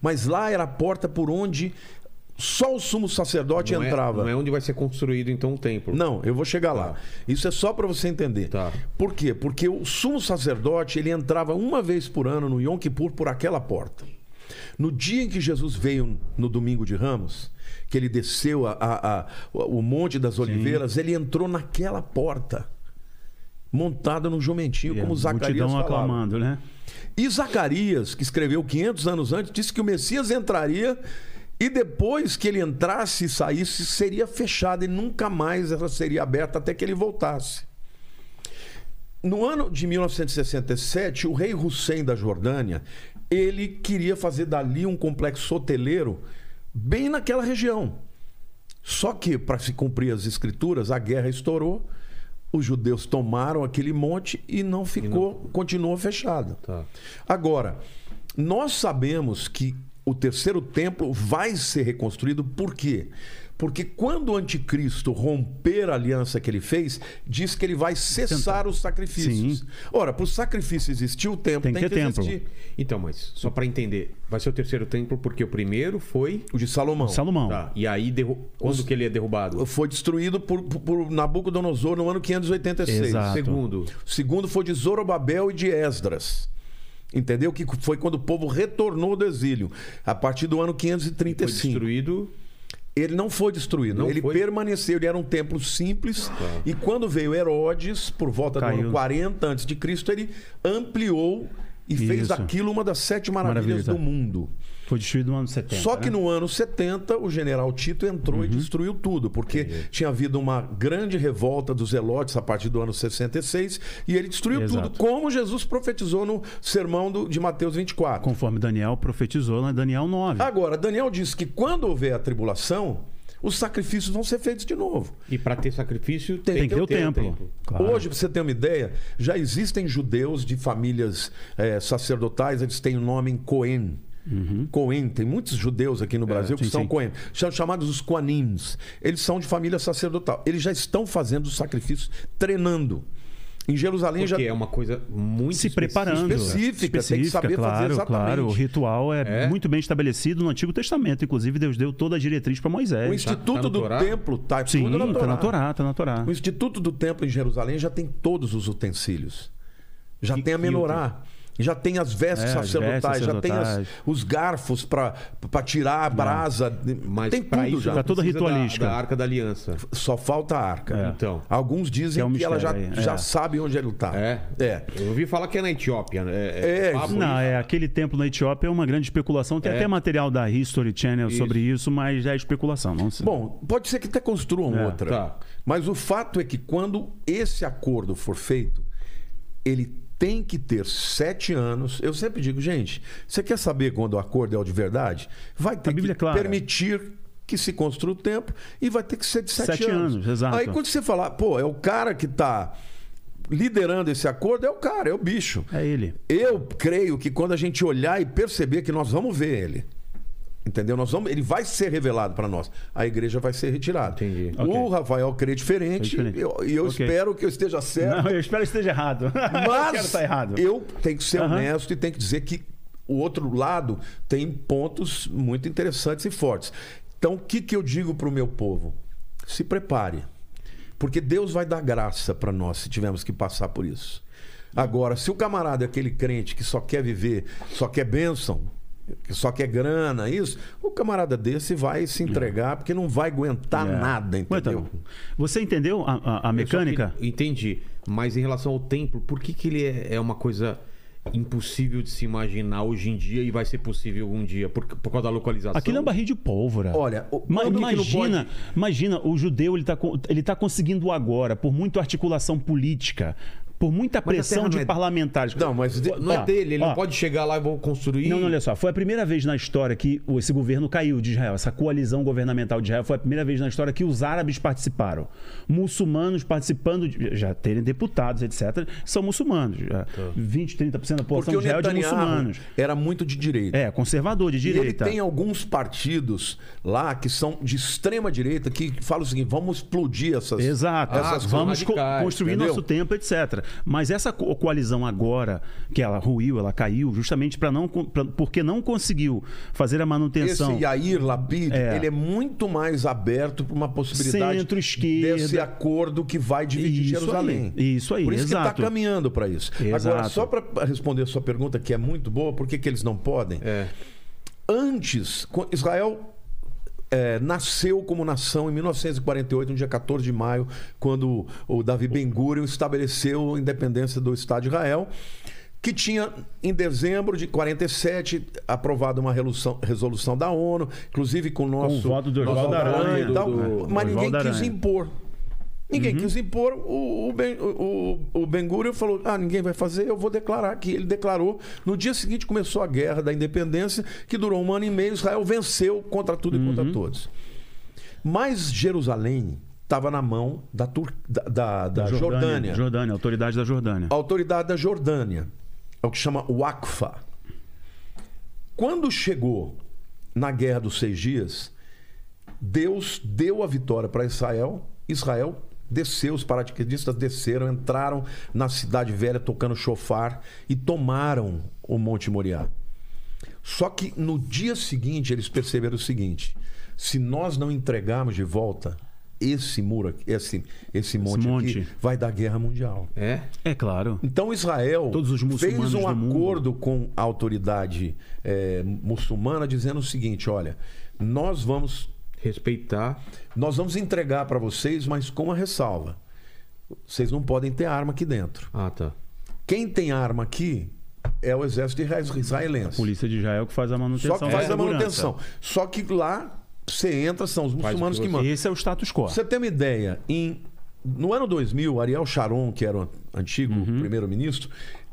Mas lá era a porta por onde só o sumo sacerdote Não é, entrava. não é onde vai ser construído então o templo. Não, eu vou chegar lá. Isso é só para você entender. Tá. Por quê? Porque o sumo sacerdote ele entrava uma vez por ano no Yom Kippur por aquela porta. No dia em que Jesus veio no domingo de Ramos, que ele desceu a- a- a- o Monte das Oliveiras, ele entrou naquela porta, montado num jumentinho, E a como Zacarias multidão falava. aclamando, né? E Zacarias, que escreveu 500 anos antes, disse que o Messias entraria e depois que ele entrasse e saísse, seria fechada e nunca mais ela seria aberta até que ele voltasse. No ano de 1967, o rei Hussein da Jordânia, ele queria fazer dali um complexo hoteleiro bem naquela região. Só que, para se cumprir as escrituras, a guerra estourou, os judeus tomaram aquele monte e não ficou, continuou fechado. Tá. Agora, nós sabemos que o terceiro templo vai ser reconstruído, por quê? Porque quando o anticristo romper a aliança que ele fez, diz que ele vai cessar os sacrifícios. Sim. Ora, para o sacrifício existir, o templo Tem tem, que que, templo. existir. Então, mas só pra entender, vai ser o terceiro templo porque o primeiro foi. O de Salomão. Salomão. Tá. E aí, derru... quando que ele é derrubado? Foi destruído por, por, por Nabucodonosor no ano 586. Exato. Segundo. O segundo foi de Zorobabel e de Esdras. Entendeu? Que foi quando o povo retornou do exílio, a partir do ano Foi 535. destruído. Ele não foi destruído, Não ele foi? permaneceu, ele era um templo simples. E quando veio Herodes, por volta do Caiu. ano 40 a.C., ele ampliou e fez Isso. daquilo uma das sete maravilhas Maravilha. do mundo. Foi destruído no ano 70. Só que né? no ano 70, o general Tito entrou Uhum. e destruiu tudo, porque tinha havido uma grande revolta dos Zelotes a partir do ano 66 e ele destruiu Exato. tudo, como Jesus profetizou no sermão do- de Mateus 24. Conforme Daniel profetizou em Daniel 9. Agora, Daniel disse que quando houver a tribulação, os sacrifícios vão ser feitos de novo. E pra ter sacrifício, tem, Tem que ter o templo. Claro. Hoje, para você ter uma ideia, já existem judeus de famílias eh, sacerdotais, eles têm o nome em Cohen. Cohen, tem muitos judeus aqui no Brasil que Uhum. É, sim, são sim. Cohen. São chamados os Koanims. Eles são de família sacerdotal. Eles já estão fazendo os sacrifícios, treinando. Em Jerusalém já Porque é uma coisa muito se específica. preparando. Específica, tem que saber fazer claro, exatamente. Claro, o ritual é, É? muito bem estabelecido no Antigo Testamento. Inclusive, Deus deu toda a diretriz para O Moisés. Instituto tá no do Torá? Templo está Sim, tudo na tá Torá. na Torá, tá na Torá. O Instituto do Templo em Jerusalém já tem todos os utensílios. Já Que- tem a que menorá. Já tem as vestes É, sacerdotais, já tem as- os garfos para tirar a brasa. Mas tem tudo isso já. Tá toda precisa da- ritualística. Da, Arca da Aliança. Só falta a arca. É. Então. Alguns dizem Que que, é um ela já, já é. sabe onde ele está. É? É. Eu ouvi falar que é na Etiópia. né? É, papo Não, isso. é aquele templo na Etiópia é uma grande especulação. Tem É. até material da History Channel Isso. sobre isso, mas já é especulação. Não sei. Bom, pode ser que até construam É, outra. tá. Mas o fato é que quando esse acordo for feito, ele tem que ter sete anos. Eu sempre digo, gente, você quer saber quando o acordo é o de verdade? Vai ter que é clara. permitir que se construa o templo e vai ter que ser de sete, Sete anos, exato. Aí quando você falar, pô, é o cara que está liderando esse acordo, é o cara, é o bicho. É ele. Eu creio que quando a gente olhar e perceber que nós vamos ver ele, entendeu? Nós vamos, ele vai ser revelado para nós. A igreja vai ser retirada. Entendi. O Rafael crê diferente, e eu, eu Ok. espero que eu esteja certo. Não, eu espero que esteja errado. eu quero Mas estar errado. eu tenho que ser Aham. honesto e tenho que dizer que o outro lado tem pontos muito interessantes e fortes. Então, o que, que eu digo para o meu povo? Se prepare. Porque Deus vai dar graça para nós se tivermos que passar por isso. Agora, se o camarada é aquele crente que só quer viver, só quer bênção, que só quer grana, isso, o camarada desse vai se entregar porque não vai aguentar É. nada, entendeu? Então, você entendeu a, a- a mecânica? que- entendi. Mas em relação ao templo, por que, que ele é, é uma coisa impossível de se imaginar hoje em dia e vai ser possível um dia? Por, por causa da localização? Aquilo é um barril de pólvora. Olha, o- Ma- imagina, pode- imagina, o judeu ele está ele tá conseguindo agora, por muita articulação política, por muita pressão de é- parlamentares. Não, mas de- Não é Ó, dele, ele ó. não pode chegar lá e vou construir. Não, não, olha só. Foi a primeira vez na história que esse governo caiu de Israel. Essa coalizão governamental de Israel foi a primeira vez na história que os árabes participaram. Muçulmanos participando, de, já terem deputados, etc., são muçulmanos. Já 20, 30% da Porque população o de Israel é de muçulmanos. era muito de direita. É, conservador, de E ele direita. tem alguns partidos lá que são de extrema direita que falam o seguinte: vamos explodir essas. Exato. essas Ah, Vamos co- radicais, construir entendeu? nosso tempo, etc. Mas essa co- coalizão agora, que ela ruiu, ela caiu, justamente para não, pra- porque não conseguiu fazer a manutenção. Esse Yair Lapid, É. ele é muito mais aberto para uma possibilidade desse acordo que vai dividir Isso Jerusalém. aí, isso aí, Por isso que exato. está caminhando para isso. Agora, Exato. só para responder a sua pergunta, que é muito boa, por que, que eles não podem? É. Antes, Israel é, nasceu como nação em 1948, no dia 14 de maio, quando o Davi Ben Gurion estabeleceu a independência do Estado de Israel, que tinha, em dezembro de 47, aprovado uma resolução, resolução da ONU, inclusive com o nosso... o voto do Oswaldo Aranha, tal, do- do- mas ninguém Oswaldo quis Aranha. impor. Ninguém quis impor. O, o, ben, o, o Ben falou: ah, ninguém vai fazer, eu vou declarar aqui. Ele declarou. No dia seguinte começou a guerra da independência, que durou um ano e meio. Israel venceu contra tudo e contra todos. Mas Jerusalém estava na mão da, Tur... da, da, da Jordânia. Jordânia, autoridade da Jordânia. A autoridade da Jordânia. É o que chama Wakfa. Quando chegou na Guerra dos Seis Dias, Deus deu a vitória para Israel. Israel desceu, os paraquedistas desceram, entraram na cidade velha tocando chofar e tomaram o Monte Moriá. Só que no dia seguinte eles perceberam o seguinte: se nós não entregarmos de volta esse muro, aqui- esse, esse monte, monte. aqui, vai dar guerra mundial. É? É claro. Então Israel Todos os muçulmanos fez um do mundo. acordo com a autoridade eh, muçulmana dizendo o seguinte: olha, nós vamos Respeitar. nós vamos entregar para vocês, mas com uma ressalva. Vocês não podem ter arma aqui dentro. Ah, tá. Quem tem arma aqui é o exército israelense. Polícia de Israel que faz a manutenção. Só que faz da a manutenção. Só que lá você entra, são os muçulmanos que mandam. Esse é o status quo. Você ter uma ideia, em, no ano 2000, Ariel Sharon, que era o antigo Uhum. primeiro-ministro,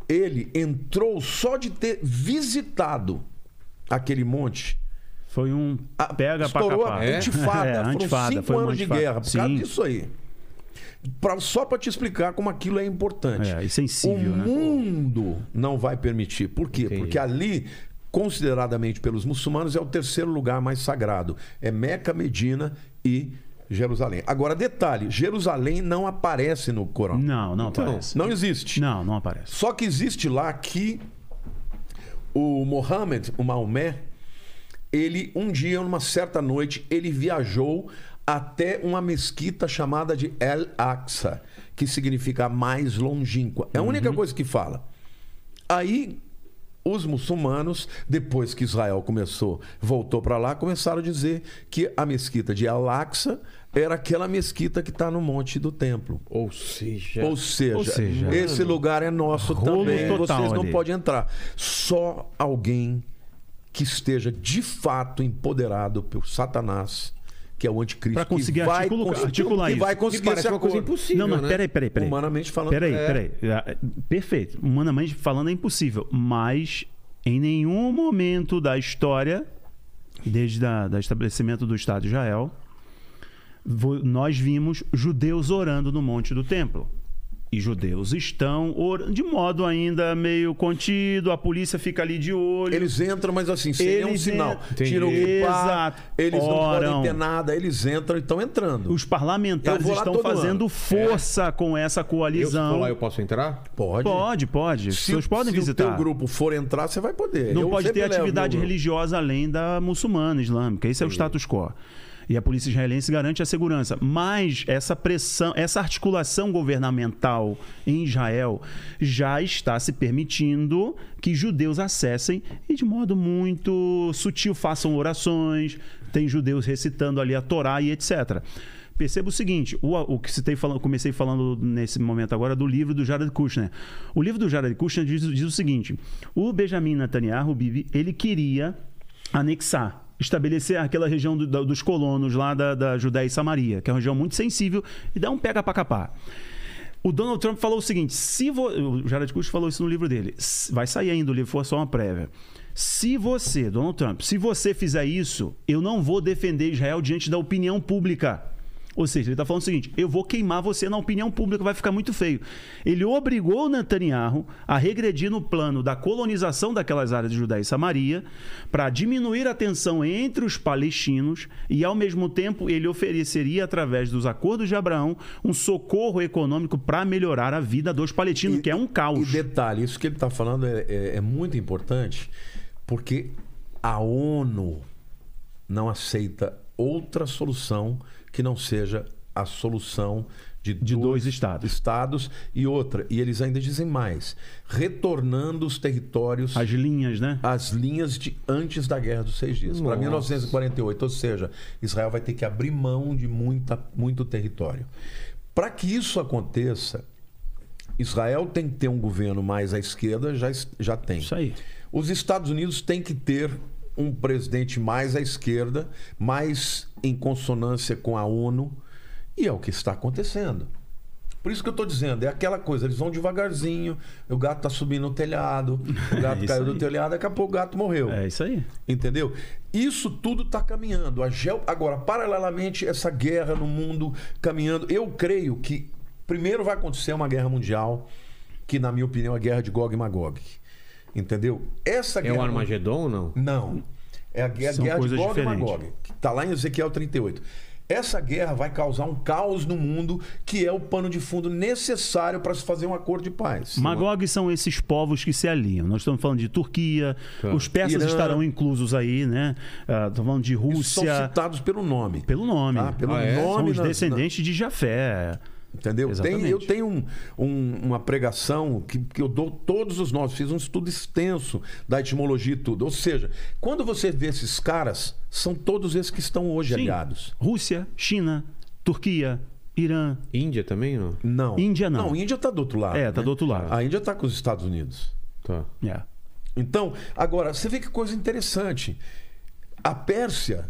ele entrou só de ter visitado aquele monte. Foi um a- pega pra estourou capar. a intifada. É, Foram intifada, cinco foi uma anos de guerra por causa Sim. disso aí. Pra- só para te explicar como aquilo é importante. É, e sensível, o né? mundo não vai permitir. Por quê? Entendi. Porque ali, consideradamente pelos muçulmanos, é o terceiro lugar mais sagrado. É Meca, Medina e Jerusalém. Agora, detalhe: Jerusalém não aparece no Corão. Não, não Então, aparece. Não existe. Não, não aparece. Só que existe lá que o Mohammed, o Maomé, ele um dia, numa certa noite, ele viajou até uma mesquita chamada de El Aqsa, que significa mais longínqua. É a única coisa que fala. Aí os muçulmanos, depois que Israel começou, voltou para lá, começaram a dizer que a mesquita de Al-Aqsa era aquela mesquita que está no monte do templo. Ou seja. Ou seja, Ou seja, esse lugar é nosso também. total Vocês não ali. podem entrar. Só alguém que esteja de fato empoderado por Satanás, que é o anticristo, Pra conseguir que vai, articula- conseguir- articular que isso. vai Que conseguir parece esse uma coisa impossível. Não, mas né? peraí, peraí, peraí. Humanamente falando. Peraí, é. peraí. Ah, Perfeito. Humanamente falando é impossível. Mas em nenhum momento da história, desde o estabelecimento do Estado de Israel, nós vimos judeus orando no Monte do Templo. E judeus estão orando de modo ainda meio contido, a polícia fica ali de olho. Eles entram, mas assim, sem nenhum Eles sinal. entram. Tiram o Entendi. Exato. eles não Oram. podem ter nada, eles entram e estão entrando. Os parlamentares Eu estão fazendo ano. força com essa Eu, se coalizão. for lá, eu posso entrar? Pode. Pode, pode. Se, pessoas podem se visitar. o teu grupo for entrar, você vai poder. Não Eu pode ter atividade religiosa além da muçulmana islâmica. Esse é o status quo. E a polícia israelense garante a segurança. Mas essa pressão, essa articulação governamental em Israel já está se permitindo que judeus acessem e de modo muito sutil façam orações, tem judeus recitando ali a Torá e etc. Perceba o seguinte, o, o que citei falando, comecei falando nesse momento agora do livro do Jared Kushner. O livro do Jared Kushner diz, diz o seguinte: o Benjamin Netanyahu, Bibi, ele queria anexar, estabelecer aquela região do- da- dos colonos lá da, da Judéia e Samaria, que é uma região muito sensível e dá um pega para capar. O Donald Trump falou o seguinte: se vo... o Jared Kushner falou isso no livro dele, vai sair ainda o livro, foi só uma prévia. Se você, Donald Trump, se você fizer isso, eu não vou defender Israel diante da opinião pública. Ou seja, ele está falando o seguinte: eu vou queimar você na opinião pública, vai ficar muito feio. Ele obrigou o Netanyahu a regredir no plano da colonização daquelas áreas de Judéia e Samaria para diminuir a tensão entre os palestinos e, ao mesmo tempo, ele ofereceria, através dos acordos de Abraão, um socorro econômico para melhorar a vida dos palestinos, E- que é um E caos. detalhe, isso que ele está falando é, é- é muito importante, porque a ONU não aceita outra solução que não seja a solução de, De dois estados. estados e outra. E eles ainda dizem mais: retornando os territórios As linhas, né? as linhas de antes da Guerra dos Seis Dias, para Nossa. 1948. Ou seja, Israel vai ter que abrir mão de muita, muito território. Para que isso aconteça, Israel tem que ter um governo mais à esquerda, já, já tem. Isso aí. Os Estados Unidos têm que ter um presidente mais à esquerda, mais em consonância com a ONU, e é o que está acontecendo. Por isso que eu estou dizendo, é aquela coisa, eles vão devagarzinho, o gato está subindo no telhado, o gato isso caiu do telhado, daqui a pouco o gato morreu. É isso aí. Entendeu? Isso tudo está caminhando. A geo... Agora, paralelamente, essa guerra no mundo caminhando. Eu creio que primeiro vai acontecer uma guerra mundial, que, na minha opinião, é a guerra de Gog e Magog. Entendeu? Essa É guerra. o Armagedon ou não? Não. É a guerra, São guerra de Gog e. Magog. Que está lá em Ezequiel 38. Essa guerra vai causar um caos no mundo, que é o pano de fundo necessário para se fazer um acordo de paz. Magog são esses povos que se alinham. Nós estamos falando de Turquia, Tá. os persas Irã. estarão inclusos aí, né? Ah, Estamos falando de Isso são Rússia. citados pelo nome. Pelo nome. Tá? Pelo Ah, é? São nome os nas- descendentes de Jafé. Entendeu? Tem, eu tenho um- um- uma pregação que, que eu dou todos os nomes, fiz um estudo extenso da etimologia e tudo. Ou seja, quando você vê esses caras, são todos esses que estão hoje Sim. aliados. Rússia, China, Turquia, Irã. Índia também, não? Não. Índia não. Não, Índia está do outro lado. É, tá né? do outro lado. A Índia está com os Estados Unidos. Tá. É. Então, agora, você vê que coisa interessante. A Pérsia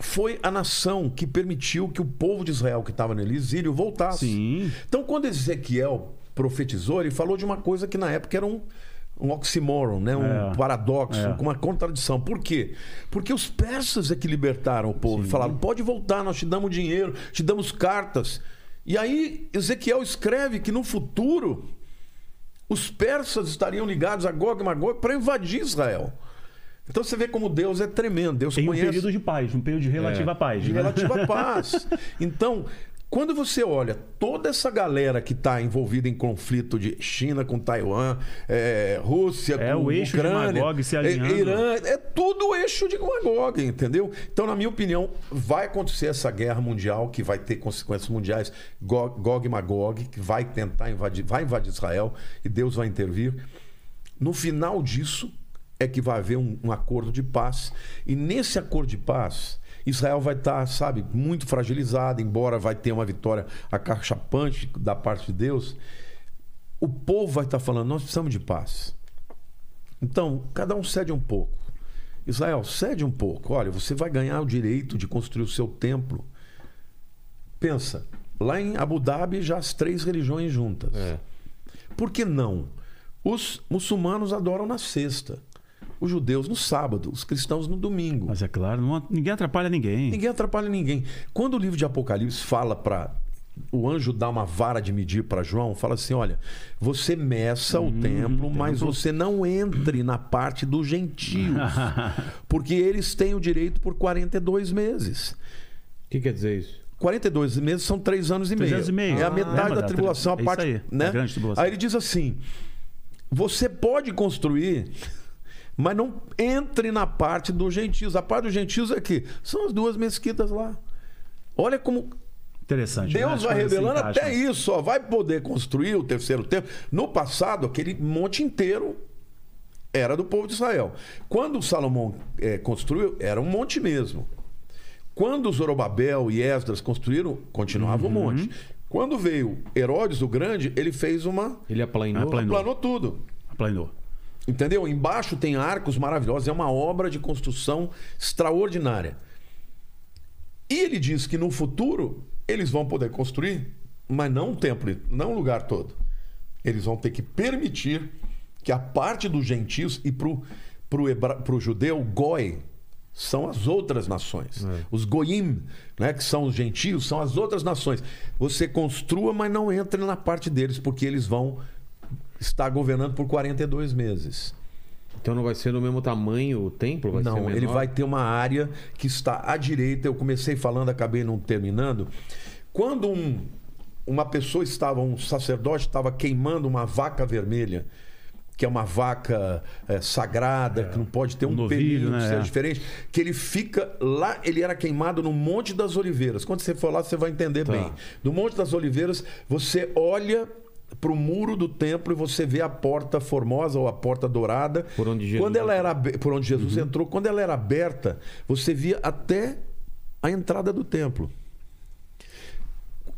foi a nação que permitiu que o povo de Israel que estava no exílio voltasse. Sim. Então, quando Ezequiel profetizou, ele falou de uma coisa que na época era um, um oxímoron, né? um É. paradoxo, É. uma contradição. Por quê? Porque os persas é que libertaram o povo. Falaram: pode voltar, nós te damos dinheiro, te damos cartas. E aí, Ezequiel escreve que no futuro os persas estariam ligados a Gog e Magog para invadir Israel. Então você vê como Deus é tremendo. Deus Em um conhece período de paz, um período de relativa É. paz. de né? relativa paz. Então, quando você olha toda essa galera que está envolvida em conflito de China com Taiwan, é, Rússia É, com o eixo de Ucrânia, Magog se é, alinhando. Irã, é tudo o eixo de Magog, entendeu? Então, na minha opinião, vai acontecer essa guerra mundial que vai ter consequências mundiais, Gog, Gog e Magog, que vai tentar invadir, vai invadir Israel e Deus vai intervir. No final disso é que vai haver um, um acordo de paz. E nesse acordo de paz, Israel vai estar, sabe, muito fragilizado, embora vai ter uma vitória acachapante da parte de Deus. O povo vai estar falando: nós precisamos de paz. Então, cada um cede um pouco. Israel, cede um pouco. Olha, você vai ganhar o direito de construir o seu templo. Pensa, lá em Abu Dhabi já as três religiões juntas. É. Por que não? Os muçulmanos adoram na sexta, os judeus no sábado, os cristãos no domingo. Mas é claro, não- ninguém atrapalha ninguém. Ninguém atrapalha ninguém. Quando o livro de Apocalipse fala para o anjo dar uma vara de medir para João, fala assim: olha, você meça o templo, mas você não entre na parte dos gentios, porque eles têm o direito por 42 meses. O que quer dizer isso? 42 meses são três anos e Três meio. anos e meio. É a Ah, metade lembra da tribulação, a é parte. isso aí, né? da grande tribulação. Aí ele diz assim: você pode construir, mas não entre na parte dos gentios. A parte dos gentios é que são as duas mesquitas lá. Olha como Interessante. né? Deus As vai revelando até isso. Ó, vai poder construir o terceiro templo. No passado, aquele monte inteiro era do povo de Israel. Quando Salomão eh, construiu, era um monte mesmo. Quando Zorobabel e Esdras construíram, continuava o Uhum. monte. Quando veio Herodes o Grande, ele fez uma. Ele aplanou? Aplanou. planou tudo. Aplanou. Entendeu? Embaixo tem arcos maravilhosos, é uma obra de construção extraordinária. E ele diz que no futuro eles vão poder construir mas não o templo, não o lugar todo. Eles vão ter que permitir que a parte dos gentios e para o judeu, goi, são as outras nações. Os goim, né, que são os gentios, são as outras nações. Você construa, mas não entre na parte deles, porque eles vão estar governando por 42 meses. Então não vai ser do mesmo tamanho o templo? Vai ser não, ele vai ter uma área que está à direita. Eu comecei falando, acabei não terminando. Quando um, uma pessoa estava, um sacerdote estava queimando uma vaca vermelha, que é uma vaca é, sagrada, que não pode ter um, Um novilho, pelinho, né? É. diferente, que ele fica lá, ele era queimado no Monte das Oliveiras. Quando você for lá, você vai entender Tá. bem. No Monte das Oliveiras, você olha para o muro do templo e você vê a porta formosa ou a porta dourada. Por onde Jesus Quando ela entrou. era por onde Jesus entrou, quando ela era aberta, você via até a entrada do templo.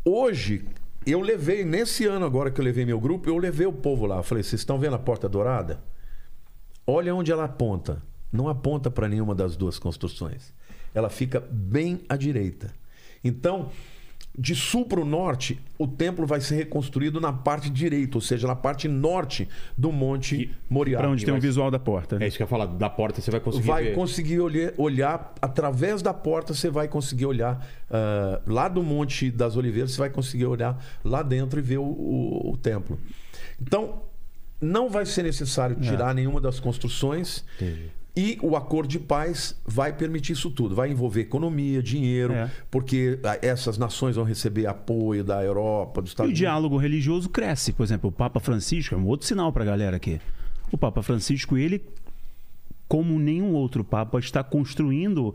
Hoje, eu levei, nesse ano agora que eu levei meu grupo, eu levei o povo lá. Eu falei, vocês estão vendo a porta dourada? Olha onde ela aponta. Não aponta para nenhuma das duas construções. Ela fica bem à direita. Então, de sul para o norte, o templo vai ser reconstruído na parte direita, ou seja, na parte norte do Monte Moriá. Para onde tem o visual da porta. É isso que eu ia falar. Da porta você vai conseguir vai ver. conseguir olhar, olhar através da porta, você vai conseguir olhar ah, lá do Monte das Oliveiras, você vai conseguir olhar lá dentro e ver o, o- o templo. Então, não vai ser necessário tirar nenhuma das construções. E o acordo de paz vai permitir isso tudo. Vai envolver economia, dinheiro, É. porque ah, essas nações vão receber apoio da Europa, dos E Estados o diálogo religioso cresce. Por exemplo, o Papa Francisco é um outro sinal para a galera aqui. O Papa Francisco, ele, como nenhum outro Papa, está construindo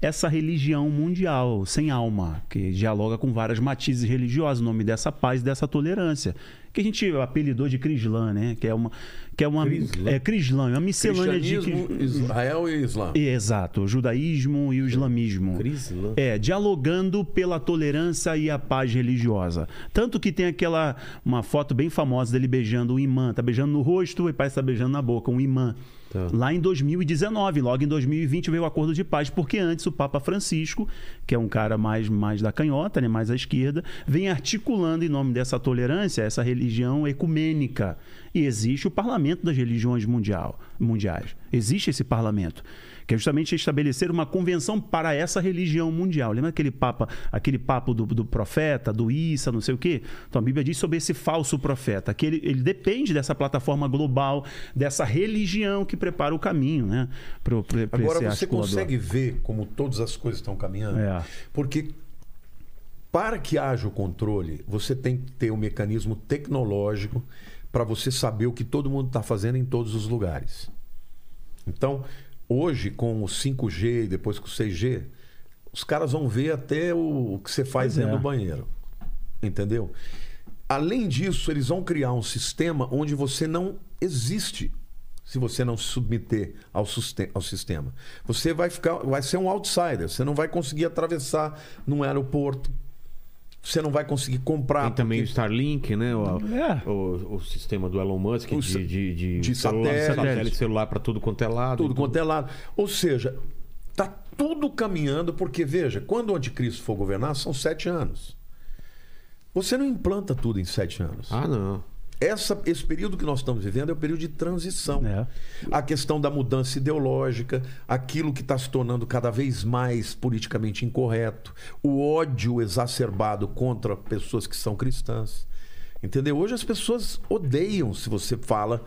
essa religião mundial, sem alma, que dialoga com várias matizes religiosas, o nome dessa paz, dessa tolerância. Que a gente apelidou de Crislã, né? Que é uma. Que é uma Crislã. É Crislã, é uma miscelânea de. Israel e Islã. Exato, o judaísmo e o islamismo. Crislã. É, dialogando pela tolerância e a paz religiosa. Tanto que tem aquela uma foto bem famosa dele beijando o imã, tá beijando no rosto e parece que tá beijando na boca, um imã. Tá. Lá em 2019, logo em 2020 veio o acordo de paz, porque antes o Papa Francisco, que é um cara mais, mais da canhota, né, mais à esquerda, vem articulando em nome dessa tolerância essa religião ecumênica. E existe o parlamento das religiões mundial, mundiais. Existe esse parlamento que é justamente estabelecer uma convenção para essa religião mundial. Lembra aquele papa, aquele papo do, do profeta, do Issa, não sei o quê? Então a Bíblia diz sobre esse falso profeta, que ele, ele depende dessa plataforma global, dessa religião que prepara o caminho, né? Pro, pro, pra Agora você consegue ver como todas as coisas estão caminhando? É. Porque para que haja o controle, você tem que ter um mecanismo tecnológico para você saber o que todo mundo está fazendo em todos os lugares. Então, hoje, com o 5G e depois com o 6G, os caras vão ver até o, que você faz Pois dentro é. do banheiro. Entendeu? Além disso, eles vão criar um sistema onde você não existe se você não se submeter ao, ao sistema. Você vai ficar, vai ser um outsider. Você não vai conseguir atravessar num aeroporto. Você não vai conseguir comprar. Tem também o porque- Starlink, né? O, É. o, o sistema do Elon Musk O de, de, de, de celular, satélite. satélite celular para tudo quanto é lado. tudo Então, quanto é lado. Ou seja, tá tudo caminhando, porque veja, quando o anticristo for governar, são sete anos. Você não implanta tudo em sete anos. Ah, não. Essa, esse período que nós estamos vivendo é o período de transição. É. A questão da mudança ideológica, aquilo que está se tornando cada vez mais politicamente incorreto, o ódio exacerbado contra pessoas que são cristãs. Entendeu? Hoje as pessoas odeiam se você fala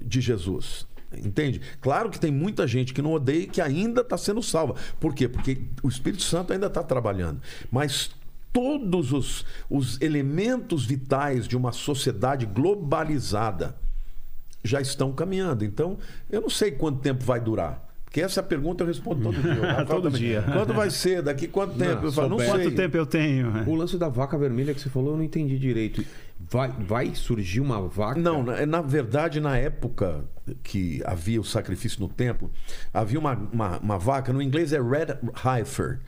de Jesus. Entende? Claro que tem muita gente que não odeia e que ainda está sendo salva. Por quê? Porque o Espírito Santo ainda está trabalhando. Mas todos os, os elementos vitais de uma sociedade globalizada já estão caminhando. Então, eu não sei quanto tempo vai durar. Porque essa pergunta eu respondo todo dia. Todo dia. Quanto vai ser? Daqui quanto tempo? eu falo, não sei. Quanto tempo eu tenho? O lance da vaca vermelha que você falou, eu não entendi direito. Vai, vai surgir uma vaca? Não, na, na verdade, na época que havia o sacrifício no templo, havia uma, uma, uma vaca, no inglês é Red Heifer.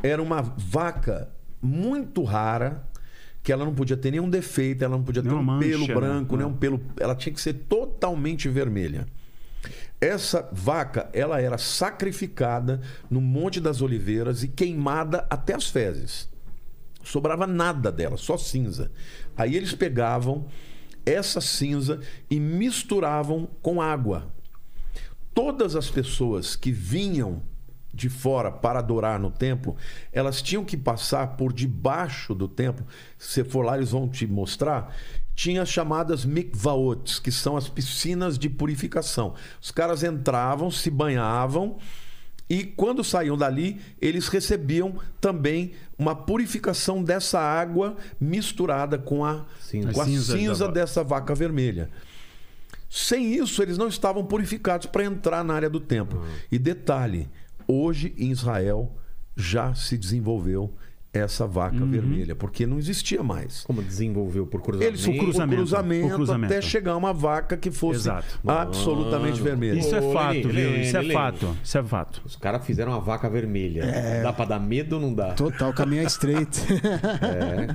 Era uma vaca muito rara, que ela não podia ter nenhum defeito, ela não podia ter Nenhuma um pelo mancha, branco, né? nem um pelo. Ela tinha que ser totalmente vermelha. Essa vaca, ela era sacrificada no Monte das Oliveiras e queimada até as fezes. sobrava nada dela, só cinza. Aí eles pegavam essa cinza e misturavam com água. Todas as pessoas que vinham de fora para adorar no templo, elas tinham que passar por debaixo do templo. Se você for lá, eles vão te mostrar. Tinha as chamadas mikvaot, que são as piscinas de purificação. Os caras entravam, se banhavam e quando saíam dali, eles recebiam também uma purificação dessa água misturada com a Cinza. com a cinza cinza, dessa vaca vermelha. Sem isso, eles não estavam purificados para entrar na área do templo. E detalhe: hoje em Israel já se desenvolveu essa vaca vermelha, porque não existia mais. Como desenvolveu por cruzamento? Eles por cruzamento, cruzamento, por cruzamento. até chegar uma vaca que fosse Exato. absolutamente Mano. vermelha. Isso é fato, Lene, viu? Lene, Isso é fato. Isso é fato. Os caras fizeram uma vaca vermelha. É. Dá pra dar medo ou não dá? Total, o caminho é estreito.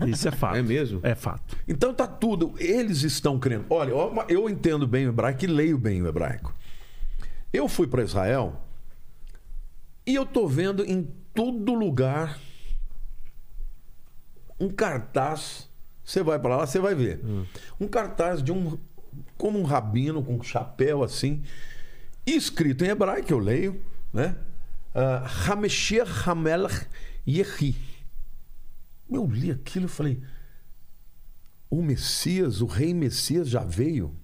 Isso é fato. É mesmo? É fato. Então tá tudo. Eles estão crendo. Olha, eu entendo bem o hebraico e leio bem o hebraico. Eu fui para Israel e eu tô vendo em todo lugar um cartaz. Você vai para lá, você vai ver. Um cartaz de um. Como um rabino com um chapéu assim, escrito em hebraico, eu leio, né? Ah, Hamesher Hamelech Yehi. Eu li aquilo e falei: o Messias, o rei Messias já veio?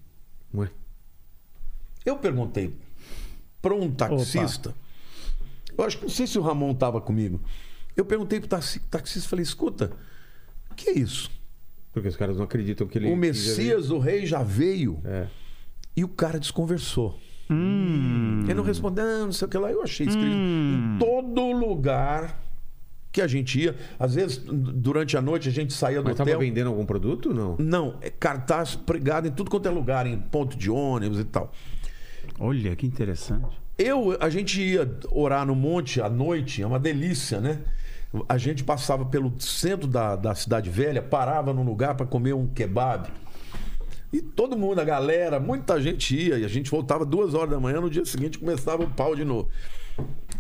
Ué. Eu perguntei para um taxista. Eu acho que não sei se o Ramon estava comigo. Eu perguntei para o taxi, taxista, falei: escuta, o que é isso? Porque os caras não acreditam que ele. o Messias, o rei já veio. É. E o cara desconversou. Hum. Ele não respondeu, "Ah, não sei o que lá. Eu achei escrito em todo lugar que a gente ia. Às vezes, durante a noite, a gente saía do Mas hotel. vendendo algum produto? Não. Não, é cartaz pregado em tudo quanto é lugar, em ponto de ônibus e tal. Olha que interessante. Eu, a gente ia orar no monte à noite, é uma delícia, né? A gente passava pelo centro da, da cidade velha, parava num lugar para comer um kebab. E todo mundo, a galera, muita gente ia, e a gente voltava duas horas da manhã, no dia seguinte começava o pau de novo.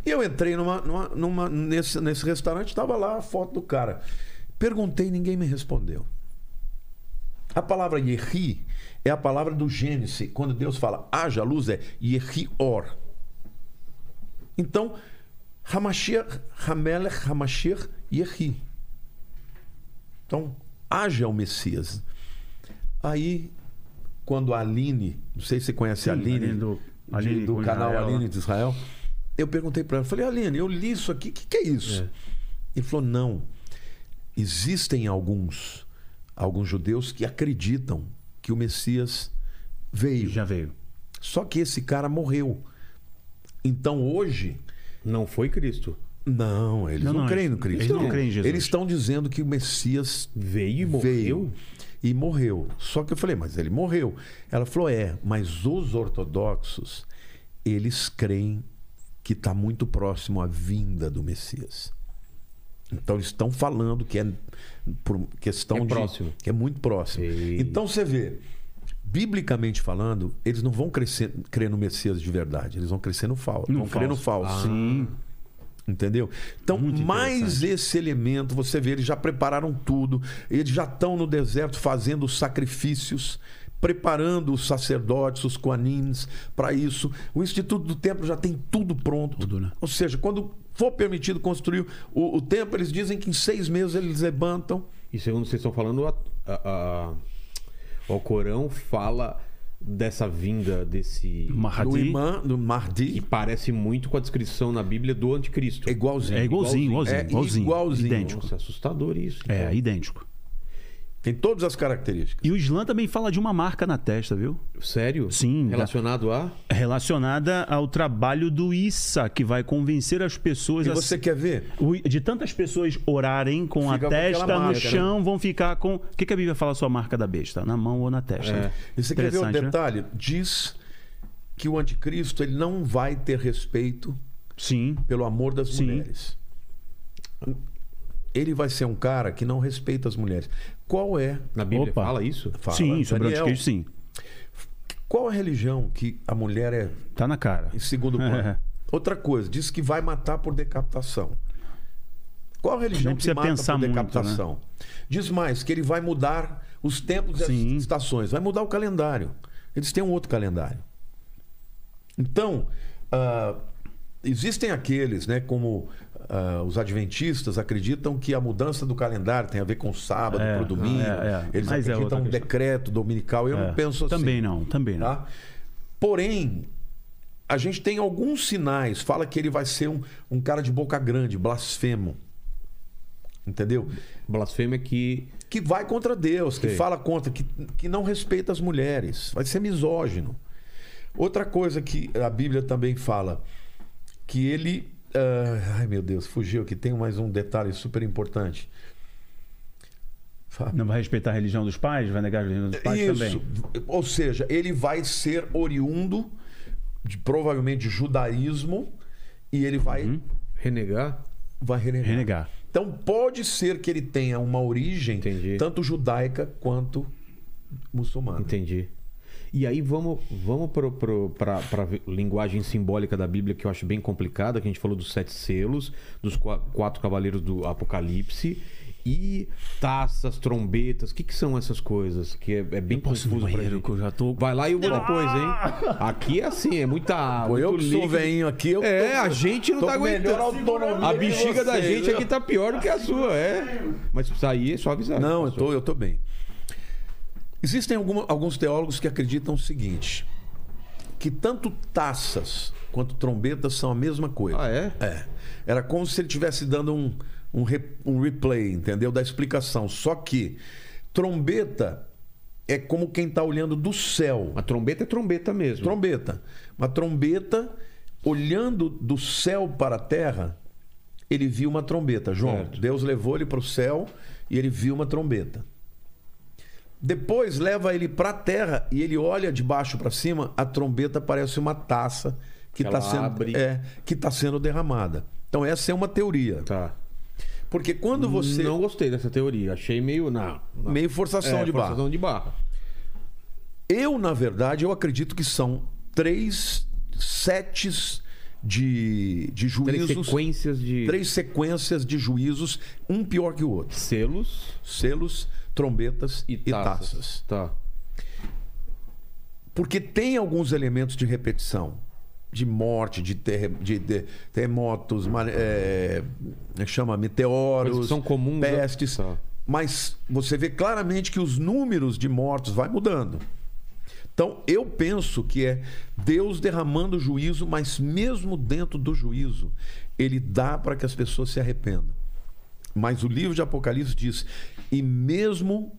E eu entrei numa, numa- numa- nesse, nesse restaurante, estava lá a foto do cara. Perguntei, ninguém me respondeu. A palavra Yehi é a palavra do Gênesis. Quando Deus fala haja luz, é Yehi-or. Então, Hamashiach, Hamelech, Hamashiach, Yehi. Então, haja o Messias. Aí, quando a Aline, não sei se você conhece a Sim, Aline, Aline do- de- Aline do com canal Israel, Aline né? de Israel, eu perguntei para ela, falei, Aline, eu li isso aqui, o que, que é isso? Ele falou, não, existem alguns, alguns judeus que acreditam que o Messias veio. Já veio. Só que esse cara morreu. Então hoje, Não foi Cristo. não, eles Não, não, não, creem no Cristo. eles não creem em Jesus. Eles estão dizendo que o Messias Veio e morreu. veio e morreu. Só que eu falei, mas ele morreu. Ela falou, é, mas os ortodoxos, eles creem que está muito próximo à vinda do Messias. Então eles estão falando que é por questão É de próximo. que é muito próximo. Sei. Então você vê, biblicamente falando, eles não vão crescer, crer no Messias de verdade, eles vão crescer no falso, No vão crer no falso. falso. Sim. Entendeu? Então, Muito mais esse elemento, você vê, eles já prepararam tudo, eles já estão no deserto fazendo os sacrifícios, preparando os sacerdotes, os coanims para isso. O Instituto do Templo já tem tudo pronto. Tudo, né? Ou seja, quando for permitido construir o, o templo, eles dizem que em seis meses eles levantam. E segundo vocês estão falando, a, a- a- o Corão fala dessa vinda desse. Do Mahdi. imã, do Que Mahdi, parece muito com a descrição na Bíblia do anticristo. é igualzinho. É igualzinho, igualzinho. É igualzinho. igualzinho. Idêntico. Nossa, é assustador isso. É, então. idêntico. Tem todas as características. E o Islã também fala de uma marca na testa, viu? Sério? Sim, Relacionado a. Relacionada ao trabalho do Issa, que vai convencer as pessoas E a você quer ver? De tantas pessoas orarem com Fica a com testa no marca, né? chão, vão ficar com. O que, que a Bíblia fala a sua marca da besta? Na mão ou na testa? É. E você quer ver o Interessante, né? detalhe? Diz que o anticristo ele não vai ter respeito Sim. pelo amor das Sim. mulheres. Ele vai ser um cara que não respeita as mulheres. Qual é? Na Bíblia Opa. fala isso? Fala, sim, sobre o Daniel, anticristo, sim. Qual a religião que a mulher é Tá na cara. em segundo plano? É. Outra coisa, diz que vai matar por decapitação. Qual a religião que precisa mata pensar por muito, né? decapitação? Diz mais que ele vai mudar os tempos e Sim. as estações, vai mudar o calendário. Eles têm um outro calendário. Então, ah, existem aqueles, né, como ah, os adventistas acreditam que a mudança do calendário tem a ver com sábado É, para o domingo. é, é. Eles Mas é acreditam outra um decreto dominical. Eu É. não penso assim. Também não, também não. Tá? Porém, a gente tem alguns sinais. Fala que ele vai ser um, um cara de boca grande, blasfemo. Entendeu? Blasfêmia que. Que vai contra Deus, que Sei. fala contra, que, que não respeita as mulheres. Vai ser misógino. Outra coisa que a Bíblia também fala, que ele. Ah, ai meu Deus, fugiu aqui. Tem mais um detalhe super importante. Não vai respeitar a religião dos pais? Vai negar a religião dos pais Isso. também? Ou seja, ele vai ser oriundo de provavelmente de judaísmo e ele vai, Uhum. Renegar? vai renegar. Renegar. Então pode ser que ele tenha uma origem Entendi. tanto judaica quanto muçulmana. Entendi. E aí vamos, vamos para a linguagem simbólica da Bíblia, que eu acho bem complicada, que a gente falou dos sete selos, dos qua- quatro cavaleiros do Apocalipse, e taças, trombetas, o que, que são essas coisas? Que é, é bem Posso ir no confuso pra banheiro gente. que eu já tô... Vai lá e eu vou depois, hein? Aqui é assim, é muita água. Pô, eu que sou líquido. veinho aqui, eu É, tô- a gente não tá aguentando. A bexiga da vocês, gente viu? aqui tá pior do que a sua, é. Mas sair, é só avisar. Não, eu tô, eu tô bem. Existem alguma- alguns teólogos que acreditam o seguinte: que tanto taças quanto trombetas são a mesma coisa. Ah, é? É. Era como se ele estivesse dando um, um, re- um replay, entendeu? Da explicação. Só que trombeta é como quem está olhando do céu. A trombeta é trombeta mesmo. Trombeta. Uma trombeta, olhando do céu para a terra, ele viu uma trombeta. João, Certo. Deus levou ele para o céu e ele viu uma trombeta. Depois leva ele para a terra e ele olha de baixo para cima, a trombeta parece uma taça que está sendo, abre. é, que tá sendo derramada. Então essa é uma teoria. Tá. Porque quando você Não gostei dessa teoria. Achei meio. Não. não. meio forçação É, de barra. forçação de barra. Eu, na verdade, eu acredito que são três setes de, de Três juízos. sequências de três sequências de juízos, um pior que o outro. selos Selos, trombetas e e taças. taças. Tá. Porque tem alguns elementos de repetição. De morte, de, terre- de- de terremotos, é, é chama meteoros, Coisas são comuns, né? pestes. Tá. Mas você vê claramente que os números de mortos vai mudando. Então, eu penso que é Deus derramando juízo, mas mesmo dentro do juízo, ele dá para que as pessoas se arrependam. Mas o livro de Apocalipse diz: e mesmo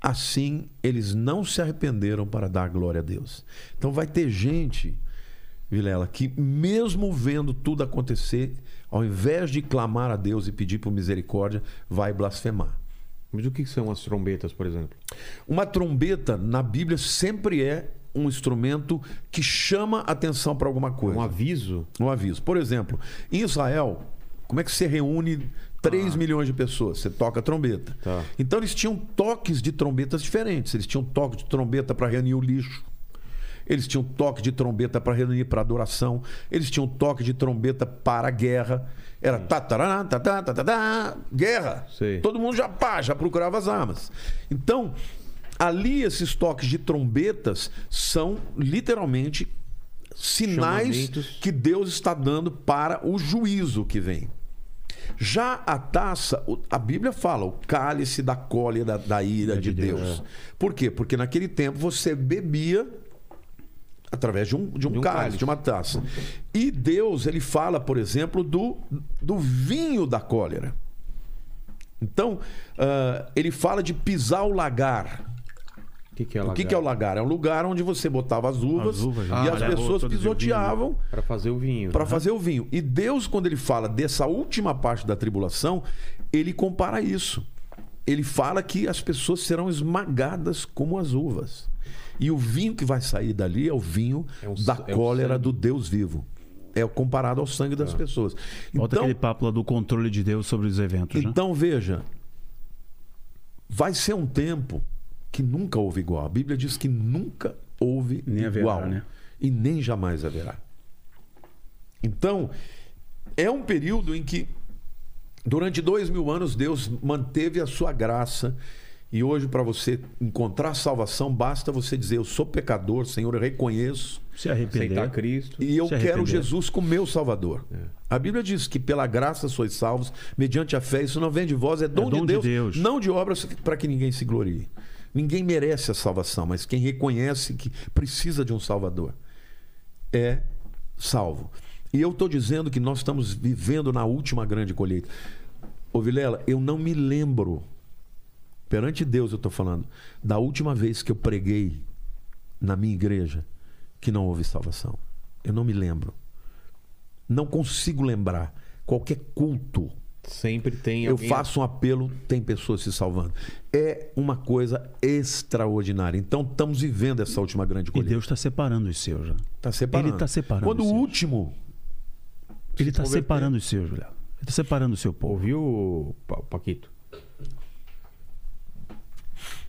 assim, eles não se arrependeram para dar glória a Deus. Então, vai ter gente, Vilela, que mesmo vendo tudo acontecer, ao invés de clamar a Deus e pedir por misericórdia, vai blasfemar. Mas o que são as trombetas, por exemplo? Uma trombeta na Bíblia sempre é um instrumento que chama atenção para alguma coisa. Um aviso? Um aviso. Por exemplo, em Israel, como é que você reúne 3 milhões de pessoas? Você toca trombeta. Tá. Então eles tinham toques de trombetas diferentes. Eles tinham toque de trombeta para reunir o lixo. Eles tinham toque de trombeta para reunir para adoração. Eles tinham toque de trombeta para a guerra. Era tá, tarará, tá, tá, tá, tá, tá, guerra. Sei. Todo mundo já pá, já procurava as armas. Então, ali esses toques de trombetas são literalmente sinais Chamamentos. que Deus está dando para o juízo que vem. Já a taça, a Bíblia fala, o cálice da cólera da, ira de, Deus. Por quê? Porque naquele tempo você bebia através de um, de um, De um cálice, cálice. de uma taça. E Deus, ele fala, por exemplo, do, do vinho da cólera. Então, ah, ele fala de pisar o lagar. O que, que é O que, que é o lagar? É um lugar onde você botava as uvas, As uvas, e ah, as pessoas pisoteavam Para fazer o vinho. para fazer o vinho. E Deus, quando ele fala dessa última parte da tribulação, ele compara isso. Ele fala que as pessoas serão esmagadas como as uvas. E o vinho que vai sair dali é o vinho É um- da é cólera do Deus vivo. É comparado ao sangue das pessoas. Volta Então, aquele papo lá do controle de Deus sobre os eventos, né? então veja, vai ser um tempo que nunca houve igual. A Bíblia diz que nunca houve Nem haverá, igual. né? E nem jamais haverá. Então, é um período em que Durante dois mil anos, Deus manteve a sua graça. E hoje, para você encontrar salvação, basta você dizer: Eu sou pecador, Senhor, eu reconheço. Se arrepender. Aceitar Cristo. E eu quero. Jesus como meu Salvador. A Bíblia diz que pela graça sois salvos, mediante a fé. Isso não vem de vós, é dom, dom de de, Deus, Deus. não de obras para que ninguém se glorie. Ninguém merece a salvação, mas quem reconhece que precisa de um Salvador é salvo. E eu estou dizendo que nós estamos vivendo na última grande colheita. Ô Vilela, eu não me lembro, perante Deus eu estou falando, da última vez que eu preguei na minha igreja que não houve salvação. Eu não me lembro. Não consigo lembrar. Qualquer culto, Sempre tem eu alguém... faço um apelo, tem pessoas se salvando. É uma coisa extraordinária. Então estamos vivendo essa última grande E colheita. Deus está separando os seus. Está separando. Ele tá separando Quando o os seus. último. Ele está converter. separando os seus, Léo. Ele está separando o seu povo. Ouviu, Pa- Paquito?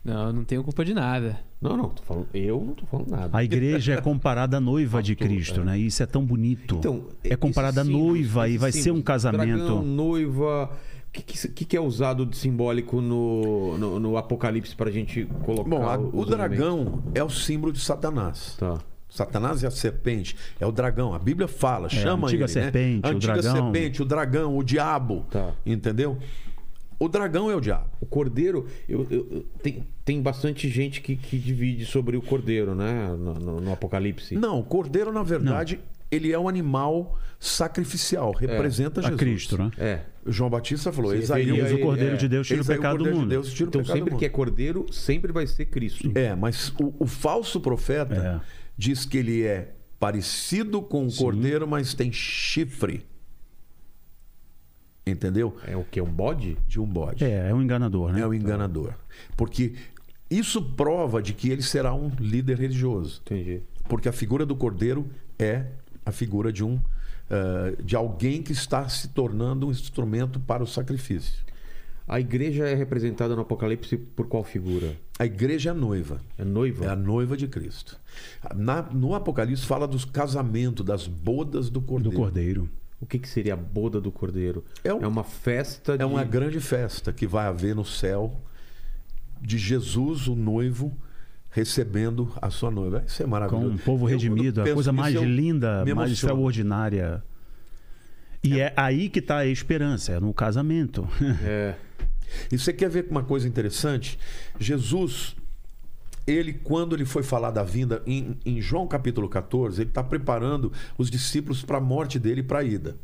Não, eu não tenho culpa de nada. Não, não, tô falando, eu não tô falando nada. A igreja é comparada à noiva de Pastor, Cristo, é. né? E isso é tão bonito. Então, é comparada à noiva e vai ser um casamento. Dragão, noiva. O que, que, que é usado de simbólico no, no, no Apocalipse pra gente colocar? Bom, a- o dragão é o símbolo de Satanás. Tá. Satanás é a serpente, é o dragão. A Bíblia fala, chama a antiga ele, serpente, né? A o antiga dragão. serpente, o dragão, o diabo. Tá. Entendeu? O dragão é o diabo. O cordeiro, eu, eu- tem, tem bastante gente que, que divide sobre o cordeiro, né? No, no- no Apocalipse. Não, o cordeiro, na verdade, ele é um animal sacrificial, representa A Jesus. Cristo, né? É. João Batista falou, aí referia o a Cordeiro é. de Deus tira o pecado do de mundo. O Então sempre que é cordeiro, sempre vai ser Cristo. É, mas o, o falso profeta É. diz que ele é parecido com o cordeiro, mas tem chifre. Entendeu? É o que? Um bode? De um bode. É, é um enganador, né? É o enganador. Porque isso prova de que ele será um líder religioso. Entendi. Porque a figura do cordeiro é a figura de um eh, de alguém que está se tornando um instrumento para o sacrifício. A igreja é representada no Apocalipse por qual figura? A igreja é a noiva. É noiva? É a noiva de Cristo. Na- no Apocalipse fala dos casamentos, das bodas do Do cordeiro. O que, que seria a boda do cordeiro? É um- uma festa de... É uma grande festa que vai haver no céu de Jesus, o noivo, recebendo a sua noiva. Isso é Com maravilhoso. um povo Eu- eu redimido, a coisa mais eu linda, mais extraordinária. E é aí que está a esperança, é no casamento. É. E você quer ver uma coisa interessante? Jesus, ele, quando ele foi falar da vinda, em, em João capítulo 14, ele está preparando os discípulos para a morte dele e para a ida.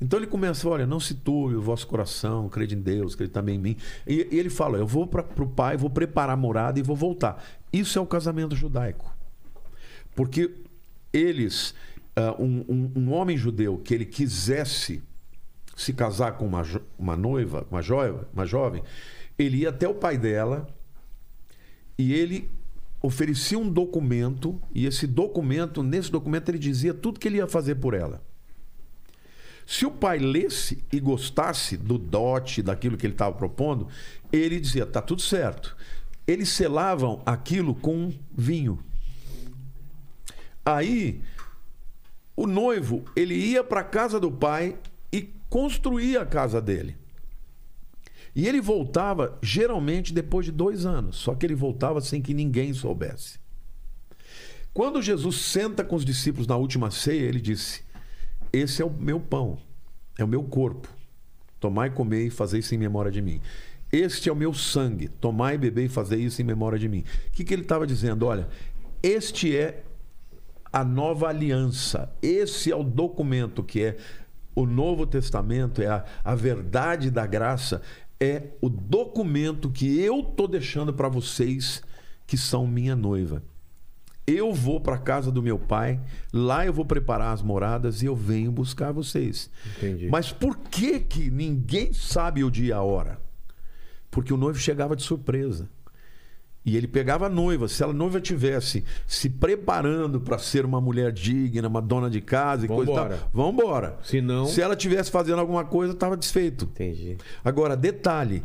Então ele começa, olha, não se turbe o vosso coração, crede em Deus, crede também em mim. E, e ele fala, eu vou para o Pai, vou preparar a morada e vou voltar. Isso é o casamento judaico. Porque eles, ah, um, um- um homem judeu que ele quisesse se casar com uma, uma noiva, uma uma jovem, ele ia até o pai dela e ele oferecia um documento e esse documento, nesse documento ele dizia tudo que ele ia fazer por ela. Se o pai lesse e gostasse do dote, daquilo que ele estava propondo, ele dizia: tá tudo certo. Eles selavam aquilo com vinho. Aí, o noivo, ele ia para a casa do pai e construía a casa dele. E ele voltava, geralmente, depois de dois anos. Só que ele voltava sem que ninguém soubesse. Quando Jesus senta com os discípulos na última ceia, ele disse: Esse é o meu pão, é o meu corpo. Tomai, comei e fazei isso em memória de mim. Este é o meu sangue. Tomai, bebei e fazei isso em memória de mim. O que, que ele estava dizendo? Olha, este é a nova aliança. Esse é o documento que é o Novo Testamento, é a, a verdade da graça, é o documento que eu estou deixando para vocês que são minha noiva. Eu vou para a casa do meu pai, lá eu vou preparar as moradas e eu venho buscar vocês. Entendi. Mas por que que ninguém sabe o dia e a hora? Porque o noivo chegava de surpresa. E ele pegava a noiva. Se a noiva tivesse se preparando para ser uma mulher digna, uma dona de casa e coisa e Vambora. tal, vamos embora. Se não- Se ela tivesse fazendo alguma coisa, estava desfeito. Entendi. Agora, detalhe: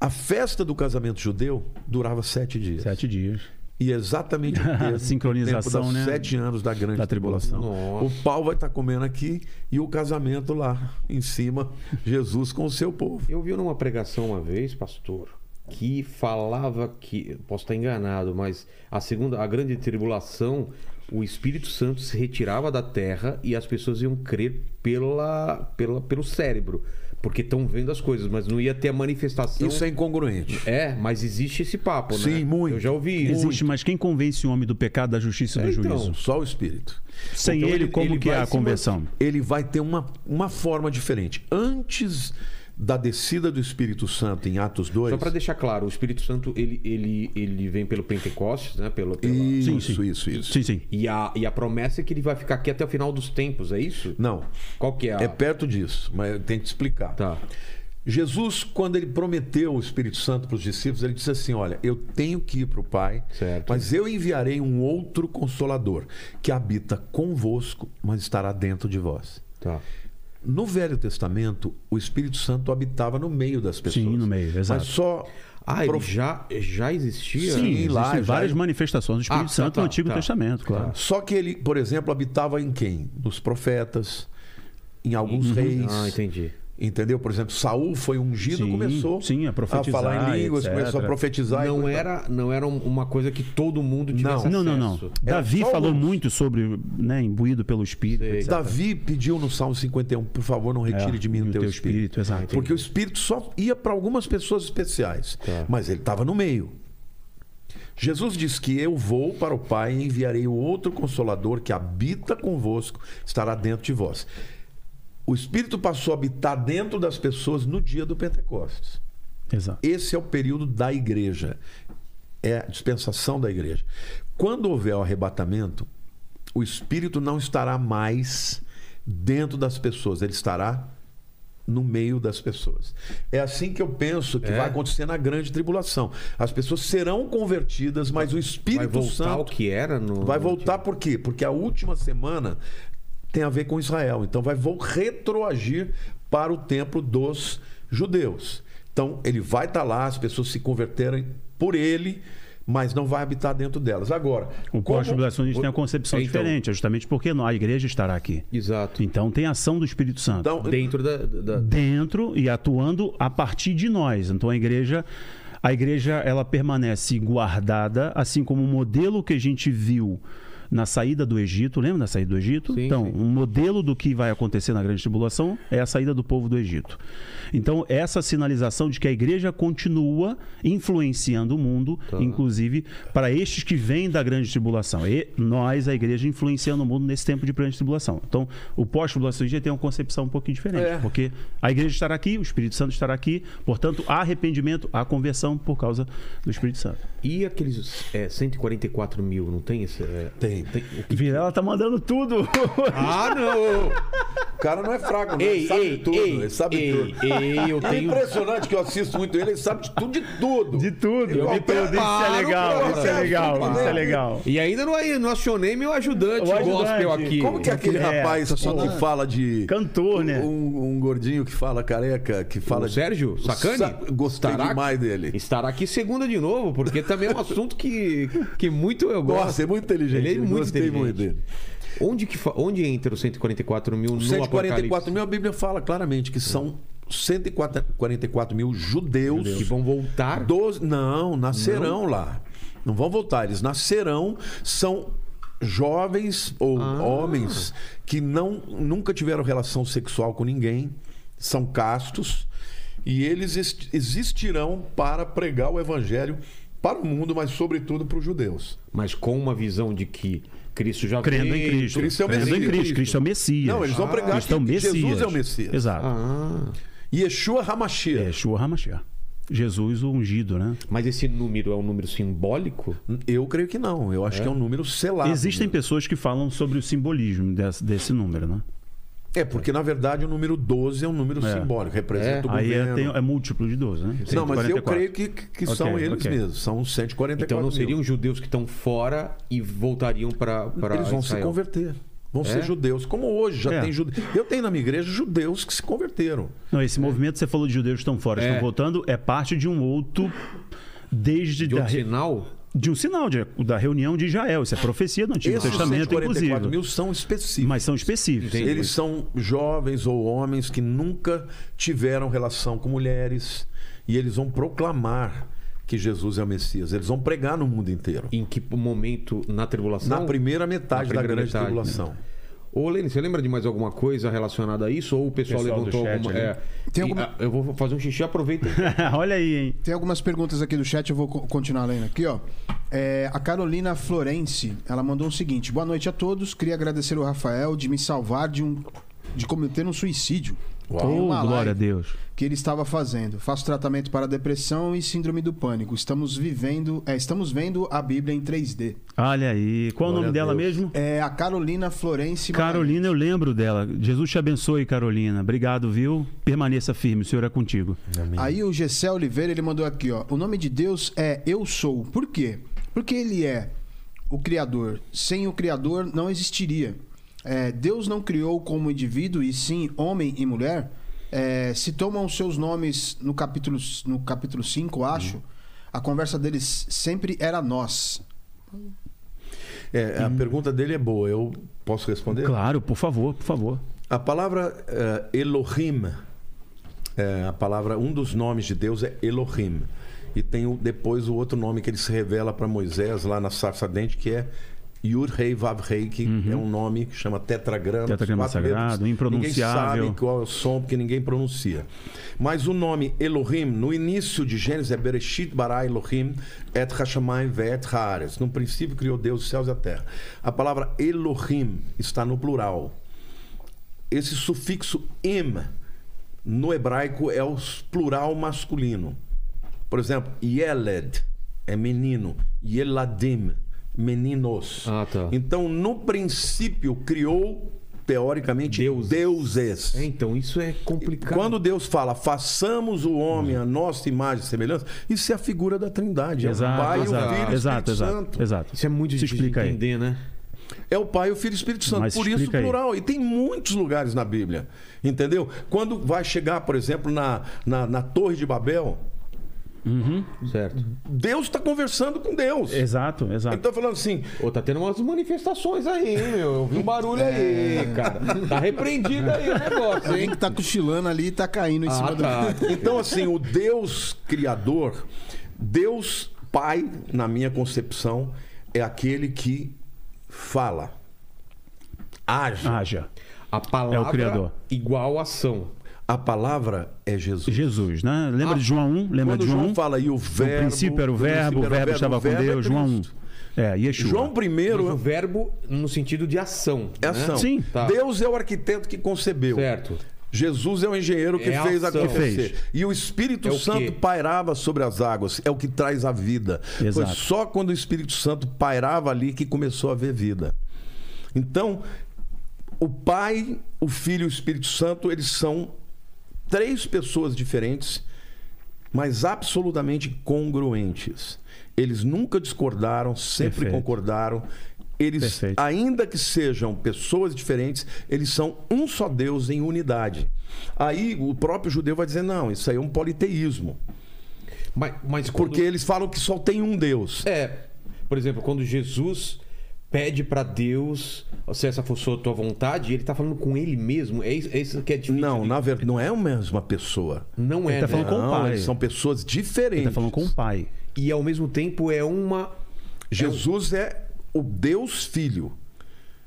a festa do casamento judeu durava sete dias. Sete dias. E exatamente o termo, Sincronização, tempo né? sete anos da grande Da tribulação. Nossa. O pau vai estar comendo aqui e o casamento lá em cima, Jesus com o seu povo. Eu vi numa pregação uma vez, pastor, que falava que, posso estar enganado, mas a segunda, a grande tribulação, o Espírito Santo se retirava da terra e as pessoas iam crer pela, pela, pelo cérebro, porque estão vendo as coisas, mas não ia ter a manifestação. Isso é incongruente. É, mas existe esse papo, né? Sim, muito. Eu já ouvi. Existe, mas quem convence o homem do pecado, da justiça e do É, então. juízo? Só o Espírito. Sem Então ele, ele- como ele que é a conversão? Ele vai ter uma, uma forma diferente. Antes da descida do Espírito Santo em Atos 2. Só para deixar claro, o Espírito Santo ele, ele, ele vem pelo Pentecostes, né? Pelo, pela- Isso, Sim, sim. isso, isso. Sim, sim. E, a, e a promessa é que ele vai ficar aqui até o final dos tempos, é isso? Não, Qual que é a. é perto disso, mas eu tenho que te explicar. Tá. Jesus, quando ele prometeu o Espírito Santo para os discípulos, ele disse assim: Olha, eu tenho que ir para o Pai, Certo. mas eu enviarei um outro consolador que habita convosco, mas estará dentro de vós. Tá. No Velho Testamento, o Espírito Santo habitava no meio das pessoas. Sim, no meio, exato. Mas só. Ah, já, já existia? Sim, lá existem já- várias manifestações do Espírito Ah, Santo tá, no Antigo tá. Testamento, claro. Só que ele, por exemplo, habitava em quem? Nos profetas, em alguns reis. Ah, entendi. Entendeu? Por exemplo, Saul foi ungido, Sim, começou sim, a profetizar, falar em línguas, etc. começou a profetizar. Não era, não era um- uma coisa que todo mundo tivesse Não. Não, não, acesso. não. Era Davi falou alguns. muito sobre, né, imbuído pelo Espírito. Davi pediu no Salmo 51, por favor, não retire É, de mim o teu, teu espírito. espírito, exato. Porque o espírito só ia para algumas pessoas especiais, Tá. mas ele estava no meio. Jesus diz que eu vou para o Pai e enviarei o outro consolador que habita convosco, estará dentro de vós. O Espírito passou a habitar dentro das pessoas no dia do Pentecostes. Exato. Esse é o período da igreja. É a dispensação da igreja. Quando houver o arrebatamento, o Espírito não estará mais dentro das pessoas, ele estará no meio das pessoas. É assim que eu penso que É? vai acontecer na grande tribulação. As pessoas serão convertidas, mas o Vai Espírito voltar ao Santo que era no. vai voltar por quê? Porque a última semana tem a ver com Israel. Então vai vol- retroagir para o templo dos judeus. Então ele vai estar lá, as pessoas se converterem por ele, mas não vai habitar dentro delas. Agora, O pós-tribulacionista tem uma concepção Então- diferente, justamente porque não, a igreja estará aqui. Exato. Então tem ação do Espírito Santo. então, Dentro da. da- dentro e atuando a partir de nós. Então a igreja a igreja ela permanece guardada, assim como o modelo que a gente viu na saída do Egito, lembra da saída do Egito? Sim, então, sim. um modelo do que vai acontecer na grande tribulação é a saída do povo do Egito. Então, essa sinalização de que a igreja continua influenciando o mundo, Tá. inclusive para estes que vêm da grande tribulação. E nós, a igreja, influenciando o mundo nesse tempo de grande tribulação. Então, o pós-tribulacionista tem uma concepção um pouquinho diferente, É. porque a igreja estará aqui, o Espírito Santo estará aqui, portanto, há arrependimento, há conversão por causa do Espírito Santo. E aqueles é, 144 mil, não tem esse. é, Tem. O que- Virela tá mandando tudo. Ah, não! O cara não é fraco, não. ei, ele sabe ei, de tudo. ei, ele sabe ei, de tudo. ei, eu É tenho. impressionante que eu assisto muito ele, ele sabe de tudo, de tudo. De tudo. Eu me Isso é legal, isso é legal, isso é legal. E ainda não, não acionei meu ajudante, O ajudante. gospel aqui. Como que é aquele É, rapaz só que fala de. Cantor, né? Um, um gordinho que fala careca, que fala O Sérgio Sacani? Sa- Gostei demais dele. Estará aqui segunda de novo, porque também é um assunto que, que muito eu gosto. Nossa, é muito inteligente. Ele é muito inteligente. muito dele. Onde, que onde entra os 144 mil no 144 Apocalipse? mil, a Bíblia fala claramente que são 144 mil judeus. Que vão voltar. 12, não, nascerão lá. Não vão voltar, eles nascerão, são jovens ou Ah. homens que não nunca tiveram relação sexual com ninguém, são castos e eles existirão para pregar o evangelho para o mundo, mas sobretudo para os judeus. Mas com uma visão de que Cristo já Crendo veio. em Cristo. Cristo é o Crendo em Messias. Cristo. Cristo é o Messias. Não, eles vão pregar Cristo é o que Messias. Jesus é o Messias. Exato. Ah, Yeshua É Hamashiach. Yeshua HaMashiach. Jesus o ungido, né? mas esse número é um número simbólico? Eu creio que não. Eu acho que é um número selado. Existem mesmo. pessoas que falam sobre o simbolismo desse, desse número, né? É, porque na verdade o número 12 é um número É. simbólico, representa É. o Aí é, governo. tem- é múltiplo de 12, né? Não, mas eu 144. creio que, que que Ok, são eles ok. mesmos. São 144 Então não mil. seriam judeus que estão fora e voltariam para Eles vão se Israel? converter. Vão É? ser judeus. Como hoje já É. tem judeus. Eu tenho na minha igreja judeus que se converteram. Não, esse movimento que você falou de judeus que estão fora, É. estão voltando, é parte de um outro desde De da sinal? De um sinal de, da reunião de Israel. Isso é profecia do Antigo Esses Testamento, 144 inclusive. mil são específicos. Mas são específicos. Entendi. Eles são jovens ou homens que nunca tiveram relação com mulheres e eles vão proclamar que Jesus é o Messias. Eles vão pregar no mundo inteiro. Em que momento na tribulação? Na primeira metade Na da primeira grande metade, tribulação. Ô, Lene, você lembra de mais alguma coisa relacionada a isso? Ou o pessoal, Pessoal levantou chat alguma. É, Tem E, alguma- ah, Eu vou fazer um xixi, aproveita. Olha aí, hein? Tem algumas perguntas aqui do chat, eu vou co- continuar lendo aqui, ó. É, a Carolina Florence, ela mandou o seguinte: Boa noite a todos. Queria agradecer o Rafael de me salvar de um de cometer um suicídio. Oh, uma glória a Deus. Que ele estava fazendo. Faço tratamento para depressão e síndrome do pânico. Estamos vivendo, é, estamos vendo a Bíblia em 3D. Olha aí. Qual o Glória nome a dela Deus. mesmo? É a Carolina Florence. Carolina, eu lembro dela. Jesus te abençoe, Carolina. Obrigado, viu? Permaneça firme, o Senhor é contigo. Aí o Gessé Oliveira ele mandou aqui, ó. O nome de Deus é Eu Sou. Por quê? Porque ele é o Criador. Sem o Criador não existiria. É, Deus não criou como indivíduo e sim homem e mulher. É, se tomam os seus nomes no capítulo no capítulo 5, acho. A conversa deles sempre era nós. É, a pergunta dele é boa. Eu posso responder? Claro, por favor, por favor. A palavra eh, Elohim, é, a palavra, um dos nomes de Deus é Elohim. E tem o- depois o outro nome que ele se revela para Moisés lá na sarça dente, que é Yud Rei Vav Rei, que é um nome que chama tetragrama. Tetragrama sagrado, impronunciável. Ninguém sabe qual é o som, porque ninguém pronuncia. Mas o nome Elohim, no início de Gênesis, é Bereshit bara Elohim et hashamayim ve'et haaretz. No princípio criou Deus os céus e a terra. A palavra Elohim está no plural esse sufixo im no hebraico é o plural masculino. Por exemplo, yeled é menino, yeladim, meninos. Ah, tá. Então, no princípio, criou, teoricamente, Deuses. deuses. É, então, isso é complicado. Quando Deus fala, façamos o homem a nossa imagem e semelhança, isso é a figura da trindade. Exato, é o Pai, exato, o Filho e o exato, Espírito exato, Santo. exato. Isso é muito Se difícil de aí. entender, né? É o Pai, o Filho e o Espírito Santo. Mas Por isso, explica aí. plural. E tem muitos lugares na Bíblia. Entendeu? Quando vai chegar, por exemplo, na, na, na Torre de Babel, Certo. Deus está conversando com Deus. Exato, exato. está falando assim: Ô, tá tendo umas manifestações aí, hein, meu? Eu vi um barulho aí, cara. Tá repreendido aí o negócio, Alguém hein? que tá cochilando ali e tá caindo em cima Ah, do. tá. Então, assim, o Deus Criador, Deus Pai, na minha concepção, é aquele que fala, age. Haja. A palavra É o Criador. igual ação. A palavra é Jesus. Jesus, né? Lembra Ah, de João 1? Lembra Quando de João João 1? fala, e o No verbo... princípio era o no verbo, o verbo estava com é Deus. João 1. Cristo. É, Yeshua. João Mas o primeiro verbo no sentido de ação. é né? ação. Sim. Tá. Deus é o arquiteto que concebeu. Certo. Jesus é o engenheiro que É a fez ação. acontecer. Que fez. E o Espírito É o Santo quê? pairava sobre as águas. É o que traz a vida. Foi Exato. só quando o Espírito Santo pairava ali que começou a haver vida. Então, o Pai, o Filho e o Espírito Santo, eles são três pessoas diferentes, mas absolutamente congruentes. Eles nunca discordaram, sempre Perfeito. concordaram. Eles, Perfeito. ainda que sejam pessoas diferentes, eles são um só Deus em unidade. Aí o próprio judeu vai dizer: não, isso aí é um politeísmo. Mas, mas quando... Porque eles falam que só tem um Deus. É, por exemplo, quando Jesus pede pra Deus, se essa for sua tua vontade, ele tá falando com ele mesmo. É isso, é isso que é difícil. Não, de- na verdade, não é a mesma pessoa. Não é, Ele tá né? falando com o Pai. são pessoas diferentes. Ele tá falando com o pai. E ao mesmo tempo é uma. Jesus é o Deus Filho.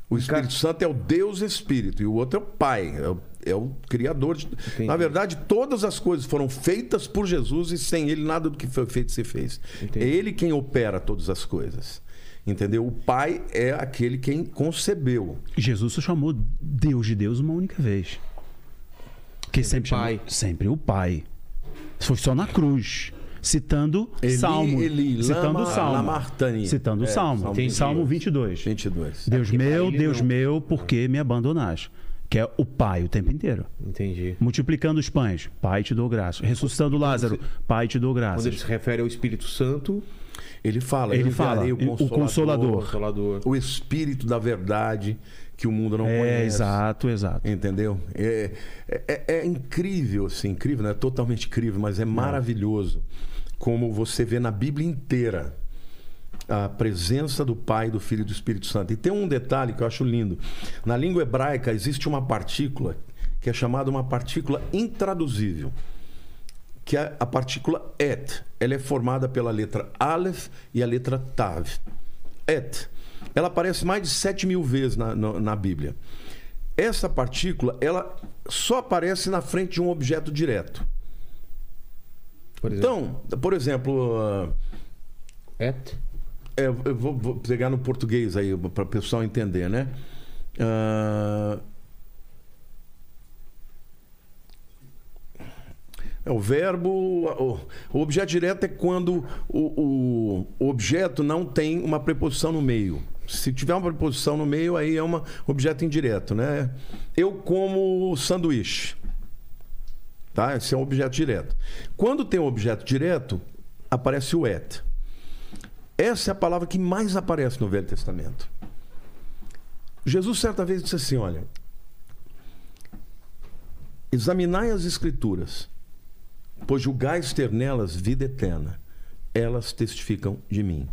O Espírito Santo é o Deus Espírito. E o outro é o Pai. É o, é o Criador. De... Na verdade, todas as coisas foram feitas por Jesus e sem Ele nada do que foi feito se fez. Entendi. É Ele quem opera todas as coisas. Entendeu? O Pai é aquele quem concebeu. Jesus só chamou Deus de Deus uma única vez. Que sempre, Pai. chamou sempre o Pai. Foi só na cruz. Citando Eli, Salmo. Eli, citando lama, Salmo. Lamartani. Citando É, Salmo. Salmo Tem Salmo 22. 22. Deus pra meu, Deus não. meu, por que me abandonaste? Que é o Pai o tempo inteiro. Entendi. Multiplicando os pães, Pai te dou graça. Ressuscitando Lázaro, Pai te dou Quando graça. ele se refere ao Espírito Santo, Ele fala, Ele fala, enviarei o Consolador. Consolador. o Espírito da verdade que o mundo não É, conhece. exato, exato. Entendeu? É, é, é incrível, assim, incrível, não é totalmente incrível, mas é maravilhoso como você vê na Bíblia inteira a presença do Pai, do Filho e do Espírito Santo. E tem um detalhe que eu acho lindo. Na língua hebraica existe uma partícula que é chamada uma partícula intraduzível, que é a partícula et. Ela é formada pela letra Aleph e a letra Tav. Et. Ela aparece mais de 7 mil vezes na, na, na Bíblia. Essa partícula, ela só aparece na frente de um objeto direto. Por. Então, por exemplo, ah, Et? é, eu vou, vou pegar no português aí para o pessoal entender, né? Ah, é o verbo. O, objeto direto é quando o, o- o objeto não tem uma preposição no meio. Se tiver uma preposição no meio, aí é um objeto indireto, né? Eu como sanduíche. Tá? Esse é um objeto direto. Quando tem um objeto direto, aparece o et. Essa é a palavra que mais aparece no Velho Testamento. Jesus certa vez disse assim: Olha, examinai as Escrituras, pois julgais ter nelas vida eterna. Elas testificam de mim.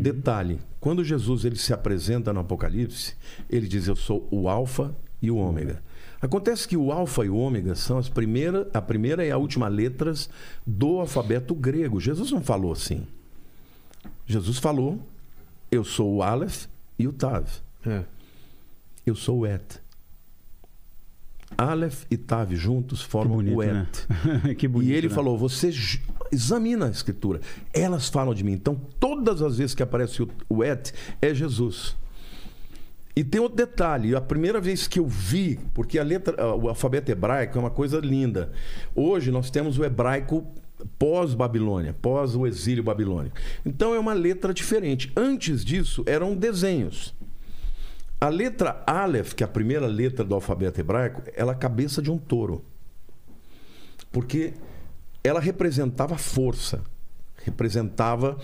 Detalhe: quando Jesus ele se apresenta no Apocalipse, ele diz: Eu sou o Alfa e o Ômega. Acontece que o Alfa e o Ômega são as primeira, a primeira e a última letras do alfabeto grego. Jesus não falou assim. Jesus falou: Eu sou o Aleph e o Tav. É. Eu sou o Et. Aleph e Tav juntos formam o Et. né? que bonito. e ele né? falou: Você examina a escritura. Elas falam de mim. Então, todas as vezes que aparece o, o Et, é Jesus. E tem outro detalhe: a primeira vez que eu vi, porque a letra, o alfabeto hebraico é uma coisa linda. Hoje nós temos o hebraico pós-Babilônia, pós o exílio babilônico. Então é uma letra diferente. Antes disso, eram desenhos. A letra Aleph, que é a primeira letra do alfabeto hebraico, ela é a cabeça de um touro. Porque ela representava força, representava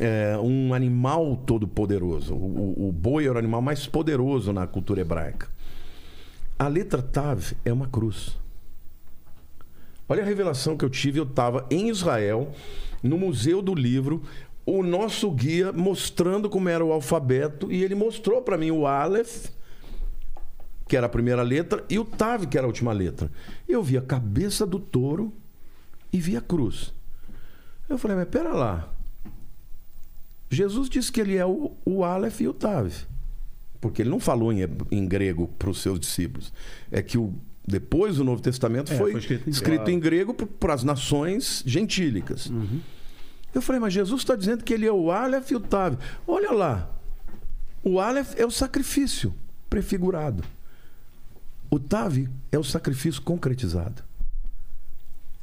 é, um animal todo poderoso. O, o- o boi era o animal mais poderoso na cultura hebraica. A letra Tav é uma cruz. Olha a revelação que eu tive. Eu estava em Israel, no Museu do Livro, o nosso guia mostrando como era o alfabeto, e ele mostrou para mim o Aleph, que era a primeira letra, e o Tav, que era a última letra. Eu vi a cabeça do touro e vi a cruz. Eu falei, mas pera lá. Jesus disse que ele é o, o Aleph e o Tav. Porque ele não falou em, em grego para os seus discípulos. É que o, depois o Novo Testamento É, foi, foi escrito escrito, em em grego para as nações gentílicas. Eu falei, mas Jesus está dizendo que ele é o Aleph e o Tav. Olha lá. O Aleph é o sacrifício prefigurado. O Tav é o sacrifício concretizado.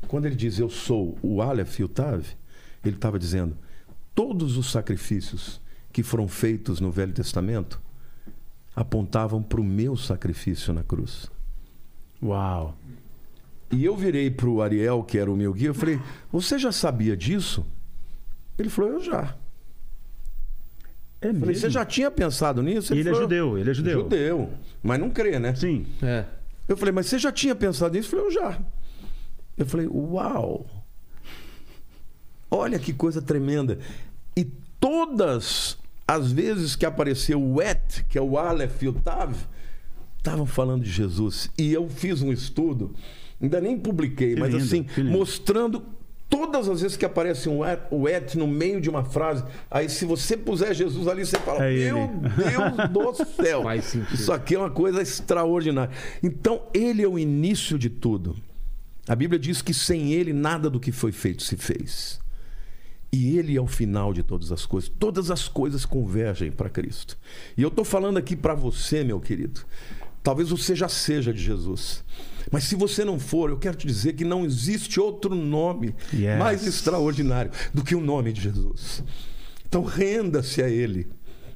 Quando ele diz eu sou o Aleph e o Tav, ele estava dizendo todos os sacrifícios que foram feitos no Velho Testamento apontavam para o meu sacrifício na cruz. Uau. E eu virei para o Ariel, que era o meu guia, eu falei: Você já sabia disso? Ele falou: Eu já. É Eu falei? Você já tinha pensado nisso? E ele é falou, judeu, ele é judeu. Judeu. Mas não crê, né? Sim. É. Eu falei: Mas você já tinha pensado nisso? Eu falei: Eu já. Eu falei: Uau! Olha que coisa tremenda. E todas as vezes que apareceu o Et, que é o Aleph e o Tav, estavam falando de Jesus. E eu fiz um estudo, ainda nem publiquei, Que mas lindo, assim, mostrando todas as vezes que aparece um et, o et no meio de uma frase. Aí, se você puser Jesus ali, você fala: É. Meu Deus do céu! Isso aqui é uma coisa extraordinária. Então, ele é o início de tudo. A Bíblia diz que sem ele nada do que foi feito se fez. E ele é o final de todas as coisas. Todas as coisas convergem para Cristo. E eu estou falando aqui para você, meu querido. Talvez você já seja de Jesus. Mas se você não for, eu quero te dizer que não existe outro nome Yes. mais extraordinário do que o nome de Jesus. Então renda-se a Ele.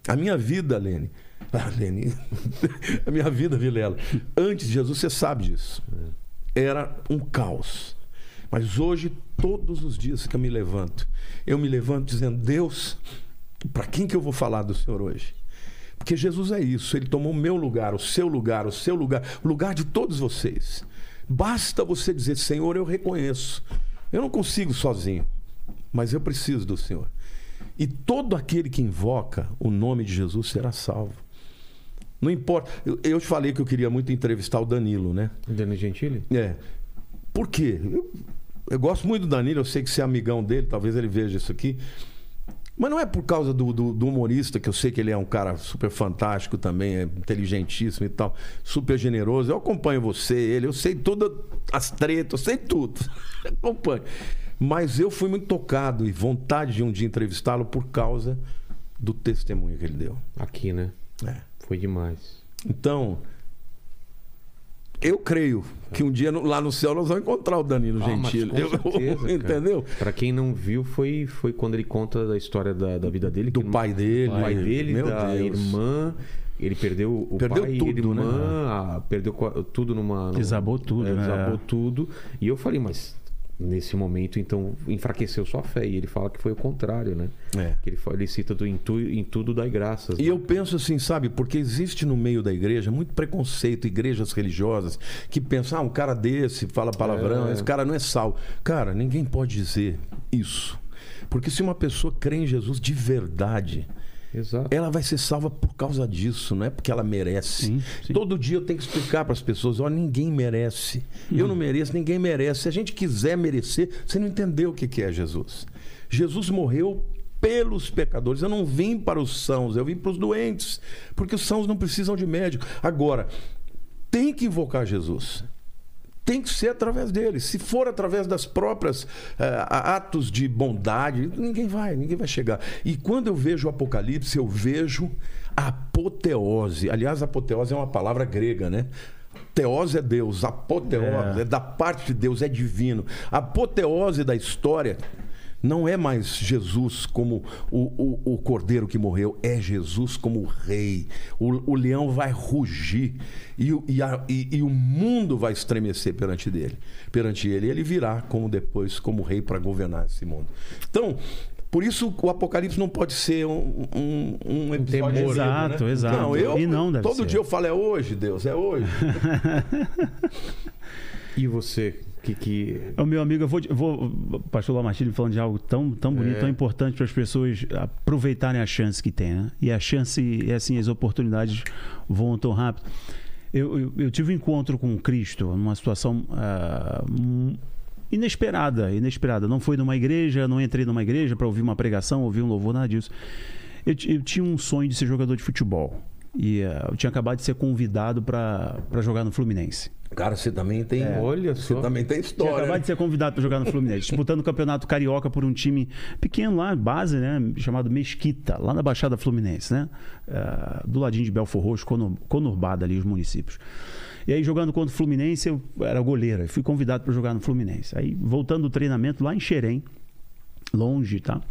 A minha vida, Lene. Ah, Lene. a minha vida, Vilela. Antes de Jesus, você sabe disso. Era um caos. Mas hoje, todos os dias que eu me levanto, eu me levanto dizendo: Deus, para quem que eu vou falar do Senhor hoje? Porque Jesus é isso, ele tomou o meu lugar, o seu lugar, o seu lugar, o lugar de todos vocês. Basta você dizer: Senhor, eu reconheço. Eu não consigo sozinho, mas eu preciso do Senhor. E todo aquele que invoca o nome de Jesus será salvo. Não importa. Eu, eu te falei que eu queria muito entrevistar o Danilo, né? Danilo Gentili? É. Por quê? Eu, eu gosto muito do Danilo, eu sei que você é amigão dele, talvez ele veja isso aqui. Mas não é por causa do, do, do humorista, que eu sei que ele é um cara super fantástico também, é inteligentíssimo e tal, super generoso. Eu acompanho você, ele, eu sei todas as tretas, eu sei tudo. acompanho. Mas eu fui muito tocado e vontade de um dia entrevistá-lo por causa do testemunho que ele deu. Aqui, né? É. Foi demais. Então, eu creio que um dia lá no céu nós vamos encontrar o Danilo Ah, mas Gentili. Eu- certeza, entendeu? Pra quem não viu, foi, foi quando ele conta da história da, da vida dele. Do que pai dele. Do pai dele, Meu da Deus. irmã. Ele perdeu o Perdeu pai e tudo, a irmã, né? a- perdeu tudo numa. num- Desabou tudo, é, né? Desabou tudo. E eu falei, mas nesse momento, então, enfraqueceu sua fé. E ele fala que foi o contrário, né? É. Que ele, ele cita do em, tu- em tudo dai graças. E né? eu penso assim, sabe, porque existe no meio da igreja muito preconceito, igrejas religiosas, que pensam, ah, um cara desse fala palavrão, É. esse cara não é sal. Cara, ninguém pode dizer isso. Porque se uma pessoa crê em Jesus de verdade, Exato. ela vai ser salva por causa disso, não é porque ela merece. Sim, sim. Todo dia eu tenho que explicar para as pessoas: ó, ninguém merece. Eu não mereço, ninguém merece. Se a gente quiser merecer, você não entendeu o que que é Jesus. Jesus morreu pelos pecadores. Eu não vim para os sãos, eu vim para os doentes, porque os sãos não precisam de médico. Agora, tem que invocar Jesus tem que ser através dele. Se for através das próprias eh, atos de bondade, ninguém vai, ninguém vai chegar. E quando eu vejo o Apocalipse, eu vejo apoteose. Aliás, apoteose é uma palavra grega, né? Teose é Deus, apoteose é. É. da parte de Deus, é divino. A apoteose da história não é mais Jesus como o, o, o cordeiro que morreu, é Jesus como o rei. O, o leão vai rugir e, o- e, a- e- e o mundo vai estremecer perante dele, perante ele. E ele virá como depois como rei para governar esse mundo. Então, por isso o Apocalipse não pode ser um, um, um episódio temor. Exato, né? exato. Não, eu, E não deve todo ser. dia eu falo é hoje, Deus, é hoje. E você, que. que... O meu amigo, eu vou, vou pastor Lamartine falando de algo tão, tão bonito, É. tão importante para as pessoas aproveitarem a chance que tem, né? E a chance, assim, as oportunidades voam tão rápido. Eu, eu, eu tive um encontro com Cristo numa situação hum, inesperada, inesperada. Não foi numa igreja, não entrei numa igreja para ouvir uma pregação, ouvir um louvor, nada disso. Eu, eu tinha um sonho de ser jogador de futebol. E ah, eu tinha acabado de ser convidado para jogar no Fluminense. Cara, você também tem. Olha Você só. também tem Tinha história. acabado né? de ser convidado para jogar no Fluminense, disputando o Campeonato Carioca por um time pequeno lá, base, né? Chamado Mesquita, lá na Baixada Fluminense, né? Ah, do ladinho de Belfor Roxo, conur- conurbada ali os municípios. E aí, jogando contra o Fluminense, eu era goleiro, eu fui convidado para jogar no Fluminense. Aí, voltando do treinamento lá em Xerém, longe, tá?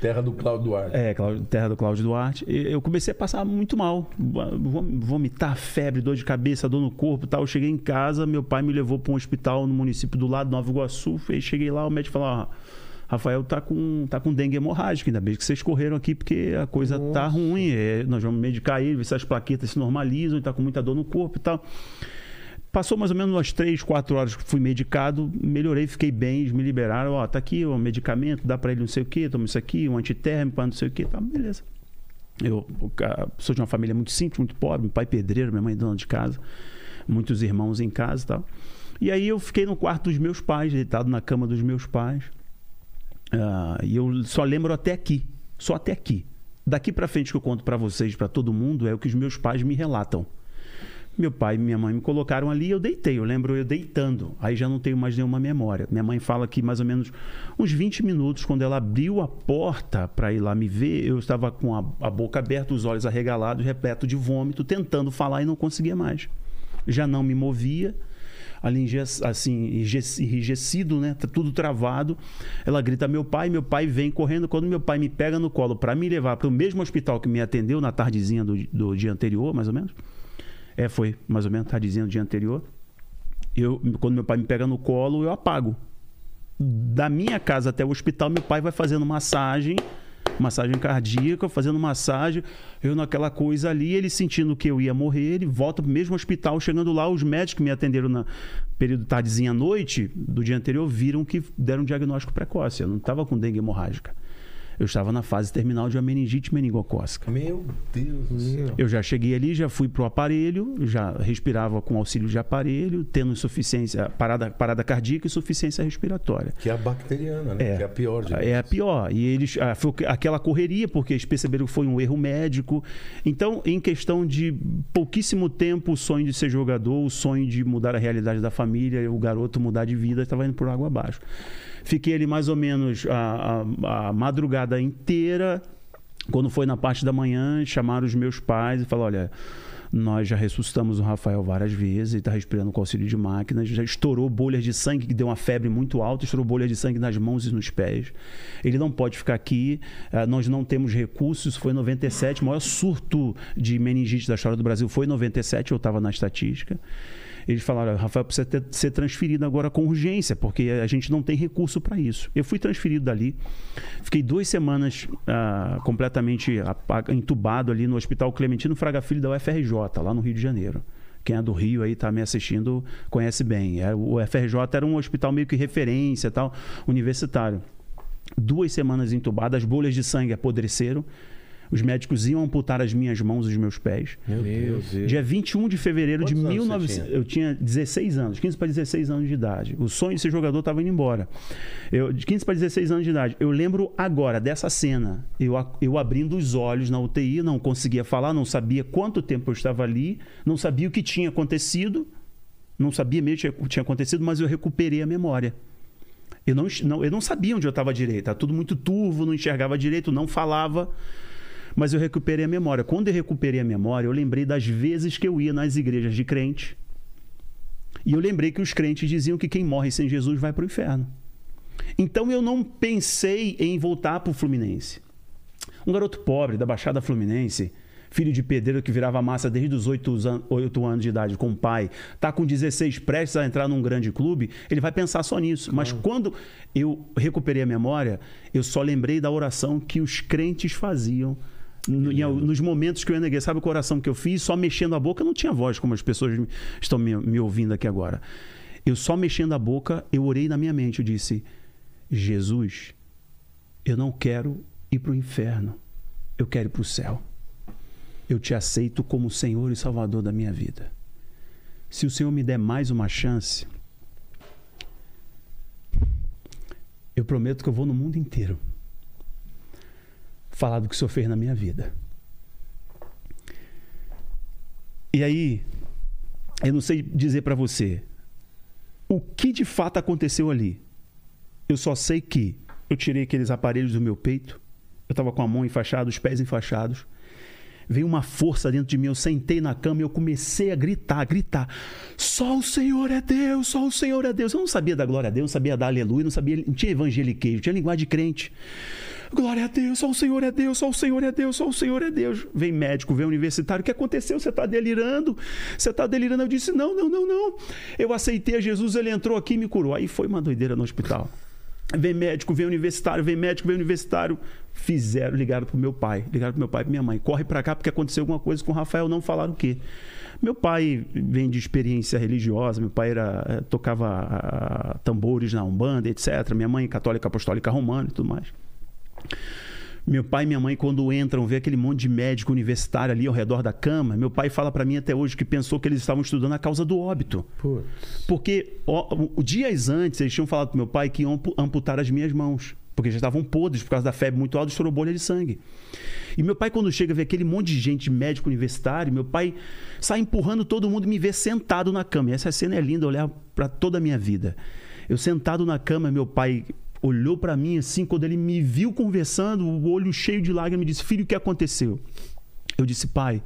Terra do Cláudio Duarte. É, terra do Cláudio Duarte. E Eu comecei a passar muito mal. Vom- Vomitar, febre, dor de cabeça, dor no corpo e tal. Eu cheguei em casa, meu pai me levou para um hospital no município do lado, Nova Iguaçu. Aí cheguei lá, o médico falou: "Ó, Rafael tá com, tá com dengue hemorrágica, ainda bem que vocês correram aqui porque a coisa tá ruim. É, nós vamos medicar ele, ver se as plaquetas se normalizam, ele tá com muita dor no corpo e tal. Passou mais ou menos umas 3, 4 horas que fui medicado, melhorei, fiquei bem, eles me liberaram, ó, tá aqui o medicamento, dá pra ele não sei o quê, toma isso aqui, um antitérmico, não sei o quê, tá, beleza. Eu sou de uma família muito simples, muito pobre, meu pai pedreiro, minha mãe dona de casa, muitos irmãos em casa e tal. E aí eu fiquei no quarto dos meus pais, deitado na cama dos meus pais. Ah, e eu só lembro até aqui, só até aqui. Daqui pra frente que eu conto pra vocês, pra todo mundo, é o que os meus pais me relatam. Meu pai e minha mãe me colocaram ali eu deitei. Eu lembro eu deitando. Aí já não tenho mais nenhuma memória. Minha mãe fala que mais ou menos uns 20 minutos, quando ela abriu a porta para ir lá me ver, eu estava com a, a boca aberta, os olhos arregalados, repleto de vômito, tentando falar e não conseguia mais. Já não me movia. Ali assim, enrijecido, né? Tá tudo travado. Ela grita meu pai, meu pai vem correndo. Quando meu pai me pega no colo para me levar para o mesmo hospital que me atendeu na tardezinha do, do dia anterior, mais ou menos. É, foi mais ou menos tardezinha do dia anterior. Eu, quando meu pai me pega no colo, eu apago. Da minha casa até o hospital, meu pai vai fazendo massagem, massagem cardíaca, fazendo massagem, eu naquela coisa ali, ele sentindo que eu ia morrer, ele volta pro mesmo hospital, chegando lá, os médicos que me atenderam no período tardezinha à noite do dia anterior viram que deram um diagnóstico precoce, eu não estava com dengue hemorrágica. Eu estava na fase terminal de uma meningite meningocócica. Meu Deus do céu. Eu já cheguei ali, já fui pro aparelho, já respirava com auxílio de aparelho, tendo insuficiência, parada, parada cardíaca e insuficiência respiratória. Que é a bacteriana, né? É. Que é a pior de É a pior. E eles ah, foi aquela correria, porque eles perceberam que foi um erro médico. Então, em questão de pouquíssimo tempo, o sonho de ser jogador, o sonho de mudar a realidade da família, o garoto mudar de vida, estava indo por água abaixo. Fiquei ali mais ou menos a, a- a madrugada inteira. Quando foi na parte da manhã, chamaram os meus pais e falaram: olha. Nós já ressuscitamos o Rafael várias vezes, ele está respirando com auxílio de máquinas, já estourou bolhas de sangue, que deu uma febre muito alta, estourou bolhas de sangue nas mãos e nos pés. Ele não pode ficar aqui, ah, nós não temos recursos. Foi em 97, o maior surto de meningite da história do Brasil foi em 97, eu estava na estatística. Eles falaram, Rafael, precisa ter- ser transferido agora com urgência, porque a gente não tem recurso para isso. Eu fui transferido dali, fiquei duas semanas ah, completamente entubado ali no Hospital Clementino Fraga Filho da UFRJ, lá no Rio de Janeiro. Quem é do Rio aí está me assistindo conhece bem. É, o UFRJ era um hospital meio que referência, tal, universitário. Duas semanas entubado, as bolhas de sangue apodreceram. Os médicos iam amputar as minhas mãos e os meus pés. Meu Deus. Dia 21 de fevereiro de Quantos você 1900. tinha? Eu tinha 16 anos, 15 para 16 anos de idade. O sonho de ser jogador estava indo embora. Eu, de 15 para 16 anos de idade. Eu lembro agora dessa cena. Eu, eu abrindo os olhos na UTI, não conseguia falar, não sabia quanto tempo eu estava ali, não sabia o que tinha acontecido, não sabia mesmo o que tinha acontecido, mas eu recuperei a memória. Eu não, não, eu não sabia onde eu estava direito. Estava tudo muito turvo, não enxergava direito, não falava. Mas eu recuperei a memória. Quando eu recuperei a memória, eu lembrei das vezes que eu ia nas igrejas de crente. E eu lembrei que os crentes diziam que quem morre sem Jesus vai para o inferno. Então eu não pensei em voltar para o Fluminense. Um garoto pobre da Baixada Fluminense, filho de pedreiro que virava massa desde os 8, anos de idade com o pai, tá com 16 prestes a entrar num grande clube, ele vai pensar só nisso. Mas quando eu recuperei a memória, eu só lembrei da oração que os crentes faziam no- em nos momentos que eu igreja. Sabe a oração que eu fiz? Só mexendo a boca, eu não tinha voz como as pessoas me- estão me, me ouvindo aqui agora. Eu só mexendo a boca, eu orei na minha mente, eu disse: Jesus, eu não quero ir para o inferno, eu quero ir para o céu. Eu te aceito como Senhor e Salvador da minha vida. Se o Senhor me der mais uma chance, eu prometo que eu vou no mundo inteiro falar do que o Senhor fez na minha vida. E aí, eu não sei dizer para você o que de fato aconteceu ali. Eu só sei que eu tirei aqueles aparelhos do meu peito, eu estava com a mão enfaixada, os pés enfaixados. Veio uma força dentro de mim, eu sentei na cama e eu comecei a gritar, a gritar. Só o Senhor é Deus, só o Senhor é Deus. Eu não sabia da glória a Deus, não sabia da aleluia, não sabia, não tinha evangeliquejo, tinha linguagem de crente. Glória a Deus, só o Senhor é Deus, só o Senhor é Deus, só o Senhor é Deus. Vem médico, vem universitário, o que aconteceu? Você está delirando? Você está delirando? Eu disse: não, não, não, não. Eu aceitei Jesus, ele entrou aqui e me curou. Aí foi uma doideira no hospital. Vem médico, vem universitário, vem médico, vem universitário. Fizeram, ligaram pro meu pai, ligaram pro meu pai e minha mãe. Corre para cá porque aconteceu alguma coisa com o Rafael, não falaram o quê. Meu pai vem de experiência religiosa, meu pai era, eh, tocava ah, tambores na Umbanda, etc. Minha mãe católica apostólica romana e tudo mais. Meu pai e minha mãe, quando entram, vê aquele monte de médico universitário ali ao redor da cama. Meu pai fala para mim até hoje que pensou que eles estavam estudando a causa do óbito. Putz. Porque ó, o- dias antes eles tinham falado pro meu pai que iam ampu- amputar as minhas mãos. Porque já estavam podres por causa da febre muito alta, estourou bolha de sangue. E meu pai, quando chega, vê aquele monte de gente, médico universitário, meu pai sai empurrando todo mundo e me vê sentado na cama. E essa cena é linda, olhar para toda a minha vida. Eu sentado na cama, meu pai olhou para mim assim, quando ele me viu conversando, o olho cheio de lágrimas, me disse: Filho, o que aconteceu? Eu disse, pai,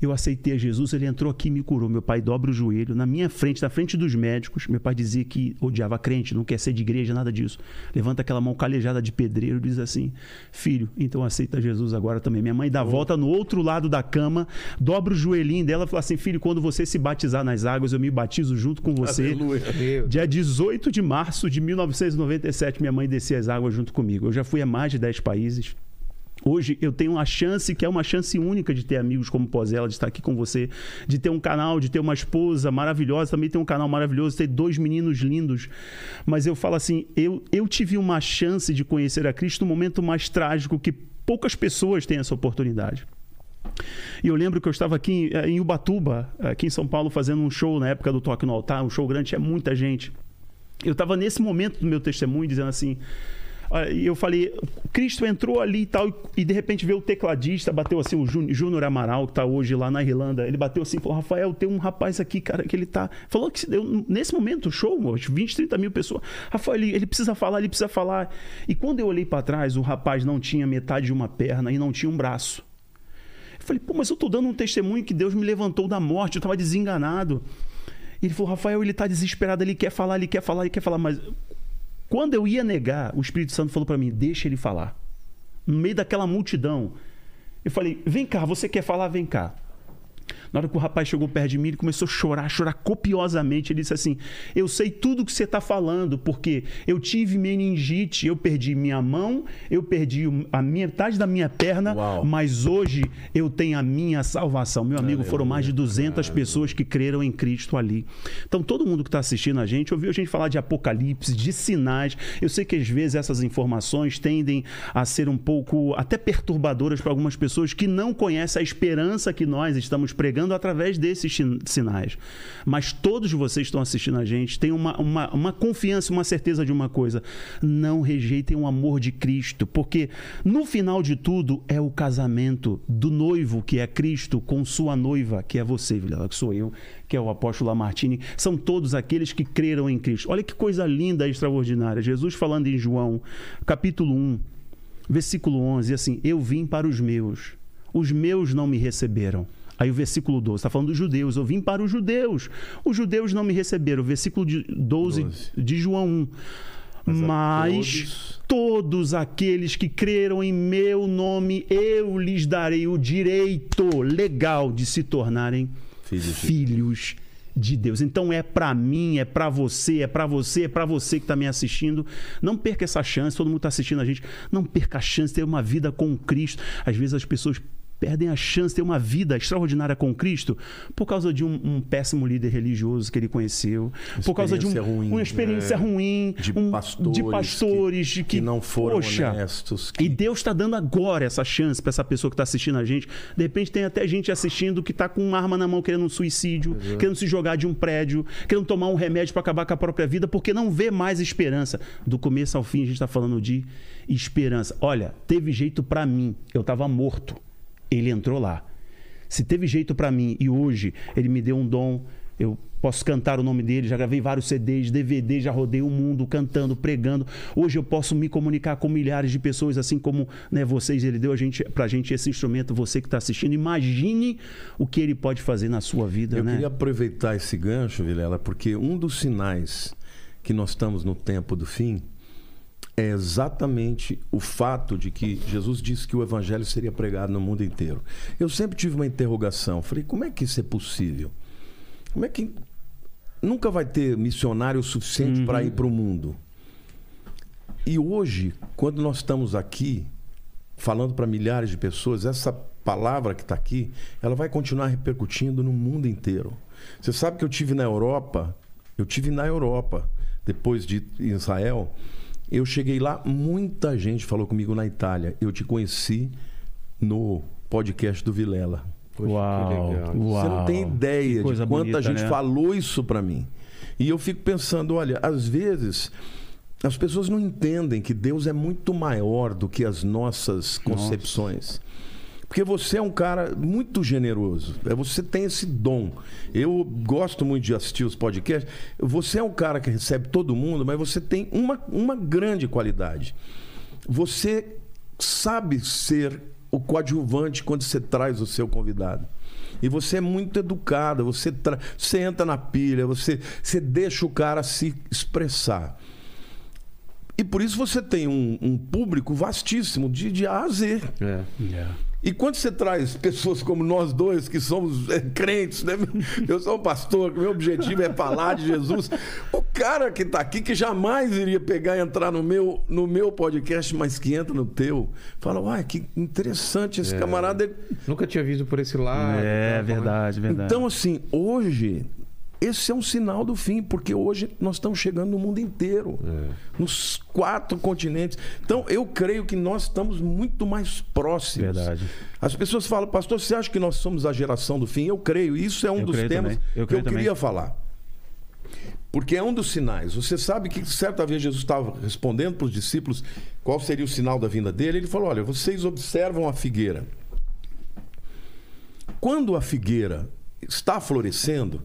eu aceitei a Jesus, ele entrou aqui e me curou. Meu pai dobra o joelho na minha frente, na frente dos médicos. Meu pai dizia que odiava crente, não quer ser de igreja, nada disso. Levanta aquela mão calejada de pedreiro e diz assim: Filho, então aceita Jesus agora também. Minha mãe dá a volta no outro lado da cama, dobra o joelhinho dela e fala assim: Filho, quando você se batizar nas águas, eu me batizo junto com você. Aleluia. Dia 18 de março de 1997, minha mãe descia as águas junto comigo. Eu já fui a mais de 10 países. Hoje eu tenho uma chance que é uma chance única de ter amigos como Pozella, de estar aqui com você, de ter um canal, de ter uma esposa maravilhosa, também ter um canal maravilhoso, ter dois meninos lindos. Mas eu falo assim, eu, eu tive uma chance de conhecer a Cristo no momento mais trágico que poucas pessoas têm essa oportunidade. E eu lembro que eu estava aqui eh, em Ubatuba, aqui em São Paulo, fazendo um show na época do Toque no Altar, um show grande, tinha muita gente. Eu estava nesse momento do meu testemunho dizendo assim, e eu falei, Cristo entrou ali e tal, e de repente veio o tecladista, bateu assim, o Júnior Amaral, que está hoje lá na Irlanda, ele bateu assim, falou, Rafael, tem um rapaz aqui, cara, que ele tá. Falou que nesse momento, show, 20, 30 mil pessoas. Rafael, ele, ele precisa falar, ele precisa falar. E quando eu olhei para trás, o rapaz não tinha metade de uma perna e não tinha um braço. Eu falei, pô, mas eu estou dando um testemunho que Deus me levantou da morte, eu estava desenganado. Ele falou, Rafael, ele está desesperado, ele quer falar, ele quer falar, ele quer falar, mas quando eu ia negar, o Espírito Santo falou para mim: deixa ele falar. No meio daquela multidão. Eu falei: vem cá, você quer falar? Vem cá. Na hora que o rapaz chegou perto de mim, ele começou a chorar, chorar copiosamente. Ele disse assim: Eu sei tudo que você está falando, porque eu tive meningite, eu perdi minha mão, eu perdi a metade da minha perna, Uau. mas hoje eu tenho a minha salvação. Meu amigo, Aleluia, foram mais de 200 cara. pessoas que creram em Cristo ali. Então, todo mundo que está assistindo a gente, ouviu a gente falar de apocalipse, de sinais. Eu sei que às vezes essas informações tendem a ser um pouco até perturbadoras para algumas pessoas que não conhecem a esperança que nós estamos pregando através desses sinais. Mas todos vocês estão assistindo a gente têm uma, uma, uma confiança, uma certeza de uma coisa: não rejeitem o amor de Cristo, porque no final de tudo é o casamento do noivo, que é Cristo, com sua noiva, que é você, Vilela, que sou eu, que é o apóstolo Lamartine. São todos aqueles que creram em Cristo. Olha que coisa linda e extraordinária. Jesus falando em João, capítulo 1, versículo 11, assim: Eu vim para os meus, os meus não me receberam. Aí o versículo 12 está falando dos judeus. Eu vim para os judeus. Os judeus não me receberam. O versículo 12, 12. de João 1. Mas, Mas todos... todos aqueles que creram em meu nome, eu lhes darei o direito legal de se tornarem filhos, filhos de Deus. Então é para mim, é para você, é para você, é para você que está me assistindo. Não perca essa chance, todo mundo está assistindo a gente. Não perca a chance de ter uma vida com Cristo. Às vezes as pessoas perdem a chance de ter uma vida extraordinária com Cristo por causa de um, um péssimo líder religioso que ele conheceu, por causa de um, ruim, uma experiência é, ruim de um, pastores, de pastores que, que, não foram poxa, honestos. Que... E Deus está dando agora essa chance para essa pessoa que está assistindo a gente. De repente tem até gente assistindo que está com uma arma na mão querendo um suicídio, Exato. querendo se jogar de um prédio, querendo tomar um remédio para acabar com a própria vida porque não vê mais esperança. Do começo ao fim a gente está falando de esperança. Olha, teve jeito para mim. Eu estava morto ele entrou lá. Se teve jeito para mim e hoje ele me deu um dom, eu posso cantar o nome dele, já gravei vários CDs, DVD, já rodei o mundo cantando, pregando. Hoje eu posso me comunicar com milhares de pessoas, assim como né, vocês, ele deu a gente, pra gente esse instrumento, você que está assistindo. Imagine o que ele pode fazer na sua vida. Eu né? queria aproveitar esse gancho, Vilela, porque um dos sinais que nós estamos no tempo do fim é exatamente o fato de que Jesus disse que o evangelho seria pregado no mundo inteiro. Eu sempre tive uma interrogação. Falei, como é que isso é possível? Como é que nunca vai ter missionário suficiente uhum. para ir para o mundo? E hoje, quando nós estamos aqui falando para milhares de pessoas, essa palavra que está aqui, ela vai continuar repercutindo no mundo inteiro. Você sabe que eu tive na Europa, eu tive na Europa depois de Israel. Eu cheguei lá, muita gente falou comigo na Itália. Eu te conheci no podcast do Vilela. Poxa, uau, uau, Você não tem ideia de quanta bonita, gente né? falou isso para mim. E eu fico pensando, olha, às vezes as pessoas não entendem que Deus é muito maior do que as nossas concepções. Nossa. Porque você é um cara muito generoso. É, você tem esse dom. Eu gosto muito de assistir os podcasts. Você é um cara que recebe todo mundo, mas você tem uma, uma grande qualidade. Você sabe ser o coadjuvante quando você traz o seu convidado. E você é muito educado, você, tra... você entra na pilha, você, você deixa o cara se expressar. E por isso você tem um, um público vastíssimo, de, de A a Z. É. Yeah. E quando você traz pessoas como nós dois, que somos é, crentes, né? Eu sou um pastor, meu objetivo é falar de Jesus. cara que tá aqui que jamais iria pegar e entrar no meu, no meu podcast, mas que entra no teu. Fala, uai, que interessante esse camarada. ele- Nunca tinha visto por esse lado. É tá, verdade, verdade. Então, assim, hoje, esse é um sinal do fim, porque hoje nós estamos chegando no mundo inteiro, nos quatro continentes. Então, eu creio que nós estamos muito mais próximos. Verdade. As pessoas falam, pastor, você acha que nós somos a geração do fim? Eu creio. Isso é um Eu dos temas também. Eu que eu também. queria falar. Porque é um dos sinais. Você sabe que certa vez Jesus estava respondendo para os discípulos qual seria o sinal da vinda dele. Ele falou: Olha, vocês observam a figueira. Quando a figueira está florescendo,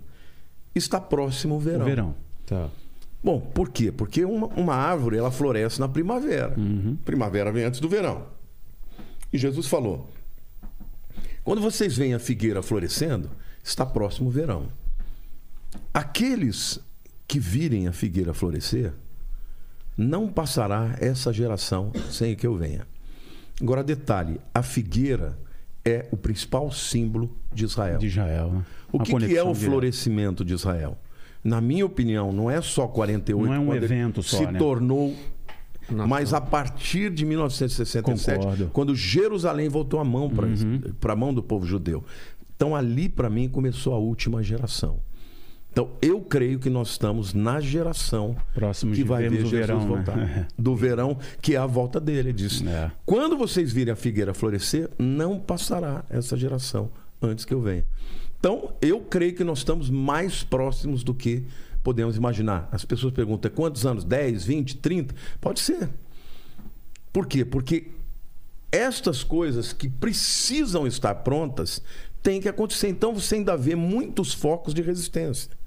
está próximo o verão. O verão. Tá. Bom, por quê? Porque uma, uma árvore ela floresce na primavera. Primavera vem antes do verão. E Jesus falou: quando vocês veem a figueira florescendo, está próximo o verão. Aqueles que virem a figueira florescer, não passará essa geração sem que eu venha. Agora, detalhe: a figueira é o principal símbolo de Israel. De Israel, né? O que, que é o direta. florescimento de Israel? Na minha opinião, não é só 48 Não é um evento só, se né? tornou Nação. mas a partir de 1967, Concordo. quando Jerusalém voltou a mão para a mão do povo judeu. Então ali para mim começou a última geração. Então eu creio que nós estamos na geração Próximos que vai ver Jesus verão, né? voltar. Do verão, que é a volta dele. Ele diz: É. quando vocês virem a figueira florescer, não passará essa geração antes que eu venha. Então, eu creio que nós estamos mais próximos do que podemos imaginar. As pessoas perguntam: quantos anos? 10, 20, 30? Pode ser. Por quê? Porque estas coisas que precisam estar prontas têm que acontecer. Então, você ainda vê muitos focos de resistência.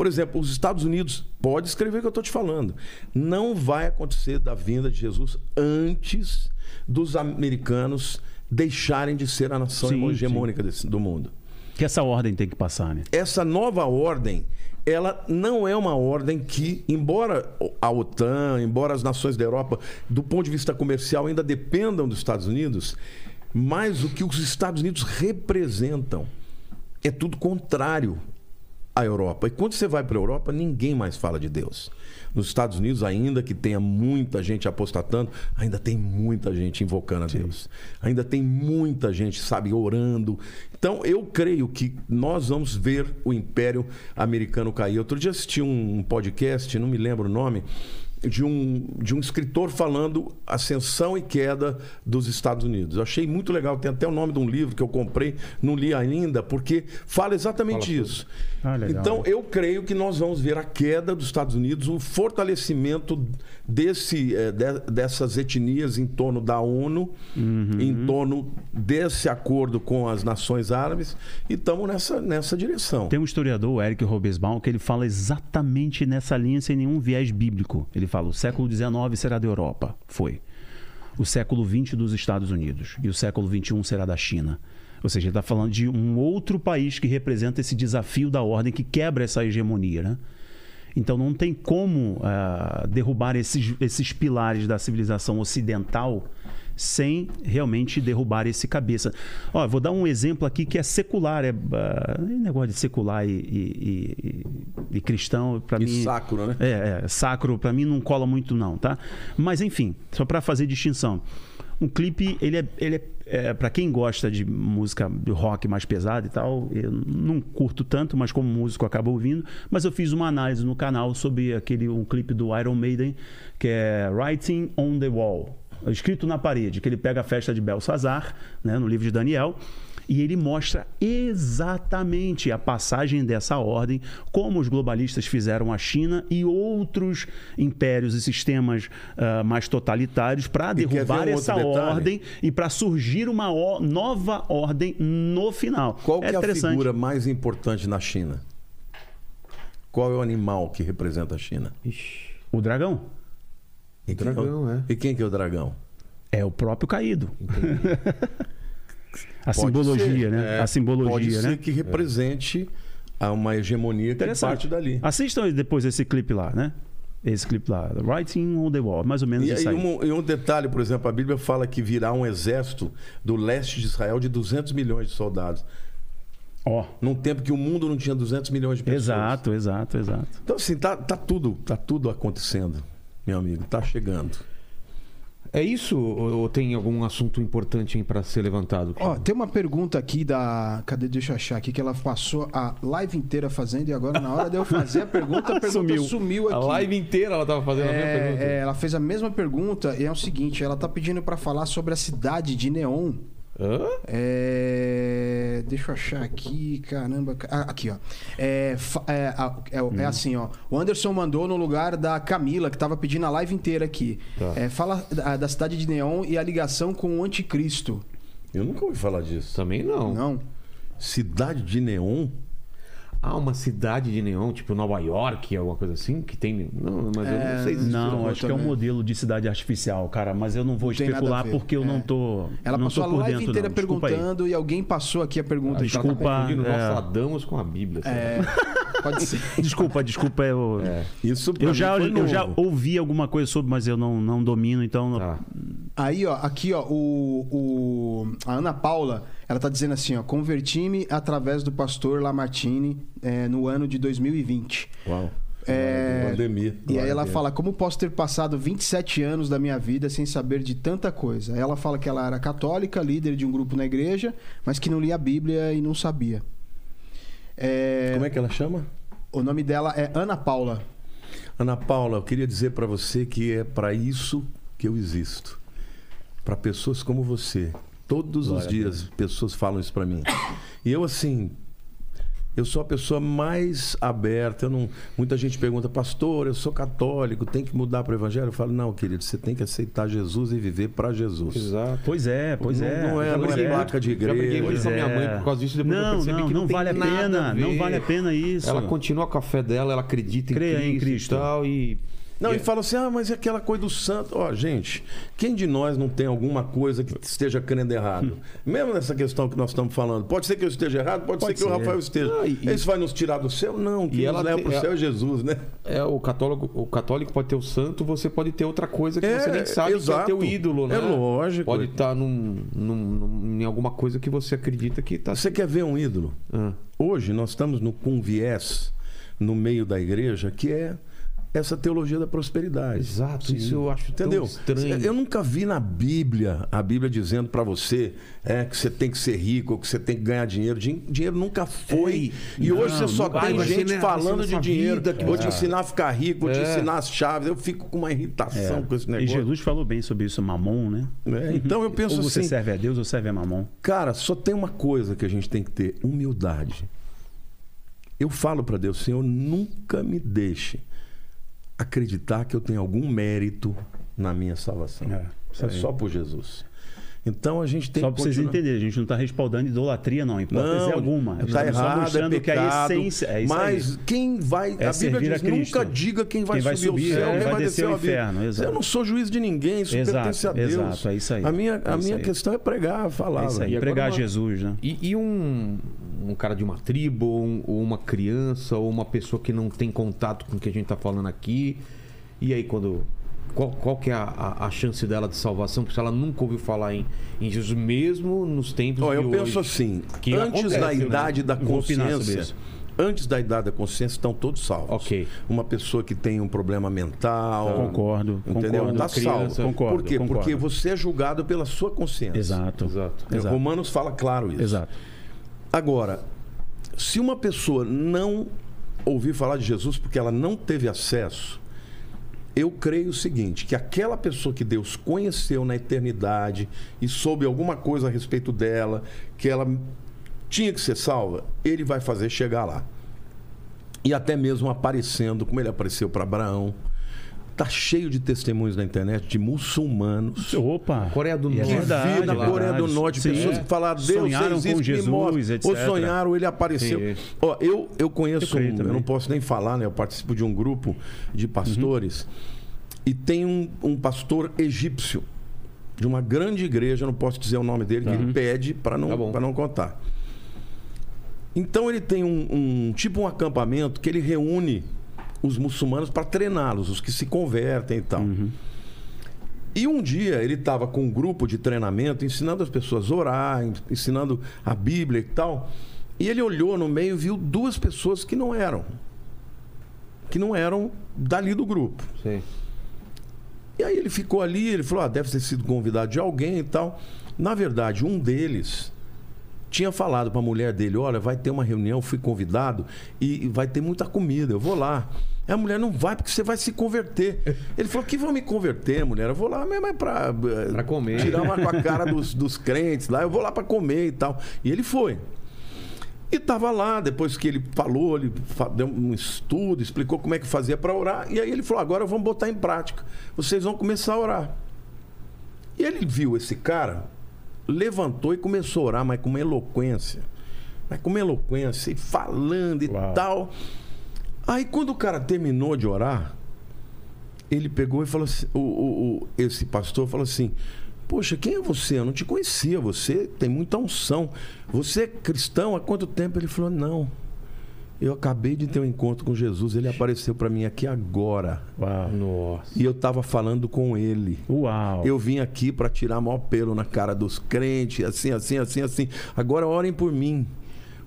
Por exemplo, os Estados Unidos, pode escrever o que eu estou te falando. Não vai acontecer da vinda de Jesus antes dos americanos deixarem de ser a nação Sim, hegemônica desse- do mundo. Que essa ordem tem que passar, né? Essa nova ordem, ela não é uma ordem que, embora a OTAN, embora as nações da Europa, do ponto de vista comercial, ainda dependam dos Estados Unidos, mas o que os Estados Unidos representam é tudo contrário à Europa. E quando você vai para a Europa, ninguém mais fala de Deus. Nos Estados Unidos, ainda que tenha muita gente apostatando, ainda tem muita gente invocando a Deus. Ainda tem muita gente, sabe, orando. Então, eu creio que nós vamos ver o Império Americano cair. Outro dia assisti um podcast, não me lembro o nome, de um, de um escritor falando ascensão e queda dos Estados Unidos. Eu achei muito legal. Tem até o nome de um livro que eu comprei, não li ainda, porque fala exatamente Fala tudo. Ah, então, eu creio que nós vamos ver a queda dos Estados Unidos, o fortalecimento desse, eh, de- dessas etnias em torno da ONU, Uhum. em torno desse acordo com as nações árabes, e estamos nessa, nessa direção. Tem um historiador, o Eric Robesbaum, que ele fala exatamente nessa linha sem nenhum viés bíblico. Ele fala: o século XIX será da Europa. Foi. O século XX dos Estados Unidos. E o século XXI será da China. Ou seja, ele está falando de um outro país que representa esse desafio da ordem, que quebra essa hegemonia. Né? Então não tem como ah, derrubar esses, esses pilares da civilização ocidental sem realmente derrubar esse cabeça. Ó, vou dar um exemplo aqui que é secular, é ah, negócio de secular e, e- e- e cristão para mim. sacro, né? É, é sacro para mim não cola muito não, tá? Mas enfim, só para fazer distinção. Um clipe, ele é, ele é, é para quem gosta de música de rock mais pesada e tal, eu não curto tanto, mas como músico acabo ouvindo, mas eu fiz uma análise no canal sobre aquele um clipe do Iron Maiden, que é Writing on the Wall, escrito na parede, que ele pega a festa de Belsazar, né, no livro de Daniel, e ele mostra exatamente a passagem dessa ordem, como os globalistas fizeram a China e outros impérios e sistemas ah, mais totalitários para derrubar um essa ordem e para surgir uma o- nova ordem no final. Qual que é, a figura mais importante na China? Qual é o animal que representa a China? Ixi. O dragão E quem dragão, é. o- é. E quem que é o dragão? é o próprio caído. a Pode simbologia, ser, né? é, a simbologia, Pode né? ser que represente a uma hegemonia que Interessante. parte dali. Assistam depois esse clipe lá, né? Esse clipe lá, Writing on the Wall, mais ou menos E, isso e aí. um, e um detalhe, por exemplo, a Bíblia fala que virá um exército do leste de Israel de 200 milhões de soldados. Ó. Num tempo que o mundo não tinha 200 milhões de pessoas. Exato, exato, exato. Então, assim, tá, tá, tudo, tá tudo acontecendo, meu amigo. Tá chegando. É isso ou tem algum assunto importante pra ser levantado? Ó, tem uma pergunta aqui da. Cadê? Deixa eu achar aqui, que ela passou a live inteira fazendo e agora, na hora de eu fazer a pergunta, a pergunta Sumiu. sumiu, aqui. a live inteira ela tava fazendo a mesma É, pergunta. é, ela fez a mesma pergunta e é o seguinte: ela tá pedindo pra falar sobre a cidade de Neon. Hã? É, Deixa eu achar aqui, caramba. ca- ah, aqui, ó. É, fa- é, a- é, Hum. é assim, ó. O Anderson mandou no lugar da Camila, que tava pedindo a live inteira aqui. Tá. É, fala da, da cidade de Neon e a ligação com o anticristo. Eu nunca ouvi falar disso. Também não. Não? Cidade de Neon? Ah, uma cidade de neon, tipo Nova York, alguma coisa assim, que tem. Não, mas eu não sei se isso Não, acho que é um também. modelo de cidade artificial, cara. Mas eu não vou Não especular porque eu É. não tô. Ela não passou tô a por live dentro, inteira não. Desculpa aí. perguntando e alguém passou aqui a pergunta. Ah, então ela tá desculpa, confundindo é. Nostradamus com a Bíblia. É, pode ser. Desculpa, desculpa. Eu, Isso pra eu, já, eu já ouvi alguma coisa sobre, mas eu não, não domino, então. Tá. Aí, ó, aqui, ó, o, o- a Ana Paula, ela tá dizendo assim, ó, converti-me através do pastor Lamartine é, no ano de 2020. Uau. É, Pandemia. E aí ela fala, como posso ter passado 27 anos da minha vida sem saber de tanta coisa? Ela fala que ela era católica, líder de um grupo na igreja, mas que não lia a Bíblia e não sabia. É. Como é que ela chama? O nome dela é Ana Paula. Ana Paula, eu queria dizer para você que é para isso que eu existo. Para pessoas como você. Todos os dias pessoas falam isso para mim. E eu assim, eu sou a pessoa mais aberta. Eu não, muita gente pergunta, pastor, eu sou católico, tem que mudar para o evangelho? Eu falo, não, querido, você tem que aceitar Jesus e viver para Jesus. Exato. Pois é, pois Não- é. não é- não é placa de Já briguei igreja. muito com a minha mãe é. por causa disso. Depois eu Não, percebi não, que não, não vale a pena, não ver. vale a pena isso. Ela continua com a fé dela, ela acredita em Creia em Cristo, Cristo. e tal. E, Não, e- fala assim, ah, mas é aquela coisa do santo. Ó, gente, quem de nós não tem alguma coisa que esteja crendo errado? Mesmo nessa questão que nós estamos falando. Pode ser que eu esteja errado, pode, Pode ser que o ser. Rafael esteja. Ah, e- Isso vai nos tirar do céu? Não, quem E nos ela leva para o é- céu é Jesus, né? É, o católico, o católico pode ter o santo, você pode ter outra coisa que É, você nem sabe exato. que é teu ídolo, né? É lógico. Pode estar num, num- num- em alguma coisa que você acredita que tá. Você quer ver um ídolo? Ah, Hoje nós estamos no, com um viés no meio da igreja que é essa teologia da prosperidade. exato, isso eu acho Entendeu? tão estranho. Eu nunca vi na Bíblia a Bíblia dizendo pra você é, que você tem que ser rico, ou que você tem que ganhar dinheiro. Din- Dinheiro nunca foi. Ei, e não, hoje você só tem vai gente vai falando de dinheiro. vida que vou você- te ensinar a ficar rico, vou te É. ensinar as chaves. Eu fico com uma irritação com esse E negócio. Jesus falou bem sobre isso, mamon, né? É, Então eu penso ou você assim, serve a Deus ou serve a mamon. cara, só tem uma coisa que a gente tem que ter: humildade. Eu falo pra Deus, Senhor, nunca me deixe acreditar que eu tenho algum mérito na minha salvação. É, isso É aí. só por Jesus. Então a gente tem Só pra vocês entenderem, a gente não está respaldando idolatria, não, em hipótese Não, alguma. Tá Estamos só errado, é mostrando que a pecado. essência. É isso mas aí. quem vai. É a Bíblia a diz: Cristo. nunca diga quem vai, Quem vai subir, subir, o céu, é, quem vai vai descer ao inferno, exato. Eu não sou juiz de ninguém, isso Exato, pertence a Deus. exato, é isso aí. A minha, a É minha aí. questão é pregar a palavra. É isso aí, agora pregar uma- Jesus, né? E, e um, um cara de uma tribo, ou, um- ou uma criança, ou uma pessoa que não tem contato com o que a gente tá falando aqui. E aí, quando. Qual, qual que é a, a- a chance dela de salvação? Porque se ela nunca ouviu falar em, em Jesus, mesmo nos tempos Ó, de eu hoje. penso assim, Que antes acontece, da né? idade da opinar sobre consciência, antes da idade da consciência estão todos salvos. Ok. Uma pessoa que tem um problema mental, Concordo, entendeu? concordo. Tá Criança, salvo. concordo, Por quê? concordo. Porque você é julgado pela sua consciência. Exato. Exato. É, Exato. Romanos fala claro isso. Exato. Agora, se uma pessoa não ouvir falar de Jesus porque ela não teve acesso, eu creio o seguinte, que aquela pessoa que Deus conheceu na eternidade e soube alguma coisa a respeito dela, que ela tinha que ser salva, ele vai fazer chegar lá. E até mesmo aparecendo, como ele apareceu para Abraão. Tá cheio de testemunhos na internet de muçulmanos Opa! Coreia do é Norte. verdade, na é Coreia do. Norte, Sim. pessoas que falaram, Deus Sonharam existe, com Jesus, etc. Ou sonharam, ele apareceu. Sim. Ó, eu, eu conheço, Eu um- eu não posso nem falar, né? Eu participo de um grupo de pastores e tem um, um pastor egípcio de uma grande igreja, não posso dizer o nome dele, que ele pede para não, Tá pra não contar. Então ele tem um, um- tipo um acampamento que ele reúne os muçulmanos para treiná-los, os que se convertem e tal. E um dia ele estava com um grupo de treinamento, ensinando as pessoas a orar, en- ensinando a Bíblia e tal. E ele olhou no meio e viu duas pessoas que não eram. Que não eram dali do grupo. Sim. E aí ele ficou ali, ele falou: ah, deve ter sido convidado de alguém e tal. Na verdade, um deles tinha falado para a mulher dele: olha, vai ter uma reunião, fui convidado e vai ter muita comida, eu vou lá. A mulher não vai porque você vai se converter. Ele falou: que vão me converter, mulher? Eu vou lá mesmo é para Pra comer. tirar uma com a cara dos, dos crentes lá, eu vou lá para comer e tal. E ele foi. E estava lá, depois que ele falou, ele deu um estudo, explicou como é que fazia para orar. E aí ele falou: agora vamos botar em prática. Vocês vão começar a orar. E ele viu esse cara, levantou e começou a orar, mas com uma eloquência. Mas com uma eloquência, e falando e Uau. tal. Aí quando o cara terminou de orar, ele pegou e falou assim: o, o- o- esse pastor falou assim. Poxa, quem é você? Eu não te conhecia. Você tem muita unção. Você é cristão há quanto tempo? Ele falou: Não. Eu acabei de ter um encontro com Jesus. Ele apareceu para mim aqui agora. Uau. Nossa. E eu estava falando com ele. Uau. Eu vim aqui para tirar maior pelo na cara dos crentes, assim, assim, assim, assim. Agora orem por mim.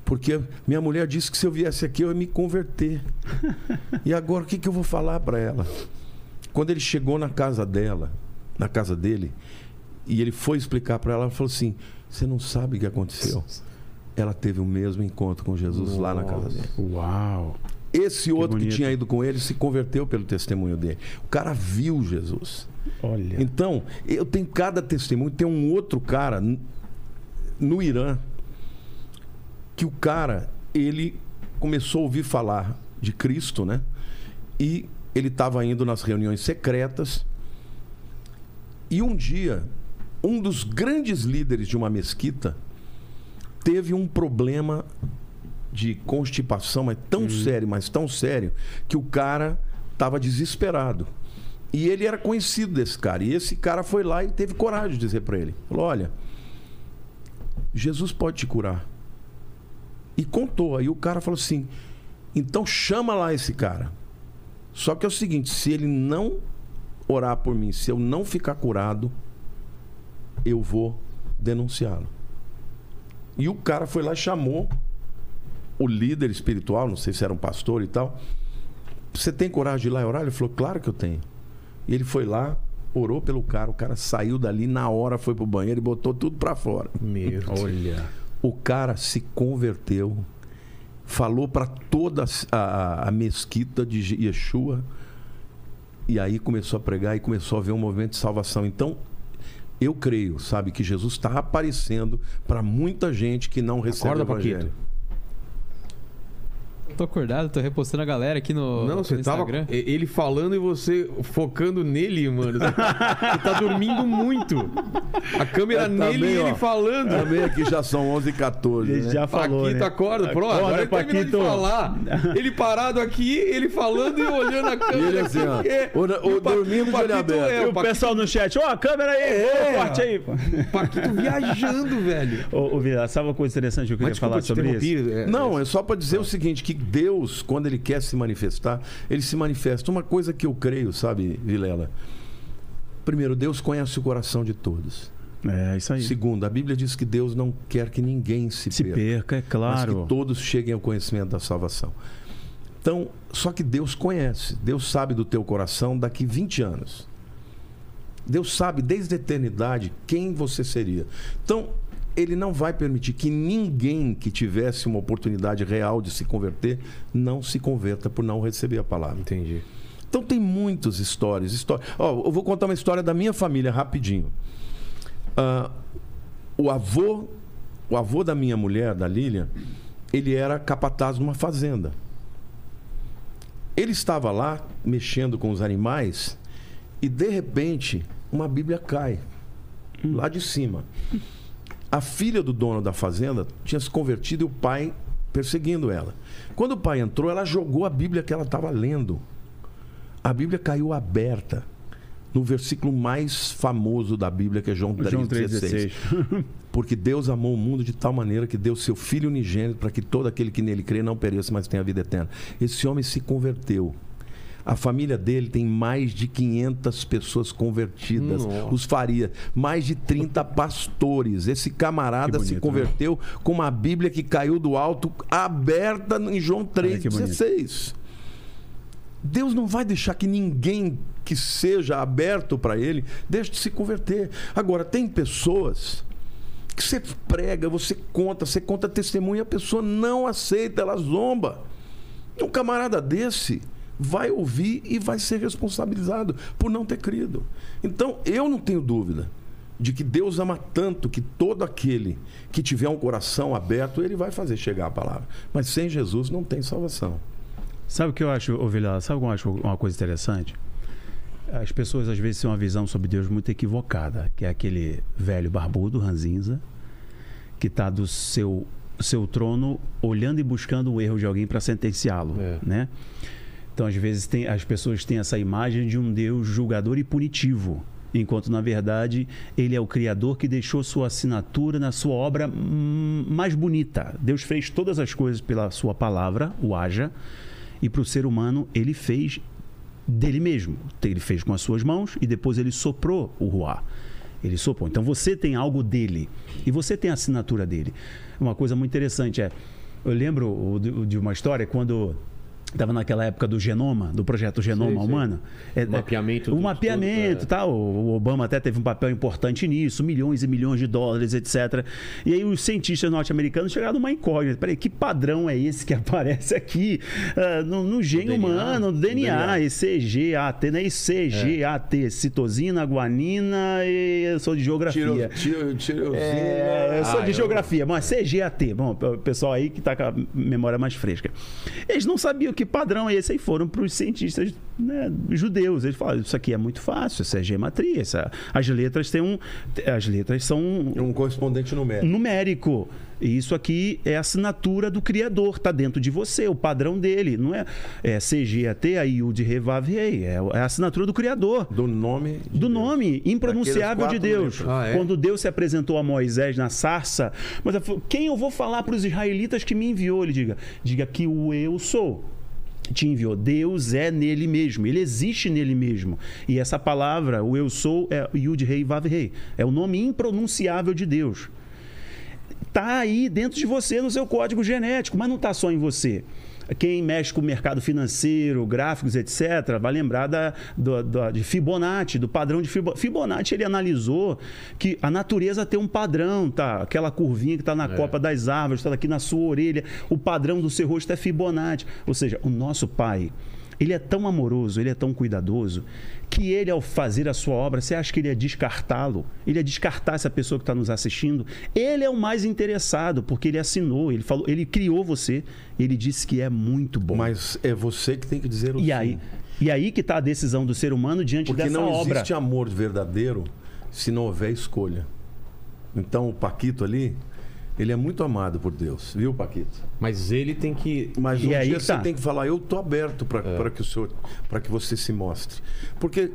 Porque minha mulher disse que se eu viesse aqui eu ia me converter. e agora o que, que eu vou falar para ela? Quando ele chegou na casa dela, na casa dele, e ele foi explicar para ela, ela falou assim: Você não sabe o que aconteceu? Ela teve o mesmo encontro com Jesus lá na casa dele. Uau. Esse outro que bonito. tinha ido com ele se converteu pelo testemunho dele. O cara viu Jesus. Olha. Então, eu tenho cada testemunho. Tem um outro cara no Irã que o cara, ele começou a ouvir falar de Cristo, né? E ele estava indo nas reuniões secretas. E um dia, um dos grandes líderes de uma mesquita teve um problema de constipação, mas tão sério, mas tão sério, que o cara estava desesperado. E ele era conhecido desse cara. E esse cara foi lá e teve coragem de dizer para ele: falou, olha, Jesus pode te curar. E contou. Aí o cara falou assim: então chama lá esse cara. Só que é o seguinte: se ele não orar por mim, se eu não ficar curado, eu vou denunciá-lo. E o cara foi lá e chamou o líder espiritual, não sei se era um pastor e tal. Você tem coragem de ir lá e orar? Ele falou, claro que eu tenho. E ele foi lá, orou pelo cara, o cara saiu dali, na hora foi pro banheiro e botou tudo pra fora. Meu Deus. Olha. O cara se converteu, falou para toda a, a- a mesquita de Yeshua, e aí começou a pregar e começou a ver um movimento de salvação. Então, eu creio, sabe, que Jesus está aparecendo para muita gente que não recebe Acorda, o evangelho. Paquito. Tô acordado, tô repostando a galera aqui no, Não, você no tava. Instagram. e- Ele falando e você focando nele, mano. Você tá, tá dormindo muito. A câmera É, tá nele bem, e ele ó. falando. Também aqui já são 11 h 14 Ele né? já falou, Paquito né? acorda, pronto. Acorda, Agora ele terminou de Paquito. falar. Ele parado aqui, ele falando e olhando a câmera. E ele assim, ó, É, o- o- Pa- dormindo de Paquito olho aberto. É, E o o Paquito, pessoal no chat, ó, a câmera aí, É. ô, forte aí. pô. Paquito viajando, velho. Ô, ô Vila, sabe uma coisa interessante que eu queria Mas falar sobre isso? é, Não, é só para dizer o seguinte, que Deus, quando ele quer se manifestar, ele se manifesta. Uma coisa que eu creio, sabe, Vilela? Primeiro, Deus conhece o coração de todos. É, isso aí. Segundo, a Bíblia diz que Deus não quer que ninguém se, Se perca, perca, é mas claro. que todos cheguem ao conhecimento da salvação. Então, só que Deus conhece, Deus sabe do teu coração daqui 20 anos. Deus sabe desde a eternidade quem você seria. Então, ele não vai permitir que ninguém que tivesse uma oportunidade real de se converter não se converta por não receber a palavra. Entendi. Então tem muitas histórias. Histó... Ó, eu vou contar uma história da minha família rapidinho. Ah, o avô, o avô da minha mulher, da Lilian, ele era capataz numa fazenda. Ele estava lá mexendo com os animais e de repente uma Bíblia cai lá de cima. A filha do dono da fazenda tinha se convertido e o pai perseguindo ela. Quando o pai entrou, ela jogou a Bíblia que ela estava lendo. A Bíblia caiu aberta no versículo mais famoso da Bíblia, que é João 3,16. João 3,16. Porque Deus amou o mundo de tal maneira que deu seu Filho unigênito para que todo aquele que nele crê não pereça, mas tenha vida eterna. Esse homem se converteu. A família dele tem mais de 500 pessoas convertidas. Nossa. Os Faria, mais de 30 pastores. Esse camarada Que se bonito, né? converteu com uma Bíblia que caiu do alto, aberta em João Olha que bonito. 3,16. Deus não vai deixar que ninguém que seja aberto para ele deixe de se converter. Agora, tem pessoas que você prega, você conta, você conta testemunho, a pessoa não aceita, ela zomba. Um camarada desse vai ouvir e vai ser responsabilizado por não ter crido. Então, eu não tenho dúvida de que Deus ama tanto que todo aquele que tiver um coração aberto, ele vai fazer chegar a palavra. Mas sem Jesus não tem salvação. Sabe o que eu acho, Ovelha? Sabe o que eu acho uma coisa interessante? As pessoas às vezes têm uma visão sobre Deus muito equivocada, que é aquele velho barbudo, ranzinza, que está do seu, seu trono olhando e buscando o erro de alguém para sentenciá-lo, É. né? Então, às vezes, tem, as pessoas têm essa imagem de um Deus julgador e punitivo, enquanto, na verdade, ele é o Criador que deixou sua assinatura na sua obra hum, mais bonita. Deus fez todas as coisas pela sua palavra, o haja, e para o ser humano, ele fez dele mesmo. Ele fez com as suas mãos e depois ele soprou o ruá. Ele soprou. Então você tem algo dele e você tem a assinatura dele. Uma coisa muito interessante é, eu lembro de uma história quando estava naquela época do genoma, do projeto Genoma sei. Humano. É, Mapeamento O de mapeamento, tudo, é. tal. O Obama até teve um papel importante nisso, milhões e milhões de dólares, etc. E aí os cientistas norte-americanos chegaram numa incógnita. Peraí, que padrão é esse que aparece aqui ah, no, no gene DNA? humano, no DNA, DNA. ECGAT, né? ECGAT, citosina, guanina e eu sou de geografia. Tiro, tiro, É, eu sou Ah, de eu- geografia, mas CGAT. Bom, o pessoal aí que tá com a memória mais fresca. Eles não sabiam que padrão é esse aí foram para os cientistas né, judeus. Eles falaram: isso aqui é muito fácil, isso é geometria. é- As letras têm um. As letras são um correspondente numérico. numérico. E isso aqui é a assinatura do Criador, está dentro de você, o padrão dele. Não é, é CGAT, a Yud Revav Rei. É é a assinatura do Criador Do nome. de do Deus. nome impronunciável de Deus. Ah, é? Quando Deus se apresentou a Moisés na sarça, mas quem eu vou falar para os israelitas que me enviou? Ele diga, diga que o eu sou. Te enviou. Deus é nele mesmo. Ele existe nele mesmo. E essa palavra, o eu sou, é Yud Rei Vav Rei. É o nome impronunciável de Deus. Tá aí dentro de você, no seu código genético, mas não está só em você. Quem mexe com o mercado financeiro, gráficos, etc., vai lembrar da, do- do- de Fibonacci, do padrão de Fibonacci. Fibonacci, ele analisou que a natureza tem um padrão, tá? Aquela curvinha que está na copa das árvores, está aqui na sua orelha. O padrão do seu rosto é Fibonacci. Ou seja, o nosso pai, ele é tão amoroso, ele é tão cuidadoso, que ele, ao fazer a sua obra, você acha que ele ia descartá-lo? Ele ia descartar essa pessoa que está nos assistindo? Ele é o mais interessado, porque ele assinou, ele falou, ele criou você, ele disse que é muito bom. Mas é você que tem que dizer o e sim. aí, e aí que está a decisão do ser humano diante Porque dessa não obra. existe amor verdadeiro se não houver escolha. Então o Paquito ali, ele é muito amado por Deus, viu, Paquito? Mas ele tem que. Mas E um aí dia que você tá. tem que falar, eu tô aberto para que o senhor, para que você se mostre. Porque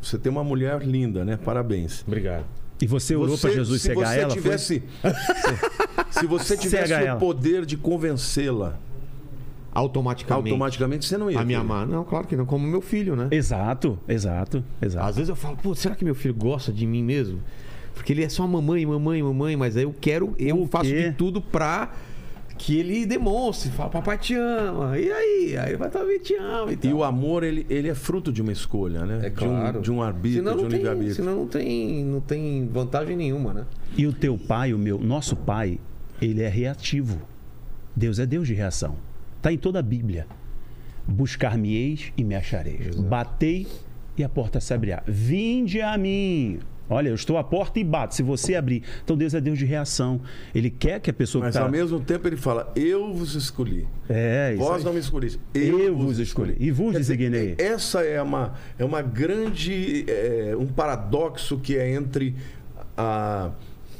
você tem uma mulher linda, né? Parabéns. Obrigado. E você orou para Jesus se cegar você ela? foi? tivesse, se você tivesse Cega o ela. poder de convencê-la, Automaticamente. automaticamente você não ia. A minha amar. Não, claro que não. Como meu filho, né? Exato, exato, exato. Às vezes eu falo, pô, será que meu filho gosta de mim mesmo? Porque ele é só mamãe, mamãe, mamãe, mas aí eu quero, eu O faço quê? de tudo pra que ele demonstre, fala, papai te ama. E aí? Aí vai também te ama e tal. E o amor, ele, ele é fruto de uma escolha, né? É De um- claro. De um, arbítrio, senão de não um tem, livre-arbítrio. Senão não tem, não tem vantagem nenhuma, né? E o teu pai, o meu, nosso pai, ele é reativo. Deus é Deus de reação. Está em toda a Bíblia. Buscar-me-eis e me achareis. Batei e a porta se abrirá. Vinde a mim. Olha, eu estou à porta e bato. Se você abrir. Então Deus é Deus de reação. Ele quer que a pessoa Mas que tá... ao mesmo tempo ele fala, eu vos escolhi. É, isso Vós aí. não me escolhiste. Eu vos escolhi. E vos designei. Essa é uma, é uma grande. é, um paradoxo que é entre a,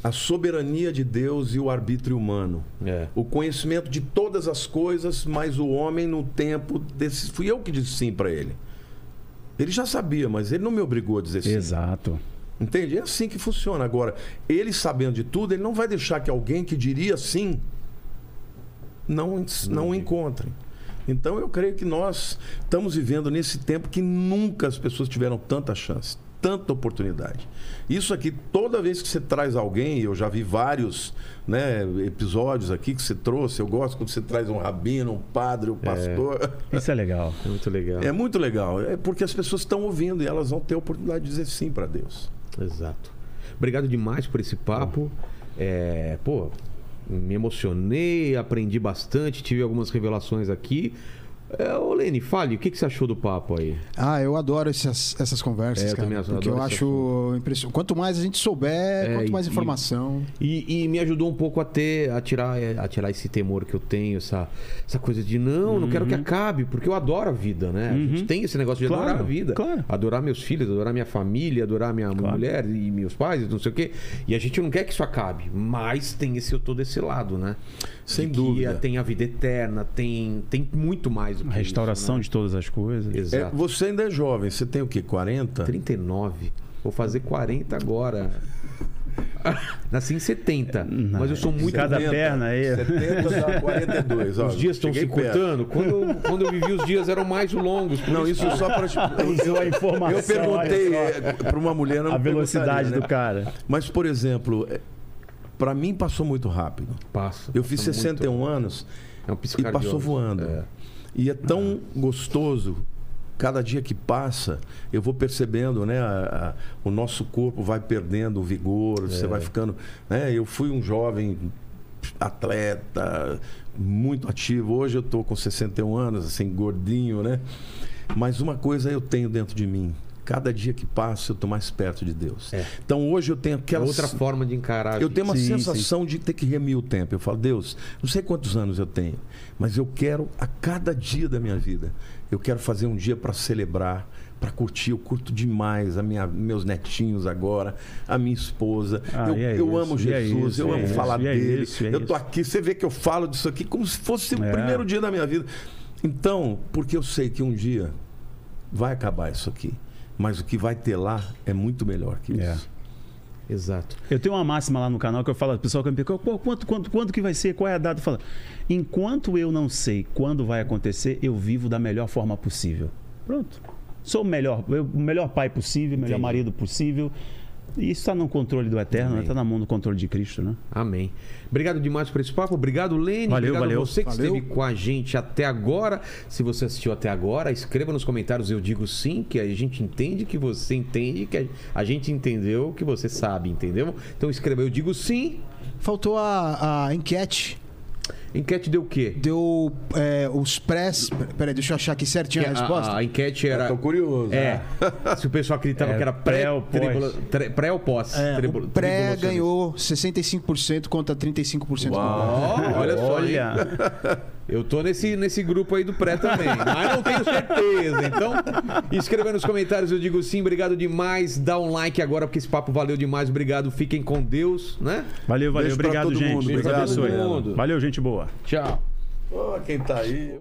a soberania de Deus e o arbítrio humano. É. O conhecimento de todas as coisas, mas o homem no tempo desse. Fui eu que disse sim para ele. Ele já sabia, mas ele não me obrigou a dizer sim. Exato. Entende? É assim que funciona. Agora, ele sabendo de tudo, ele não vai deixar que alguém que diria sim não, não o encontre. Então eu creio que nós estamos vivendo nesse tempo que nunca as pessoas tiveram tanta chance, tanta oportunidade. Isso aqui, toda vez que você traz alguém, eu já vi vários né, episódios aqui que você trouxe, eu gosto quando você traz um rabino, um padre, um pastor. Isso é legal. É muito legal. É muito legal, é porque as pessoas estão ouvindo e elas vão ter a oportunidade de dizer sim para Deus. Exato. Obrigado demais por esse papo. É, pô, me emocionei, aprendi bastante, tive algumas revelações aqui. É, ô Lene, fale, o que, que você achou do papo aí? Ah, eu adoro essas, essas conversas, É, eu cara. também adoro porque eu acho impressionante. Quanto mais a gente souber, É, quanto mais e- informação. E, e me ajudou um pouco a ter, a tirar, é, a tirar esse temor que eu tenho, essa, essa coisa de não, não quero que acabe, porque eu adoro a vida, né? A gente tem esse negócio de Claro, adorar a vida. claro. Adorar meus filhos, adorar minha família, adorar minha Claro. mulher e meus pais, não sei o quê. E a gente não quer que isso acabe, mas tem esse todo esse lado, né? Sem De que dúvida. tem a vida eterna, tem, tem muito mais do que A restauração isso, de todas as coisas. né? É, Exato. você ainda é jovem, você tem o quê? 40? 39. Vou fazer 40 agora. Nasci em 70, mas eu sou muito Cada 70, perna aí. 70 dá 42. ó, Os dias estão se cortando. Quando eu, quando eu vivi, os dias eram mais longos. Não, isso só para. A informação. Eu perguntei olha para uma mulher. não. A velocidade perguntaria, do né? cara. Mas, por exemplo, para mim passou muito rápido. Passa. Eu fiz passa 61 muito. anos É um e passou voando. É. E é tão gostoso. Cada dia que passa, eu vou percebendo, né? a- a- o nosso corpo vai perdendo o vigor, você vai ficando. Né, eu fui um jovem atleta, muito ativo. Hoje eu estou com 61 anos, assim, gordinho, né? Mas uma coisa eu tenho dentro de mim. Cada dia que passa, eu estou mais perto de Deus. É. Então hoje eu tenho É aquela. outra forma de encarar. Eu tenho uma Sim, sensação de ter que remir o tempo. Eu falo, Deus, não sei quantos anos eu tenho, mas eu quero a cada dia da minha vida. Eu quero fazer um dia para celebrar, para curtir. Eu curto demais a minha, meus netinhos agora, a minha esposa. Ah, eu é eu isso, amo é Jesus, isso, eu é amo isso, falar e é dele. isso, é eu tô isso. aqui, você vê que eu falo disso aqui como se fosse o É. primeiro dia da minha vida. Então, porque eu sei que um dia vai acabar isso aqui. Mas o que vai ter lá é muito melhor que isso. É. Exato. Eu tenho uma máxima lá no canal que eu falo, pessoal que me pergunta, "Pô, quanto, quanto, quanto que vai ser? Qual é a data? Eu falo, enquanto eu não sei quando vai acontecer, eu vivo da melhor forma possível. Pronto. Sou o melhor, eu- o melhor pai possível, o melhor marido possível. E isso está no controle do Eterno, Amém. está na mão do controle de Cristo, né? Amém. Obrigado demais por esse papo. Obrigado, Lene. Valeu, Obrigado valeu. a você que Valeu. esteve com a gente até agora. Se você assistiu até agora, escreva nos comentários eu digo sim, que a gente entende que você entende, que a gente entendeu, que você sabe, entendeu? Então escreva eu digo sim. Faltou a, a enquete. Enquete deu o quê? Deu é, os prés. Peraí, deixa eu achar aqui certinho a, Que resposta. A, a enquete era. Tô curioso. É. Se o pessoal acreditava É, que era pré, pré ou pós? tribula- tre- pré ou pós? É, pré ganhou 65% contra 35% do Ó, olha só? Olha, Eu tô nesse, nesse grupo aí do pré também, mas não tenho certeza. Então, escreva nos comentários, eu digo sim, obrigado demais. Dá um like agora, porque esse papo valeu demais. Obrigado, fiquem com Deus, né? valeu, valeu. Obrigado, todo gente. mundo, obrigado. abençoe. Todo mundo. Valeu, gente boa. Tchau. Ó, quem tá aí.